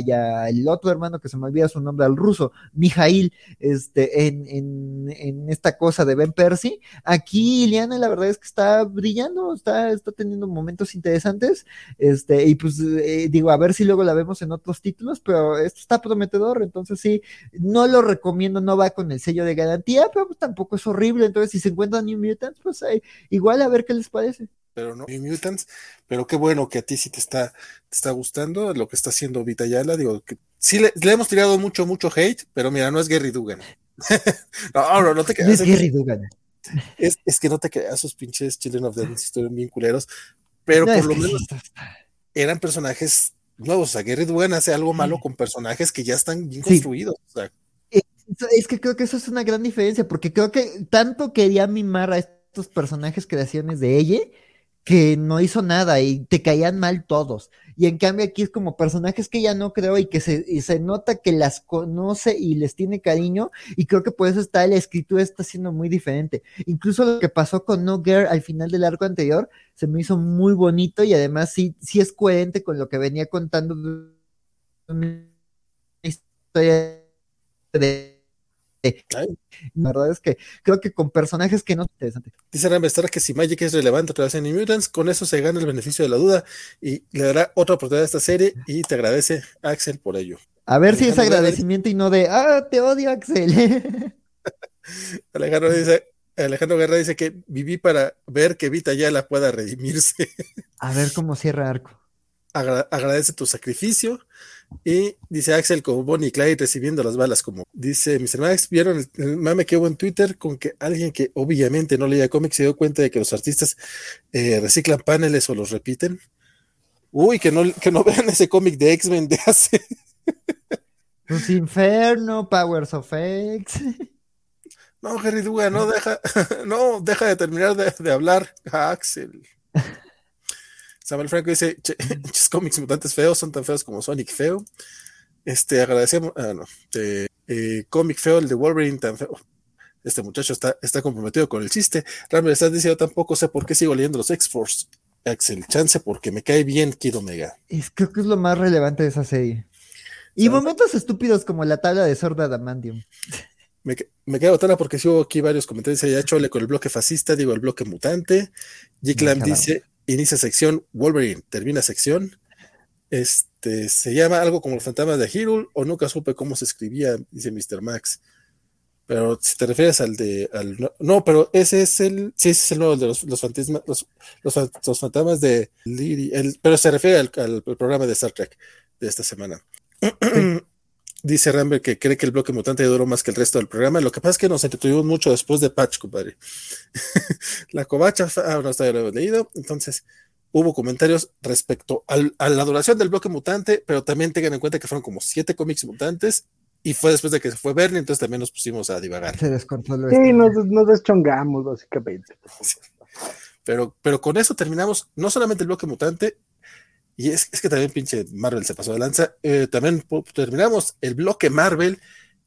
el otro hermano que se me olvida su nombre, al ruso, Mijail, este, en, en, en esta cosa de Ben Percy, aquí Iliana la verdad es que está brillando, está está, teniendo momentos interesantes. Este, y pues eh, digo, a ver si luego la vemos en otros títulos, pero esto está prometedor, entonces sí, no lo recomiendo, no va con el sello de garantía, pero pues tampoco es horrible. Entonces, si se encuentran New Mutants, pues igual a ver qué les parece. Pero no, New Mutants, pero qué bueno que a ti sí te está, te está gustando lo que está haciendo Vita Yala. Digo, que sí le, hemos tirado mucho, mucho hate, pero mira, no es Gary Dugan. no, no, no te quedas. No es Gary Dugan. Es, es, que no te creas, esos pinches Children of the estuvieron bien culeros, pero por lo menos eran personajes nuevos. O sea, Gary Dugan hace algo malo con personajes que ya están bien construidos. Eh, es que creo que eso es una gran diferencia, porque creo que tanto quería mimar a estos personajes creaciones de ella que no hizo nada y te caían mal todos. Y en cambio aquí es como personajes que ya no creo y que se, y se nota que las conoce y les tiene cariño y creo que por eso está la escritura está siendo muy diferente. Incluso lo que pasó con No Girl al final del arco anterior se me hizo muy bonito y además sí, sí es coherente con lo que venía contando una historia de la verdad es que creo que con personajes que no interesante. Dice Ramestar que si Magic es relevante otra vez en New Mutants, con eso se gana el beneficio de la duda y le dará otra oportunidad a esta serie y te agradece Axel por ello. A ver si es agradecimiento y no de ah, te odio, Axel. Alejandro dice, Alejandro Guerra dice que viví para ver que Vita ya la pueda redimirse. A ver cómo cierra arco. agradece tu sacrificio y dice Axel como Bonnie y Clyde recibiendo las balas, como dice Mr. Max, vieron el, mame que hubo en Twitter con que alguien que obviamente no leía cómics se dio cuenta de que los artistas eh, reciclan paneles o los repiten. Uy, que no, que no vean ese cómic de X-Men de hace. Pues Inferno, Powers of X. No, Jerry Duga, no deja, no, deja de terminar de, de hablar a Axel. Samuel Franco dice, muchos cómics mutantes feos son tan feos como Sonic feo. Este, agradecemos, ah, no, eh, cómic feo, el de Wolverine tan feo. Este muchacho está, está comprometido con el chiste. Ramírez está diciendo, tampoco sé por qué sigo leyendo los X-Force. Axel, chance porque me cae bien Kid Omega. Es, creo que es lo más relevante de esa serie. Y momentos estúpidos como la tabla de Sorda Damandium. Me, me queda botana porque si hubo aquí varios comentarios. Ya chole con el bloque fascista, digo el bloque mutante. G-Clan dice: inicia sección, Wolverine termina sección. Este se llama algo como los fantasmas de Hyrule, o nunca supe cómo se escribía, dice Mr. Max. Pero si te refieres al de. no, pero ese es el. Sí, ese es el nuevo de los, los fantasmas. Los, los, fantasmas de El, pero se refiere al, al, programa de Star Trek de esta semana. Dice Rambert que cree que el bloque mutante duró más que el resto del programa. Lo que pasa es que nos entretuvimos mucho después de Patch, compadre. la covacha, ah, no está leído. Entonces, hubo comentarios respecto a la duración del bloque mutante, pero también tengan en cuenta que fueron como siete cómics mutantes y fue después de que se fue Bernie, entonces también nos pusimos a divagar. Se descontroló. Sí, nos, nos deschongamos, básicamente. Pero, pero con eso terminamos no solamente el bloque mutante, y es, que también pinche Marvel se pasó de lanza. Eh, también terminamos el bloque Marvel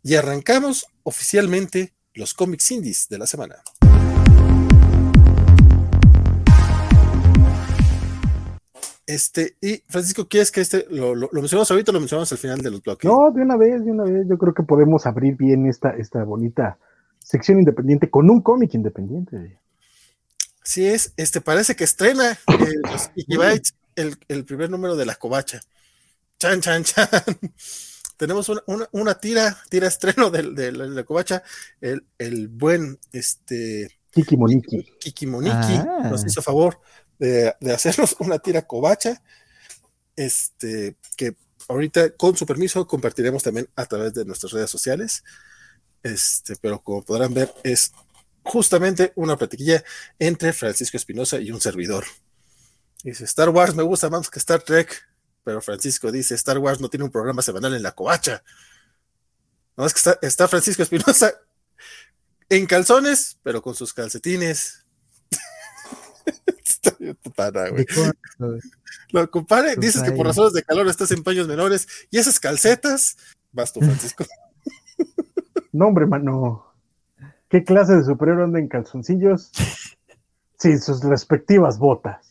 y arrancamos oficialmente los cómics indies de la semana. Este, y Francisco, ¿quieres que este lo, lo, mencionamos ahorita o lo mencionamos al final de los bloques? No, de una vez, de una vez. Yo creo que podemos abrir bien esta, esta bonita sección independiente con un cómic independiente. Sí es, este parece que estrena eh, los el, primer número de la covacha. Chan, chan, chan. Tenemos una, tira, tira estreno de, la covacha. El, el, buen este Kiki Moniki. Kiki Moniki ah. nos hizo favor de, hacernos una tira covacha. Este, que ahorita, con su permiso, compartiremos también a través de nuestras redes sociales. Este, pero como podrán ver, es justamente una platiquilla entre Francisco Espinosa y un servidor. Dice, Star Wars me gusta más que Star Trek, pero Francisco dice, Star Wars no tiene un programa semanal en la covacha. No, es que está, Francisco Espinosa en calzones, pero con sus calcetines. está bien güey. Lo compare, dices que por razones de calor estás en paños menores y esas calcetas, vas tú, Francisco. no, hombre, mano. ¿Qué clase de superhéroe anda en calzoncillos? Sin sus respectivas botas.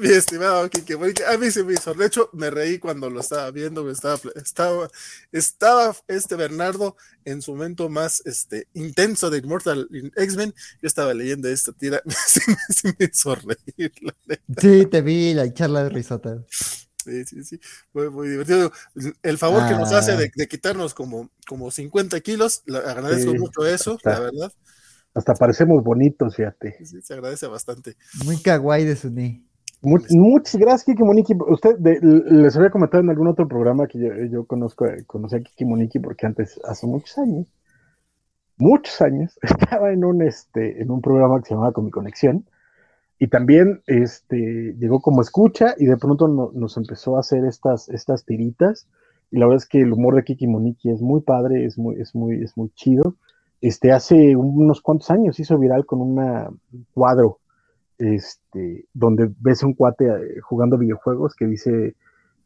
Mi estimado Kike, a mí se me hizo. De hecho, me reí cuando lo estaba viendo. Estaba, estaba, estaba este Bernardo en su momento más este, intenso de Immortal X-Men. Yo estaba leyendo esta tira. Se me, hizo reír. Sí, te vi la charla de risota. Sí, sí, sí. Fue muy divertido. El favor que nos hace de, quitarnos como, como 50 kilos, agradezco mucho eso, la verdad. Hasta parecemos bonitos, fíjate. Sí, se agradece bastante. Muy kawaii de Suní. muchas gracias, Kiki Moniki. Usted les había comentado en algún otro programa que yo, conozco, conocí a Kiki Moniki porque antes, hace muchos años, muchos años, estaba en un, este, en un programa que se llamaba Con mi conexión y también este, llegó como escucha y de pronto nos empezó a hacer estas, estas tiritas. Y la verdad es que el humor de Kiki Moniki es muy padre, es muy, es muy, es muy chido este, hace unos cuantos años hizo viral con un cuadro este, donde ves a un cuate eh, jugando videojuegos que dice,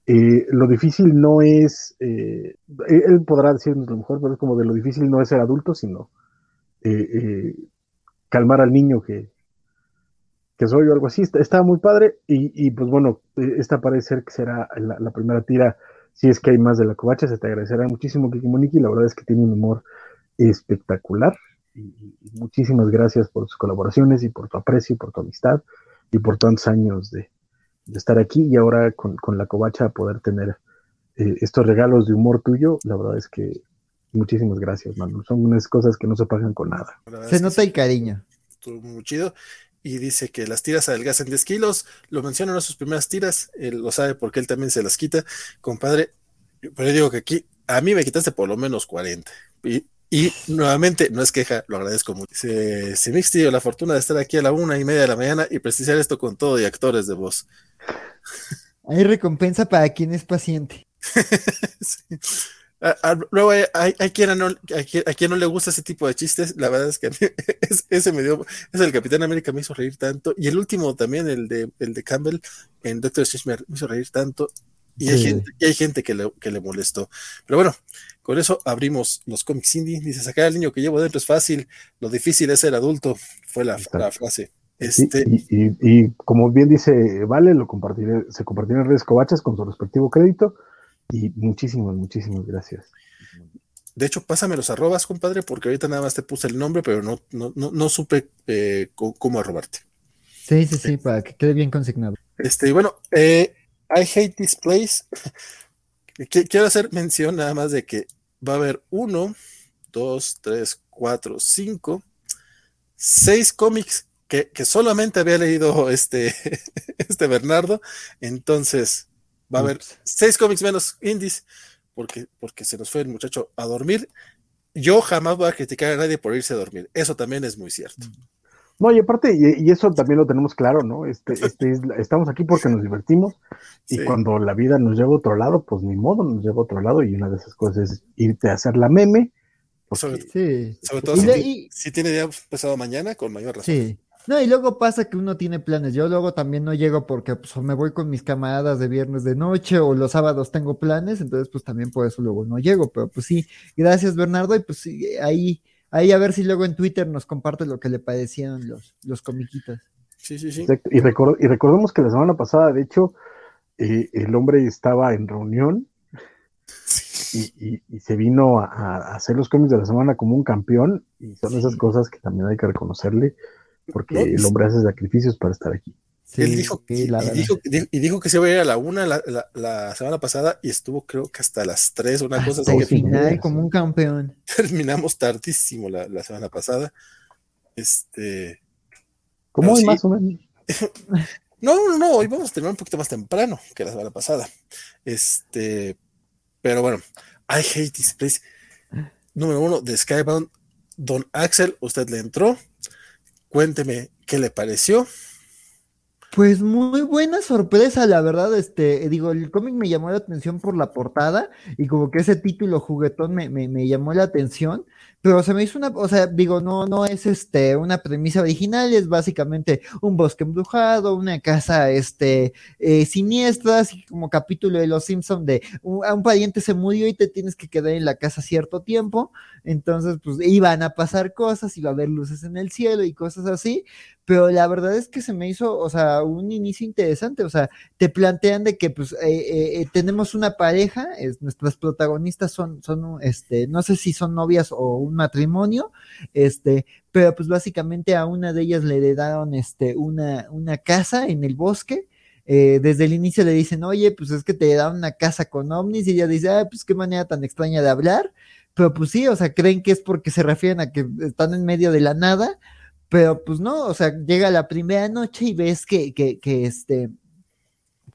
eh, lo difícil no es, eh, él podrá decirnos lo mejor, pero es como de lo difícil no es ser adulto, sino calmar al niño que, que soy o algo así. Estaba muy padre y, pues bueno, esta parece ser que será la, primera tira. Si es que hay más de la covacha, se te agradecerá muchísimo, Kiki Moniki. La verdad es que tiene un humor espectacular. Y, muchísimas gracias por sus colaboraciones y por tu aprecio y por tu amistad y por tantos años de, estar aquí y ahora con, la covacha poder tener eh, estos regalos de humor tuyo. La verdad es que muchísimas gracias, Manu. Son unas cosas que no se pagan con nada. Se nota el cariño. Estuvo muy chido. Y dice que las tiras adelgazan 10 kilos. Lo mencionan en sus primeras tiras. Él lo sabe porque él también se las quita. Compadre, pero yo digo que aquí a mí me quitaste por lo menos 40. Y y nuevamente, no es queja, lo agradezco mucho. Se, se me extiende la fortuna de estar aquí a la una y media de la mañana y precisar esto con todo y actores de voz. Hay recompensa para quien es paciente. luego hay, quien no, a, quien, no le gusta ese tipo de chistes. La verdad es que ese me dio, es el Capitán América me hizo reír tanto. Y el último también, el de, el de Campbell en Doctor Strange me hizo reír tanto. Y hay, gente, y hay gente que le, que le molestó. Pero bueno, con eso abrimos los cómics indie. Dice, sacar al niño que llevo dentro es fácil, lo difícil es ser adulto. Fue la, frase. Este... y, como bien dice Vale, lo compartiré, se compartirá en redes covachas con su respectivo crédito. Y muchísimas, muchísimas gracias. De hecho, pásame los arrobas, compadre, porque ahorita nada más te puse el nombre, pero no, no, no, supe eh, cómo arrobarte. Sí, sí, sí, para que quede bien consignado. Este, bueno, eh, I hate this place. Quiero hacer mención nada más de que va a haber uno, dos, tres, cuatro, cinco, seis cómics que, que solamente había leído este, este Bernardo. Entonces, Va a haber seis cómics menos indies porque, porque se nos fue el muchacho a dormir. Yo jamás voy a criticar a nadie por irse a dormir. Eso también es muy cierto. No, y aparte, y, eso también lo tenemos claro, ¿no? Este, este estamos aquí porque nos divertimos y cuando la vida nos lleva a otro lado, pues ni modo, nos lleva a otro lado y una de esas cosas es irte a hacer la meme. Sobre, sí. sobre, todo si, si, tiene día pesado mañana, con mayor razón. Sí. No, y luego pasa que uno tiene planes. Yo luego también no llego porque pues, me voy con mis camaradas de viernes de noche o los sábados tengo planes, entonces pues también por eso luego no llego. Pero pues sí, gracias Bernardo y pues sí, ahí, ahí a ver si luego en Twitter nos comparte lo que le parecieron los, los comiquitas. Sí, sí, sí. Y, y recordemos que la semana pasada, de hecho, eh, el hombre estaba en reunión y, se vino a, a, hacer los cómics de la semana como un campeón y son esas cosas que también hay que reconocerle porque el hombre hace sacrificios para estar aquí. Él dijo, y, dijo, y, dijo, que se iba a ir a la una la, semana pasada y estuvo creo que hasta las tres, una cosa así. final, como un campeón. Terminamos tardísimo la, semana pasada. Este. ¿Cómo hoy más o menos? no, no, no, hoy vamos a terminar un poquito más temprano que la semana pasada. Este, pero bueno, I hate this place. Número uno, de Skybound, Don Axel, usted le entró. Cuénteme qué le pareció. Pues muy buena sorpresa, la verdad, este, digo, el cómic me llamó la atención por la portada y como que ese título juguetón me, me, llamó la atención, pero se me hizo una, o sea, digo, no, no es este una premisa original, es básicamente un bosque embrujado, una casa este eh, siniestra, así como capítulo de Los Simpson de un, un pariente se murió y te tienes que quedar en la casa cierto tiempo, entonces pues iban a pasar cosas, iba a haber luces en el cielo y cosas así, pero la verdad es que se me hizo, o sea, un inicio interesante, o sea, te plantean de que pues eh, eh, tenemos una pareja, es, nuestras protagonistas son, son, este, no sé si son novias o un matrimonio, este, pero pues básicamente a una de ellas le heredaron este, una, una casa en el bosque. Eh, desde el inicio le dicen, oye, pues es que te dan una casa con ovnis, y ella dice, ah, pues qué manera tan extraña de hablar, pero pues sí, o sea, creen que es porque se refieren a que están en medio de la nada, pero pues no, o sea, llega la primera noche y ves que, que, que este,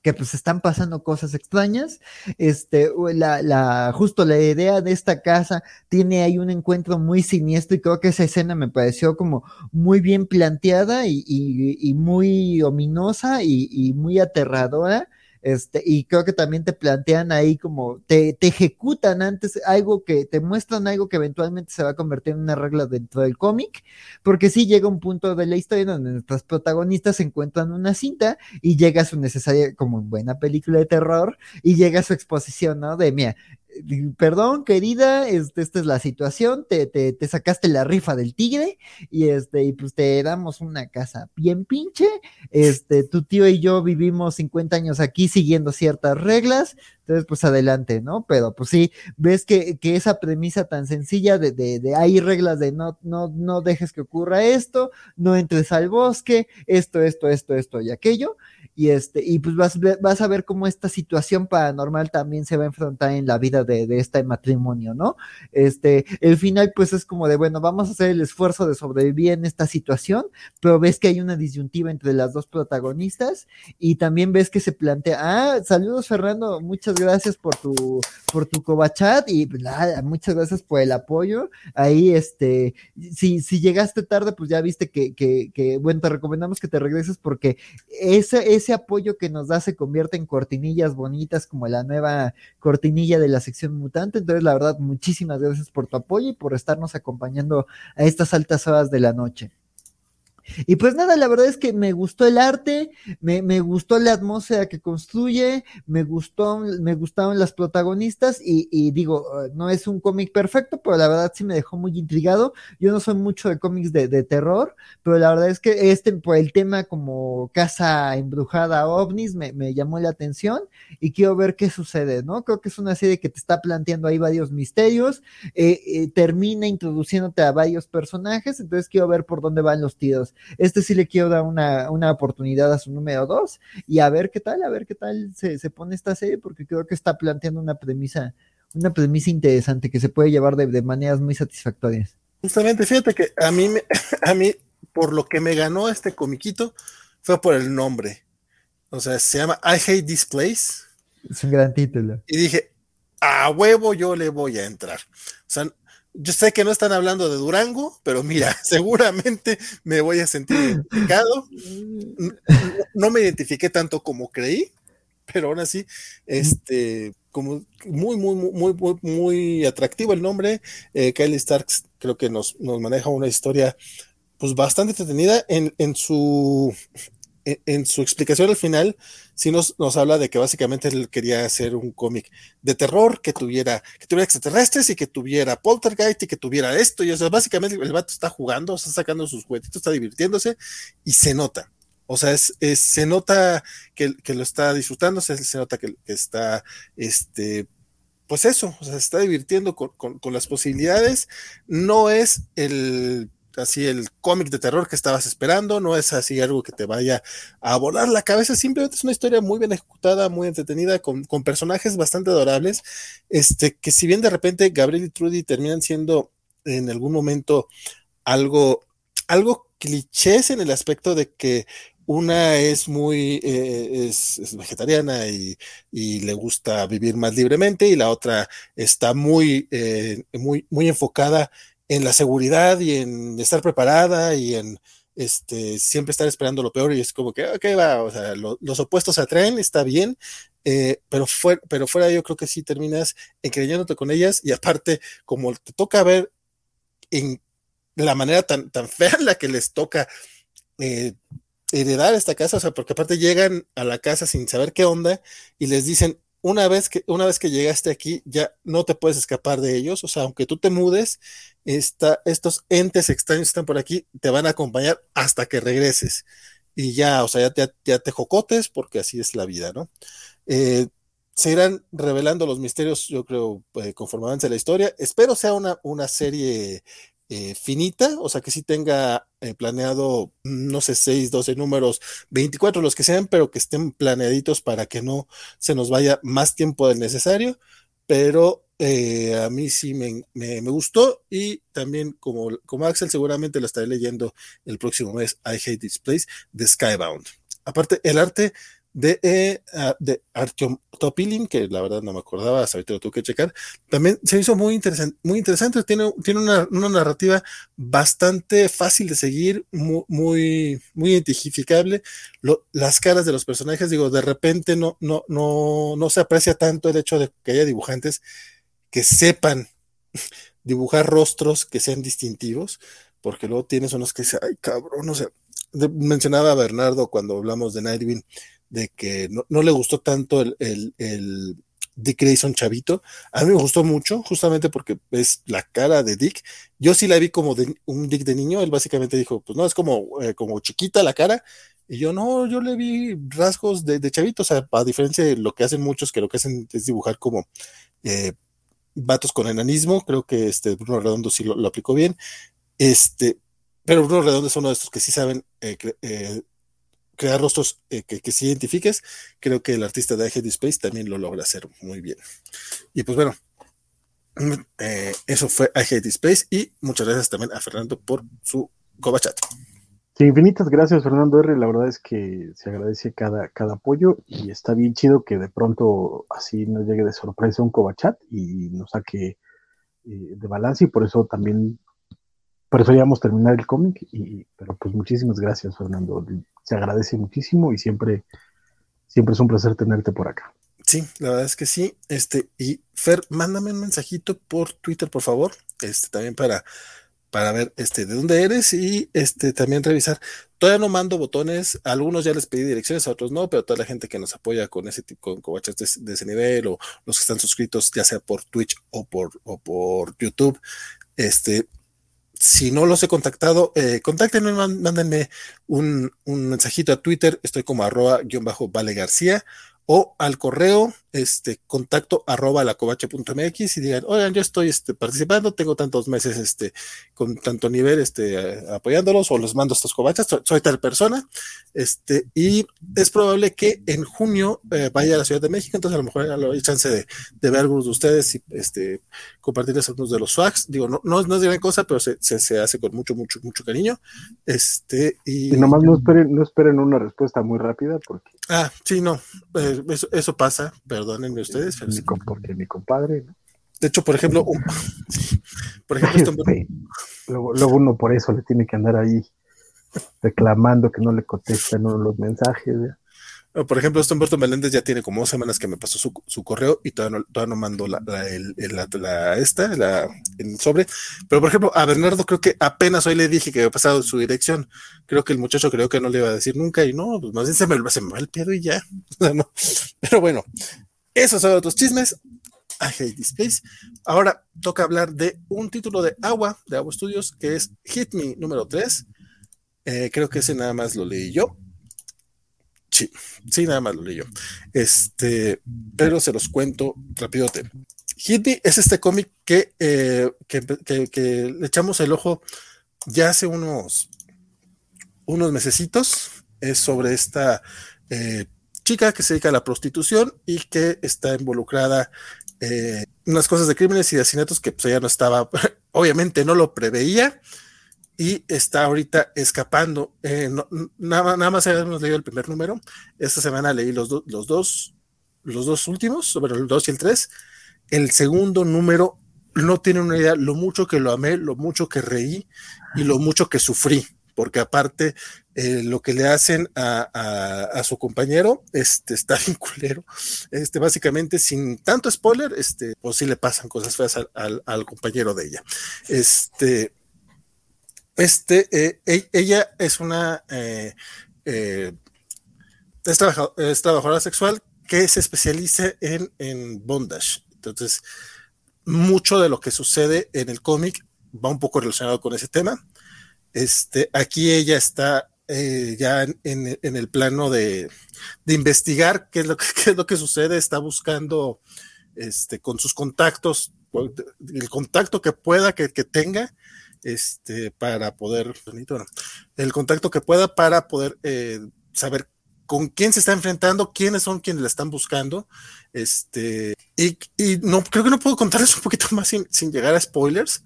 que pues están pasando cosas extrañas. Este, la, la, justo la idea de esta casa tiene ahí un encuentro muy siniestro y creo que esa escena me pareció como muy bien planteada y, y, y muy ominosa y, y muy aterradora. Este, y creo que también te plantean ahí como, te, te, ejecutan antes algo que, te muestran algo que eventualmente se va a convertir en una regla dentro del cómic, porque sí llega un punto de la historia donde nuestras protagonistas encuentran una cinta y llega su necesaria, como en buena película de terror, y llega su exposición, ¿no? De, mira, perdón, querida, este, esta es la situación, te, te, te, sacaste la rifa del tigre y este, y pues te damos una casa bien pinche, este, tu tío y yo vivimos 50 años aquí siguiendo ciertas reglas, entonces pues adelante, ¿no? Pero pues sí, ves que, que esa premisa tan sencilla de, de, de, hay reglas de no, no, no dejes que ocurra esto, no entres al bosque, esto, esto, esto, esto y aquello, y este, y pues vas, vas a ver cómo esta situación paranormal también se va a enfrentar en la vida de, de, este matrimonio, ¿no? Este, el final pues es como de, bueno, vamos a hacer el esfuerzo de sobrevivir en esta situación, pero ves que hay una disyuntiva entre las dos protagonistas y también ves que se plantea, ah, saludos Fernando, muchas gracias por tu, por tu cobachat y pues, muchas gracias por el apoyo. Ahí, este, si, si llegaste tarde, pues ya viste que, que, bueno, te recomendamos que te regreses porque ese ese apoyo que nos da se convierte en cortinillas bonitas como la nueva cortinilla de la sección mutante. Entonces, la verdad, muchísimas gracias por tu apoyo y por estarnos acompañando a estas altas horas de la noche. Y pues nada, la verdad es que me gustó el arte, me, me gustó la atmósfera que construye, me gustó, me gustaron las protagonistas y, digo, eh, no es un cómic perfecto, pero la verdad sí me dejó muy intrigado. Yo no soy mucho de cómics de, de, terror, pero la verdad es que este, por el tema como casa embrujada ovnis, me, me llamó la atención y quiero ver qué sucede, ¿no? Creo que es una serie que te está planteando ahí varios misterios, eh, eh, termina introduciéndote a varios personajes, entonces quiero ver por dónde van los tiros. Este sí le quiero dar una, una oportunidad a su número dos y a ver qué tal, a ver qué tal se, se, pone esta serie, porque creo que está planteando una premisa, una premisa interesante que se puede llevar de, de maneras muy satisfactorias. Justamente, fíjate que a mí, me, a mí, por lo que me ganó este comiquito, fue por el nombre. O sea, se llama I Hate This Place. Es un gran título. Y dije, a huevo yo le voy a entrar. O sea, yo sé que no están hablando de Durango, pero mira, seguramente me voy a sentir identificado. No, me identifiqué tanto como creí, pero aún así, este, como muy, muy, muy, muy, muy atractivo el nombre. Eh, Kylie Starks creo que nos, nos maneja una historia pues bastante entretenida en, en su en, en, su explicación al final, sí nos, nos, habla de que básicamente él quería hacer un cómic de terror que tuviera, que tuviera extraterrestres y que tuviera poltergeist y que tuviera esto. Y o sea, básicamente el vato está jugando, está sacando sus juguetitos, está divirtiéndose y se nota. O sea, es, se nota que, que, lo está disfrutando, se, se nota que, está, este, pues eso, o sea, se está divirtiendo con, con las posibilidades. No es el así el cómic de terror que estabas esperando, no es así algo que te vaya a volar la cabeza, simplemente es una historia muy bien ejecutada, muy entretenida, con, con personajes bastante adorables, este, que si bien de repente Gabriel y Trudy terminan siendo en algún momento algo, algo clichés en el aspecto de que una es muy, eh, es, vegetariana y, y, le gusta vivir más libremente y la otra está muy, eh, muy, muy enfocada en la seguridad y en estar preparada y en este, siempre estar esperando lo peor y es como que, ok, va, o sea, lo, los opuestos se atraen, está bien, eh, pero, fuera, pero fuera yo creo que sí terminas encreyéndote con ellas y aparte, como te toca ver en la manera tan, tan fea en la que les toca eh, heredar esta casa, o sea, porque aparte llegan a la casa sin saber qué onda y les dicen, una vez que, una vez que llegaste aquí, ya no te puedes escapar de ellos. O sea, aunque tú te mudes, estos entes extraños que están por aquí te van a acompañar hasta que regreses. Y ya, o sea, ya ya te jocotes porque así es la vida, ¿no? Eh, se irán revelando los misterios, yo creo, eh, conforme avance la historia. Espero sea una, una serie eh, finita, o sea, que sí tenga eh, planeado, no sé, 6, 12 números, 24 los que sean, pero que estén planeaditos para que no se nos vaya más tiempo del necesario, pero eh, a mí sí me, me, me, gustó y también como, como Axel seguramente lo estaré leyendo el próximo mes, I Hate This Place, de Skybound. Aparte, el arte de, eh, de Artyom Topilin, que la verdad no me acordaba, hasta ahorita lo tuve que checar, también se hizo muy interesante, muy interesante, tiene, tiene una, una narrativa bastante fácil de seguir, muy, muy, muy identificable, las caras de los personajes, digo, de repente no, no, no, no se aprecia tanto el hecho de que haya dibujantes que sepan dibujar rostros que sean distintivos, porque luego tienes unos que dicen, ay cabrón, no sé, mencionaba a Bernardo cuando hablamos de Nightwing, de que no, no, le gustó tanto el, el, el, Dick Grayson chavito. A mí me gustó mucho, justamente porque es la cara de Dick. Yo sí la vi como de, un Dick de niño. Él básicamente dijo, pues no, es como, eh, como chiquita la cara. Y yo no, yo le vi rasgos de, de, chavito. O sea, a diferencia de lo que hacen muchos, que lo que hacen es dibujar como eh, vatos con enanismo. Creo que este Bruno Redondo sí lo, lo aplicó bien. Este, pero Bruno Redondo es uno de estos que sí saben eh, eh, crear rostros eh, que, que sí identifiques, creo que el artista de Head Space también lo logra hacer muy bien. Y pues bueno, eh, eso fue Hate Space y muchas gracias también a Fernando por su Coba Chat. Sí, infinitas gracias Fernando R. La verdad es que se agradece cada, cada apoyo y está bien chido que de pronto así nos llegue de sorpresa un Coba Chat y nos saque eh, de balance y por eso también preferíamos terminar el cómic, y, pero pues muchísimas gracias Fernando se agradece muchísimo y siempre Siempre es un placer tenerte por acá. Sí, la verdad es que sí. Este, y Fer, mándame un mensajito por Twitter, por favor. Este, también para, para ver este, de dónde eres y este, también revisar. Todavía no mando botones, a algunos ya les pedí direcciones, a otros no, pero toda la gente que nos apoya con ese tipo, con cobachas de, ese nivel, o los que están suscritos, ya sea por Twitch o por, o por YouTube, este, si no los he contactado, eh, contáctenme, mándenme un, mensajito a Twitter, estoy como arroba guion bajo Vale García, o al correo este, contacto arroba lacovacha.mx y digan, oigan, yo estoy este, participando, tengo tantos meses este, con tanto nivel este, apoyándolos o les mando estos covachas, soy, tal persona, este, y es probable que en junio eh, vaya a la Ciudad de México, entonces a lo mejor hay chance de, de, ver algunos de ustedes y este, compartirles algunos de los swags, digo, no, no, no es gran cosa, pero se, se, se, hace con mucho, mucho, mucho cariño, este, y... y nomás no esperen, no esperen una respuesta muy rápida porque... Ah, sí, no, eh, eso, eso pasa, pero perdónenme ustedes. porque mi compadre. De hecho, por ejemplo, por ejemplo, luego, luego, uno por eso le tiene que andar ahí reclamando que no le contestan los mensajes. Por ejemplo, este Humberto Meléndez ya tiene como dos semanas que me pasó su, su correo y todavía no, todavía no mandó la, la, el, la, esta, el sobre. Pero, por ejemplo, a Bernardo creo que apenas hoy le dije que había pasado su dirección. Creo que el muchacho creo que no le iba a decir nunca y no, pues más bien se me, se me va el pedo y ya. Pero bueno, esos son otros chismes. I hate this place. Ahora toca hablar de un título de Agua, de Agua Studios, que es Hit Me número 3. Eh, creo que ese nada más lo leí yo. Sí, sí, nada más lo leí yo. Este, pero se los cuento rapidote. Hit Me es este cómic que, eh, que, le echamos el ojo ya hace unos, unos mesecitos. Es sobre esta eh, chica que se dedica a la prostitución y que está involucrada en unas cosas de crímenes y de asesinatos que pues ella no estaba, obviamente no lo preveía y está ahorita escapando. Eh, nada, nada, más hemos leído el primer número. Esta semana leí los, los dos, los dos últimos, sobre el 2 y el 3. El segundo número no tiene una idea lo mucho que lo amé, lo mucho que reí y lo mucho que sufrí porque aparte eh, lo que le hacen a, su compañero este, está bien culero. Este, básicamente, sin tanto spoiler, este, pues sí le pasan cosas feas al, compañero de ella. Este, este, eh, e, ella es una eh, es, trabajadora sexual que se especializa en, en bondage. Entonces, mucho de lo que sucede en el cómic va un poco relacionado con ese tema. Este, aquí ella está eh, ya en, el plano de, investigar qué es, lo que, es lo que sucede, está buscando este, con sus contactos, el contacto que pueda, que, que tenga, este, para poder, el contacto que pueda para poder eh, saber con quién se está enfrentando, quiénes son quienes la están buscando, este, y, y no, creo que no puedo contarles un poquito más sin, sin llegar a spoilers,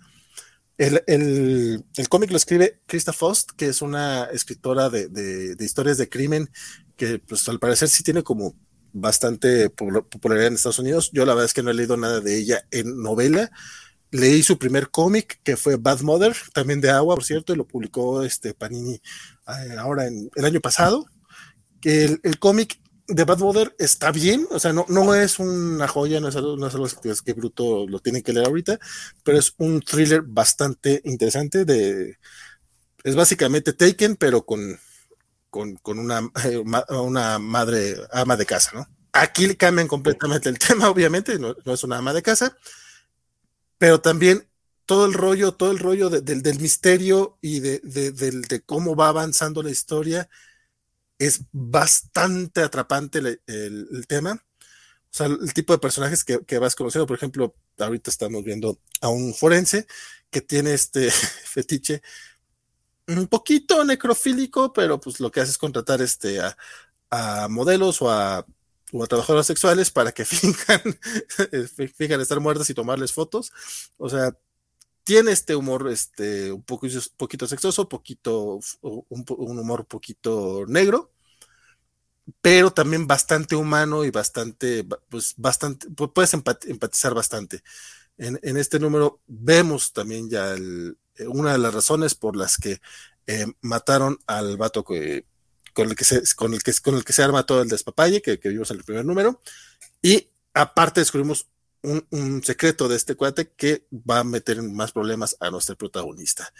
el, el, el cómic lo escribe Krista Faust, que es una escritora de, de, historias de crimen que pues al parecer sí tiene como bastante popularidad en Estados Unidos. Yo la verdad es que no he leído nada de ella en novela. Leí su primer cómic, que fue Bad Mother, también de agua, por cierto, y lo publicó este Panini eh, ahora en el año pasado. El, el cómic de Bad Mother está bien, o sea, no, no es una joya, no es algo, no es algo que, que, bruto lo tienen que leer ahorita, pero es un thriller bastante interesante de es básicamente Taken, pero con, con, con una, una madre ama de casa, ¿no? Aquí cambian completamente el tema, obviamente, no, no es una ama de casa, pero también todo el rollo, todo el rollo de, de, del misterio y de, de, cómo va avanzando la historia es bastante atrapante el, tema. O sea, el tipo de personajes que, que, vas conociendo, por ejemplo, ahorita estamos viendo a un forense que tiene este fetiche un poquito necrofílico, pero pues lo que hace es contratar este a, modelos o a, o a trabajadoras sexuales para que finjan, finjan estar muertas y tomarles fotos. O sea, tiene este humor este un poco, poquito sexoso, poquito un, humor un poquito negro, pero también bastante humano y bastante, pues bastante, puedes empatizar bastante. En, este número vemos también ya el, una de las razones por las que eh, mataron al vato que, con el que se, con el que, con el que se arma todo el despapalle que vimos en el primer número. Y aparte descubrimos un, secreto de este cuate que va a meter más problemas a nuestro protagonista.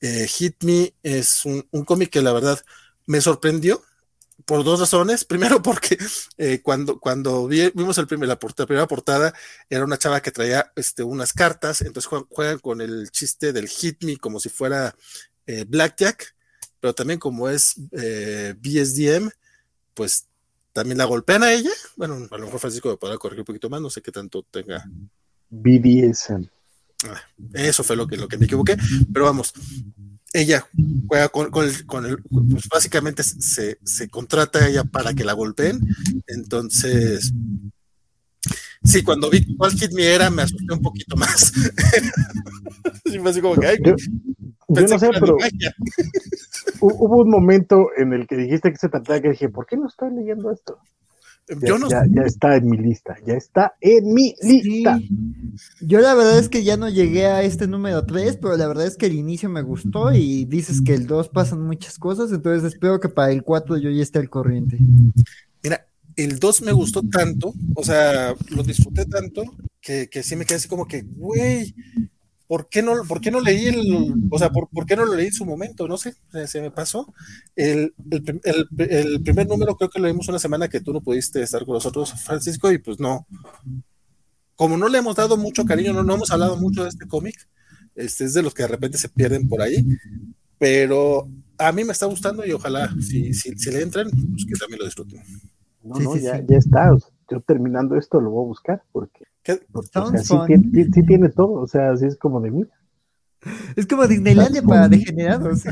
Eh, Hit Me es un, cómic que la verdad me sorprendió por dos razones. Primero, porque eh, cuando, cuando vi, vimos el primer, la, primera portada, era una chava que traía este, unas cartas, entonces juegan, con el chiste del Hit Me como si fuera eh, Blackjack, pero también como es BSDM, pues también la golpean a ella. Bueno, a lo mejor Francisco me podrá corregir un poquito más, no sé qué tanto tenga. BDSM. Ah, eso fue lo que, lo que me equivoqué, pero vamos, ella juega con, con, el, con el, pues básicamente se, se, contrata a ella para que la golpeen, entonces, sí, cuando vi cuál hit me era, me asusté un poquito más. sí, así como que, ay, yo, yo no sé, pero hubo un momento en el que dijiste que se trataba que dije, ¿por qué no estoy leyendo esto? Ya, yo no ya, ya, está en mi lista, ya está en mi lista. Sí. Yo la verdad es que ya no llegué a este número 3, pero la verdad es que el inicio me gustó y dices que el 2 pasan muchas cosas, entonces espero que para el 4 yo ya esté al corriente. Mira, el 2 me gustó tanto, o sea, lo disfruté tanto, que, que sí me quedé así como que, güey, ¿por qué no, por qué no leí el, o sea, por, por qué no lo leí en su momento? No sé, se me pasó. El, el, el, el, primer número creo que lo leímos una semana que tú no pudiste estar con nosotros, Francisco, y pues no. Como no le hemos dado mucho cariño, no, no hemos hablado mucho de este cómic, este es de los que de repente se pierden por ahí, pero a mí me está gustando y ojalá si, si, si le entran, pues que también lo disfruten. No, no, sí, ya, sí. ya está. Yo terminando esto lo voy a buscar porque o sea, sí, tiene, sí, tiene, todo. O sea, así es como de mí. Es como Disneylandia para degenerados.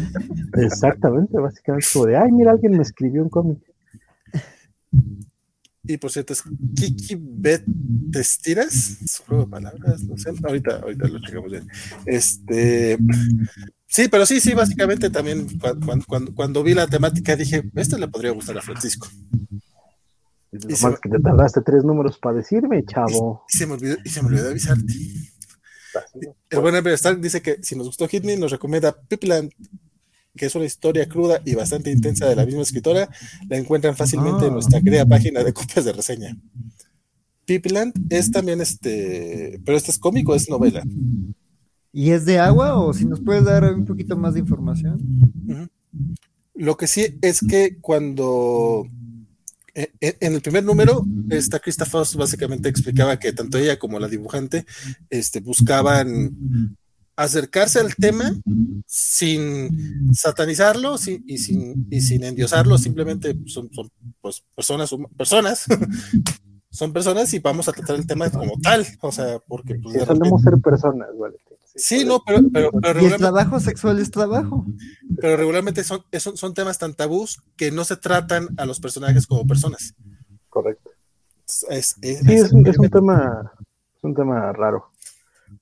Exactamente, básicamente como de, ay, mira, alguien me escribió un cómic. Y por cierto, es Kiki Bet Testiras, su juego de palabras, no sé, ahorita, ahorita lo checamos bien. Este, sí, pero sí, sí, básicamente también cuando, cuando, cuando vi la temática dije, esto le podría gustar a Francisco. Y se, que te tardaste tres números para decirme, chavo. Y, y, se, me olvidó, y se me olvidó avisarte. El buen Stark dice que si nos gustó Hitman, nos recomienda Pipland, que es una historia cruda y bastante intensa de la misma escritora. La encuentran fácilmente en nuestra querida página de copias de reseña. Pipland es también este, pero este es cómico, es novela. ¿Y es de agua o si nos puedes dar un poquito más de información? Uh -huh. Lo que sí es que cuando en el primer número, esta Krista Faust básicamente explicaba que tanto ella como la dibujante este, buscaban acercarse al tema sin satanizarlo sin, y, sin, y sin endiosarlo, simplemente son, son pues, personas, personas son personas y vamos a tratar el tema como tal, o sea, porque pues, sí, solemos ser personas, vale. Sí, sí, no, pero, pero, pero y el trabajo sexual es trabajo. Pero regularmente son, son, son, temas tan tabús que no se tratan a los personajes como personas. Correcto. Es, es, sí, es, un, es un tema, es un tema raro.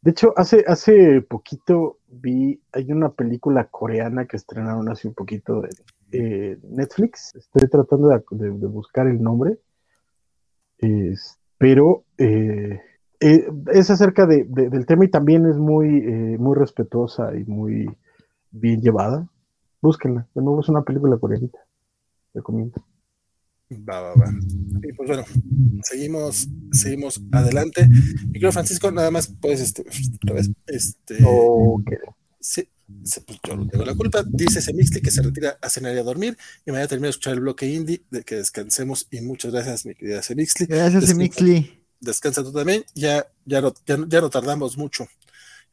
De hecho, hace, hace poquito vi, hay una película coreana que estrenaron hace un poquito de eh, Netflix. Estoy tratando de, de, de buscar el nombre. Pero eh, eh, es acerca de, de, del tema y también es muy, eh, muy respetuosa y muy bien llevada. Búsquenla, de nuevo es una película coreanita. Recomiendo. Va, va, va. Y pues bueno, seguimos, seguimos adelante. Y creo, Francisco, nada más puedes, este, otra vez, este. Okay. Sí, pues yo no tengo la culpa. Dice Semixli que se retira a cenar y a dormir. Y mañana termina de escuchar el bloque indie, de que descansemos. Y muchas gracias, mi querida Semixli. Gracias, Semixli descansa tú también, ya, ya, no, ya, ya no tardamos mucho,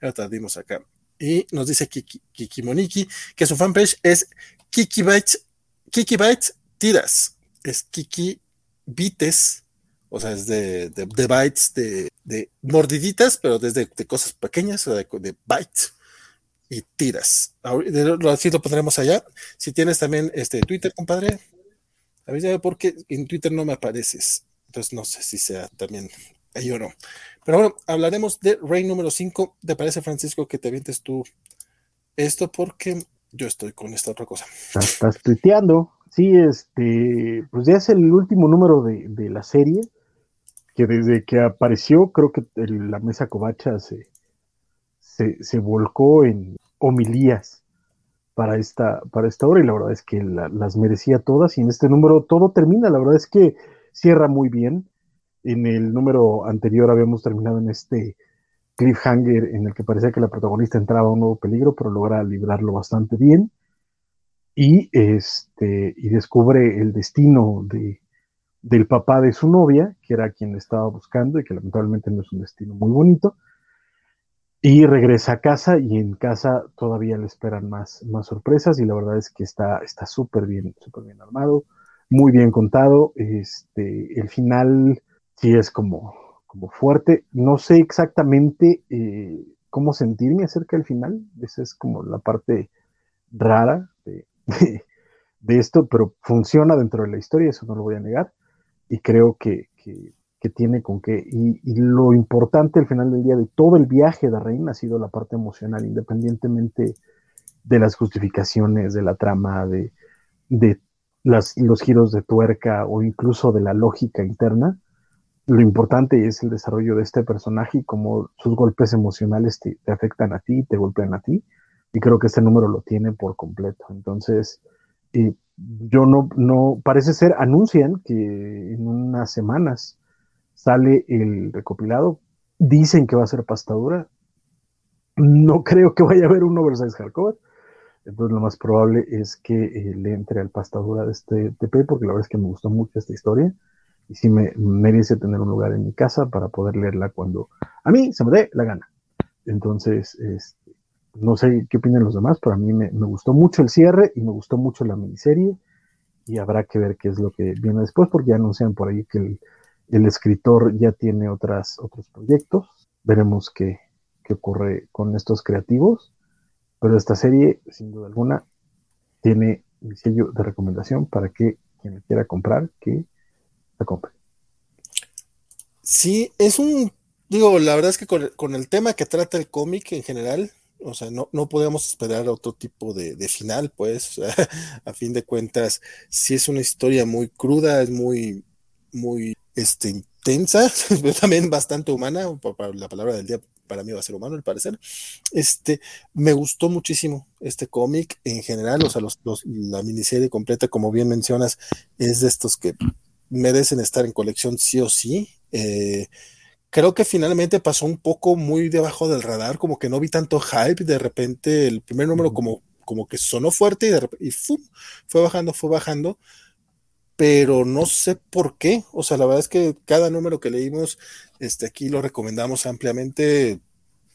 ya tardimos acá. Y nos dice Kiki, Kiki Moniki que su fanpage es Kiki Bytes, Kiki Bytes Tiras, es Kiki Bites, o sea, es de, de, de bytes, de, de, mordiditas, pero desde de cosas pequeñas, o de, de bytes y tiras. Así lo pondremos allá. Si tienes también este Twitter, compadre, avísame porque en Twitter no me apareces. Entonces no sé si sea también ahí o no. Pero bueno, hablaremos de Rey número 5. ¿Te parece, Francisco, que te avientes tú esto? Porque yo estoy con esta otra cosa. Estás tuiteando. Sí, este, pues ya es el último número de, de la serie, que desde que apareció, creo que la mesa covacha se, se, se volcó en homilías para esta, para esta hora y la verdad es que las merecía todas y en este número todo termina, la verdad es que cierra muy bien. En el número anterior habíamos terminado en este cliffhanger en el que parecía que la protagonista entraba a un nuevo peligro, pero logra librarlo bastante bien. Y, este, y descubre el destino de, del papá de su novia, que era quien estaba buscando y que lamentablemente no es un destino muy bonito. Y regresa a casa y en casa todavía le esperan más, más sorpresas y la verdad es que está súper bien, súper bien armado, muy bien contado. Este, el final sí es como, como fuerte. No sé exactamente eh, cómo sentirme acerca del final. Esa es como la parte rara de, de, esto, pero funciona dentro de la historia, eso no lo voy a negar. Y creo que, que tiene con qué. Y, lo importante al final del día de todo el viaje de Reina ha sido la parte emocional, independientemente de las justificaciones, de la trama, de, de las, los giros de tuerca o incluso de la lógica interna. Lo importante es el desarrollo de este personaje y cómo sus golpes emocionales te, afectan a ti, te golpean a ti. Y creo que este número lo tiene por completo. Entonces, yo no, no, parece ser, anuncian que en unas semanas sale el recopilado. Dicen que va a ser pastadura. No creo que vaya a haber un oversize hardcover. Entonces lo más probable es que eh, le entre al pastadura de este TP, porque la verdad es que me gustó mucho esta historia. Y sí me merece tener un lugar en mi casa para poder leerla cuando a mí se me dé la gana. Entonces, este, no sé qué opinan los demás, pero a mí me, me, gustó mucho el cierre y me gustó mucho la miniserie. Y habrá que ver qué es lo que viene después, porque ya anuncian por ahí que el el escritor ya tiene otras, otros proyectos. Veremos qué, qué ocurre con estos creativos. Pero esta serie, sin duda alguna, tiene mi sello de recomendación para que quien la quiera comprar, que la compre. Sí, es un, digo, la verdad es que con, el tema que trata el cómic en general, o sea, no, no podemos esperar otro tipo de, de final, pues, a fin de cuentas, sí es una historia muy cruda, es muy, muy este, intensa, pero también bastante humana, para la palabra del día para mí va a ser humano al parecer. Este, me gustó muchísimo este cómic en general, o sea, los, la miniserie completa, como bien mencionas, es de estos que merecen estar en colección sí o sí. Eh, creo que finalmente pasó un poco muy debajo del radar, como que no vi tanto hype, de repente el primer número como, como que sonó fuerte y, de fue bajando, fue bajando pero no sé por qué. O sea, la verdad es que cada número que leímos, este, aquí lo recomendamos ampliamente.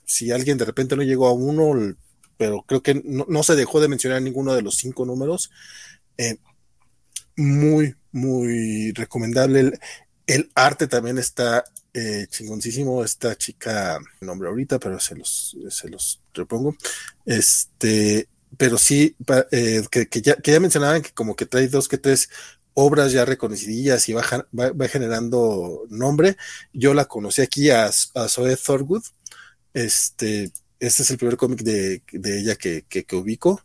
Si alguien de repente no llegó a uno, pero creo que no, se dejó de mencionar ninguno de los cinco números. Eh, muy, muy recomendable. El, arte también está eh, chingoncísimo. Esta chica, nombre ahorita, pero se los, se los repongo. Este, pero sí, eh, que, ya, que ya mencionaban que como que trae dos que tres obras ya reconocidas y va, va, generando nombre. Yo la conocí aquí a, a Zoe Thorgood. Este, este es el primer cómic de, de, ella que, que, ubico.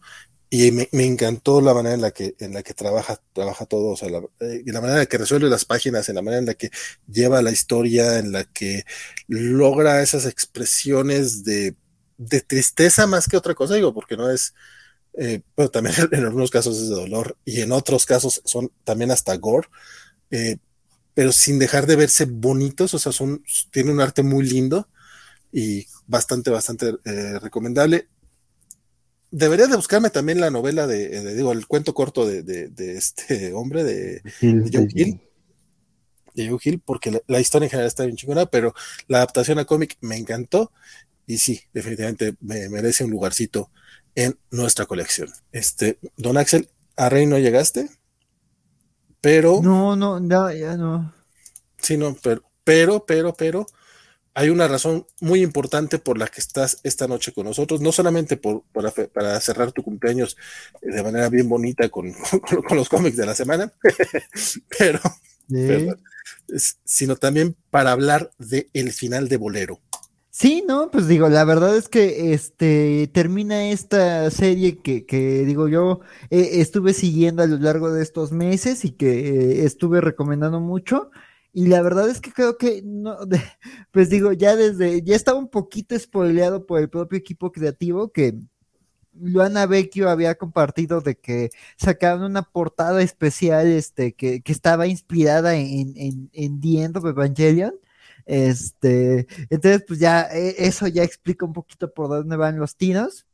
Y me, me, encantó la manera en la que, en la que trabaja, trabaja todo, o sea, la, eh, la manera en la que resuelve las páginas, en la manera en la que lleva la historia, en la que logra esas expresiones de, de tristeza más que otra cosa, digo, porque no es, eh, pero también en algunos casos es de dolor y en otros casos son también hasta gore, eh, pero sin dejar de verse bonitos, o sea, son, tiene un arte muy lindo y bastante, bastante eh, recomendable. Debería de buscarme también la novela de, digo, el cuento corto de, de, este hombre, de, Joe Hill. De Joe Hill, porque la, historia en general está bien chingona, pero la adaptación a cómic me encantó y sí, definitivamente me merece un lugarcito en nuestra colección. Este, don Axel, a Rey no llegaste, pero. No, no, ya, ya no. Sí, no, pero, pero, pero, pero, hay una razón muy importante por la que estás esta noche con nosotros, no solamente por, para, cerrar tu cumpleaños de manera bien bonita con, con, los cómics de la semana, pero, sino también para hablar del el final de Bolero. Sí, no, pues digo, la verdad es que este termina esta serie que, que digo yo eh, estuve siguiendo a lo largo de estos meses y que eh, estuve recomendando mucho. Y la verdad es que creo que no, pues digo, ya desde, ya estaba un poquito spoileado por el propio equipo creativo que Luana Vecchio había compartido de que sacaron una portada especial este, que, estaba inspirada en, en, en The End of Evangelion. Este, entonces, pues ya, e, eso ya explica un poquito por dónde van los tiros.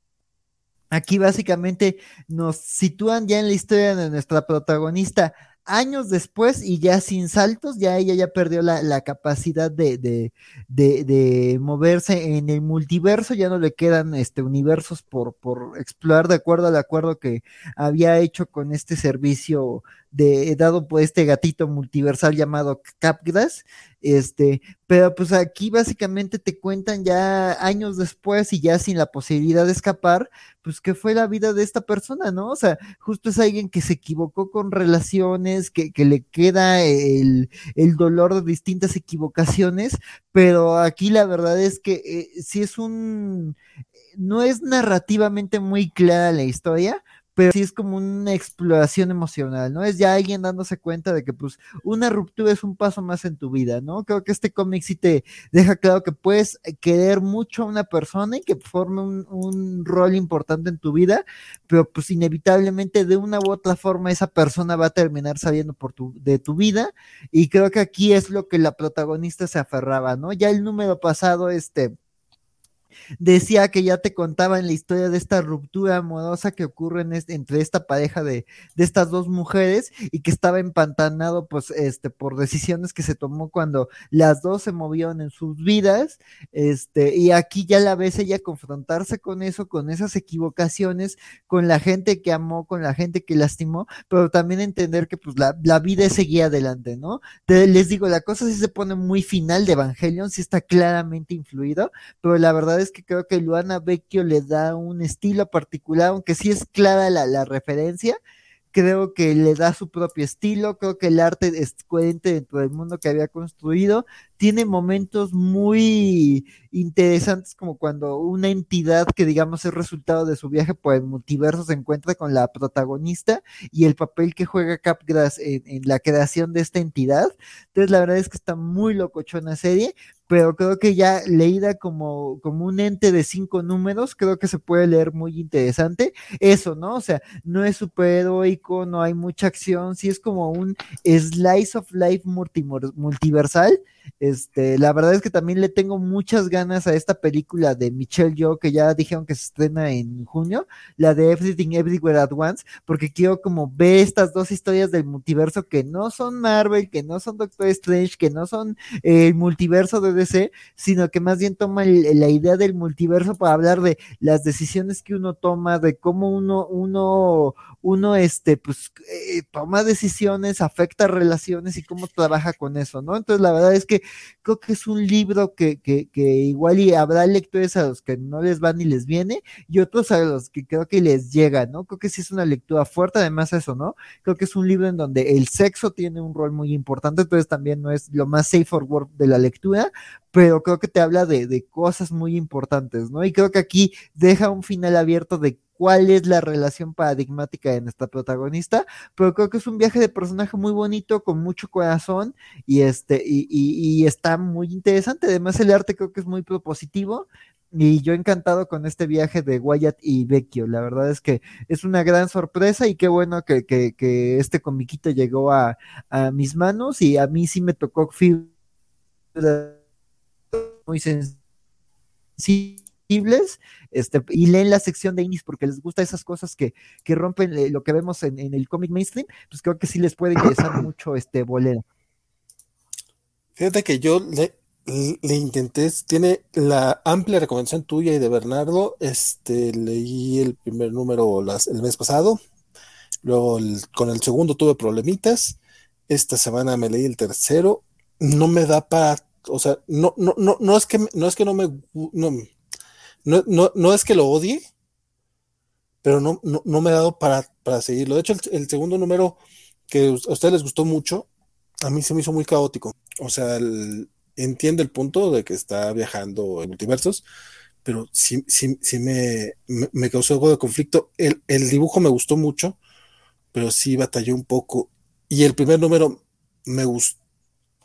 Aquí básicamente nos sitúan ya en la historia de nuestra protagonista años después y ya sin saltos, ya ella ya perdió la, capacidad de, de, de, moverse en el multiverso, ya no le quedan este, universos por, por explorar de acuerdo al acuerdo que había hecho con este servicio de, dado por este gatito multiversal llamado Capgras, este, pero pues aquí básicamente te cuentan ya años después y ya sin la posibilidad de escapar, pues que fue la vida de esta persona, ¿no? O sea, justo es alguien que se equivocó con relaciones, que, que le queda el, el, dolor de distintas equivocaciones, pero aquí la verdad es que eh, si es un, no es narrativamente muy clara la historia, pero sí es como una exploración emocional, ¿no? Es ya alguien dándose cuenta de que pues una ruptura es un paso más en tu vida, ¿no? Creo que este cómic sí te deja claro que puedes querer mucho a una persona y que forme un, un, rol importante en tu vida, pero pues inevitablemente de una u otra forma esa persona va a terminar saliendo por tu, de tu vida y creo que aquí es lo que la protagonista se aferraba, ¿no? Ya el número pasado, este decía que ya te contaba en la historia de esta ruptura amorosa que ocurre en entre esta pareja de, de, estas dos mujeres y que estaba empantanado pues este por decisiones que se tomó cuando las dos se movieron en sus vidas este y aquí ya la ves ella confrontarse con eso con esas equivocaciones con la gente que amó con la gente que lastimó pero también entender que pues la, la vida seguía adelante no les digo la cosa sí se pone muy final de Evangelion sí está claramente influido pero la verdad es que creo que Luana Vecchio le da un estilo particular, aunque sí es clara la, la referencia, creo que le da su propio estilo, creo que el arte es coherente dentro del mundo que había construido, tiene momentos muy interesantes como cuando una entidad que digamos es resultado de su viaje por el multiverso se encuentra con la protagonista y el papel que juega Capgras en, en la creación de esta entidad. Entonces la verdad es que está muy locochona serie, pero creo que ya leída como, como un ente de cinco números, creo que se puede leer muy interesante. Eso, ¿no? O sea, no es superheroico, no hay mucha acción, sí es como un slice of life multiversal este, la verdad es que también le tengo muchas ganas a esta película de Michelle Yeoh que ya dijeron que se estrena en junio, la de Everything Everywhere at Once, porque quiero como ver estas dos historias del multiverso que no son Marvel, que no son Doctor Strange, que no son el multiverso de DC, sino que más bien toman la idea del multiverso para hablar de las decisiones que uno toma, de cómo uno, uno, uno, este, pues, eh, toma decisiones, afecta relaciones y cómo trabaja con eso, ¿no? Entonces, la verdad es que creo que es un libro que, que, que igual habrá lectores a los que no les va ni les viene y otros a los que creo que les llega, ¿no? Creo que sí es una lectura fuerte, además eso, ¿no? Creo que es un libro en donde el sexo tiene un rol muy importante, entonces también no es lo más safe for work de la lectura, pero creo que te habla de, de cosas muy importantes, ¿no? Y creo que aquí deja un final abierto de cuál es la relación paradigmática de nuestra protagonista, pero creo que es un viaje de personaje muy bonito, con mucho corazón, y este, y, y, está muy interesante. Además, el arte creo que es muy propositivo. Y yo encantado con este viaje de Wyatt y Vecchio. La verdad es que es una gran sorpresa y qué bueno que, que, que este comiquito llegó a, a, mis manos y a mí sí me tocó muy este, y leen la sección de indies porque les gusta esas cosas que, que rompen eh, lo que vemos en, en el cómic mainstream, pues creo que sí les puede interesar mucho este bolero. Fíjate que yo le, le intenté, tiene la amplia recomendación tuya y de Bernardo, este, leí el primer número las, el mes pasado, luego el, con el segundo tuve problemitas, esta semana me leí el tercero, no me da para, o sea, no, no, no, no es que no es que no me no, no, no, no es que lo odie, pero no, no, no me ha dado para, para seguirlo. De hecho, el, segundo número que a ustedes les gustó mucho, a mí se me hizo muy caótico. O sea, el, entiendo el punto de que está viajando en multiversos, pero sí, sí, sí me, me, causó algo de conflicto. El, el, dibujo me gustó mucho, pero sí batalló un poco. Y el primer número me gustó,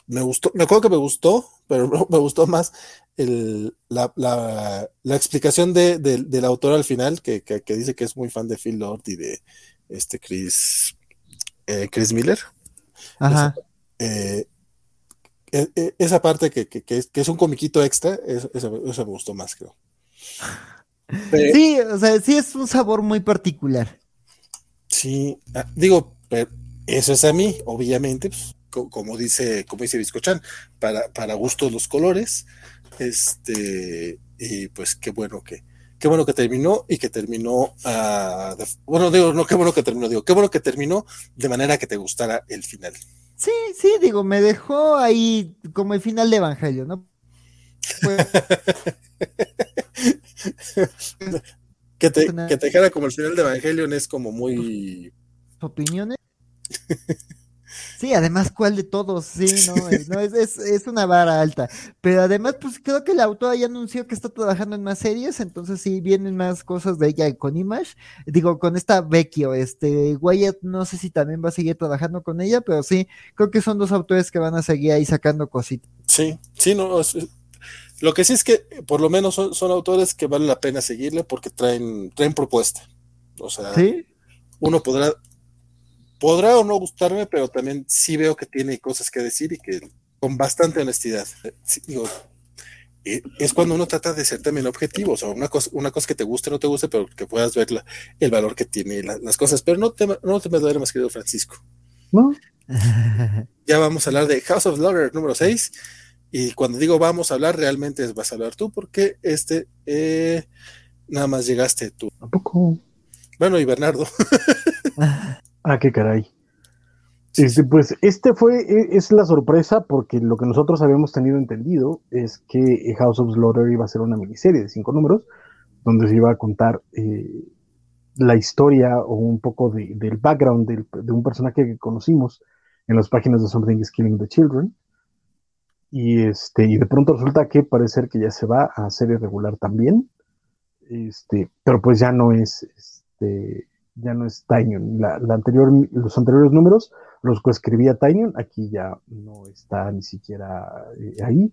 me gustó, me acuerdo que me gustó, pero me gustó más la, explicación de, del autor al final, que, dice que es muy fan de Phil Lord y de este Chris, eh, Chris Miller. Ajá. Eh, e, e, esa parte que, es, un comiquito extra, eso, me gustó más, creo. sí, o sea, sí es un sabor muy particular. Sí, ah, digo, eso es a mí, obviamente, pues, como dice, como dice Biscochan, para, para gustos los colores, este, y pues qué bueno que, qué bueno que terminó y que terminó, uh, bueno, digo, no, qué bueno que terminó, digo, qué bueno que terminó de manera que te gustara el final. Sí, sí, digo, me dejó ahí como el final de Evangelio, ¿no? que, te, que te dejara como el final de Evangelion es como muy... ¿Opiniones? Sí, además, ¿cuál de todos? Sí, no, es, una vara alta. Pero además, pues creo que el autor ya anunció que está trabajando en más series, entonces sí vienen más cosas de ella con Image. Digo, con esta Vecchio, este, Wyatt, no sé si también va a seguir trabajando con ella, pero sí, creo que son dos autores que van a seguir ahí sacando cositas. Sí, sí, no, lo que sí es que por lo menos son, son, autores que vale la pena seguirle porque traen, traen propuesta. O sea, uno podrá podrá o no gustarme, pero también sí veo que tiene cosas que decir y que con bastante honestidad. digo, eh, es cuando uno trata de ser también objetivo, o sea, una cosa, una cosa que te guste o no te guste, pero que puedas ver el valor que tiene las cosas. Pero no te, no te me duele más, querido Francisco. ¿No? ya vamos a hablar de House of Logger número 6. Y cuando digo vamos a hablar, realmente vas a hablar tú, porque este eh, nada más llegaste tú. ¿A poco? Bueno, y Bernardo. Ah, qué caray. Este, pues este fue, e, es la sorpresa porque lo que nosotros habíamos tenido entendido es que House of Slaughter iba a ser una miniserie de cinco números donde se iba a contar eh, la historia o un poco del background de un personaje que conocimos en las páginas de Something is Killing the Children. Y, este, y de pronto resulta que parece que ya se va a serie regular también. Este, pero pues ya no es este, ya no es Tainion. La, anterior, los anteriores números los coescribía Tainion, aquí ya no está ni siquiera eh, ahí,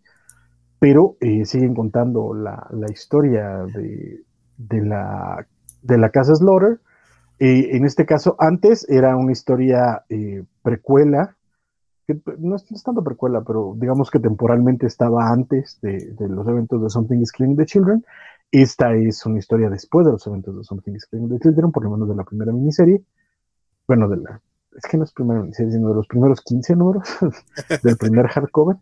pero eh, siguen contando la, historia de, la, de la casa Slaughter. Eh, en este caso, antes era una historia precuela, que no es, tanto precuela, pero digamos que temporalmente estaba antes de, de los eventos de Something is Killing the Children, esta es una historia después de los eventos de Something is the Children, por lo menos de la primera miniserie. Bueno, de la. Es que no es primera miniserie, sino de los primeros 15 números del primer hardcover.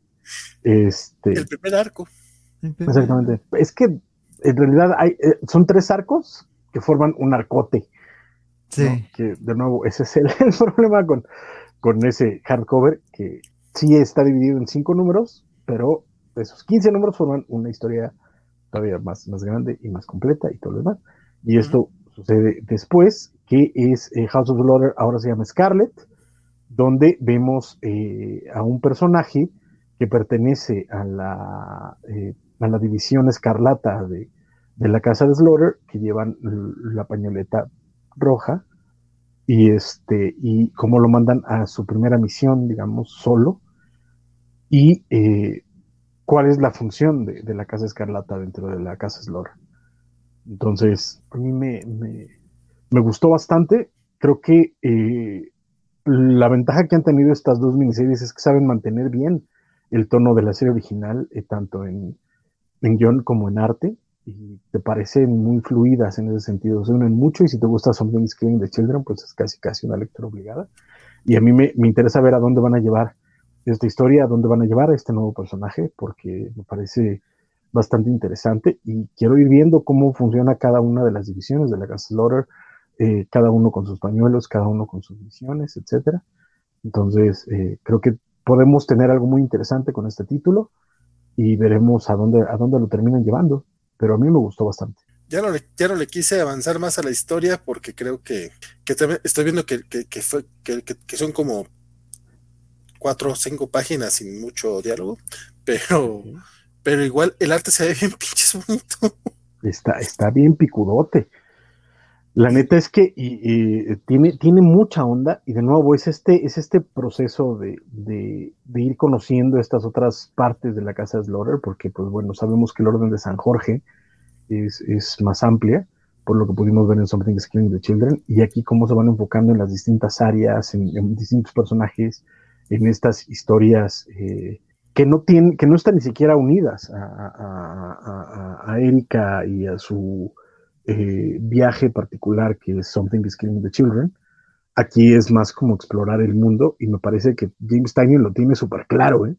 Este, el primer arco. Exactamente. Es que en realidad hay, eh, son tres arcos que forman un arcote. Sí. Que de nuevo, ese es el, el, problema con, con ese hardcover, que sí está dividido en cinco números, pero esos 15 números forman una historia todavía más, más grande y más completa y todo lo demás. Y esto sucede después, que es eh, House of Slaughter, ahora se llama Scarlet, donde vemos eh, a un personaje que pertenece a la, eh, a la división escarlata de, de, la casa de Slaughter, que llevan la pañoleta roja, y este, y como lo mandan a su primera misión, digamos, solo, y cuál es la función de, la Casa Escarlata dentro de la Casa Slor. Entonces, a mí me, me, gustó bastante. Creo que eh, la ventaja que han tenido estas dos miniseries es que saben mantener bien el tono de la serie original, eh, tanto en, en guion como en arte, y te parecen muy fluidas en ese sentido. Se unen mucho y si te gusta Something Screen de Children, pues es casi casi una lectura obligada. Y a mí me, me interesa ver a dónde van a llevar esta historia, a dónde van a llevar a este nuevo personaje, porque me parece bastante interesante y quiero ir viendo cómo funciona cada una de las divisiones de la Casa Slaughter, eh, cada uno con sus pañuelos, cada uno con sus misiones, etcétera. Entonces, eh, creo que podemos tener algo muy interesante con este título y veremos a dónde, a dónde lo terminan llevando, pero a mí me gustó bastante. Ya no, le, ya no le quise avanzar más a la historia porque creo que, que estoy viendo que, que, que son como cuatro o cinco páginas sin mucho diálogo, pero, pero igual el arte se ve bien pinches bonito. Está, está bien picudote. La neta es que y, tiene, tiene mucha onda y de nuevo es este, es este proceso de, de, ir conociendo estas otras partes de la casa de Slaughter, porque pues bueno, sabemos que el orden de San Jorge es, es más amplia, por lo que pudimos ver en Something is Killing the Children, y aquí cómo se van enfocando en las distintas áreas, en, distintos personajes, en estas historias eh, que, no tienen, que no están ni siquiera unidas a, a, a, a Erika y a su eh, viaje particular que es Something is Killing the Children. Aquí es más como explorar el mundo y me parece que James Tynion lo tiene súper claro, ¿eh?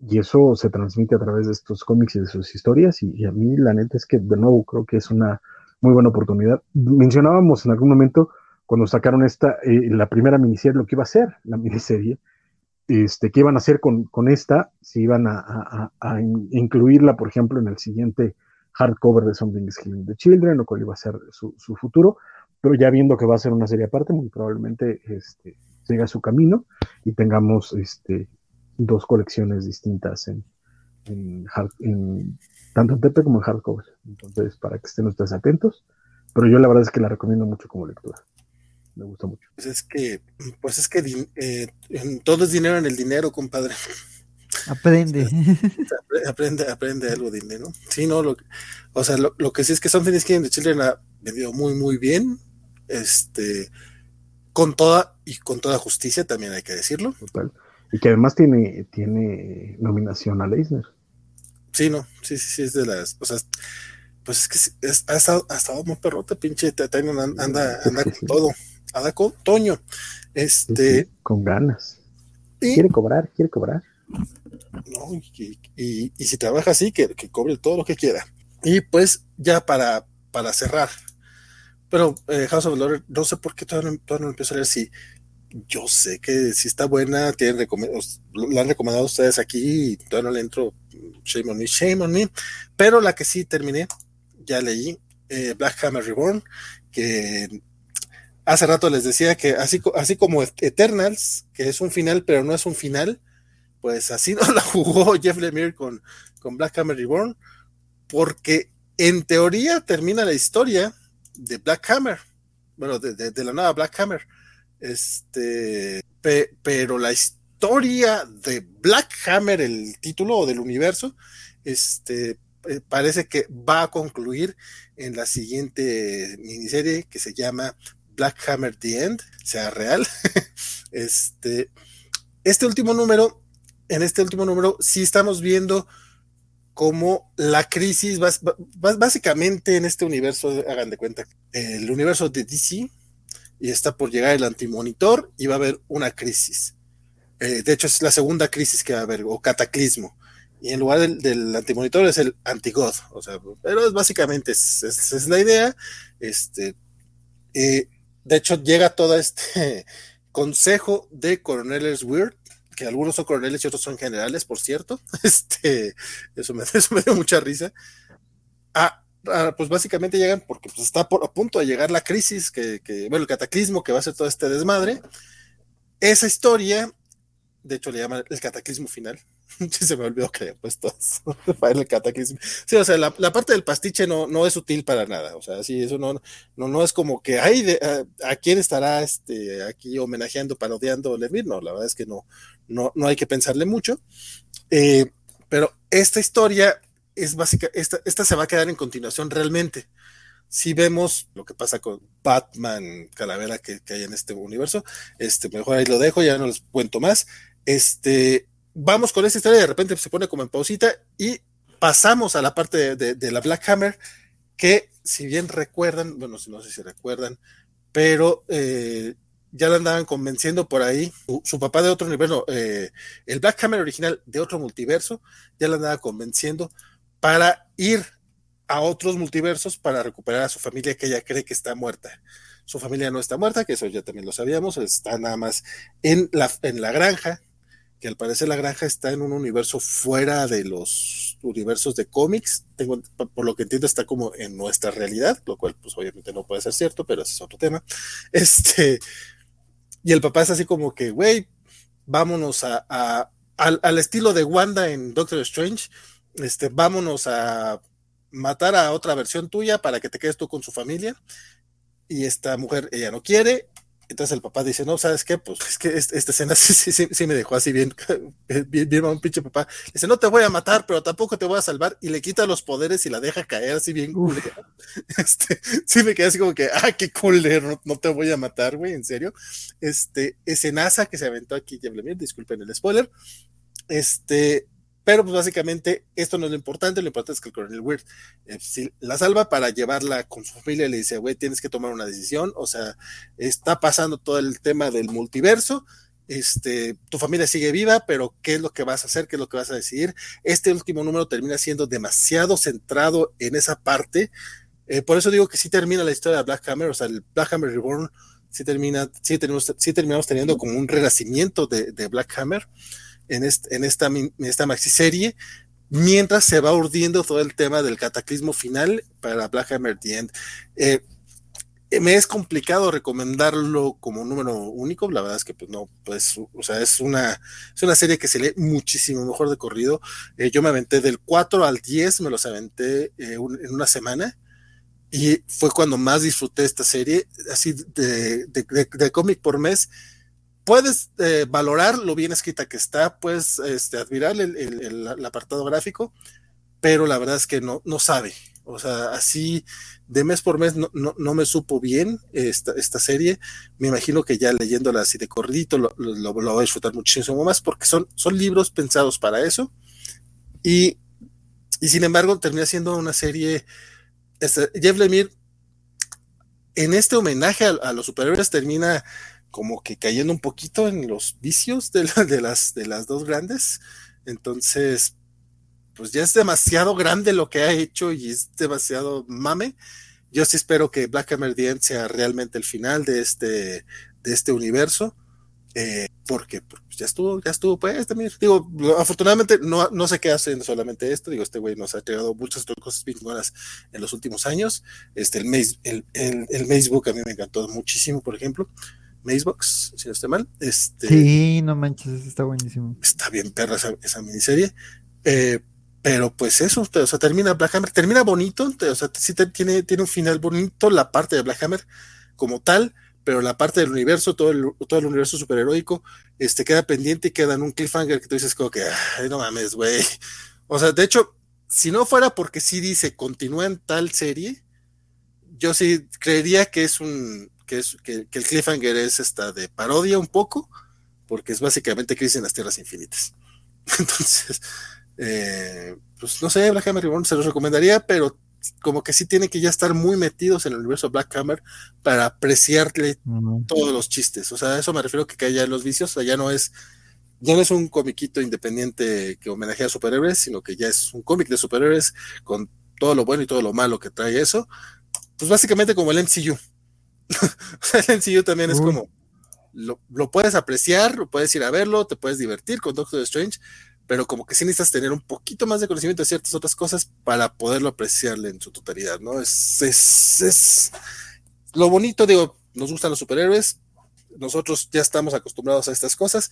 Y eso se transmite a través de estos cómics y de sus historias y, a mí la neta es que de nuevo creo que es una muy buena oportunidad. Mencionábamos en algún momento cuando sacaron esta, eh, la primera miniserie, lo que iba a ser la miniserie, este, qué iban a hacer con, con esta, si iban a, incluirla, por ejemplo, en el siguiente hardcover de Something is Killing the Children o cuál iba a ser su, futuro, pero ya viendo que va a ser una serie aparte, muy probablemente este, siga su camino y tengamos este, dos colecciones distintas en, tanto en TP como en hardcover. Entonces, para que estén ustedes atentos, pero yo la verdad es que la recomiendo mucho como lectura. Me gusta mucho. Pues es que, pues es que eh, todo es dinero en el dinero, compadre. Aprende. aprende, aprende algo de dinero. Sí, no, lo, o sea, lo, que sí es que Something is Killing the Children ha vendido muy, muy bien. Este, con toda, y con toda justicia también hay que decirlo. Total. Y que además tiene, tiene nominación a Leisner. Sí, no, sí, sí, sí, es de las, o sea, pues es que es, ha, estado, ha estado muy perrota, pinche anda, anda, anda con todo, anda con Toño. Este. con ganas. quiere cobrar, quiere cobrar. ¿no? Y, si trabaja así, que, cobre todo lo que quiera. Y pues ya para, para cerrar, pero eh, House of Lord, no sé por qué todavía no, todavía no empiezo a leer si yo sé que si está buena, tienen la han recomendado ustedes aquí y todavía no le entro, shame on me, shame on me, pero la que sí terminé, ya leí, eh, Black Hammer Reborn, que hace rato les decía que así, así como Eternals, que es un final, pero no es un final, pues así no la jugó Jeff Lemire con, con Black Hammer Reborn, porque en teoría termina la historia de Black Hammer, bueno, de, la nueva Black Hammer, este, pero la historia de Black Hammer, el título del universo, este, eh, parece que va a concluir en la siguiente miniserie que se llama Black Hammer The End, sea real. este, este último número en este último número sí estamos viendo cómo la crisis, básicamente en este universo, hagan de cuenta, el universo de DC, y está por llegar el antimonitor y va a haber una crisis. Eh, de hecho, es la segunda crisis que va a haber, o cataclismo. Y en lugar del, antimonitor es el antigod, o sea, pero es básicamente esa es, la idea. Este, eh, de hecho, llega todo este consejo de coroneles Weird que algunos son coroneles y otros son generales, por cierto. Este, eso me, dio mucha risa. Ah, ah, pues básicamente llegan porque pues, está por, a punto de llegar la crisis, que, bueno, el cataclismo que va a ser todo este desmadre. Esa historia, de hecho le llaman el cataclismo final, se me olvidó que había puesto para el cataclismo. Sí, o sea, la, parte del pastiche no, no es útil para nada. O sea, sí, eso no, no, no es como que, ay, de, a, quién estará este, aquí homenajeando, parodiando Lemir. No, la verdad es que no, no, no hay que pensarle mucho. Eh, pero esta historia es básica, esta, esta se va a quedar en continuación realmente. Si vemos lo que pasa con Batman, Calavera que, que hay en este universo, este, mejor ahí lo dejo, ya no les cuento más. Este, vamos con esta historia y de repente se pone como en pausita y pasamos a la parte de, la Black Hammer, que si bien recuerdan, bueno, no sé si recuerdan, pero eh, ya la andaban convenciendo por ahí, su, papá de otro universo, eh, el Black Hammer original de otro multiverso, ya la andaba convenciendo para ir a otros multiversos para recuperar a su familia que ella cree que está muerta. Su familia no está muerta, que eso ya también lo sabíamos, está nada más en la, en la granja, que al parecer la granja está en un universo fuera de los universos de cómics. Por lo que entiendo, está como en nuestra realidad, lo cual, pues obviamente no puede ser cierto, pero ese es otro tema. Este, y el papá es así como que, güey, vámonos a, al, al, estilo de Wanda en Doctor Strange, este, vámonos a matar a otra versión tuya para que te quedes tú con su familia. y esta mujer, ella no quiere, entonces el papá dice, no, ¿sabes qué? Pues es que esta, escena sí, sí, sí, me dejó así bien, bien, bien, un pinche papá. Dice, no te voy a matar, pero tampoco te voy a salvar. Y le quita los poderes y la deja caer así bien Este, sí me quedé así como que, ah, qué culero, no, te voy a matar, güey, en serio. Este, escenaza que se aventó aquí, disculpen el spoiler. Este, pero pues básicamente esto no es lo importante, lo importante es que el coronel Weird eh, si la salva para llevarla con su familia y le dice, güey, tienes que tomar una decisión, o sea, está pasando todo el tema del multiverso, este, tu familia sigue viva, pero ¿qué es lo que vas a hacer? ¿Qué es lo que vas a decidir? Este último número termina siendo demasiado centrado en esa parte, eh, por eso digo que sí termina la historia de Black Hammer, o sea, el Black Hammer Reborn sí termina, sí, tenemos, sí terminamos teniendo como un renacimiento de, de Black Hammer en, en, esta, esta maxiserie, mientras se va urdiendo todo el tema del cataclismo final para Black Hammer The End. Eh, me es complicado recomendarlo como número único, la verdad es que pues no, pues, o sea, es una, es una serie que se lee muchísimo mejor de corrido. Eh, yo me aventé del 4 al 10, me los aventé eh, en una semana y fue cuando más disfruté esta serie, así de, de, de cómic por mes puedes eh, valorar lo bien escrita que está, puedes este, admirar el, apartado gráfico, pero la verdad es que no, sabe. O sea, así de mes por mes no, me supo bien esta, serie. Me imagino que ya leyéndola así de corridito lo, lo, voy a disfrutar muchísimo más porque son, libros pensados para eso. Y, y sin embargo termina siendo una serie... Este, Jeff Lemire en este homenaje a, a los superhéroes termina como que cayendo un poquito en los vicios de, de, las, de las dos grandes. Entonces, pues ya es demasiado grande lo que ha hecho y es demasiado mame. Yo sí espero que Black Hammer The sea realmente el final de este, de este universo. Eh, porque ya estuvo, ya estuvo, pues también, digo, afortunadamente no, no se queda haciendo solamente esto, digo, este güey nos ha entregado muchas cosas buenas en los últimos años, este, el el, el, el Macebook a mí me encantó muchísimo, por ejemplo, Macebox, si no estoy mal. Este, sí, no manches, está buenísimo. Está bien perra esa, miniserie. Eh, pero pues eso, o sea, termina Black Hammer, termina bonito, o sea, sí tiene, tiene un final bonito la parte de Black Hammer como tal, pero la parte del universo, todo el, todo el universo superheroico, este, queda pendiente y queda en un cliffhanger que tú dices como que, ay, no mames, güey. O sea, de hecho, si no fuera porque sí dice continúa en tal serie, yo sí creería que es un, que, es, que, el cliffhanger es esta de parodia un poco, porque es básicamente Crisis en las Tierras Infinitas. Entonces, eh, pues no sé, Black Hammer Reborn se los recomendaría, pero como que sí tienen que ya estar muy metidos en el universo Black Hammer para apreciarle todos los chistes. O sea, a eso me refiero que cae ya en los vicios, o sea, ya no es ya no es un comiquito independiente que homenajea a superhéroes, sino que ya es un cómic de superhéroes con todo lo bueno y todo lo malo que trae eso. Pues básicamente como el MCU. el sencillo también es como, lo, puedes apreciar, lo puedes ir a verlo, te puedes divertir con Doctor Strange, pero como que sí necesitas tener un poquito más de conocimiento de ciertas otras cosas para poderlo apreciarle en su totalidad, ¿no? Es, es, es lo bonito, digo, nos gustan los superhéroes, nosotros ya estamos acostumbrados a estas cosas,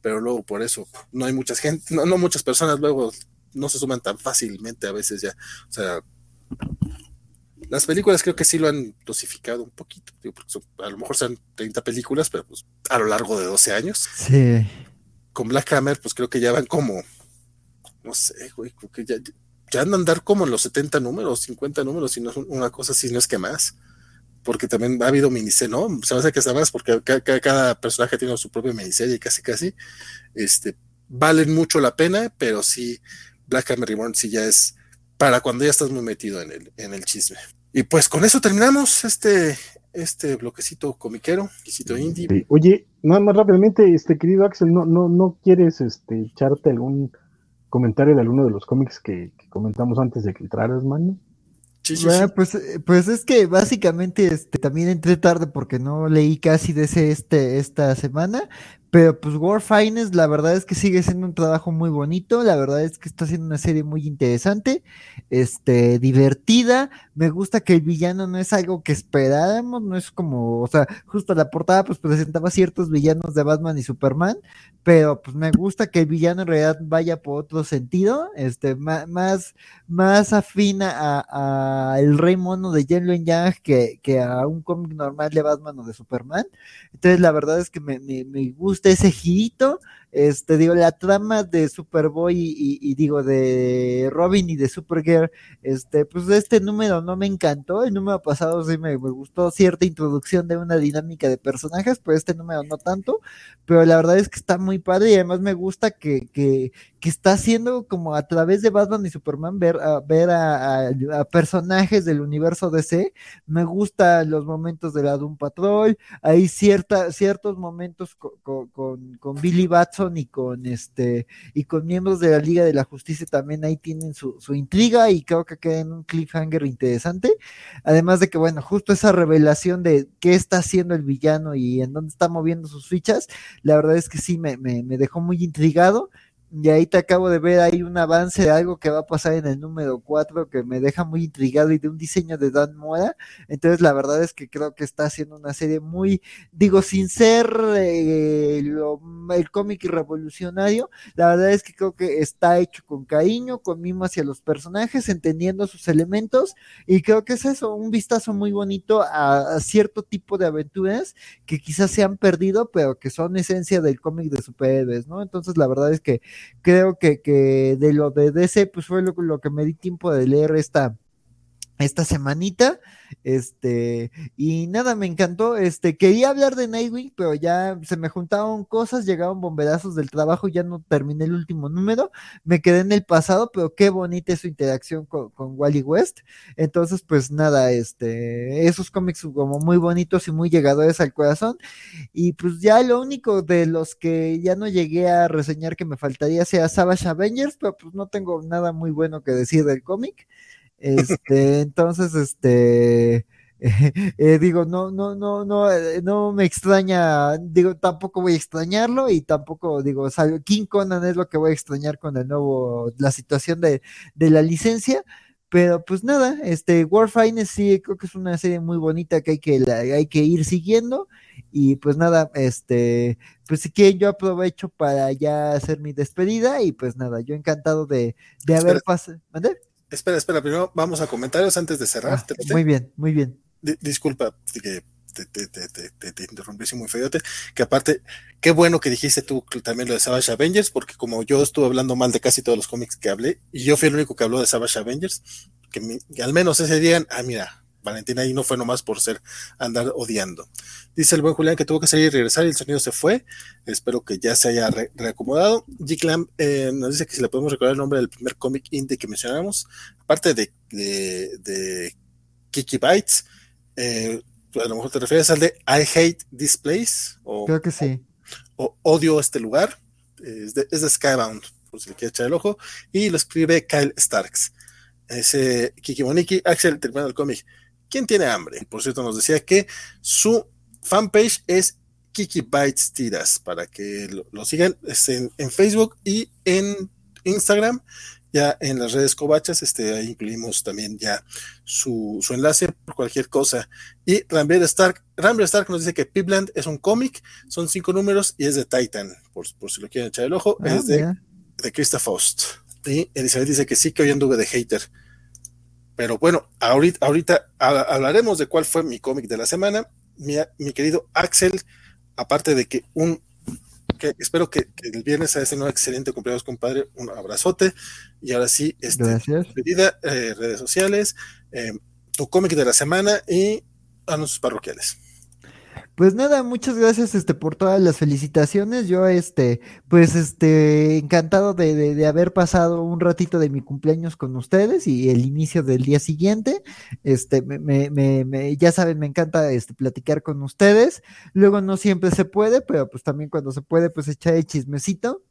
pero luego por eso no hay mucha gente, no, no muchas personas luego no se suman tan fácilmente a veces ya, o sea, las películas creo que sí lo han dosificado un poquito, a lo mejor son 30 películas, pero pues a lo largo de 12 años. Sí. Con Black Hammer, pues creo que ya van como, no sé, güey, creo que ya, ya andan a andar como en los 70 números, 50 números, si no es una cosa así, no es que más. Porque también ha habido miniserie, ¿no? Se me hace que está más porque cada, personaje tiene su propia miniserie, casi casi. Este, valen mucho la pena, pero sí, Black Hammer Reborn sí ya es para cuando ya estás muy metido en el, en el chisme. Y pues con eso terminamos este, este bloquecito comiquero, bloquecito indie. Oye, nada más rápidamente, este querido Axel, ¿no, no, no quieres este, echarte algún comentario de alguno de los cómics que, comentamos antes de que entraras, mano? pues, eh, pues es que básicamente este, también entré tarde porque no leí casi de ese este, esta semana, Pero pues War Finest, la verdad es que sigue siendo un trabajo muy bonito, la verdad es que está haciendo una serie muy interesante, este, divertida, me gusta que el villano no es algo que esperáramos, no es como, o sea, justo la portada pues presentaba ciertos villanos de Batman y Superman, pero pues me gusta que el villano en realidad vaya por otro sentido, este, más, más, afina a, el rey mono de Luen Yang que, que a un cómic normal de Batman o de Superman, entonces la verdad es que me, me, me gusta ese girito, este, digo, la trama de Superboy y, digo, de Robin y de Supergirl, este, pues este número no me encantó, el número pasado sí me, gustó cierta introducción de una dinámica de personajes, pero este número no tanto, pero la verdad es que está muy padre y además me gusta que, que, está haciendo como a través de Batman y Superman ver, a, ver a, personajes del universo DC, me gustan los momentos de la Doom Patrol, hay cierta, ciertos momentos con, con Billy Batson y con este y con miembros de la Liga de la Justicia también ahí tienen su, intriga y creo que queda en un cliffhanger interesante. Además de que, bueno, justo esa revelación de qué está haciendo el villano y en dónde está moviendo sus fichas, la verdad es que sí me, me, me dejó muy intrigado y ahí te acabo de ver ahí un avance de algo que va a pasar en el número 4 que me deja muy intrigado y de un diseño de Dan Mora. Entonces la verdad es que creo que está haciendo una serie muy, digo, sin ser eh, el cómic revolucionario, la verdad es que creo que está hecho con cariño, con mimo hacia los personajes, entendiendo sus elementos y creo que es eso, un vistazo muy bonito a, a cierto tipo de aventuras que quizás se han perdido, pero que son esencia del cómic de superhéroes, ¿no? Entonces la verdad es que creo que, que de lo de DC, pues fue lo, lo que me di tiempo de leer esta, esta semanita. Este, y nada, me encantó. Este, quería hablar de Nightwing, pero ya se me juntaron cosas, llegaron bomberazos del trabajo, ya no terminé el último número, me quedé en el pasado, pero qué bonita es su interacción con, Wally West. Entonces, pues nada, este, esos cómics como muy bonitos y muy llegadores al corazón. Y pues ya lo único de los que ya no llegué a reseñar que me faltaría sea Savage Avengers, pero pues no tengo nada muy bueno que decir del cómic. Este, entonces, este, eh, digo, no, no, no, no, eh, no me extraña, digo, tampoco voy a extrañarlo y tampoco, digo, King Conan es lo que voy a extrañar con el nuevo, la situación de, de la licencia, pero pues nada, este, Warfine sí creo que es una serie muy bonita que hay que, hay que ir siguiendo y pues nada, este, pues si quieren yo aprovecho para ya hacer mi despedida y pues nada, yo encantado de, de haber pasado. Espera, espera, primero vamos a comentarios antes de cerrar. Ah, muy bien, muy bien. disculpa que te, te, te, te, interrumpí muy feote, que aparte, qué bueno que dijiste tú también lo de Savage Avengers, porque como yo estuve hablando mal de casi todos los cómics que hablé, y yo fui el único que habló de Savage Avengers, que, que al menos ese día, ah, mira, Valentina ahí no fue nomás por ser andar odiando. Dice el buen Julián que tuvo que salir y regresar y el sonido se fue. Espero que ya se haya reacomodado. G. eh, nos dice que si le podemos recordar el nombre del primer cómic indie que mencionamos, aparte de, de, Kiki Bites, eh, a lo mejor te refieres al de I Hate This Place. O, Creo que sí. O, Odio este lugar. Es de, es de Skybound, por si le quiere echar el ojo. Y lo escribe Kyle Starks. Ese Kiki Moniki, Axel terminando el cómic. ¿Quién tiene hambre? Por cierto, nos decía que su fanpage es Kiki Bites Tiras, para que lo, sigan este, en, Facebook y en Instagram. Ya en las redes covachas, este, ahí incluimos también ya su, enlace por cualquier cosa. Y Rambler Stark, Rambler Stark nos dice que Pipland es un cómic, son cinco números y es de Titan, por, si lo quieren echar el ojo, ah, es de, de Krista Faust. Y Elizabeth dice que sí, que hoy anduve de hater. Pero bueno, ahorita, ahorita hablaremos de cuál fue mi cómic de la semana. Mi, mi, querido Axel, aparte de que un que espero que, el viernes sea ese un excelente cumpleaños, compadre. Un abrazote. Y ahora sí, este, despedida, eh, redes sociales, eh, tu cómic de la semana y anuncios parroquiales. Pues nada, muchas gracias este por todas las felicitaciones. Yo este, pues este, encantado de, de, haber pasado un ratito de mi cumpleaños con ustedes y el inicio del día siguiente. Este, me, me, me, ya saben, me encanta este platicar con ustedes. Luego no siempre se puede, pero pues también cuando se puede, pues echar el chismecito.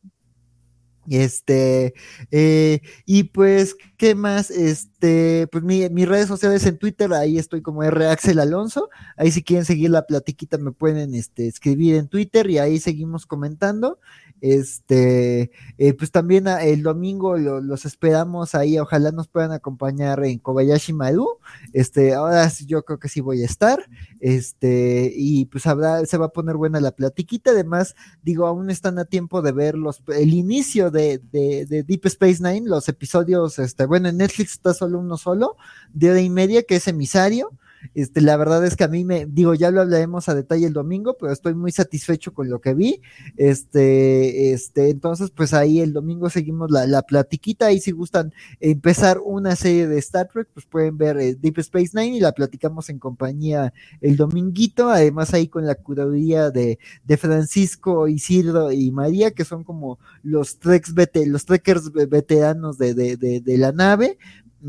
Este, eh, y pues, ¿qué más? Este, pues mi, mis redes sociales en Twitter, ahí estoy como R Axel Alonso. Ahí si quieren seguir la platiquita me pueden este, escribir en Twitter y ahí seguimos comentando. Este, eh, pues también ah, el domingo los esperamos ahí, ojalá nos puedan acompañar en Kobayashi Maru. Este, ahora sí, yo creo que sí voy a estar. Este, y pues habrá, se va a poner buena la platiquita. Además, digo, aún están a tiempo de ver los, el inicio de, de, Deep Space Nine, los episodios, este, bueno, en Netflix está solo uno solo, de hora y media, que es emisario. Este, la verdad es que a mí me, digo, ya lo hablaremos a detalle el domingo, pero estoy muy satisfecho con lo que vi. Este, este, entonces, pues ahí el domingo seguimos la, la platiquita. Y si gustan empezar una serie de Star Trek, pues pueden ver eh, Deep Space Nine y la platicamos en compañía el dominguito. Además, ahí con la curaduría de, de Francisco, Isidro y María, que son como los treks los trekkers veteranos de, de, de, de la nave.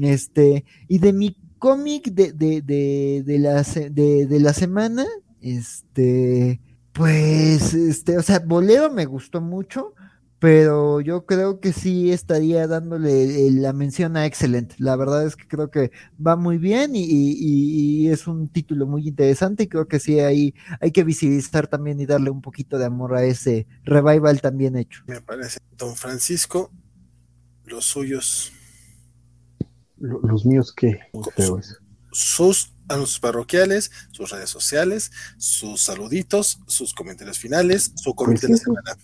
Este, y de mi cómic de, de, de, de, la, de, la semana, este, pues, este, o sea, Bolero me gustó mucho, pero yo creo que sí estaría dándole la mención a Excelente. La verdad es que creo que va muy bien y, y, es un título muy interesante y creo que sí hay, hay que visibilizar también y darle un poquito de amor a ese revival también hecho. Me parece. Don Francisco, los suyos los míos, ¿qué? Sus anuncios parroquiales, sus redes sociales, sus saluditos, sus comentarios finales, su comité pues de la semana.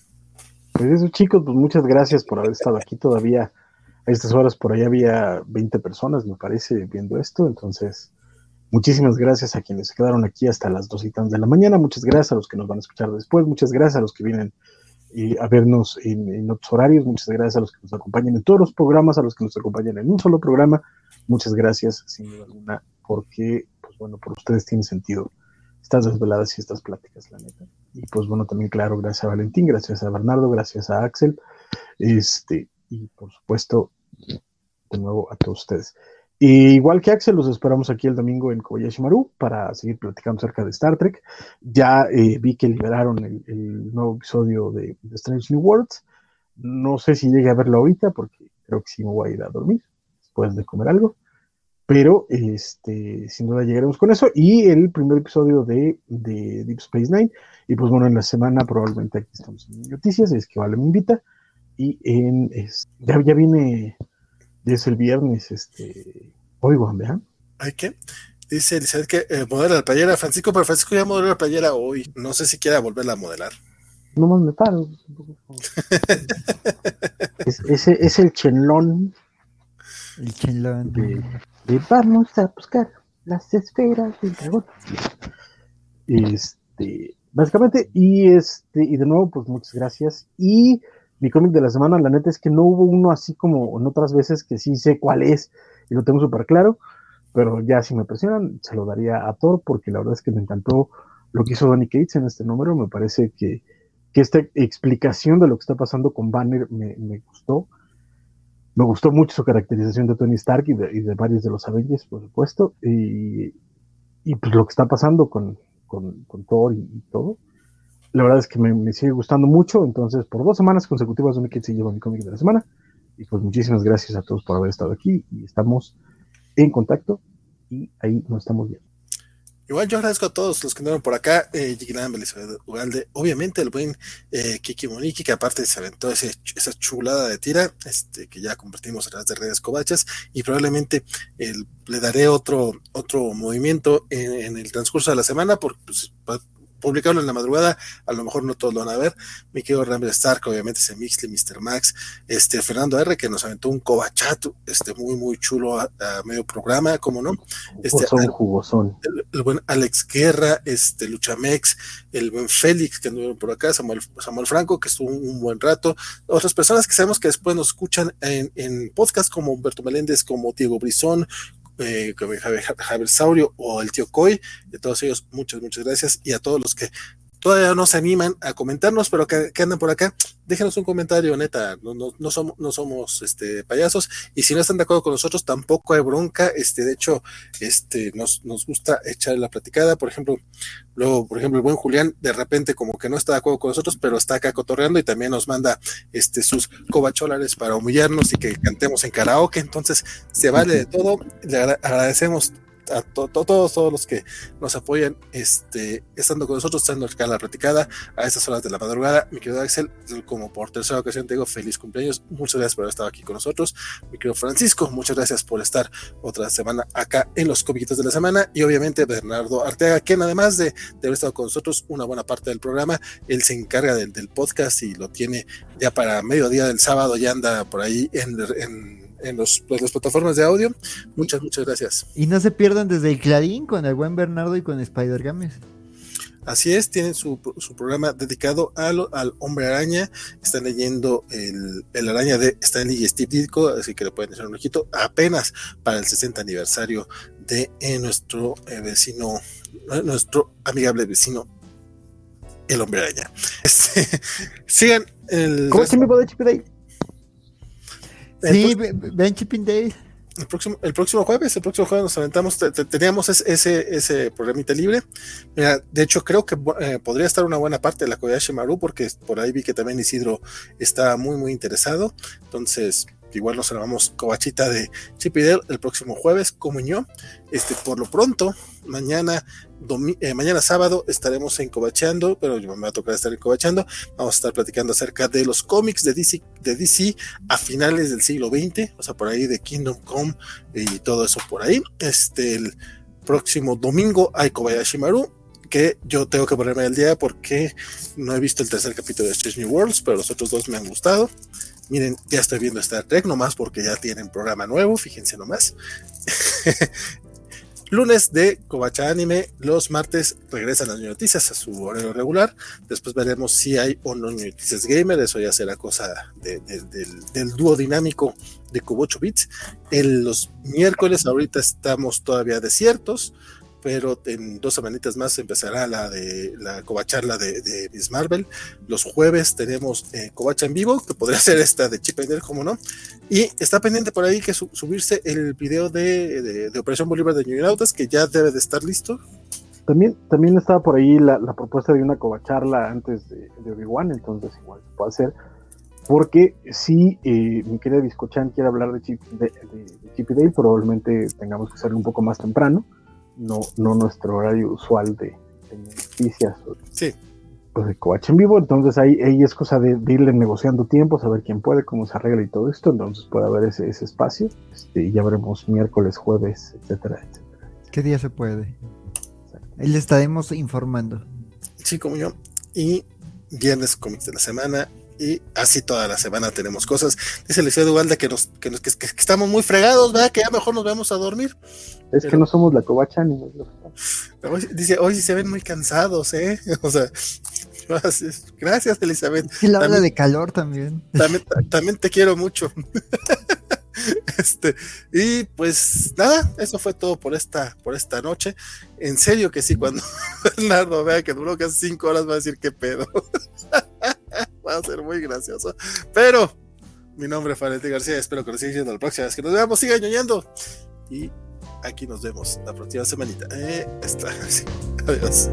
Pues eso, chicos, pues muchas gracias por haber estado aquí todavía. A estas horas por ahí había 20 personas, me parece, viendo esto. Entonces, muchísimas gracias a quienes se quedaron aquí hasta las dos y tantas de la mañana. Muchas gracias a los que nos van a escuchar después. Muchas gracias a los que vienen y a vernos en, otros horarios. Muchas gracias a los que nos acompañan en todos los programas, a los que nos acompañan en un solo programa. Muchas gracias, sin duda alguna, porque, pues bueno, por ustedes tiene sentido estas desveladas y estas pláticas, la neta. Y pues bueno, también, claro, gracias a Valentín, gracias a Bernardo, gracias a Axel, este, y por supuesto, de nuevo a todos ustedes igual que Axel, los esperamos aquí el domingo en Kobayashi Maru para seguir platicando acerca de Star Trek. Ya eh, vi que liberaron el, nuevo episodio de, Strange New Worlds. No sé si llegue a verlo ahorita porque creo que sí me voy a ir a dormir después de comer algo. Pero este, sin duda llegaremos con eso. Y el primer episodio de, Deep Space Nine. Y pues bueno, en la semana probablemente aquí estamos en noticias. Es que Vale me invita. Y en, ya, ya viene es el viernes, este, hoy, vean. ¿Hay qué? Dice Elizabeth que eh, modela la playera. Francisco, pero Francisco ya modeló la playera hoy. No sé si quiera volverla a modelar. No más me paro. es, ese es el chenlón. El chenlón. De, vamos a buscar las esferas del dragón. Este, básicamente, y este, y de nuevo, pues muchas gracias. Y mi cómic de la semana, la neta es que no hubo uno así como en otras veces que sí sé cuál es y lo tengo súper claro, pero ya si me presionan, se lo daría a Thor porque la verdad es que me encantó lo que hizo Donny Cates en este número, me parece que, esta explicación de lo que está pasando con Banner me, gustó. Me gustó mucho su caracterización de Tony Stark y de, varios de los Avengers, por supuesto, y, pues lo que está pasando con, Thor y todo la verdad es que me, sigue gustando mucho. Entonces, por dos semanas consecutivas, Kid se lleva mi cómic de la semana. Y pues muchísimas gracias a todos por haber estado aquí. Y estamos en contacto. Y ahí nos estamos viendo. Igual yo agradezco a todos los que andaron por acá, eh, Elizabeth Ugalde, obviamente el buen eh, Kiki Moniki, que aparte se aventó esa chulada de tira, este, que ya convertimos en las de redes covachas, y probablemente le daré otro, otro movimiento en, el transcurso de la semana, porque pues, publicarlo en la madrugada, a lo mejor no todos lo van a ver. Mi querido Rambler Stark, obviamente ese Mixley, Mr. Max, este Fernando R, que nos aventó un cobachato, este muy, muy chulo a, medio programa, como no. Este, jugosón, El, buen Alex Guerra, este Luchamex, el buen Félix, que anduvo por acá, Samuel, Samuel Franco, que estuvo un, buen rato. Otras personas que sabemos que después nos escuchan en, en podcast como Humberto Meléndez, como Diego Brizón, eh, Javier, Saurio o el tío Coy, de todos ellos, muchas, muchas gracias. Y a todos los que todavía no se animan a comentarnos, pero que, andan por acá, déjenos un comentario, neta, no, no, no somos, no somos este, payasos, y si no están de acuerdo con nosotros, tampoco hay bronca, este, de hecho, este, nos, nos gusta echar la platicada, por ejemplo, luego, por ejemplo, el buen Julián, de repente como que no está de acuerdo con nosotros, pero está acá cotorreando y también nos manda este, sus cobacholares para humillarnos y que cantemos en karaoke, entonces se vale de todo, le agradecemos a todos, todos los que nos apoyan, este, estando con nosotros, estando acá en la platicada a estas horas de la madrugada. Mi querido Axel, como por tercera ocasión te digo feliz cumpleaños. Muchas gracias por haber estado aquí con nosotros. Mi querido Francisco, muchas gracias por estar otra semana acá en los comiquitos de la semana. Y obviamente Bernardo Arteaga, quien además de, haber estado con nosotros una buena parte del programa, él se encarga del, podcast y lo tiene ya para mediodía del sábado, ya anda por ahí en en los, pues, las plataformas de audio. Muchas, muchas gracias. Y no se pierdan desde el Clarín con el buen Bernardo y con Spider Games. Así es, tienen su, su programa dedicado al, al, hombre araña. Están leyendo el, el, araña de Stanley y Steve Ditko, así que le pueden echar un ojito apenas para el 60 aniversario de eh, nuestro eh, vecino, eh, nuestro amigable vecino, el hombre araña. Este, sigan el. ¿Cómo se me puede Sí, Chipping Day. El próximo, el próximo jueves, el próximo jueves nos aventamos, teníamos ese, ese programita libre. Mira, de hecho, creo que eh, podría estar una buena parte de la Koyashi Maru, porque por ahí vi que también Isidro está muy, muy interesado. Entonces, igual nos llamamos cobachita de Chip el próximo jueves, como yo. Este, por lo pronto, mañana, eh, mañana sábado estaremos en Cobachando, pero me va a tocar estar en Cobachando. Vamos a estar platicando acerca de los cómics de DC, de DC a finales del siglo XX, o sea, por ahí de Kingdom Come y todo eso por ahí. Este, el próximo domingo hay Kobayashi Maru, que yo tengo que ponerme al día porque no he visto el tercer capítulo de Strange New Worlds, pero los otros dos me han gustado. Miren, ya estoy viendo Star Trek nomás porque ya tienen programa nuevo, fíjense nomás. Lunes de Kobacha Anime, los martes regresan las noticias a su horario regular. Después veremos si hay o no noticias gamer, eso ya será cosa del, dúo dinámico de Kobocho Bits. En los miércoles ahorita estamos todavía desiertos pero en dos semanitas más empezará la de la covacharla de, de Miss Marvel. Los jueves tenemos eh, covacha en vivo, que podría ser esta de Chip and como no. Y está pendiente por ahí que subirse el video de, de, Operación Bolívar de New Autos, que ya debe de estar listo. También, también estaba por ahí la, propuesta de una covacharla antes de, de Obi-Wan, entonces igual se puede hacer. Porque si eh, mi querida Biscochan quiere hablar de Chip, de, Chip y Dale, probablemente tengamos que hacerlo un poco más temprano no, no nuestro horario usual de, noticias o sí. pues de coach en vivo. Entonces ahí, ahí es cosa de, irle negociando tiempo, saber quién puede, cómo se arregla y todo esto. Entonces puede haber ese, ese espacio. Este, y ya veremos miércoles, jueves, etcétera, etcétera. ¿Qué día se puede? Ahí le estaremos informando. Sí, como yo. Y viernes cómics de la semana y así toda la semana tenemos cosas. Dice el de que, nos, que, que, estamos muy fregados, ¿verdad? Que ya mejor nos vamos a dormir. Es que no somos la covacha ni Dice, hoy sí se ven muy cansados, ¿eh? O sea, gracias, Elizabeth. Y la habla de calor también. También, también te quiero mucho. Este, y pues nada, eso fue todo por esta, por esta noche. En serio que sí, cuando Bernardo vea que duró casi cinco horas, va a decir qué pedo. va a ser muy gracioso. Pero mi nombre es Valentín García, espero que lo sigan viendo la próxima vez que nos veamos, sigan ñoñando. Y aquí nos vemos la próxima semanita. Eh, está, Adiós.